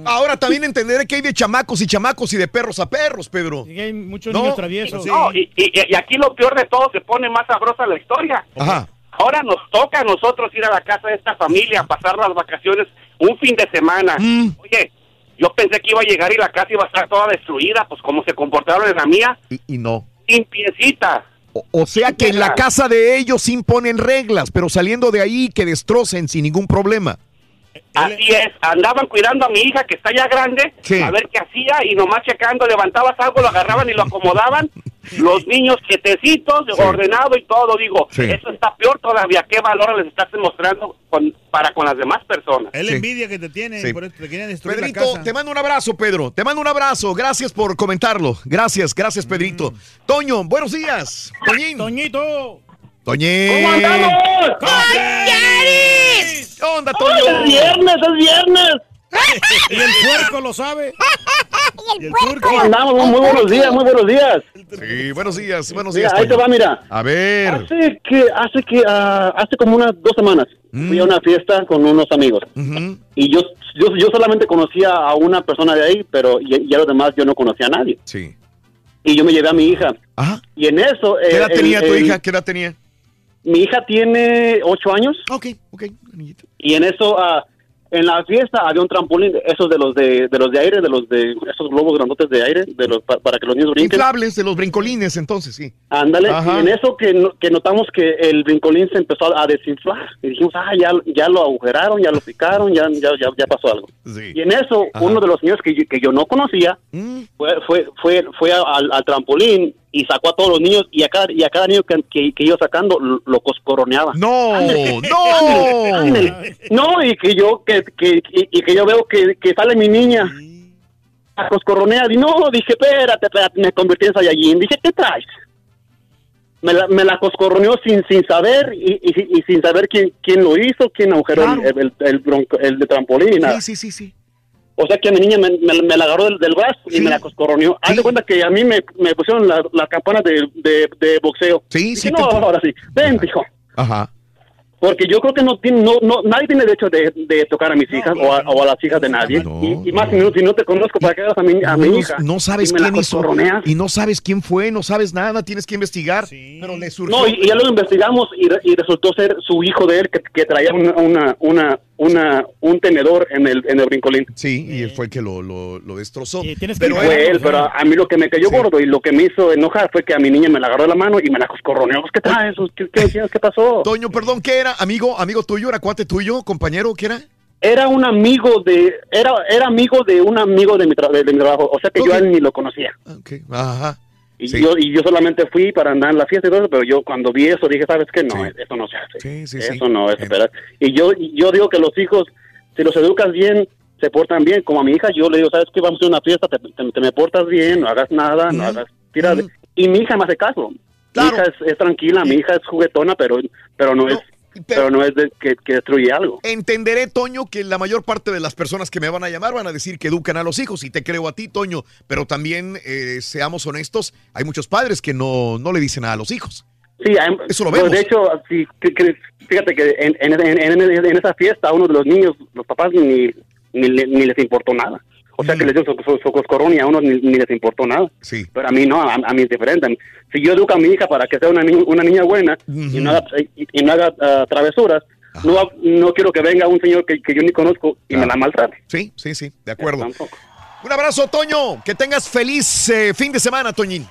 ahora también entenderé que hay de chamacos y chamacos y de perros a perros, Pedro. hay muchos No, niños traviesos. no, y, y- y aquí lo peor de todo, se pone más sabrosa la historia. Ajá. Ahora nos toca a nosotros ir a la casa de esta familia, a pasar las vacaciones un fin de semana. Mm. Oye, yo pensé que iba a llegar y la casa iba a estar toda destruida, pues como se comportaron en la mía, Y, y no. limpiecita. O, o sea que en la casa de ellos sí imponen reglas, pero saliendo de ahí que destrocen sin ningún problema. Así es, andaban cuidando a mi hija que está ya grande, Sí. a ver qué hacía y nomás checando, levantabas algo, lo agarraban y lo acomodaban. Los niños quietecitos, ordenado y todo, digo, Sí. eso está peor todavía. ¿Qué valor les estás demostrando con- para con las demás personas? Es la Sí. envidia que te tienen, Sí. por eso te quieren destruir la Pedrito, casa. te mando un abrazo, Pedro. Te mando un abrazo. Gracias por comentarlo. Gracias, gracias, Pedrito. Toño, buenos días. Toñín. Toñito. Toñín. ¿Cómo andamos? ¿Qué onda, Toño? ¡Es viernes, es viernes! Y el puerco lo sabe. Y el ¿Cómo andamos? Muy, muy buenos días, muy buenos días. Sí, buenos días, buenos Mira, días. ahí te va, mira. A ver. Hace que, hace que, ah, hace como unas dos semanas fui a una fiesta con unos amigos. Y yo, yo, yo solamente conocía a una persona de ahí, pero y, y a los demás yo no conocía a nadie. Sí. Y yo me llevé a mi hija. Ajá. Y en eso... ¿Qué eh, edad el- tenía tu el- hija? ¿Qué edad tenía? Mi hija tiene ocho años. Ok, ok. Y en eso, ah, en la fiesta había un trampolín, esos de los de, de los de aire, de los de esos globos grandotes de aire, de los pa- para que los niños brinquen. Inflables de los brincolines, entonces, sí. Ándale, Ajá. y en eso que, que notamos que el brincolín se empezó a desinflar. Y dijimos, ah, ya, ya lo agujeraron, ya lo picaron, ya, ya, ya, ya pasó algo. Y en eso, uno de los señores que yo, que yo no conocía Mm. fue, fue, fue, fue al, al trampolín y sacó a todos los niños y a cada, y a cada niño que, que, que iba sacando lo, lo coscorroneaba. ¡No! ¡No! No, y que yo, que, que, y, y que yo veo que, que sale mi niña a coscorronear. Y no, dije, espérate, espérate, me convertí en Saiyajin. Dije, ¿qué traes? me la, me la coscorroneó sin, sin saber y, y- y sin saber quién, quién lo hizo, quién agujeró el- Claro. el, el, bronco- el de trampolín y nada. Sí, sí, sí, sí. O sea que mi niña me, me- me la agarró del, del brazo y me la coscorroneó. Haz de cuenta que a mí me, me pusieron la- las campanas de, de, de boxeo. Sí, sí. No, ahora sí. Ven, hijo. Ajá. Porque yo creo que no tiene, no, no, nadie tiene derecho de, de tocar a mis hijas o, a, o a las hijas de nadie. y, y más si no, si no te conozco, ¿para qué hagas a mi, a mi no, hija? no sabes la quién hizo y no sabes quién fue, no sabes nada, tienes que investigar. Pero le surgió. No, y, y ya lo investigamos y, re- y resultó ser su hijo de él que, que traía una, una, una, una, un tenedor en el, en el brincolín. Sí, y él fue el que lo, lo, lo destrozó. Pero fue él, pero a mí lo que me cayó gordo y lo que me hizo enojar fue que a mi niña me la agarró de la mano y me la coscorroneó. ¿Qué traes? ¿Qué, qué, qué, qué pasó? Toño, perdón, ¿qué era? ¿Amigo amigo tuyo? ¿Era cuate tuyo? ¿Compañero? ¿Qué era? Era un amigo de, era, era amigo de un amigo de mi, tra- de, de mi trabajo, o sea que yo a él ni lo conocía. Ajá. Y Sí. yo y yo solamente fui para andar en la fiesta y todo eso, pero yo cuando vi eso dije, ¿sabes qué? No, eso no se hace. eso no es esperar. Y yo yo digo que los hijos, si los educas bien, se portan bien. Como a mi hija, yo le digo, ¿sabes qué? Vamos a una fiesta, te, te- te me portas bien, no hagas nada, no hagas... Tira de- Y mi hija me hace caso. Mi hija es, es tranquila, mi hija es juguetona, pero pero no es pero no es de, que, que destruye algo. Entenderé, Toño, que la mayor parte de las personas que me van a llamar van a decir que educan a los hijos y te creo a ti, Toño, pero también, eh, seamos honestos, hay muchos padres que no, no le dicen nada a los hijos. Sí, hay- Eso lo pues, vemos. De hecho, sí, fíjate que en, en, en- en- esa fiesta, uno de los niños, los papás, ni, ni, ni les importó nada. O sea, que les dio su, su, su coscorrón y a uno ni, ni les importó nada. Sí. Pero a mí no, a, a mí es diferente. Si yo educo a mi hija para que sea una, ni- una niña buena y no haga, y, y no haga ah, travesuras, no, no quiero que venga un señor que, que yo ni conozco y me la maltrate. Sí, sí, sí, de acuerdo. Un abrazo, Toño. Que tengas feliz eh, fin de semana, Toñín.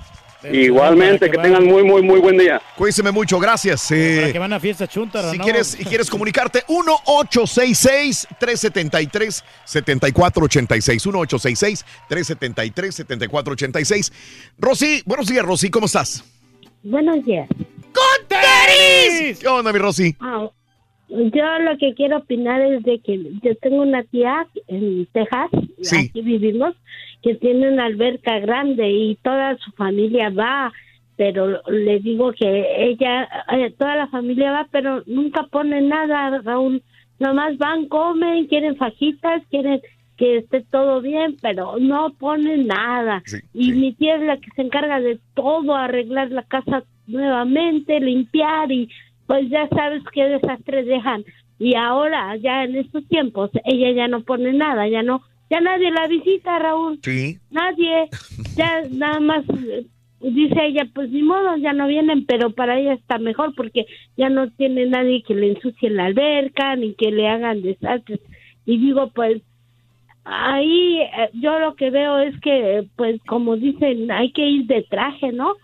Igualmente, que tengan muy, muy, muy buen día. Cuídense mucho, gracias. eh, Para que van a fiesta chuntara, si ¿no? quieres, y quieres comunicarte, 1-866-373-7486. 1-866-373-7486. Rosy, buenos días, Rosy, ¿cómo estás? Buenos días. ¡Con tenis! ¿Qué onda, mi Rosy? Ah, yo lo que quiero opinar es de que yo tengo una tía en Texas, Sí. aquí vivimos, que tiene una alberca grande y toda su familia va, pero le digo que ella, eh, toda la familia va, pero nunca pone nada, Raúl. Nomás van, comen, quieren fajitas, quieren que esté todo bien, pero no ponen nada. y mi tía es la que se encarga de todo, arreglar la casa nuevamente, limpiar y pues ya sabes qué desastres dejan. Y ahora, ya en estos tiempos, ella ya no pone nada, ya no, ya nadie la visita, Raúl. Sí. Nadie, ya nada más eh, dice ella, pues ni modo, ya no vienen, pero para ella está mejor porque ya no tiene nadie que le ensucie la alberca ni que le hagan desastres. Y digo, pues ahí eh, yo lo que veo es que, pues como dicen, hay que ir de traje, ¿no?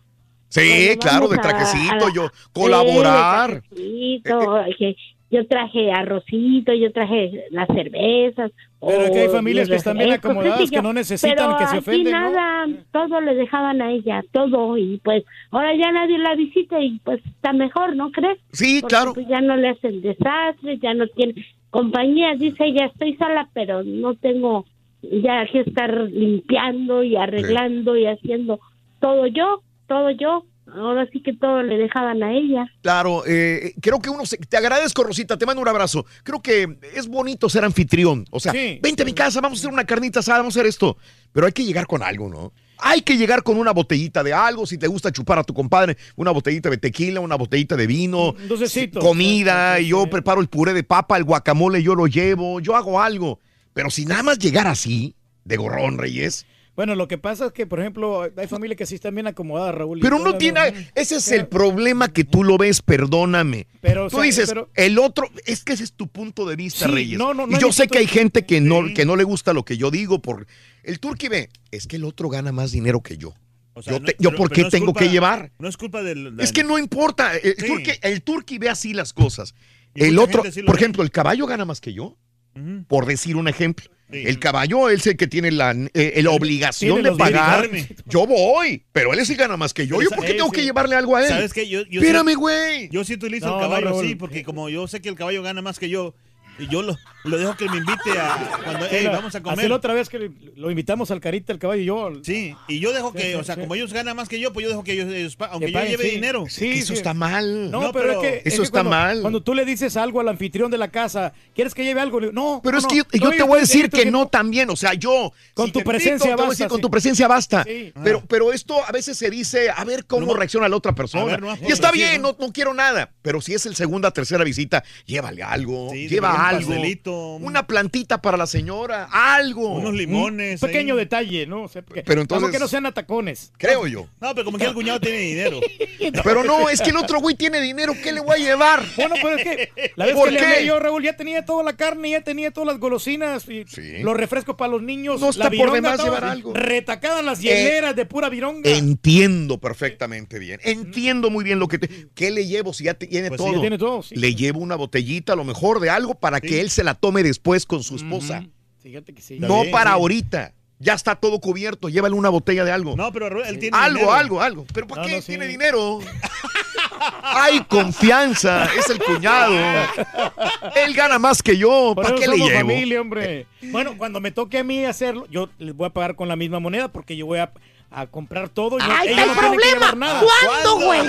Sí, claro, de trajecito, a yo, colaborar. Sí, de trajecito, que yo traje arrocito, yo traje las cervezas. Pero que hay o familias que están bien acomodadas, que no necesitan, Pero que se aquí ofenden, ¿no? nada, todo le dejaban a ella, todo, y pues ahora ya nadie la visita y pues está mejor, ¿no crees? Sí, Porque, claro. pues, ya no le hacen desastres, ya no tiene compañía, dice ella, estoy sola, pero no tengo ya que estar limpiando y arreglando y haciendo todo yo, todo yo. Ahora sí que todo le dejaban a ella. Claro, eh, creo que uno se, te agradezco, Rosita, te mando un abrazo. Creo que es bonito ser anfitrión. O sea, vente a mi casa, vamos a hacer una carnita asada, vamos a hacer esto. Pero hay que llegar con algo, ¿no? Hay que llegar con una botellita de algo, si te gusta chupar a tu compadre, una botellita de tequila, una botellita de vino, dulcecito. comida, y yo preparo el puré de papa, el guacamole, yo lo llevo, yo hago algo. Pero si nada más llegar así, de gorrón, Reyes, Bueno, lo que pasa es que, por ejemplo, hay familias que sí están bien acomodadas, Raúl. y Pero no tiene. Ese es el problema que tú lo ves, perdóname. Pero, o tú sea, dices, pero- el otro, es que ese es tu punto de vista, Sí, Reyes. no, no, no y yo sé punto que hay gente que no, que no le gusta lo que yo digo por. El turqui ve, es que el otro gana más dinero que yo. sea, yo, no- te- yo pero- ¿por qué no tengo culpa- que llevar? No es culpa del... Es que no importa. El, Sí. turqui, el turqui ve así las cosas. Y El otro, por ve. ejemplo, el caballo gana más que yo. Por decir un ejemplo. Sí. El caballo es el que tiene la, eh, la obligación Tiene de pagar. Yo voy, pero él sí gana más que yo. Pero ¿Yo por qué eh, tengo sí. que llevarle algo a él? ¿Sabes qué? Yo, yo Espérame, güey. Yo sí utilizo No, el caballo no, así, porque como yo sé que el caballo gana más que yo, y yo lo, lo dejo que me invite a cuando Sí, "Ey, la- vamos a comer. la otra vez que lo invitamos al Carita, el caballo y yo. Sí, y yo dejo que, Sí, o sea, sí. como ellos ganan más que yo, pues yo dejo que ellos, aunque Que yo lleve sí. dinero. Sí, Que eso sí. está mal. No, No, pero, pero es que. es eso que está cuando- mal. Cuando tú le dices algo al anfitrión de la casa, ¿quieres que lleve algo? Le digo, No. Pero no, es que yo, te voy a decir que no también, o sea, yo... Con si tu te presencia invito, te voy a basta, decir, Con tu presencia basta. Pero, pero esto a veces se dice, a ver cómo reacciona la otra persona. y está bien, ¿no? quiero nada. Pero si es el segunda, tercera visita, llévale algo, lleva un algo. Una plantita para la señora, algo. Unos limones. Un pequeño ahí. detalle, ¿no? O sea, porque- Pero entonces- que no sean atacones. Creo yo. No, pero como que el cuñado tiene dinero. Pero no, es que el otro güey tiene dinero, ¿qué le voy a llevar? Bueno, pero es que la vez ¿Por que le qué? hablé yo, Raúl, ya tenía toda la carne, ya tenía todas las golosinas y Sí. los refrescos para los niños. No está la por demás llevar algo. Retacadas las hieleras de pura vironga. Entiendo perfectamente bien. Entiendo muy bien lo que te. ¿Qué le llevo si ya tiene Pues sí, todo? ya tiene todo, sí. Le llevo una botellita, a lo mejor, de algo para que él se la tome después con su esposa. Ujú. Fíjate que sí. No bien, para ahorita. Ya está todo cubierto. Llévale una botella de algo. No, pero él tiene algo, dinero. algo, algo. ¿Pero para No, qué no, sí. tiene dinero? Hay confianza. Es el cuñado. Él gana más que yo. ¿Para qué le llevo? familia, hombre. Bueno, cuando me toque a mí hacerlo, yo les voy a pagar con la misma moneda porque yo voy a, a comprar todo. y no- Ahí está el no tienen que problema. ¿Cuándo, güey?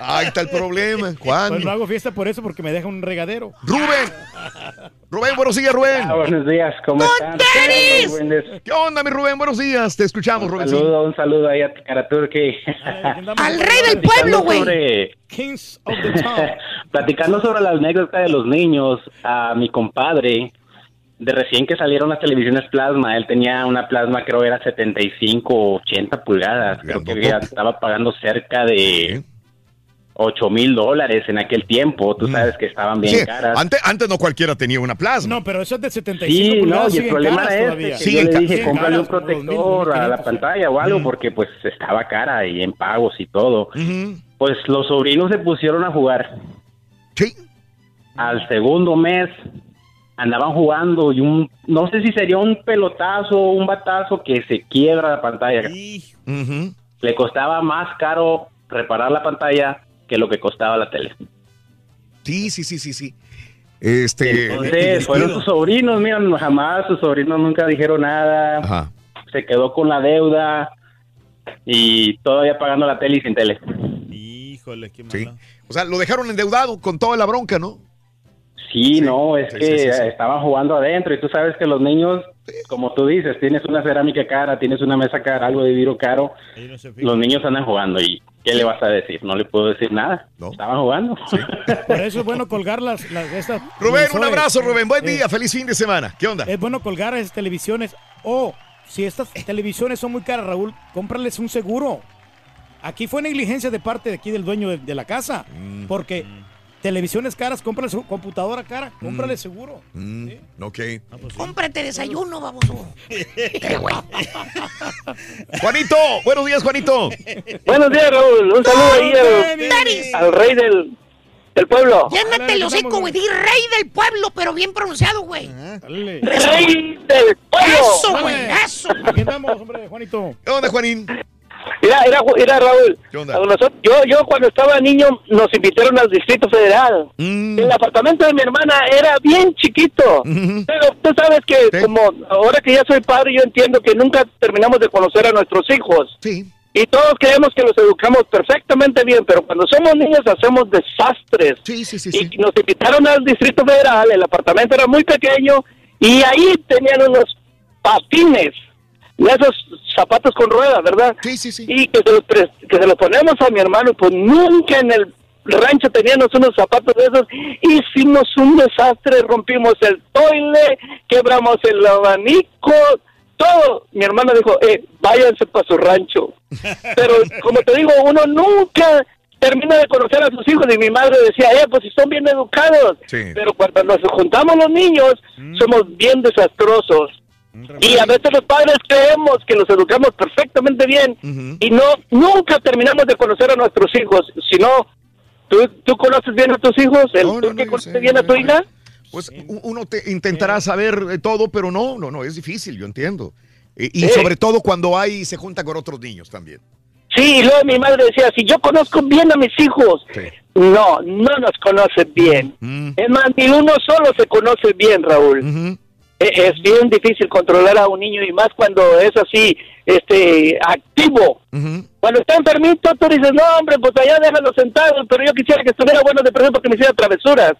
Ahí está el problema. ¿Cuándo? Pues no hago fiesta por eso porque me dejan un regadero. Rubén. Rubén, buenos días, Rubén. Ah, buenos días, ¿cómo están? Tenis! ¿Qué onda, mi Rubén? Buenos días. Te escuchamos, Un Rubén. saludo, un saludo ahí a Karaturki. Al rey del pueblo, güey. sobre, Kings of the Town. platicando sobre la anécdota de los niños, a mi compadre, de recién que salieron las televisiones plasma, él tenía una plasma, creo era 75 o 80 pulgadas, creo que ya estaba pagando cerca de 8 mil dólares en aquel tiempo, tú sabes que estaban bien Mm. Sí, caras. antes, antes no cualquiera tenía una plasma. No, pero eso es de 75 Sí, no, y el problema es este, que Sí, yo le dije, cómprale un protector a la 2.500, pantalla o algo, Mm. porque pues estaba cara y en pagos y todo. Pues los sobrinos se pusieron a jugar. Sí. Al segundo mes andaban jugando y un, no sé si sería un pelotazo o un batazo que se quiebra la pantalla. Ujú. Le costaba más caro reparar la pantalla que lo que costaba la tele. Sí, sí, sí, sí, sí. Este. Entonces, fueron sus sobrinos, mira, jamás sus sobrinos nunca dijeron nada. Ajá. Se quedó con la deuda y todavía pagando la tele y sin tele. híjole, qué Sí. malo. O sea, lo dejaron endeudado con toda la bronca, ¿no? Sí, no, es sí, que sí, sí, sí. estaban jugando adentro y tú sabes que los niños, como tú dices, tienes una cerámica cara, tienes una mesa cara, algo de vidrio caro, no los niños andan jugando y ¿qué le vas a decir? No le puedo decir nada. No. Estaban jugando. Por eso es bueno colgar las, las estas Rubén, un abrazo, Rubén. Buen Eh, día, feliz fin de semana. ¿Qué onda? Es bueno colgar esas televisiones. O si estas televisiones son muy caras, Raúl, cómprales un seguro. Aquí fue negligencia de parte de aquí del dueño de, de la casa. Mm. Porque televisiones caras, cómprale su computadora cara, cómprale seguro. Mm, ok. Cómprate desayuno, baboso. Juanito, buenos días, Juanito. Buenos días, Raúl. Un saludo ahí al, rey del, del pueblo. Llénate el hocico, güey. Di rey del pueblo, pero bien pronunciado, güey. Dale. Rey del pueblo. Eso, güey. Eso. Aquí andamos, hombre, Juanito. ¿Qué onda, Juanín? Mira, mira, mira, Raúl. ¿Qué onda? A nosotros- yo, yo cuando estaba niño nos invitaron al Distrito Federal. Mm, El apartamento de mi hermana era bien chiquito. Ujú. Pero tú sabes que Sí. como ahora que ya soy padre, yo entiendo que nunca terminamos de conocer a nuestros hijos. Sí. Y todos creemos que los educamos perfectamente bien, pero cuando somos niños hacemos desastres. Sí, sí, sí, sí. Y nos invitaron al Distrito Federal, el apartamento era muy pequeño y ahí tenían unos patines, esos zapatos con ruedas, ¿verdad? Sí, sí, sí. Y que se, los que se los ponemos a mi hermano, pues nunca en el rancho teníamos unos zapatos de esos. Hicimos un desastre, rompimos el toile, quebramos el abanico, todo. Mi hermano dijo, eh, váyanse para su rancho. Pero como te digo, uno nunca termina de conocer a sus hijos y mi madre decía, eh, pues si son bien educados. Sí. Pero cuando nos juntamos los niños, somos bien desastrosos. Y a veces los padres creemos que los educamos perfectamente bien y no nunca terminamos de conocer a nuestros hijos. Si no, ¿tú, tú conoces bien a tus hijos? ¿El, No, ¿Tú no, que conoces sé, bien a tu hija? Pues uno te intentará saber eh, todo, pero no, no, no, es difícil, yo entiendo. Y, y Sí. sobre todo cuando hay, se junta con otros niños también. Sí, y luego mi madre decía, si yo conozco bien a mis hijos, Sí. No, no nos conocen bien. Mm. Es más, ni uno solo se conoce bien, Raúl. Es bien difícil controlar a un niño y más cuando es así, este, activo. Cuando está enfermito, tú dices, no, hombre, pues allá déjalo sentado, pero yo quisiera que estuviera bueno de presión porque me hiciera travesuras.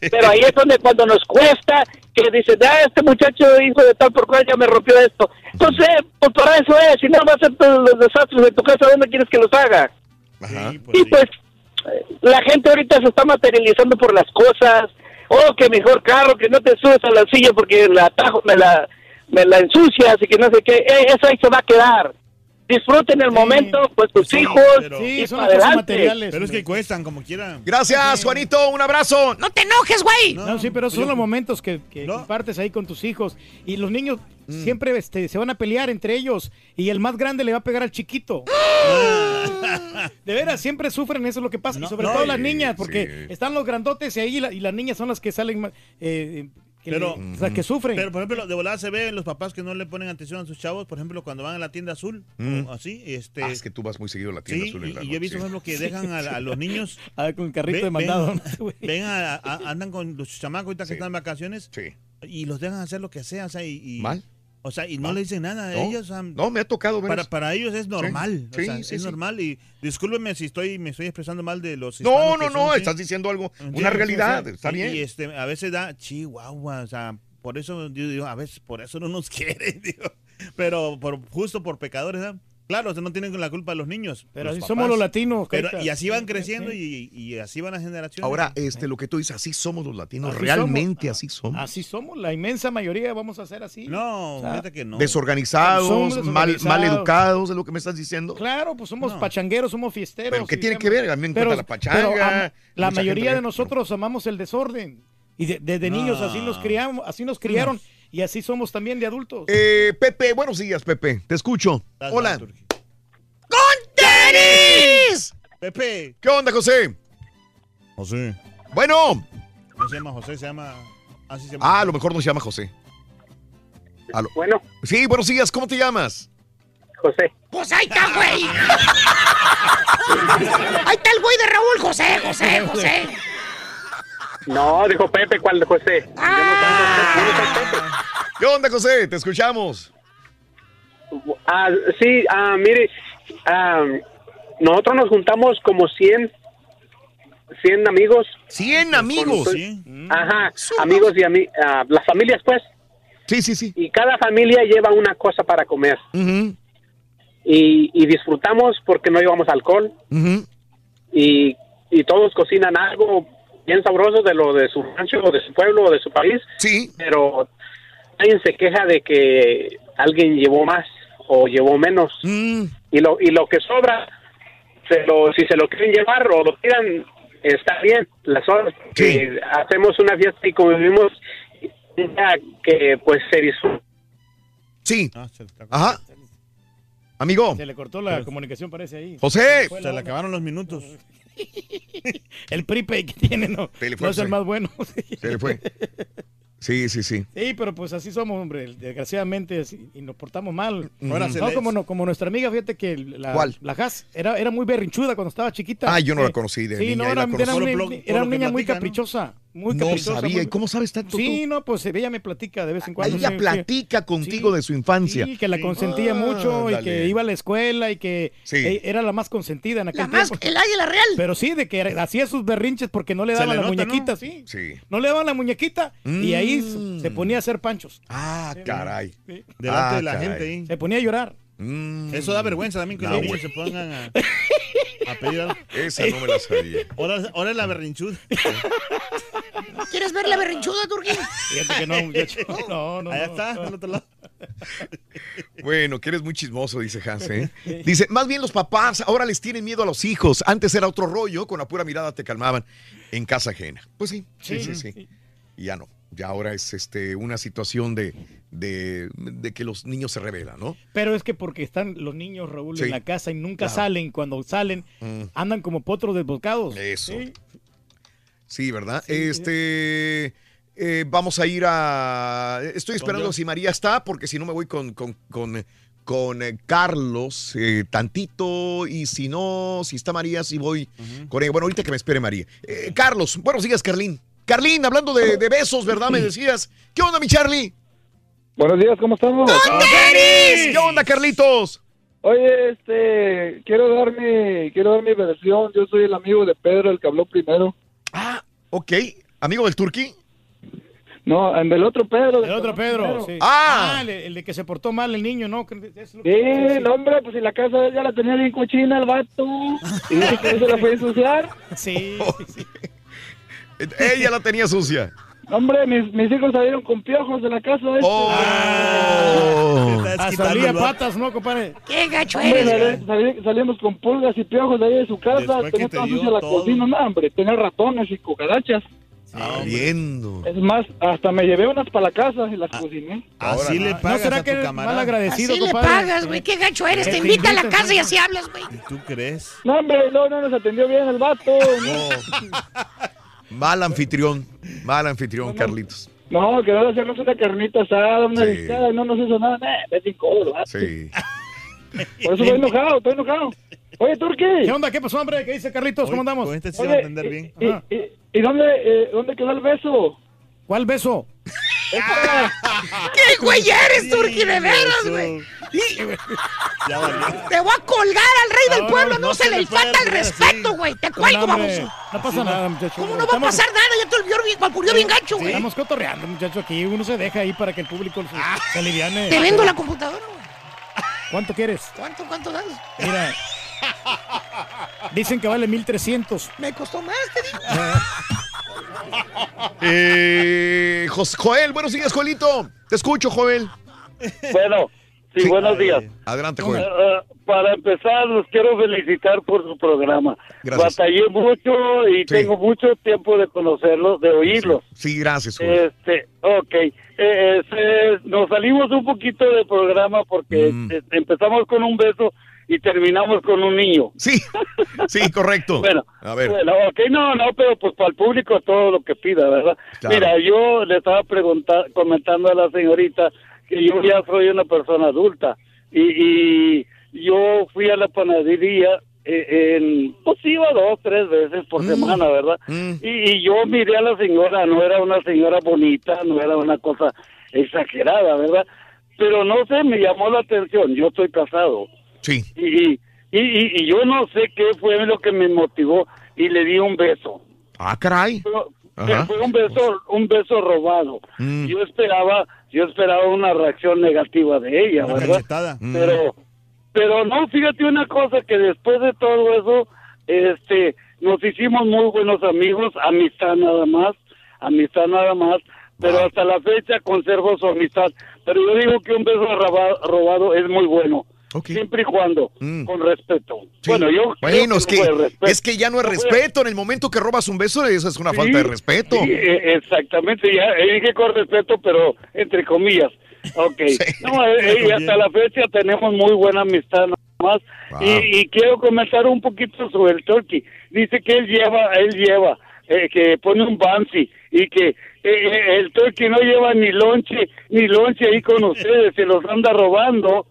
Pero ahí es donde cuando nos cuesta, que dices, ah, este muchacho hijo de tal por cual ya me rompió esto. Entonces, pues para eso es, si no va a hacer todos los desastres de tu casa, ¿dónde quieres que los haga? y pues eh, la gente ahorita se está materializando por las cosas. Oh, que mejor carro, que no te subes a la silla porque el atajo me la, me la ensucias y que no sé qué. Eh, eso ahí se va a quedar. Disfruten el momento, pues tus hijos y para adelante. Pero es que cuestan como quieran. Gracias, Juanito. Un abrazo. No te enojes, güey. No, sí, pero son los momentos que, que compartes ahí con tus hijos. Y los niños Mm. siempre este, se van a pelear entre ellos. Y el más grande le va a pegar al chiquito. De veras, siempre sufren, eso es lo que pasa. y sobre no, todo y- las niñas, porque están los grandotes y ahí la- y las niñas son las que salen más, eh, que, Pero, le- o sea, que sufren. Pero, por ejemplo, de volada se ve en los papás que no le ponen atención a sus chavos, por ejemplo, cuando van a la tienda azul, Mm. o así, este... Ah, es que tú vas muy seguido a la tienda Sí, azul en la y, y yo he visto, por ejemplo, que dejan a, a los niños... Ah, con carrito de mandado. ven- a- a- andan con los chamacos ahorita que están en vacaciones y los dejan hacer lo que sea, o sea, y... y- Mal. O sea, y no Mal. le dicen nada a No, ellos. o no, me ha tocado ver Para, para ellos es normal. o Sí, sea, sí, es sí. normal. Y discúlpeme si estoy me estoy expresando mal de los No, no, no, son estás diciendo algo, una realidad, o sea, está y- bien. Y este, a veces da chihuahua, o sea, por eso yo digo, a veces por eso no nos quieren, digo. Pero por, justo por pecadores, ¿verdad? Claro, no tienen la culpa los niños. Pero los así papás. somos los latinos, Pero- y así van Sí, creciendo sí. y, y así van las generaciones. Ahora, este, lo que tú dices, así somos los latinos, Así realmente así somos. Así somos, la inmensa mayoría vamos a ser así. No, O sea, que no. Desorganizados, mal, mal educados, es lo que me estás diciendo. Claro, pues somos pachangueros, somos fiesteros. Pero ¿qué tiene que ver? A mí me encanta la pachanga, pero, am- la mayoría gente- de nosotros amamos el desorden. Y de- desde niños así nos criamos, así nos criaron. Y así somos también de adultos. Eh, Pepe, buenos días, Pepe. Te escucho. Hola. ¡Tenis! Pepe. ¿Qué onda, José? José. Bueno. No se llama José, se llama... Así se llama. Ah, a lo mejor no se llama José. Bueno. Sí, buenos días. ¿Cómo te llamas? José. Pues ahí está, güey. ahí está el güey de Raúl, José, José, José. No, dijo Pepe, ¿cuál de José? ¿Qué onda, José? Te escuchamos. Ah, sí, ah, mire, ah, nosotros nos juntamos como 100, 100 amigos. 100 amigos. Ajá, amigos y ami- ah, las familias, pues. Sí, sí, sí. Y cada familia lleva una cosa para comer. y, y disfrutamos porque no llevamos alcohol. y, y todos cocinan algo bien sabroso de lo de su rancho o de su pueblo o de su país. Sí. Pero nadie se queja de que alguien llevó más o llevó menos. Mm. Y lo y lo que sobra, se lo, si se lo quieren llevar o lo tiran, está bien. Las horas que hacemos una fiesta y convivimos ya que pues se disfruta. Sí. Ajá. Amigo. Se le cortó la comunicación, parece ahí. José. Se la le acabaron los minutos. El prepaid que tiene no, fue, no es el sí. más bueno. Se le fue. Sí, sí, sí. Sí, pero pues así somos, hombre, desgraciadamente, así- y nos portamos mal. Ahora no, les- como, no, como nuestra amiga, fíjate que la, ¿Cuál? la Haas era, era muy berrinchuda cuando estaba chiquita. Ah, yo no Eh, la conocí de Sí, niña, no, era, la conocí. era una, era niña muy caprichosa. Muy No sabía. muy- ¿Y cómo sabes tanto Sí, tú? no, pues ella me platica de vez en cuando. Ella sí, sí. platica contigo de su infancia. Sí, que la consentía Ah, mucho y que iba a la escuela y que Sí. eh, era la más consentida en aquel La más, tiempo. el águila real. Pero sí, de que hacía sus berrinches porque no le daban le la nota, muñequita, ¿no? sí. Sí. No le daban la muñequita y ahí Mm. se- ponía a hacer panchos. Ah, caray. Sí. Delante Ah, de la caray. gente ahí. Se ponía a llorar. Mm. Eso da vergüenza también que No, los niños se pongan a, a pedir algo. Esa no me la sabía. Ahora, ahora es la berrinchuda. ¿Quieres ver la berrinchuda, Turquín? Fíjate que no, muchacho. No, no, Allá no. está, al otro lado. Bueno, que eres muy chismoso, dice Hans. ¿eh? Dice, más bien los papás ahora les tienen miedo a los hijos. Antes era otro rollo, con la pura mirada te calmaban en casa ajena. Pues sí, sí, sí, Sí, sí. Y ya no. Ya ahora es este una situación de, de, de que los niños se rebelan, ¿no? Pero es que porque están los niños, Raúl, Sí. en la casa y nunca Claro. salen. Cuando salen, Mm. andan como potros desbocados. Eso. Sí. Sí, ¿verdad? este. eh, vamos a ir a. Estoy esperando si María está, porque si no me voy con, con, con, con eh, Carlos eh, tantito y si no, si está María, si voy con ella. Bueno, ahorita que me espere María. Eh, Carlos, buenos días, Carlín. Carlín, hablando de, de besos, ¿verdad? Me decías. ¿Qué onda, mi Charlie? Buenos días, ¿cómo estamos? ¿Dónde eres? ¿Qué onda, Carlitos? Oye, este, quiero dar mi, quiero dar mi versión. Yo soy el amigo de Pedro, el que habló primero. Ah, ok. ¿Amigo del Turqui? No, el del otro Pedro. El otro Pedro, sí. Ah. el, el de que se portó mal el niño, ¿no? Es lo Sí, que- no, hombre, pues si la casa de ella la tenía bien cochina el vato. Y dice que se la fue a ensuciar. Sí. Ella la tenía sucia. Hombre, mis, mis hijos salieron con piojos de la casa de este. Oh. Hasta olía patas, ¿no, compadre? Qué gacho Hombre, eres, sali- sali- salimos con pulgas y piojos de ahí de su casa. Después tenía que te toda dio sucia la todo. cocina, no, hombre. Tenía ratones y cucarachas. Viendo. Es más, hasta me llevé unas para la casa y las Ah. cociné. Así le ¿No pagas será a que tu camarada. mal agradecido, Así le compadre? pagas, güey. Qué gacho eres. Te te invita a la casa y así hablas, güey. ¿Tú crees? No, hombre, no, no nos atendió bien el vato. Mal anfitrión. Mal anfitrión, Carlitos. No, quedó de hacernos una carnita asada, una Sí. discada, y no nos hizo nada. Eh, sin codo, el vato. Sí. Por eso estoy enojado, estoy enojado. Oye, Turqui. ¿Qué onda? ¿Qué pasó, hombre? ¿Qué dice Carlitos? ¿Cómo andamos? Con este sí Oye, va a entender bien. ¿Y, y, y dónde, eh, dónde quedó el beso? ¿Cuál beso? ¿Qué güey eres, Turqui? De veras, güey. Te voy a colgar al rey del pueblo. no, No, se se le falta el respeto, güey. Te No, cuelgo, vamos. No pasa nada, muchacho. ¿Cómo no va a pasar nada? Ya te olvidó bien, ocurrió bien gacho, güey. Estamos cotorreando, muchacho, aquí. Uno se deja ahí para que el público se, se aliviane. Te vendo la computadora, güey. ¿Cuánto quieres? ¿Cuánto, cuánto das? Mira. Dicen que vale 1300. Me costó más, te digo. Eh, Joel, buenos días, Joelito. Te escucho, Joel. Bueno, sí, buenos días. Adelante, Joel. Eh, para empezar, los quiero felicitar por su programa. Gracias. Batallé mucho y tengo mucho tiempo de conocerlos, de oírlos. Sí, gracias, Joel. Este, ok. Eh, nos salimos un poquito del programa porque Mm. eh, empezamos con un beso y terminamos con un niño. Sí, sí, correcto. Bueno, A ver. bueno, ok, no, no, pero pues para el público todo lo que pida, ¿verdad? Claro. Mira, yo le estaba pregunta- comentando a la señorita que yo ya soy una persona adulta y, y yo fui a la panadería eh, en, pues iba dos, tres veces por semana, ¿verdad? Y, y yo miré a la señora, no era una señora bonita, no era una cosa exagerada, ¿verdad? Pero no sé, me llamó la atención, yo estoy casado. Sí. Y, y, y, y yo no sé qué fue lo que me motivó y le di un beso. Ah, caray. Fue un beso, un beso robado. Mm. Yo esperaba, yo esperaba una reacción negativa de ella, Una ¿verdad? cachetada. Mm. Pero, pero no, fíjate una cosa que después de todo eso, este, nos hicimos muy buenos amigos, amistad nada más, amistad nada más, pero hasta la fecha conservo su amistad. Pero yo digo que un beso roba- robado es muy bueno. Siempre y cuando, con respeto. Bueno, yo creo Bueno, es que, es que ya no es No respeto. En el momento que robas un beso, eso es una falta de respeto. sí, eh, exactamente, ya eh, dije con respeto, pero entre comillas. Ok. No, eh, eh, y hasta la fecha tenemos muy buena amistad nada más. Y, y quiero comentar un poquito sobre el turkey. Dice que él lleva, él lleva, eh, que pone un bouncy y que eh, eh, el turkey no lleva ni lonche, ni lonche ahí con ustedes, se los anda robando.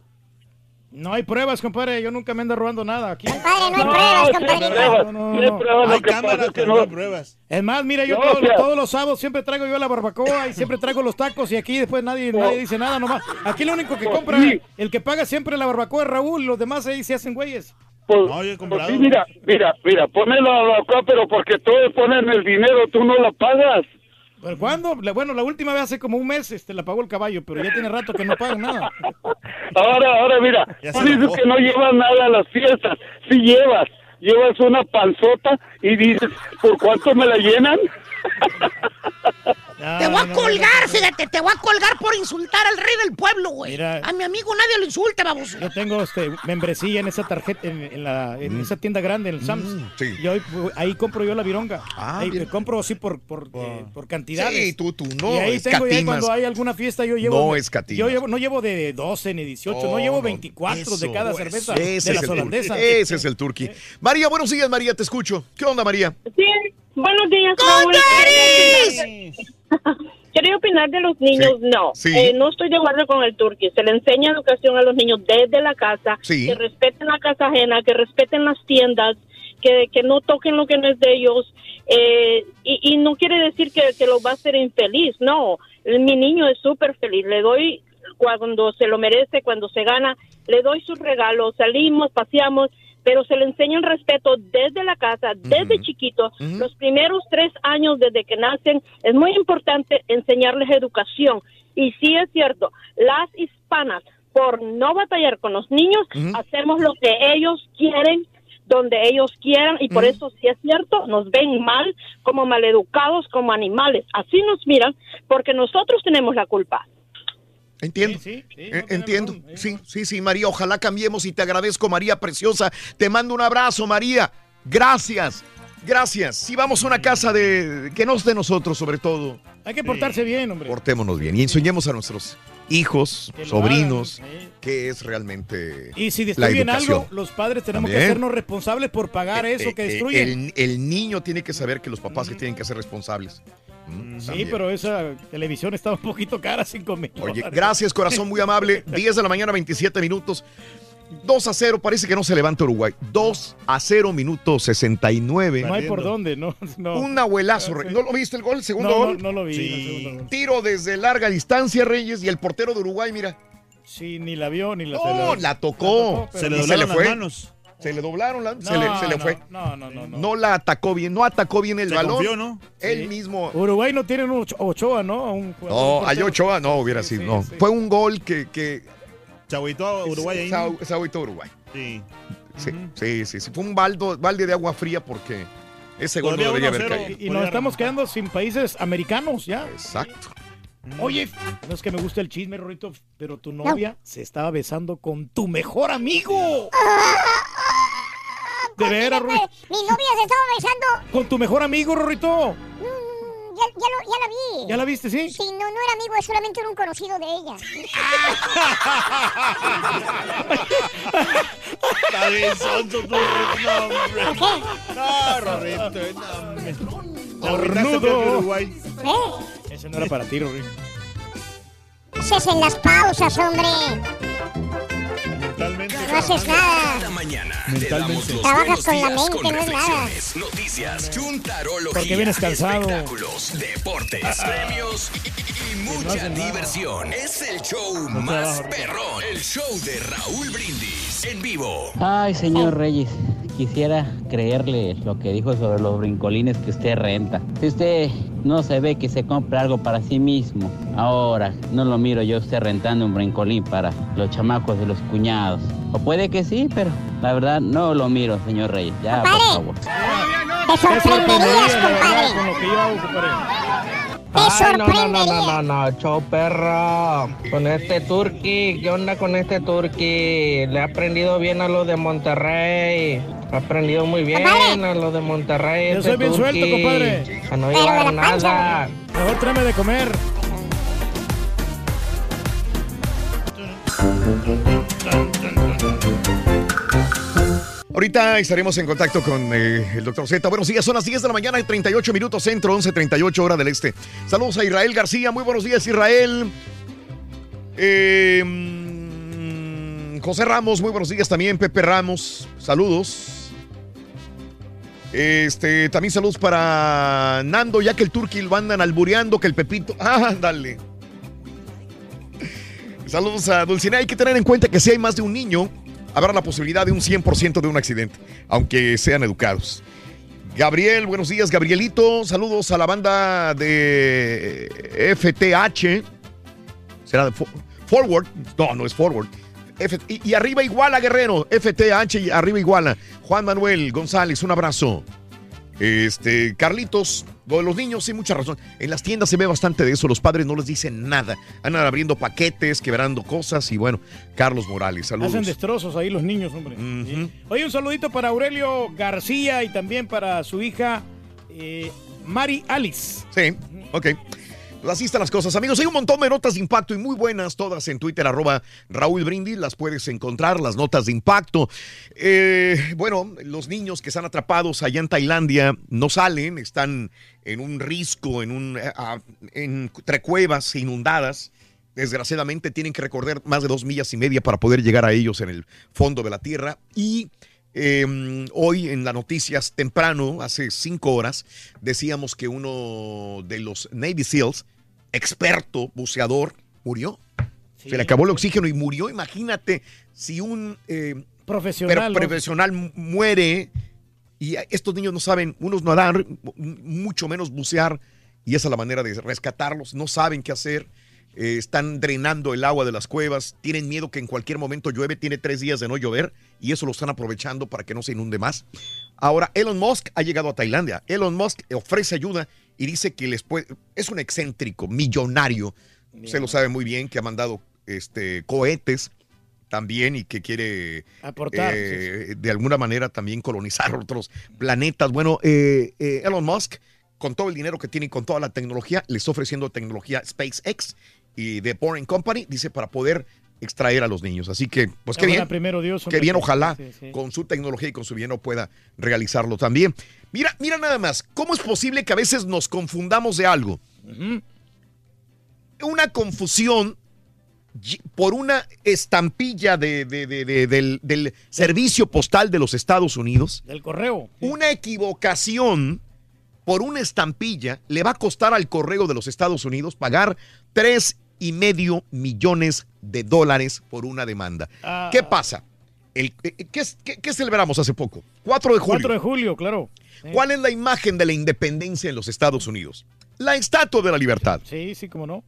No hay pruebas, compadre. Yo nunca me ando robando nada aquí. Compadre, no hay No, pruebas, compadre. pruebas, No, no, no. pruebas, Hay cámaras, que pero no- pruebas. Es más, mira, yo No, todos, o sea- todos los sábados siempre traigo yo la barbacoa y siempre traigo los tacos y aquí después nadie, nadie dice nada nomás. Aquí lo único que Pues compra, sí. el que paga siempre la barbacoa es Raúl, los demás ahí se hacen güeyes. Pues, No, yo he pues comprado. sí, mira, mira, mira, ponela acá, pero porque todos ponen el dinero, tú no la pagas. ¿Pero cuándo? Bueno, la última vez hace como un mes este, la pagó el caballo, pero ya tiene rato que no pagan nada. Ahora, ahora mira, tú dices que no llevas nada a las fiestas. Si llevas, llevas una panzota y dices, ¿por cuánto me la llenan? Te voy a colgar, fíjate, te voy a colgar por insultar al rey del pueblo, güey. Mira. A mi amigo nadie lo insulte, baboso. Yo tengo este, membresía en esa tarjeta, en, en la, en esa tienda grande, en el Sam's. sí. Yo ahí, ahí compro yo la vironga. Ah, ahí bien. compro así por, por, eh, por cantidades. Sí, tú, tú no Y ahí tengo, y ahí cuando hay alguna fiesta, yo llevo. No escatimas. Yo llevo, no llevo de 12 ni 18, no, No, llevo no, 24 de cada eso. cerveza. Ese de es las holandesas. Ese es el turqui. María, buenos días, María, te escucho. ¿Qué onda, María? Sí, buenos días, ¡Con Raúl. Quería opinar de los niños, no. Sí. Eh, no estoy de acuerdo con el turqui. Se le enseña educación a los niños desde la casa, Sí. que respeten la casa ajena, que respeten las tiendas, que, que no toquen lo que no es de ellos. Eh, y, y no quiere decir que, que lo va a hacer infeliz, no. Mi niño es súper feliz. Le doy cuando se lo merece, cuando se gana, le doy sus regalos, salimos, paseamos, pero se le enseña el respeto desde la casa, desde chiquito. Los primeros tres años desde que nacen es muy importante enseñarles educación. Y sí es cierto, las hispanas, por no batallar con los niños, hacemos lo que ellos quieren donde ellos quieran y por eso sí es cierto, nos ven mal, como maleducados, como animales. Así nos miran porque nosotros tenemos la culpa. Entiendo. Eh, Entiendo. Sí, sí, sí, María. Ojalá cambiemos y te agradezco, María Preciosa. Te mando un abrazo, María. Gracias. Gracias. Si vamos a una casa de que no es de nosotros, sobre todo. Hay que portarse bien, hombre. Portémonos bien y enseñemos a nuestros hijos, Que lo sobrinos, qué es realmente Y si la destruyen educación. algo, los padres tenemos que hacernos responsables por pagar eso que Eh, eh, destruyen. El, el niño tiene que saber que los papás que tienen que ser responsables. Mm, sí, también. pero esa televisión estaba un poquito cara, 5 mil. Oye, dólares. gracias, corazón, muy amable. 10 de la mañana, 27 minutos. 2 a 0, parece que no se levanta Uruguay. 2 a 0, minuto 69. No hay por dónde, no. no. Un abuelazo. ¿No lo viste el gol? ¿El segundo No, no, gol? no lo vi, el segundo gol. Tiro desde larga distancia, Reyes, y el portero de Uruguay, mira. Sí, ni la vio ni la No, la tocó. pero- Y Se le doblaron las fue. manos. Se le doblaron, la- se, le, se le no, fue. No, no, no. no. No la atacó bien, no atacó bien el Se balón. confió, ¿no? Él Sí. mismo. Uruguay no tiene un Ocho- Ochoa, ¿no? Un No, hay Ochoa, no hubiera sido. no. Fue un gol que. que Se agüitó a Uruguay ahí. Se agüitó Uruguay. Sí. Sí, sí, sí, sí. Fue un baldo, balde de agua fría porque ese gol no debería 1 a haber 0. caído. Y nos estamos quedando sin países americanos ya. Exacto. Oye, no es que me guste el chisme, Rorito, pero tu novia se estaba besando con tu mejor amigo. De veras. Mi novia se estaba besando. Con tu mejor amigo, Rorito. Mm, Ya, ya, lo- ya la vi. ¿Ya la viste, sí? Sí, no, no era amigo, solamente era un conocido de ella. Está bien sonso tu no, hombre. ¿Por qué? No, Rorrito, no. ¿Eh? Ese no era para ti, Rorito. Haces en las pausas, hombre. Mentalmente. No haces nada. Esta mañana te Mentalmente. damos los Trabajas con la mente, con no es nada. reflexiones, noticias, chuntarología, Porque vienes cansado. espectáculos, deportes, premios y, y mucha diversión. Es el show más perrón, el show de Raúl Brindis en vivo. Ay, señor Reyes, quisiera creerle lo que dijo sobre los brincolines que usted renta. Si usted no se ve que se compra algo para sí mismo, ahora no lo miro yo a usted rentando un brincolín para los chamacos de los cuñados. O puede que sí, pero la verdad no lo miro, señor Reyes. Ya, por favor. Te sorprenderías, la verdad, compadre. con lo que yo hago, compadre. Te Ay, no, no, no, no, no, no, show perro. Con este turqui, ¿qué onda con este turqui? Le ha aprendido bien a los de Monterrey. Ha aprendido muy bien a los de Monterrey. Yo este soy bien suelto, compadre. A no Pero de llevar nada. Mejor tráeme de comer. Ahorita estaremos en contacto con eh, el doctor Z. Buenos días, son las 10 de la mañana y 38 minutos centro, 11.38 hora del este. Saludos a Israel García, muy buenos días Israel. Mm, José Ramos, muy buenos días también. Pepe Ramos, saludos. Este, también saludos para Nando, ya que el Turqui lo andan albureando, que el Pepito. Ah, dale. Saludos a Dulcinea. Hay que tener en cuenta que si hay más de un niño, habrá la posibilidad de un 100% de un accidente, aunque sean educados. Gabriel, buenos días, Gabrielito. Saludos a la banda de FTH. ¿Será de Fo- Forward? No, no es Forward. Y, y arriba Iguala, Guerrero. FTH y arriba Iguala. Juan Manuel González, un abrazo. Este, Carlitos, los niños, sí, mucha razón. En las tiendas se ve bastante de eso. Los padres no les dicen nada. Andan abriendo paquetes, quebrando cosas. Y bueno, Carlos Morales, saludos. Hacen destrozos ahí los niños, hombre. Sí. Oye, un saludito para Aurelio García y también para su hija eh, Mari Alice. Sí, ok. Así están las cosas, amigos. Hay un montón de notas de impacto y muy buenas, todas en Twitter, arroba Raúl Brindis. Las puedes encontrar, las notas de impacto. Eh, bueno, los niños que están atrapados allá en Tailandia no salen, están en un risco, en un, eh, ah, entre cuevas inundadas. Desgraciadamente tienen que recorrer más de dos millas y media para poder llegar a ellos en el fondo de la tierra. Y eh, hoy en las noticias temprano, hace cinco horas, decíamos que uno de los Navy SEALs experto buceador murió. Se le acabó el oxígeno y murió. Imagínate si un eh, profesional, profesional muere y estos niños no saben, unos nadar, mucho menos bucear, y esa es la manera de rescatarlos. No saben qué hacer. Eh, están drenando el agua de las cuevas, tienen miedo que en cualquier momento llueve, tiene tres días de no llover y eso lo están aprovechando para que no se inunde más. Ahora, Elon Musk ha llegado a Tailandia. Elon Musk ofrece ayuda y dice que les puede, es un excéntrico, millonario, se lo sabe muy bien, que ha mandado este, cohetes también y que quiere aportar eh, de alguna manera también colonizar otros planetas. Bueno, eh, eh, Elon Musk, con todo el dinero que tiene y con toda la tecnología, le está ofreciendo tecnología SpaceX y de Boring Company, dice, para poder extraer a los niños. Así que, pues qué bien. Primero Dios, qué bien, ojalá con su tecnología y con su bien no pueda realizarlo también. Mira, mira nada más, ¿cómo es posible que a veces nos confundamos de algo? Una confusión por una estampilla de, del, del, servicio postal de los Estados Unidos. Del correo. Una equivocación por una estampilla le va a costar al correo de los Estados Unidos pagar tres y medio millones de dólares por una demanda. Ah. ¿Qué pasa? El, eh, ¿qué, celebramos hace poco? 4 de julio. 4 de julio, claro. ¿Cuál es la imagen de la independencia en los Estados Unidos? La estatua de la libertad. Sí, sí, cómo no.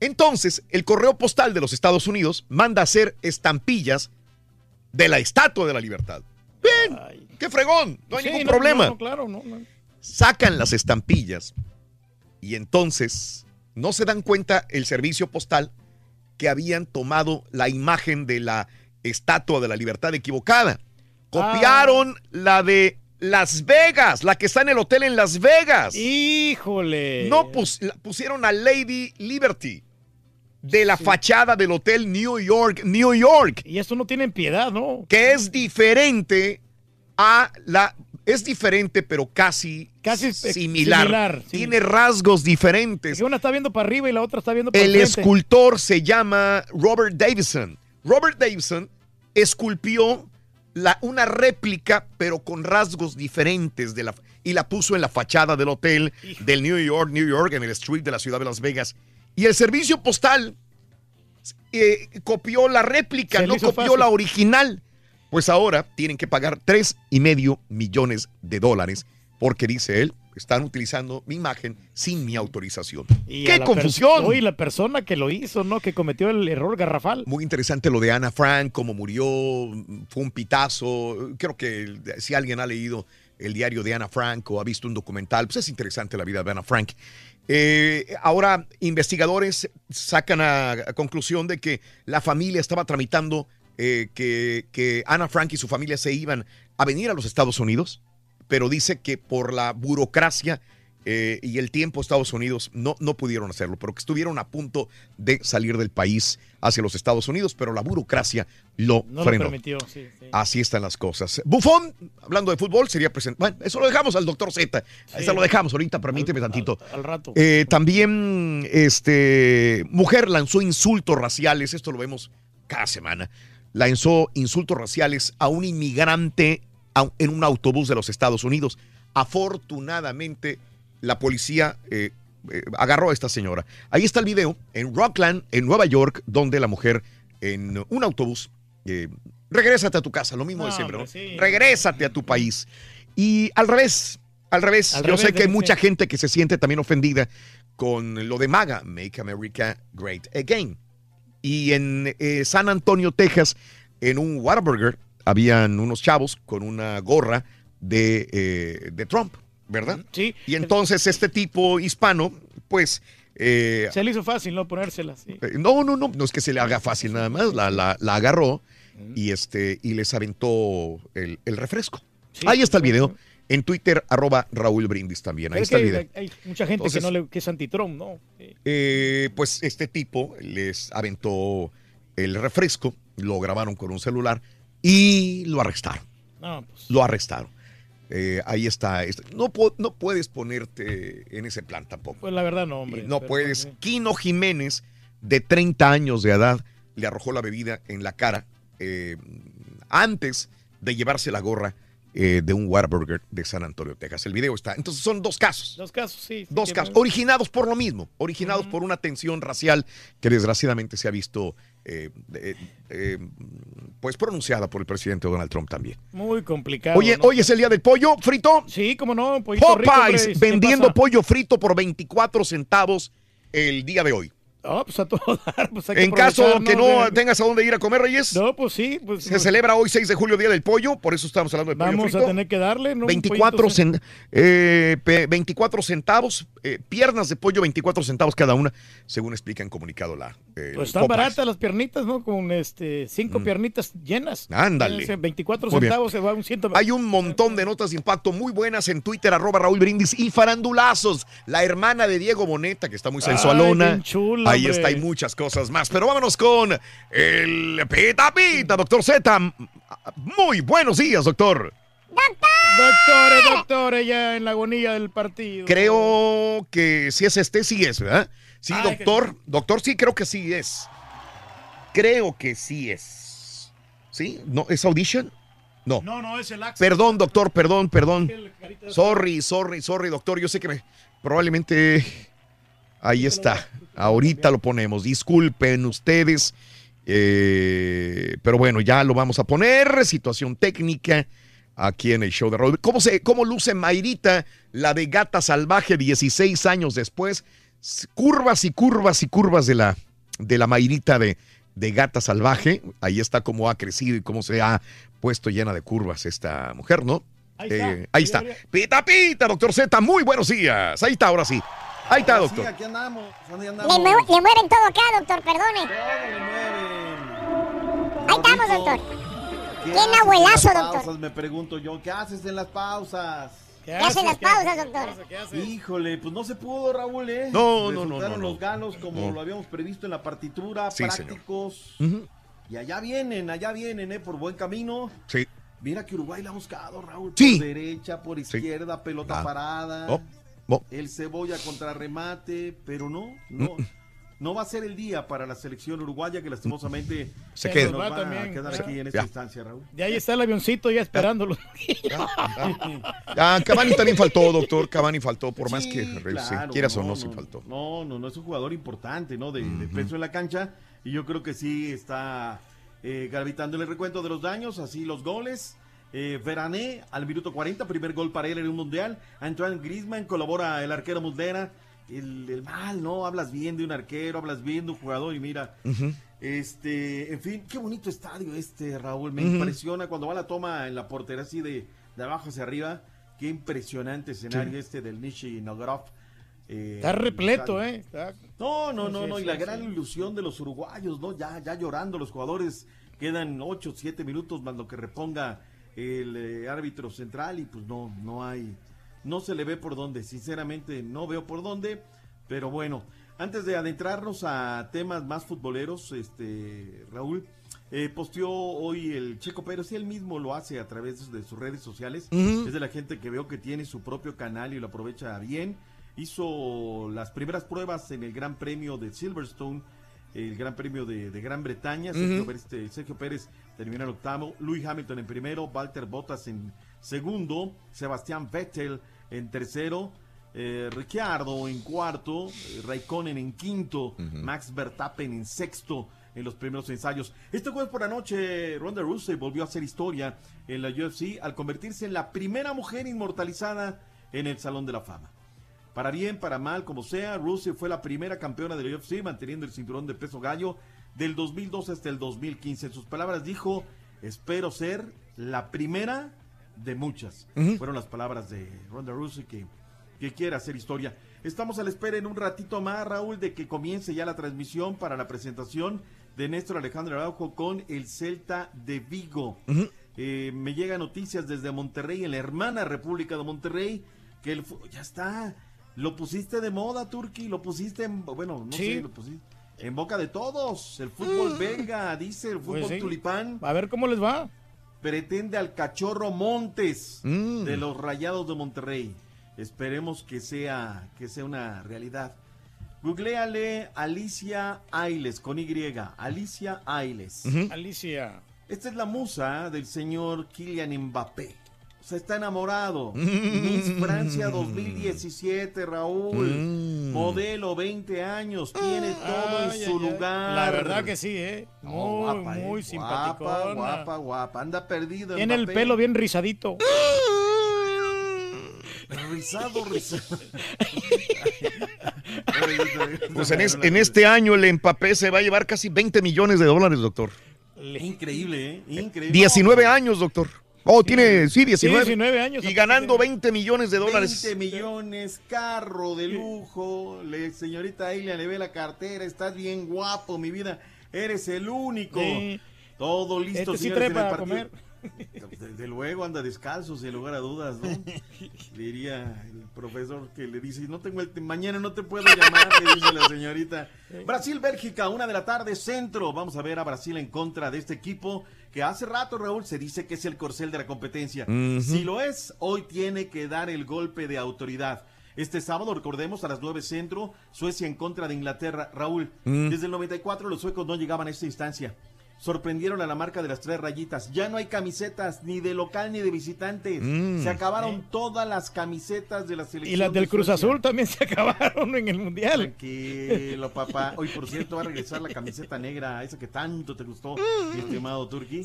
Entonces, el correo postal de los Estados Unidos manda a hacer estampillas de la estatua de la libertad. Bien, qué fregón, no hay ningún problema. no, Sacan las estampillas y entonces no se dan cuenta el servicio postal que habían tomado la imagen de la estatua de la libertad equivocada. Copiaron Ah. la de Las Vegas, la que está en el hotel en Las Vegas. Híjole. No pus- pusieron a Lady Liberty de la fachada del hotel New York, New York. Y esto no tienen piedad, ¿no? Que es diferente a la. Es diferente, pero casi, Casi similar. similar, sí. Tiene rasgos diferentes. Que una está viendo para arriba y la otra está viendo para El frente. escultor se llama Robert Davison. Robert Davison esculpió la, una réplica, pero con rasgos diferentes de la y la puso en la fachada del hotel del New York, New York, en el street de la ciudad de Las Vegas. Y el servicio postal eh, copió la réplica, Se no copió fácil. la original. Pues ahora tienen que pagar tres y medio millones de dólares porque dice él, están utilizando mi imagen sin mi autorización. Y ¡Qué confusión! Oye, la persona que lo hizo, ¿no? Que cometió el error garrafal. Muy interesante lo de Ana Frank, cómo murió, fue un pitazo. Creo que si alguien ha leído el diario de Ana Frank o ha visto un documental, pues es interesante la vida de Ana Frank. Eh, ahora, investigadores sacan a, a conclusión de que la familia estaba tramitando eh, que, que Ana Frank y su familia se iban a venir a los Estados Unidos, pero dice que por la burocracia eh, y el tiempo Estados Unidos no, no pudieron hacerlo, pero que estuvieron a punto de salir del país hacia los Estados Unidos, pero la burocracia lo No lo frenó. permitió, sí, sí. Así están las cosas. Bufón, hablando de fútbol, sería presente. Bueno, eso lo dejamos al doctor Z. Eso lo dejamos ahorita, permíteme tantito. Al rato. Eh, también, este, mujer lanzó insultos raciales, esto lo vemos cada semana. Lanzó insultos raciales a un inmigrante en un autobús de los Estados Unidos. Afortunadamente, la policía eh, eh, agarró a esta señora. Ahí está el video en Rockland, en Nueva York, donde la mujer en un autobús, eh, regrésate a tu casa, lo mismo de No, siempre, ¿no? sí. Regrésate a tu país. Y al revés, al revés, Al yo revés sé que hay mucha gente que se siente también ofendida con lo de MAGA, Make America Great Again. Y en eh, San Antonio, Texas, en un Whataburger, habían unos chavos con una gorra de, eh, de Trump, ¿verdad? Sí. Y entonces este tipo hispano, pues... eh, Se le hizo fácil, ¿no? Ponérsela, sí. eh, No, no, no, no es que se le haga fácil nada más, la, la- la agarró y, este, y les aventó el, el refresco. Ahí está el video En Twitter, arroba Raúl Brindis también. Ahí Es está que el video. hay, mucha gente Entonces- que, no le, que es anti-Trump, ¿no? Eh, pues este tipo les aventó el refresco, lo grabaron con un celular y lo arrestaron. No, pues, Lo arrestaron. Eh, ahí está. este- No, no puedes ponerte en ese plan tampoco. pues la verdad no, hombre. No puedes. eh, Quino Jiménez, de 30 años de edad, le arrojó la bebida en la cara eh, antes de llevarse la gorra eh, de un Whataburger de San Antonio, Texas. El video está. Entonces son dos casos. Dos casos, sí. sí Dos casos, originados por lo mismo, originados por una tensión racial que desgraciadamente se ha visto eh, eh, eh, pues pronunciada por el presidente Donald Trump también. Muy complicado. Oye, ¿no? hoy es el día del pollo frito. Sí, cómo no, rico, Popeyes hombre, ¿qué vendiendo pollo frito por 24 centavos el día de hoy. Ah, pues a todo dar, pues hay que En caso que no De- tengas a dónde ir a comer, Reyes. No, pues sí. Pues, Se celebra hoy 6 de julio, Día del Pollo, por eso estamos hablando de pollo Vamos frito. a tener que darle, ¿no? Un 24, pollito, cen- eh, pe- 24 centavos, eh, piernas de pollo, 24 centavos cada una, según explica en comunicado la. eh, Pues están Popeyes. baratas las piernitas, ¿no? Con este cinco piernitas llenas. Mm. Ándale. Ese 24 Muy bien. centavos se va a un ciento. Hay un montón de notas de impacto muy buenas en Twitter, arroba Raúl Brindis y farandulazos. La hermana de Diego Boneta, que está muy sensualona. chula, Ahí hombre. está, hay muchas cosas más. Pero vámonos con el Pita Pita, doctor Z. Muy buenos días, doctor. Doctores, doctores, ya en la agonía del partido. Creo que si es este, sí es, ¿verdad? Sí, Ay, doctor. Doctor, sí, creo que sí es. Creo que sí es. ¿Sí? ¿No? ¿Es Audition? No. No, no, es el Axe. Perdón, doctor, perdón, perdón. Sorry, sorry, sorry, doctor. Yo sé que me, probablemente ahí está. Ahorita lo ponemos. Disculpen ustedes. eh, pero bueno, ya lo vamos a poner. Situación técnica aquí en el show de Raúl. ¿Cómo, se, ¿Cómo luce Mayrita, la de gata salvaje, 16 años después? Curvas y curvas y curvas de la, de la Mayrita de, de gata salvaje. Ahí está cómo ha crecido y cómo se ha puesto llena de curvas esta mujer, ¿no? Ahí está. Eh, ahí está. Pita, pita, doctor Z, muy buenos días. Ahí está, ahora sí. Ahí está, Ahora sí, doctor. aquí andamos. ¿dónde Le, andamos? le mueven todo acá, doctor, perdone. Ahí estamos, doctor. ¿Qué Bien haces en abuelazo, las doctor. pausas? Me pregunto yo, ¿qué haces en las pausas? ¿Qué hacen las pausas, doctor? Híjole, pues no se pudo, Raúl, ¿eh? No, no, no, no, no. los ganos como No. lo habíamos previsto en la partitura, Sí, prácticos. Ujú. Y allá vienen, allá vienen, ¿eh? Por buen camino. Sí. Mira que Uruguay la ha buscado, Raúl. Sí. Por derecha, por izquierda, pelota Ah. parada. Oh, oh. El cebolla contra remate, pero no, no. No va a ser el día para la selección uruguaya que lastimosamente Se queda. nos Va también, a quedar ya. aquí en esta Ya. instancia, Raúl. De ahí está el avioncito ya esperándolo. Ah, Cavani también faltó, doctor. Cavani faltó, por más que claro, quieras o no, no, sí faltó. No, no, no es un jugador importante, ¿no? De, de peso en la cancha. Y yo creo que sí está eh, gravitando en el recuento de los daños, así los goles. Eh, Verané al minuto 40, primer gol para él en un mundial. Antoine Griezmann colabora el arquero Muslera. El, el mal, ¿no? Hablas bien de un arquero, hablas bien de un jugador y mira, este, en fin, qué bonito estadio este, Raúl. Me impresiona cuando va la toma en la portería así de, de abajo hacia arriba. Qué impresionante escenario Sí. este del Nishi Nogrov. eh, Está repleto. ¿eh? Está- No, no, no, Sí, no. sí, y la gran ilusión de los uruguayos, ¿no? Ya, ya llorando los jugadores. Quedan 8, 7 minutos más lo que reponga el eh, árbitro central y pues no, no hay, no se le ve por dónde. Sinceramente no veo por dónde. Pero bueno, antes de adentrarnos a temas más futboleros, este Raúl eh, posteó hoy el Checo Pérez, él mismo lo hace a través de sus redes sociales. Es de la gente que veo que tiene su propio canal y lo aprovecha bien. Hizo las primeras pruebas en el Gran Premio de Silverstone, el Gran Premio de, de Gran Bretaña. Sergio. Pérez, este, Sergio Pérez terminó en octavo, Louis Hamilton en primero, Walter Bottas en segundo, Sebastián Vettel en tercero, eh, Ricciardo en cuarto, Raikkonen en quinto, Max Verstappen en sexto en los primeros ensayos. Este jueves por la noche, Ronda Rousey volvió a hacer historia en la UFC al convertirse en la primera mujer inmortalizada en el Salón de la Fama. Para bien, para mal, como sea, Rusia fue la primera campeona de la UFC manteniendo el cinturón de peso gallo del 2012 hasta el 2015. En sus palabras dijo, espero ser la primera de muchas. Fueron las palabras de Ronda Rousey que, que quiere hacer historia. Estamos a la espera en un ratito más, Raúl, de que comience ya la transmisión para la presentación de Néstor Alejandro Araujo con el Celta de Vigo. Eh, me llegan noticias desde Monterrey, en la hermana República de Monterrey, que el ya está. Lo pusiste de moda, Turki, lo pusiste en, bueno, no Sí. sé, lo pusiste en boca de todos. El fútbol Mm. belga, dice el fútbol Pues sí. tulipán. A ver cómo les va. Pretende al cachorro Montes Mm. de los Rayados de Monterrey. Esperemos que sea, que sea una realidad. Googleale Alicia Ailes con Y. Alicia Ailes. Alicia. Esta es la musa del señor Kylian Mbappé. O sea, está enamorado. Mm. Miss Francia 2017, Raúl. Mm. Modelo, 20 años. Tiene todo en su ay, lugar. La verdad que sí, ¿eh? No, Muy, guapa, ¿eh? muy Guapa, guapa, guapa. Anda perdido. Tiene el pelo bien rizadito. Rizado, rizado. Pues en, es- en este año el Empapé se va a llevar casi 20 millones de dólares, doctor. Increíble, ¿eh? Increíble. 19 años, doctor. Oh, tiene, sí, 19. Sí, 19 años. Y ganando 20 millones de dólares. 20 millones, carro de lujo. Le, señorita Ailia le ve la cartera. Estás bien guapo, mi vida. Eres el único. Sí. Todo listo, Este sí trepa en el a partido. Desde luego anda descalzo, sin lugar a dudas, ¿no? Diría el profesor que le dice, no tengo el mañana no te puedo llamar, le dice la señorita. Brasil, Bélgica, una de la tarde, centro. Vamos a ver a Brasil en contra de este equipo que hace rato, Raúl, se dice que es el corcel de la competencia. Si lo es, hoy tiene que dar el golpe de autoridad. Este sábado, recordemos, a las 9 centro, Suecia en contra de Inglaterra. Raúl, Mm. desde el 94 los suecos no llegaban a esta instancia. Sorprendieron a la marca de las tres rayitas. Ya no hay camisetas ni de local ni de visitantes. Mm. Se acabaron todas las camisetas de la selección. Y las de del Cruz. Azul también se acabaron en el Mundial. Tranquilo, papá. Hoy, por cierto, va a regresar la camiseta negra, esa que tanto te gustó, mi estimado Turki.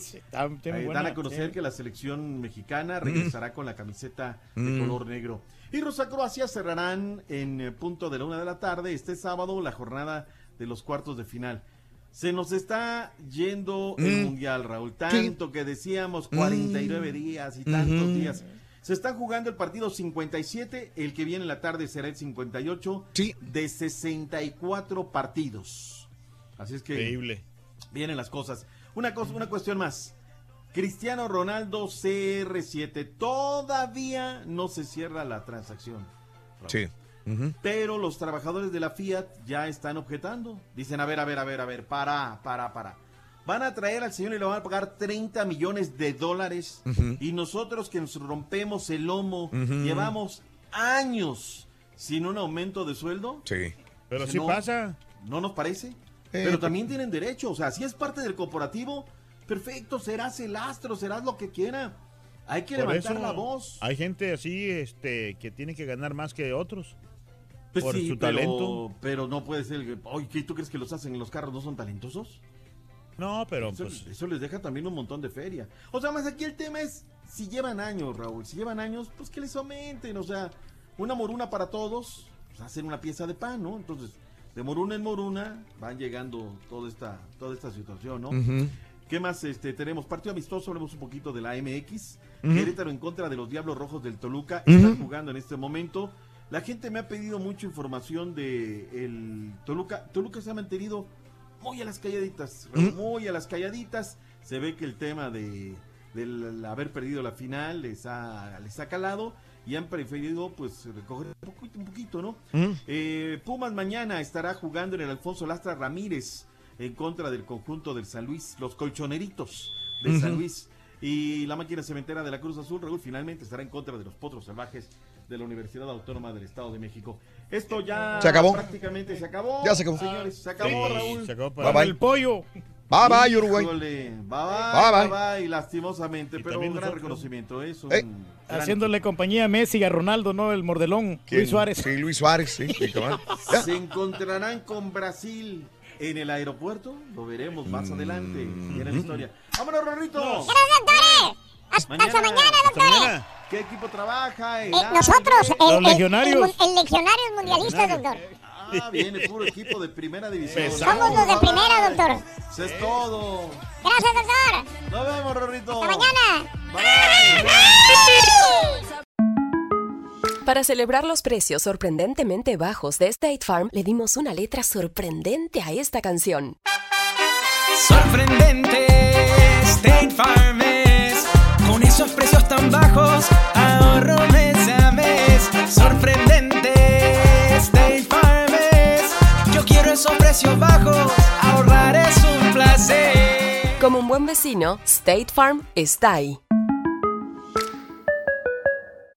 tiene Eh, dan a conocer sí. que la selección mexicana regresará con la camiseta de Mm. color negro. Y Rusia Croacia cerrarán en eh, punto de la una de la tarde este sábado la jornada de los cuartos de final. Se nos está yendo el Mm. mundial, Raúl. Tanto que decíamos 49 días y tantos días. Se está jugando el partido 57, el que viene en la tarde será el 58 de 64 partidos. Así es que Increíble. vienen las cosas. Una cosa, una cuestión más. Cristiano Ronaldo CR7 todavía no se cierra la transacción. Raúl. Sí. Pero los trabajadores de la Fiat ya están objetando. Dicen, a ver, a ver, a ver, a ver, para, para, para. Van a traer al señor y le van a pagar 30 millones de dólares. Y nosotros que nos rompemos el lomo, llevamos años sin un aumento de sueldo. Sí. Pero sí no, pasa. ¿No nos parece? Eh, Pero pero- también tienen derecho. O sea, si es parte del corporativo, perfecto, serás el astro, serás lo que quiera. Hay que Por levantar eso la voz. Hay gente así este, que tiene que ganar más que otros. Pues por sí, su pero- talento. Pero no puede ser. Oye, ¿qué, ¿tú crees que los hacen en los carros no son talentosos? No, pero Eso, pues eso les deja también un montón de feria. O sea, más aquí el tema es si llevan años, Raúl. Si llevan años, pues que les aumenten. O sea, una moruna para todos, pues hacen una pieza de pan, ¿no? Entonces, de moruna en moruna van llegando toda esta, toda esta situación, ¿no? ¿Qué más este, tenemos? Partido amistoso, hablemos un poquito de la MX. Querétaro en contra de los Diablos Rojos del Toluca. Están jugando en este momento. La gente me ha pedido mucha información de el Toluca. Toluca se ha mantenido muy a las calladitas, Ujú. muy a las calladitas. Se ve que el tema de del haber perdido la final les ha, les ha calado y han preferido pues recoger un poquito, un poquito ¿no? Ujú. Eh, Pumas mañana estará jugando en el Alfonso Lastra Ramírez en contra del conjunto del San Luis, los colchoneritos de San. Luis. Y la máquina cementera de la Cruz Azul, Raúl, finalmente estará en contra de los potros salvajes de la Universidad Autónoma del Estado de México. Esto ya Se acabó. prácticamente se acabó. Ya se acabó. Señores, se acabó, Sí, Raúl. se acabó para- Bye, bye. El pollo. Bye bye, Uruguay. Bye, Bye, bye, bye. bye, lastimosamente, Y pero un gran reconocimiento, ¿eh? es un Ey. gran- Haciéndole compañía a Messi y a Ronaldo, ¿no? El mordelón. ¿Quién? Luis Suárez. Sí, Luis Suárez, sí. Se encontrarán con Brasil en el aeropuerto. Lo veremos más Mm. adelante. Viene la historia. ¡Vámonos, Rorrito! Hasta mañana, doctores. mañana. ¿Qué equipo trabaja? Eh, nosotros, el, Los el- legionarios. El, el legionarios mundialistas, doctor. Ah, viene puro equipo de primera división. Pesado. Somos los de primera, doctor. Eso es todo. Gracias, doctor. Nos vemos, Rorrito. Hasta mañana. Bye. Para celebrar los precios sorprendentemente bajos de State Farm, le dimos una letra sorprendente a esta canción. Sorprendente, State Farm es esos precios tan bajos. Ahorro mes a mes, sorprendentes. State Farm es. Yo quiero esos precios bajos. Ahorrar es un placer. Como un buen vecino, State Farm está ahí.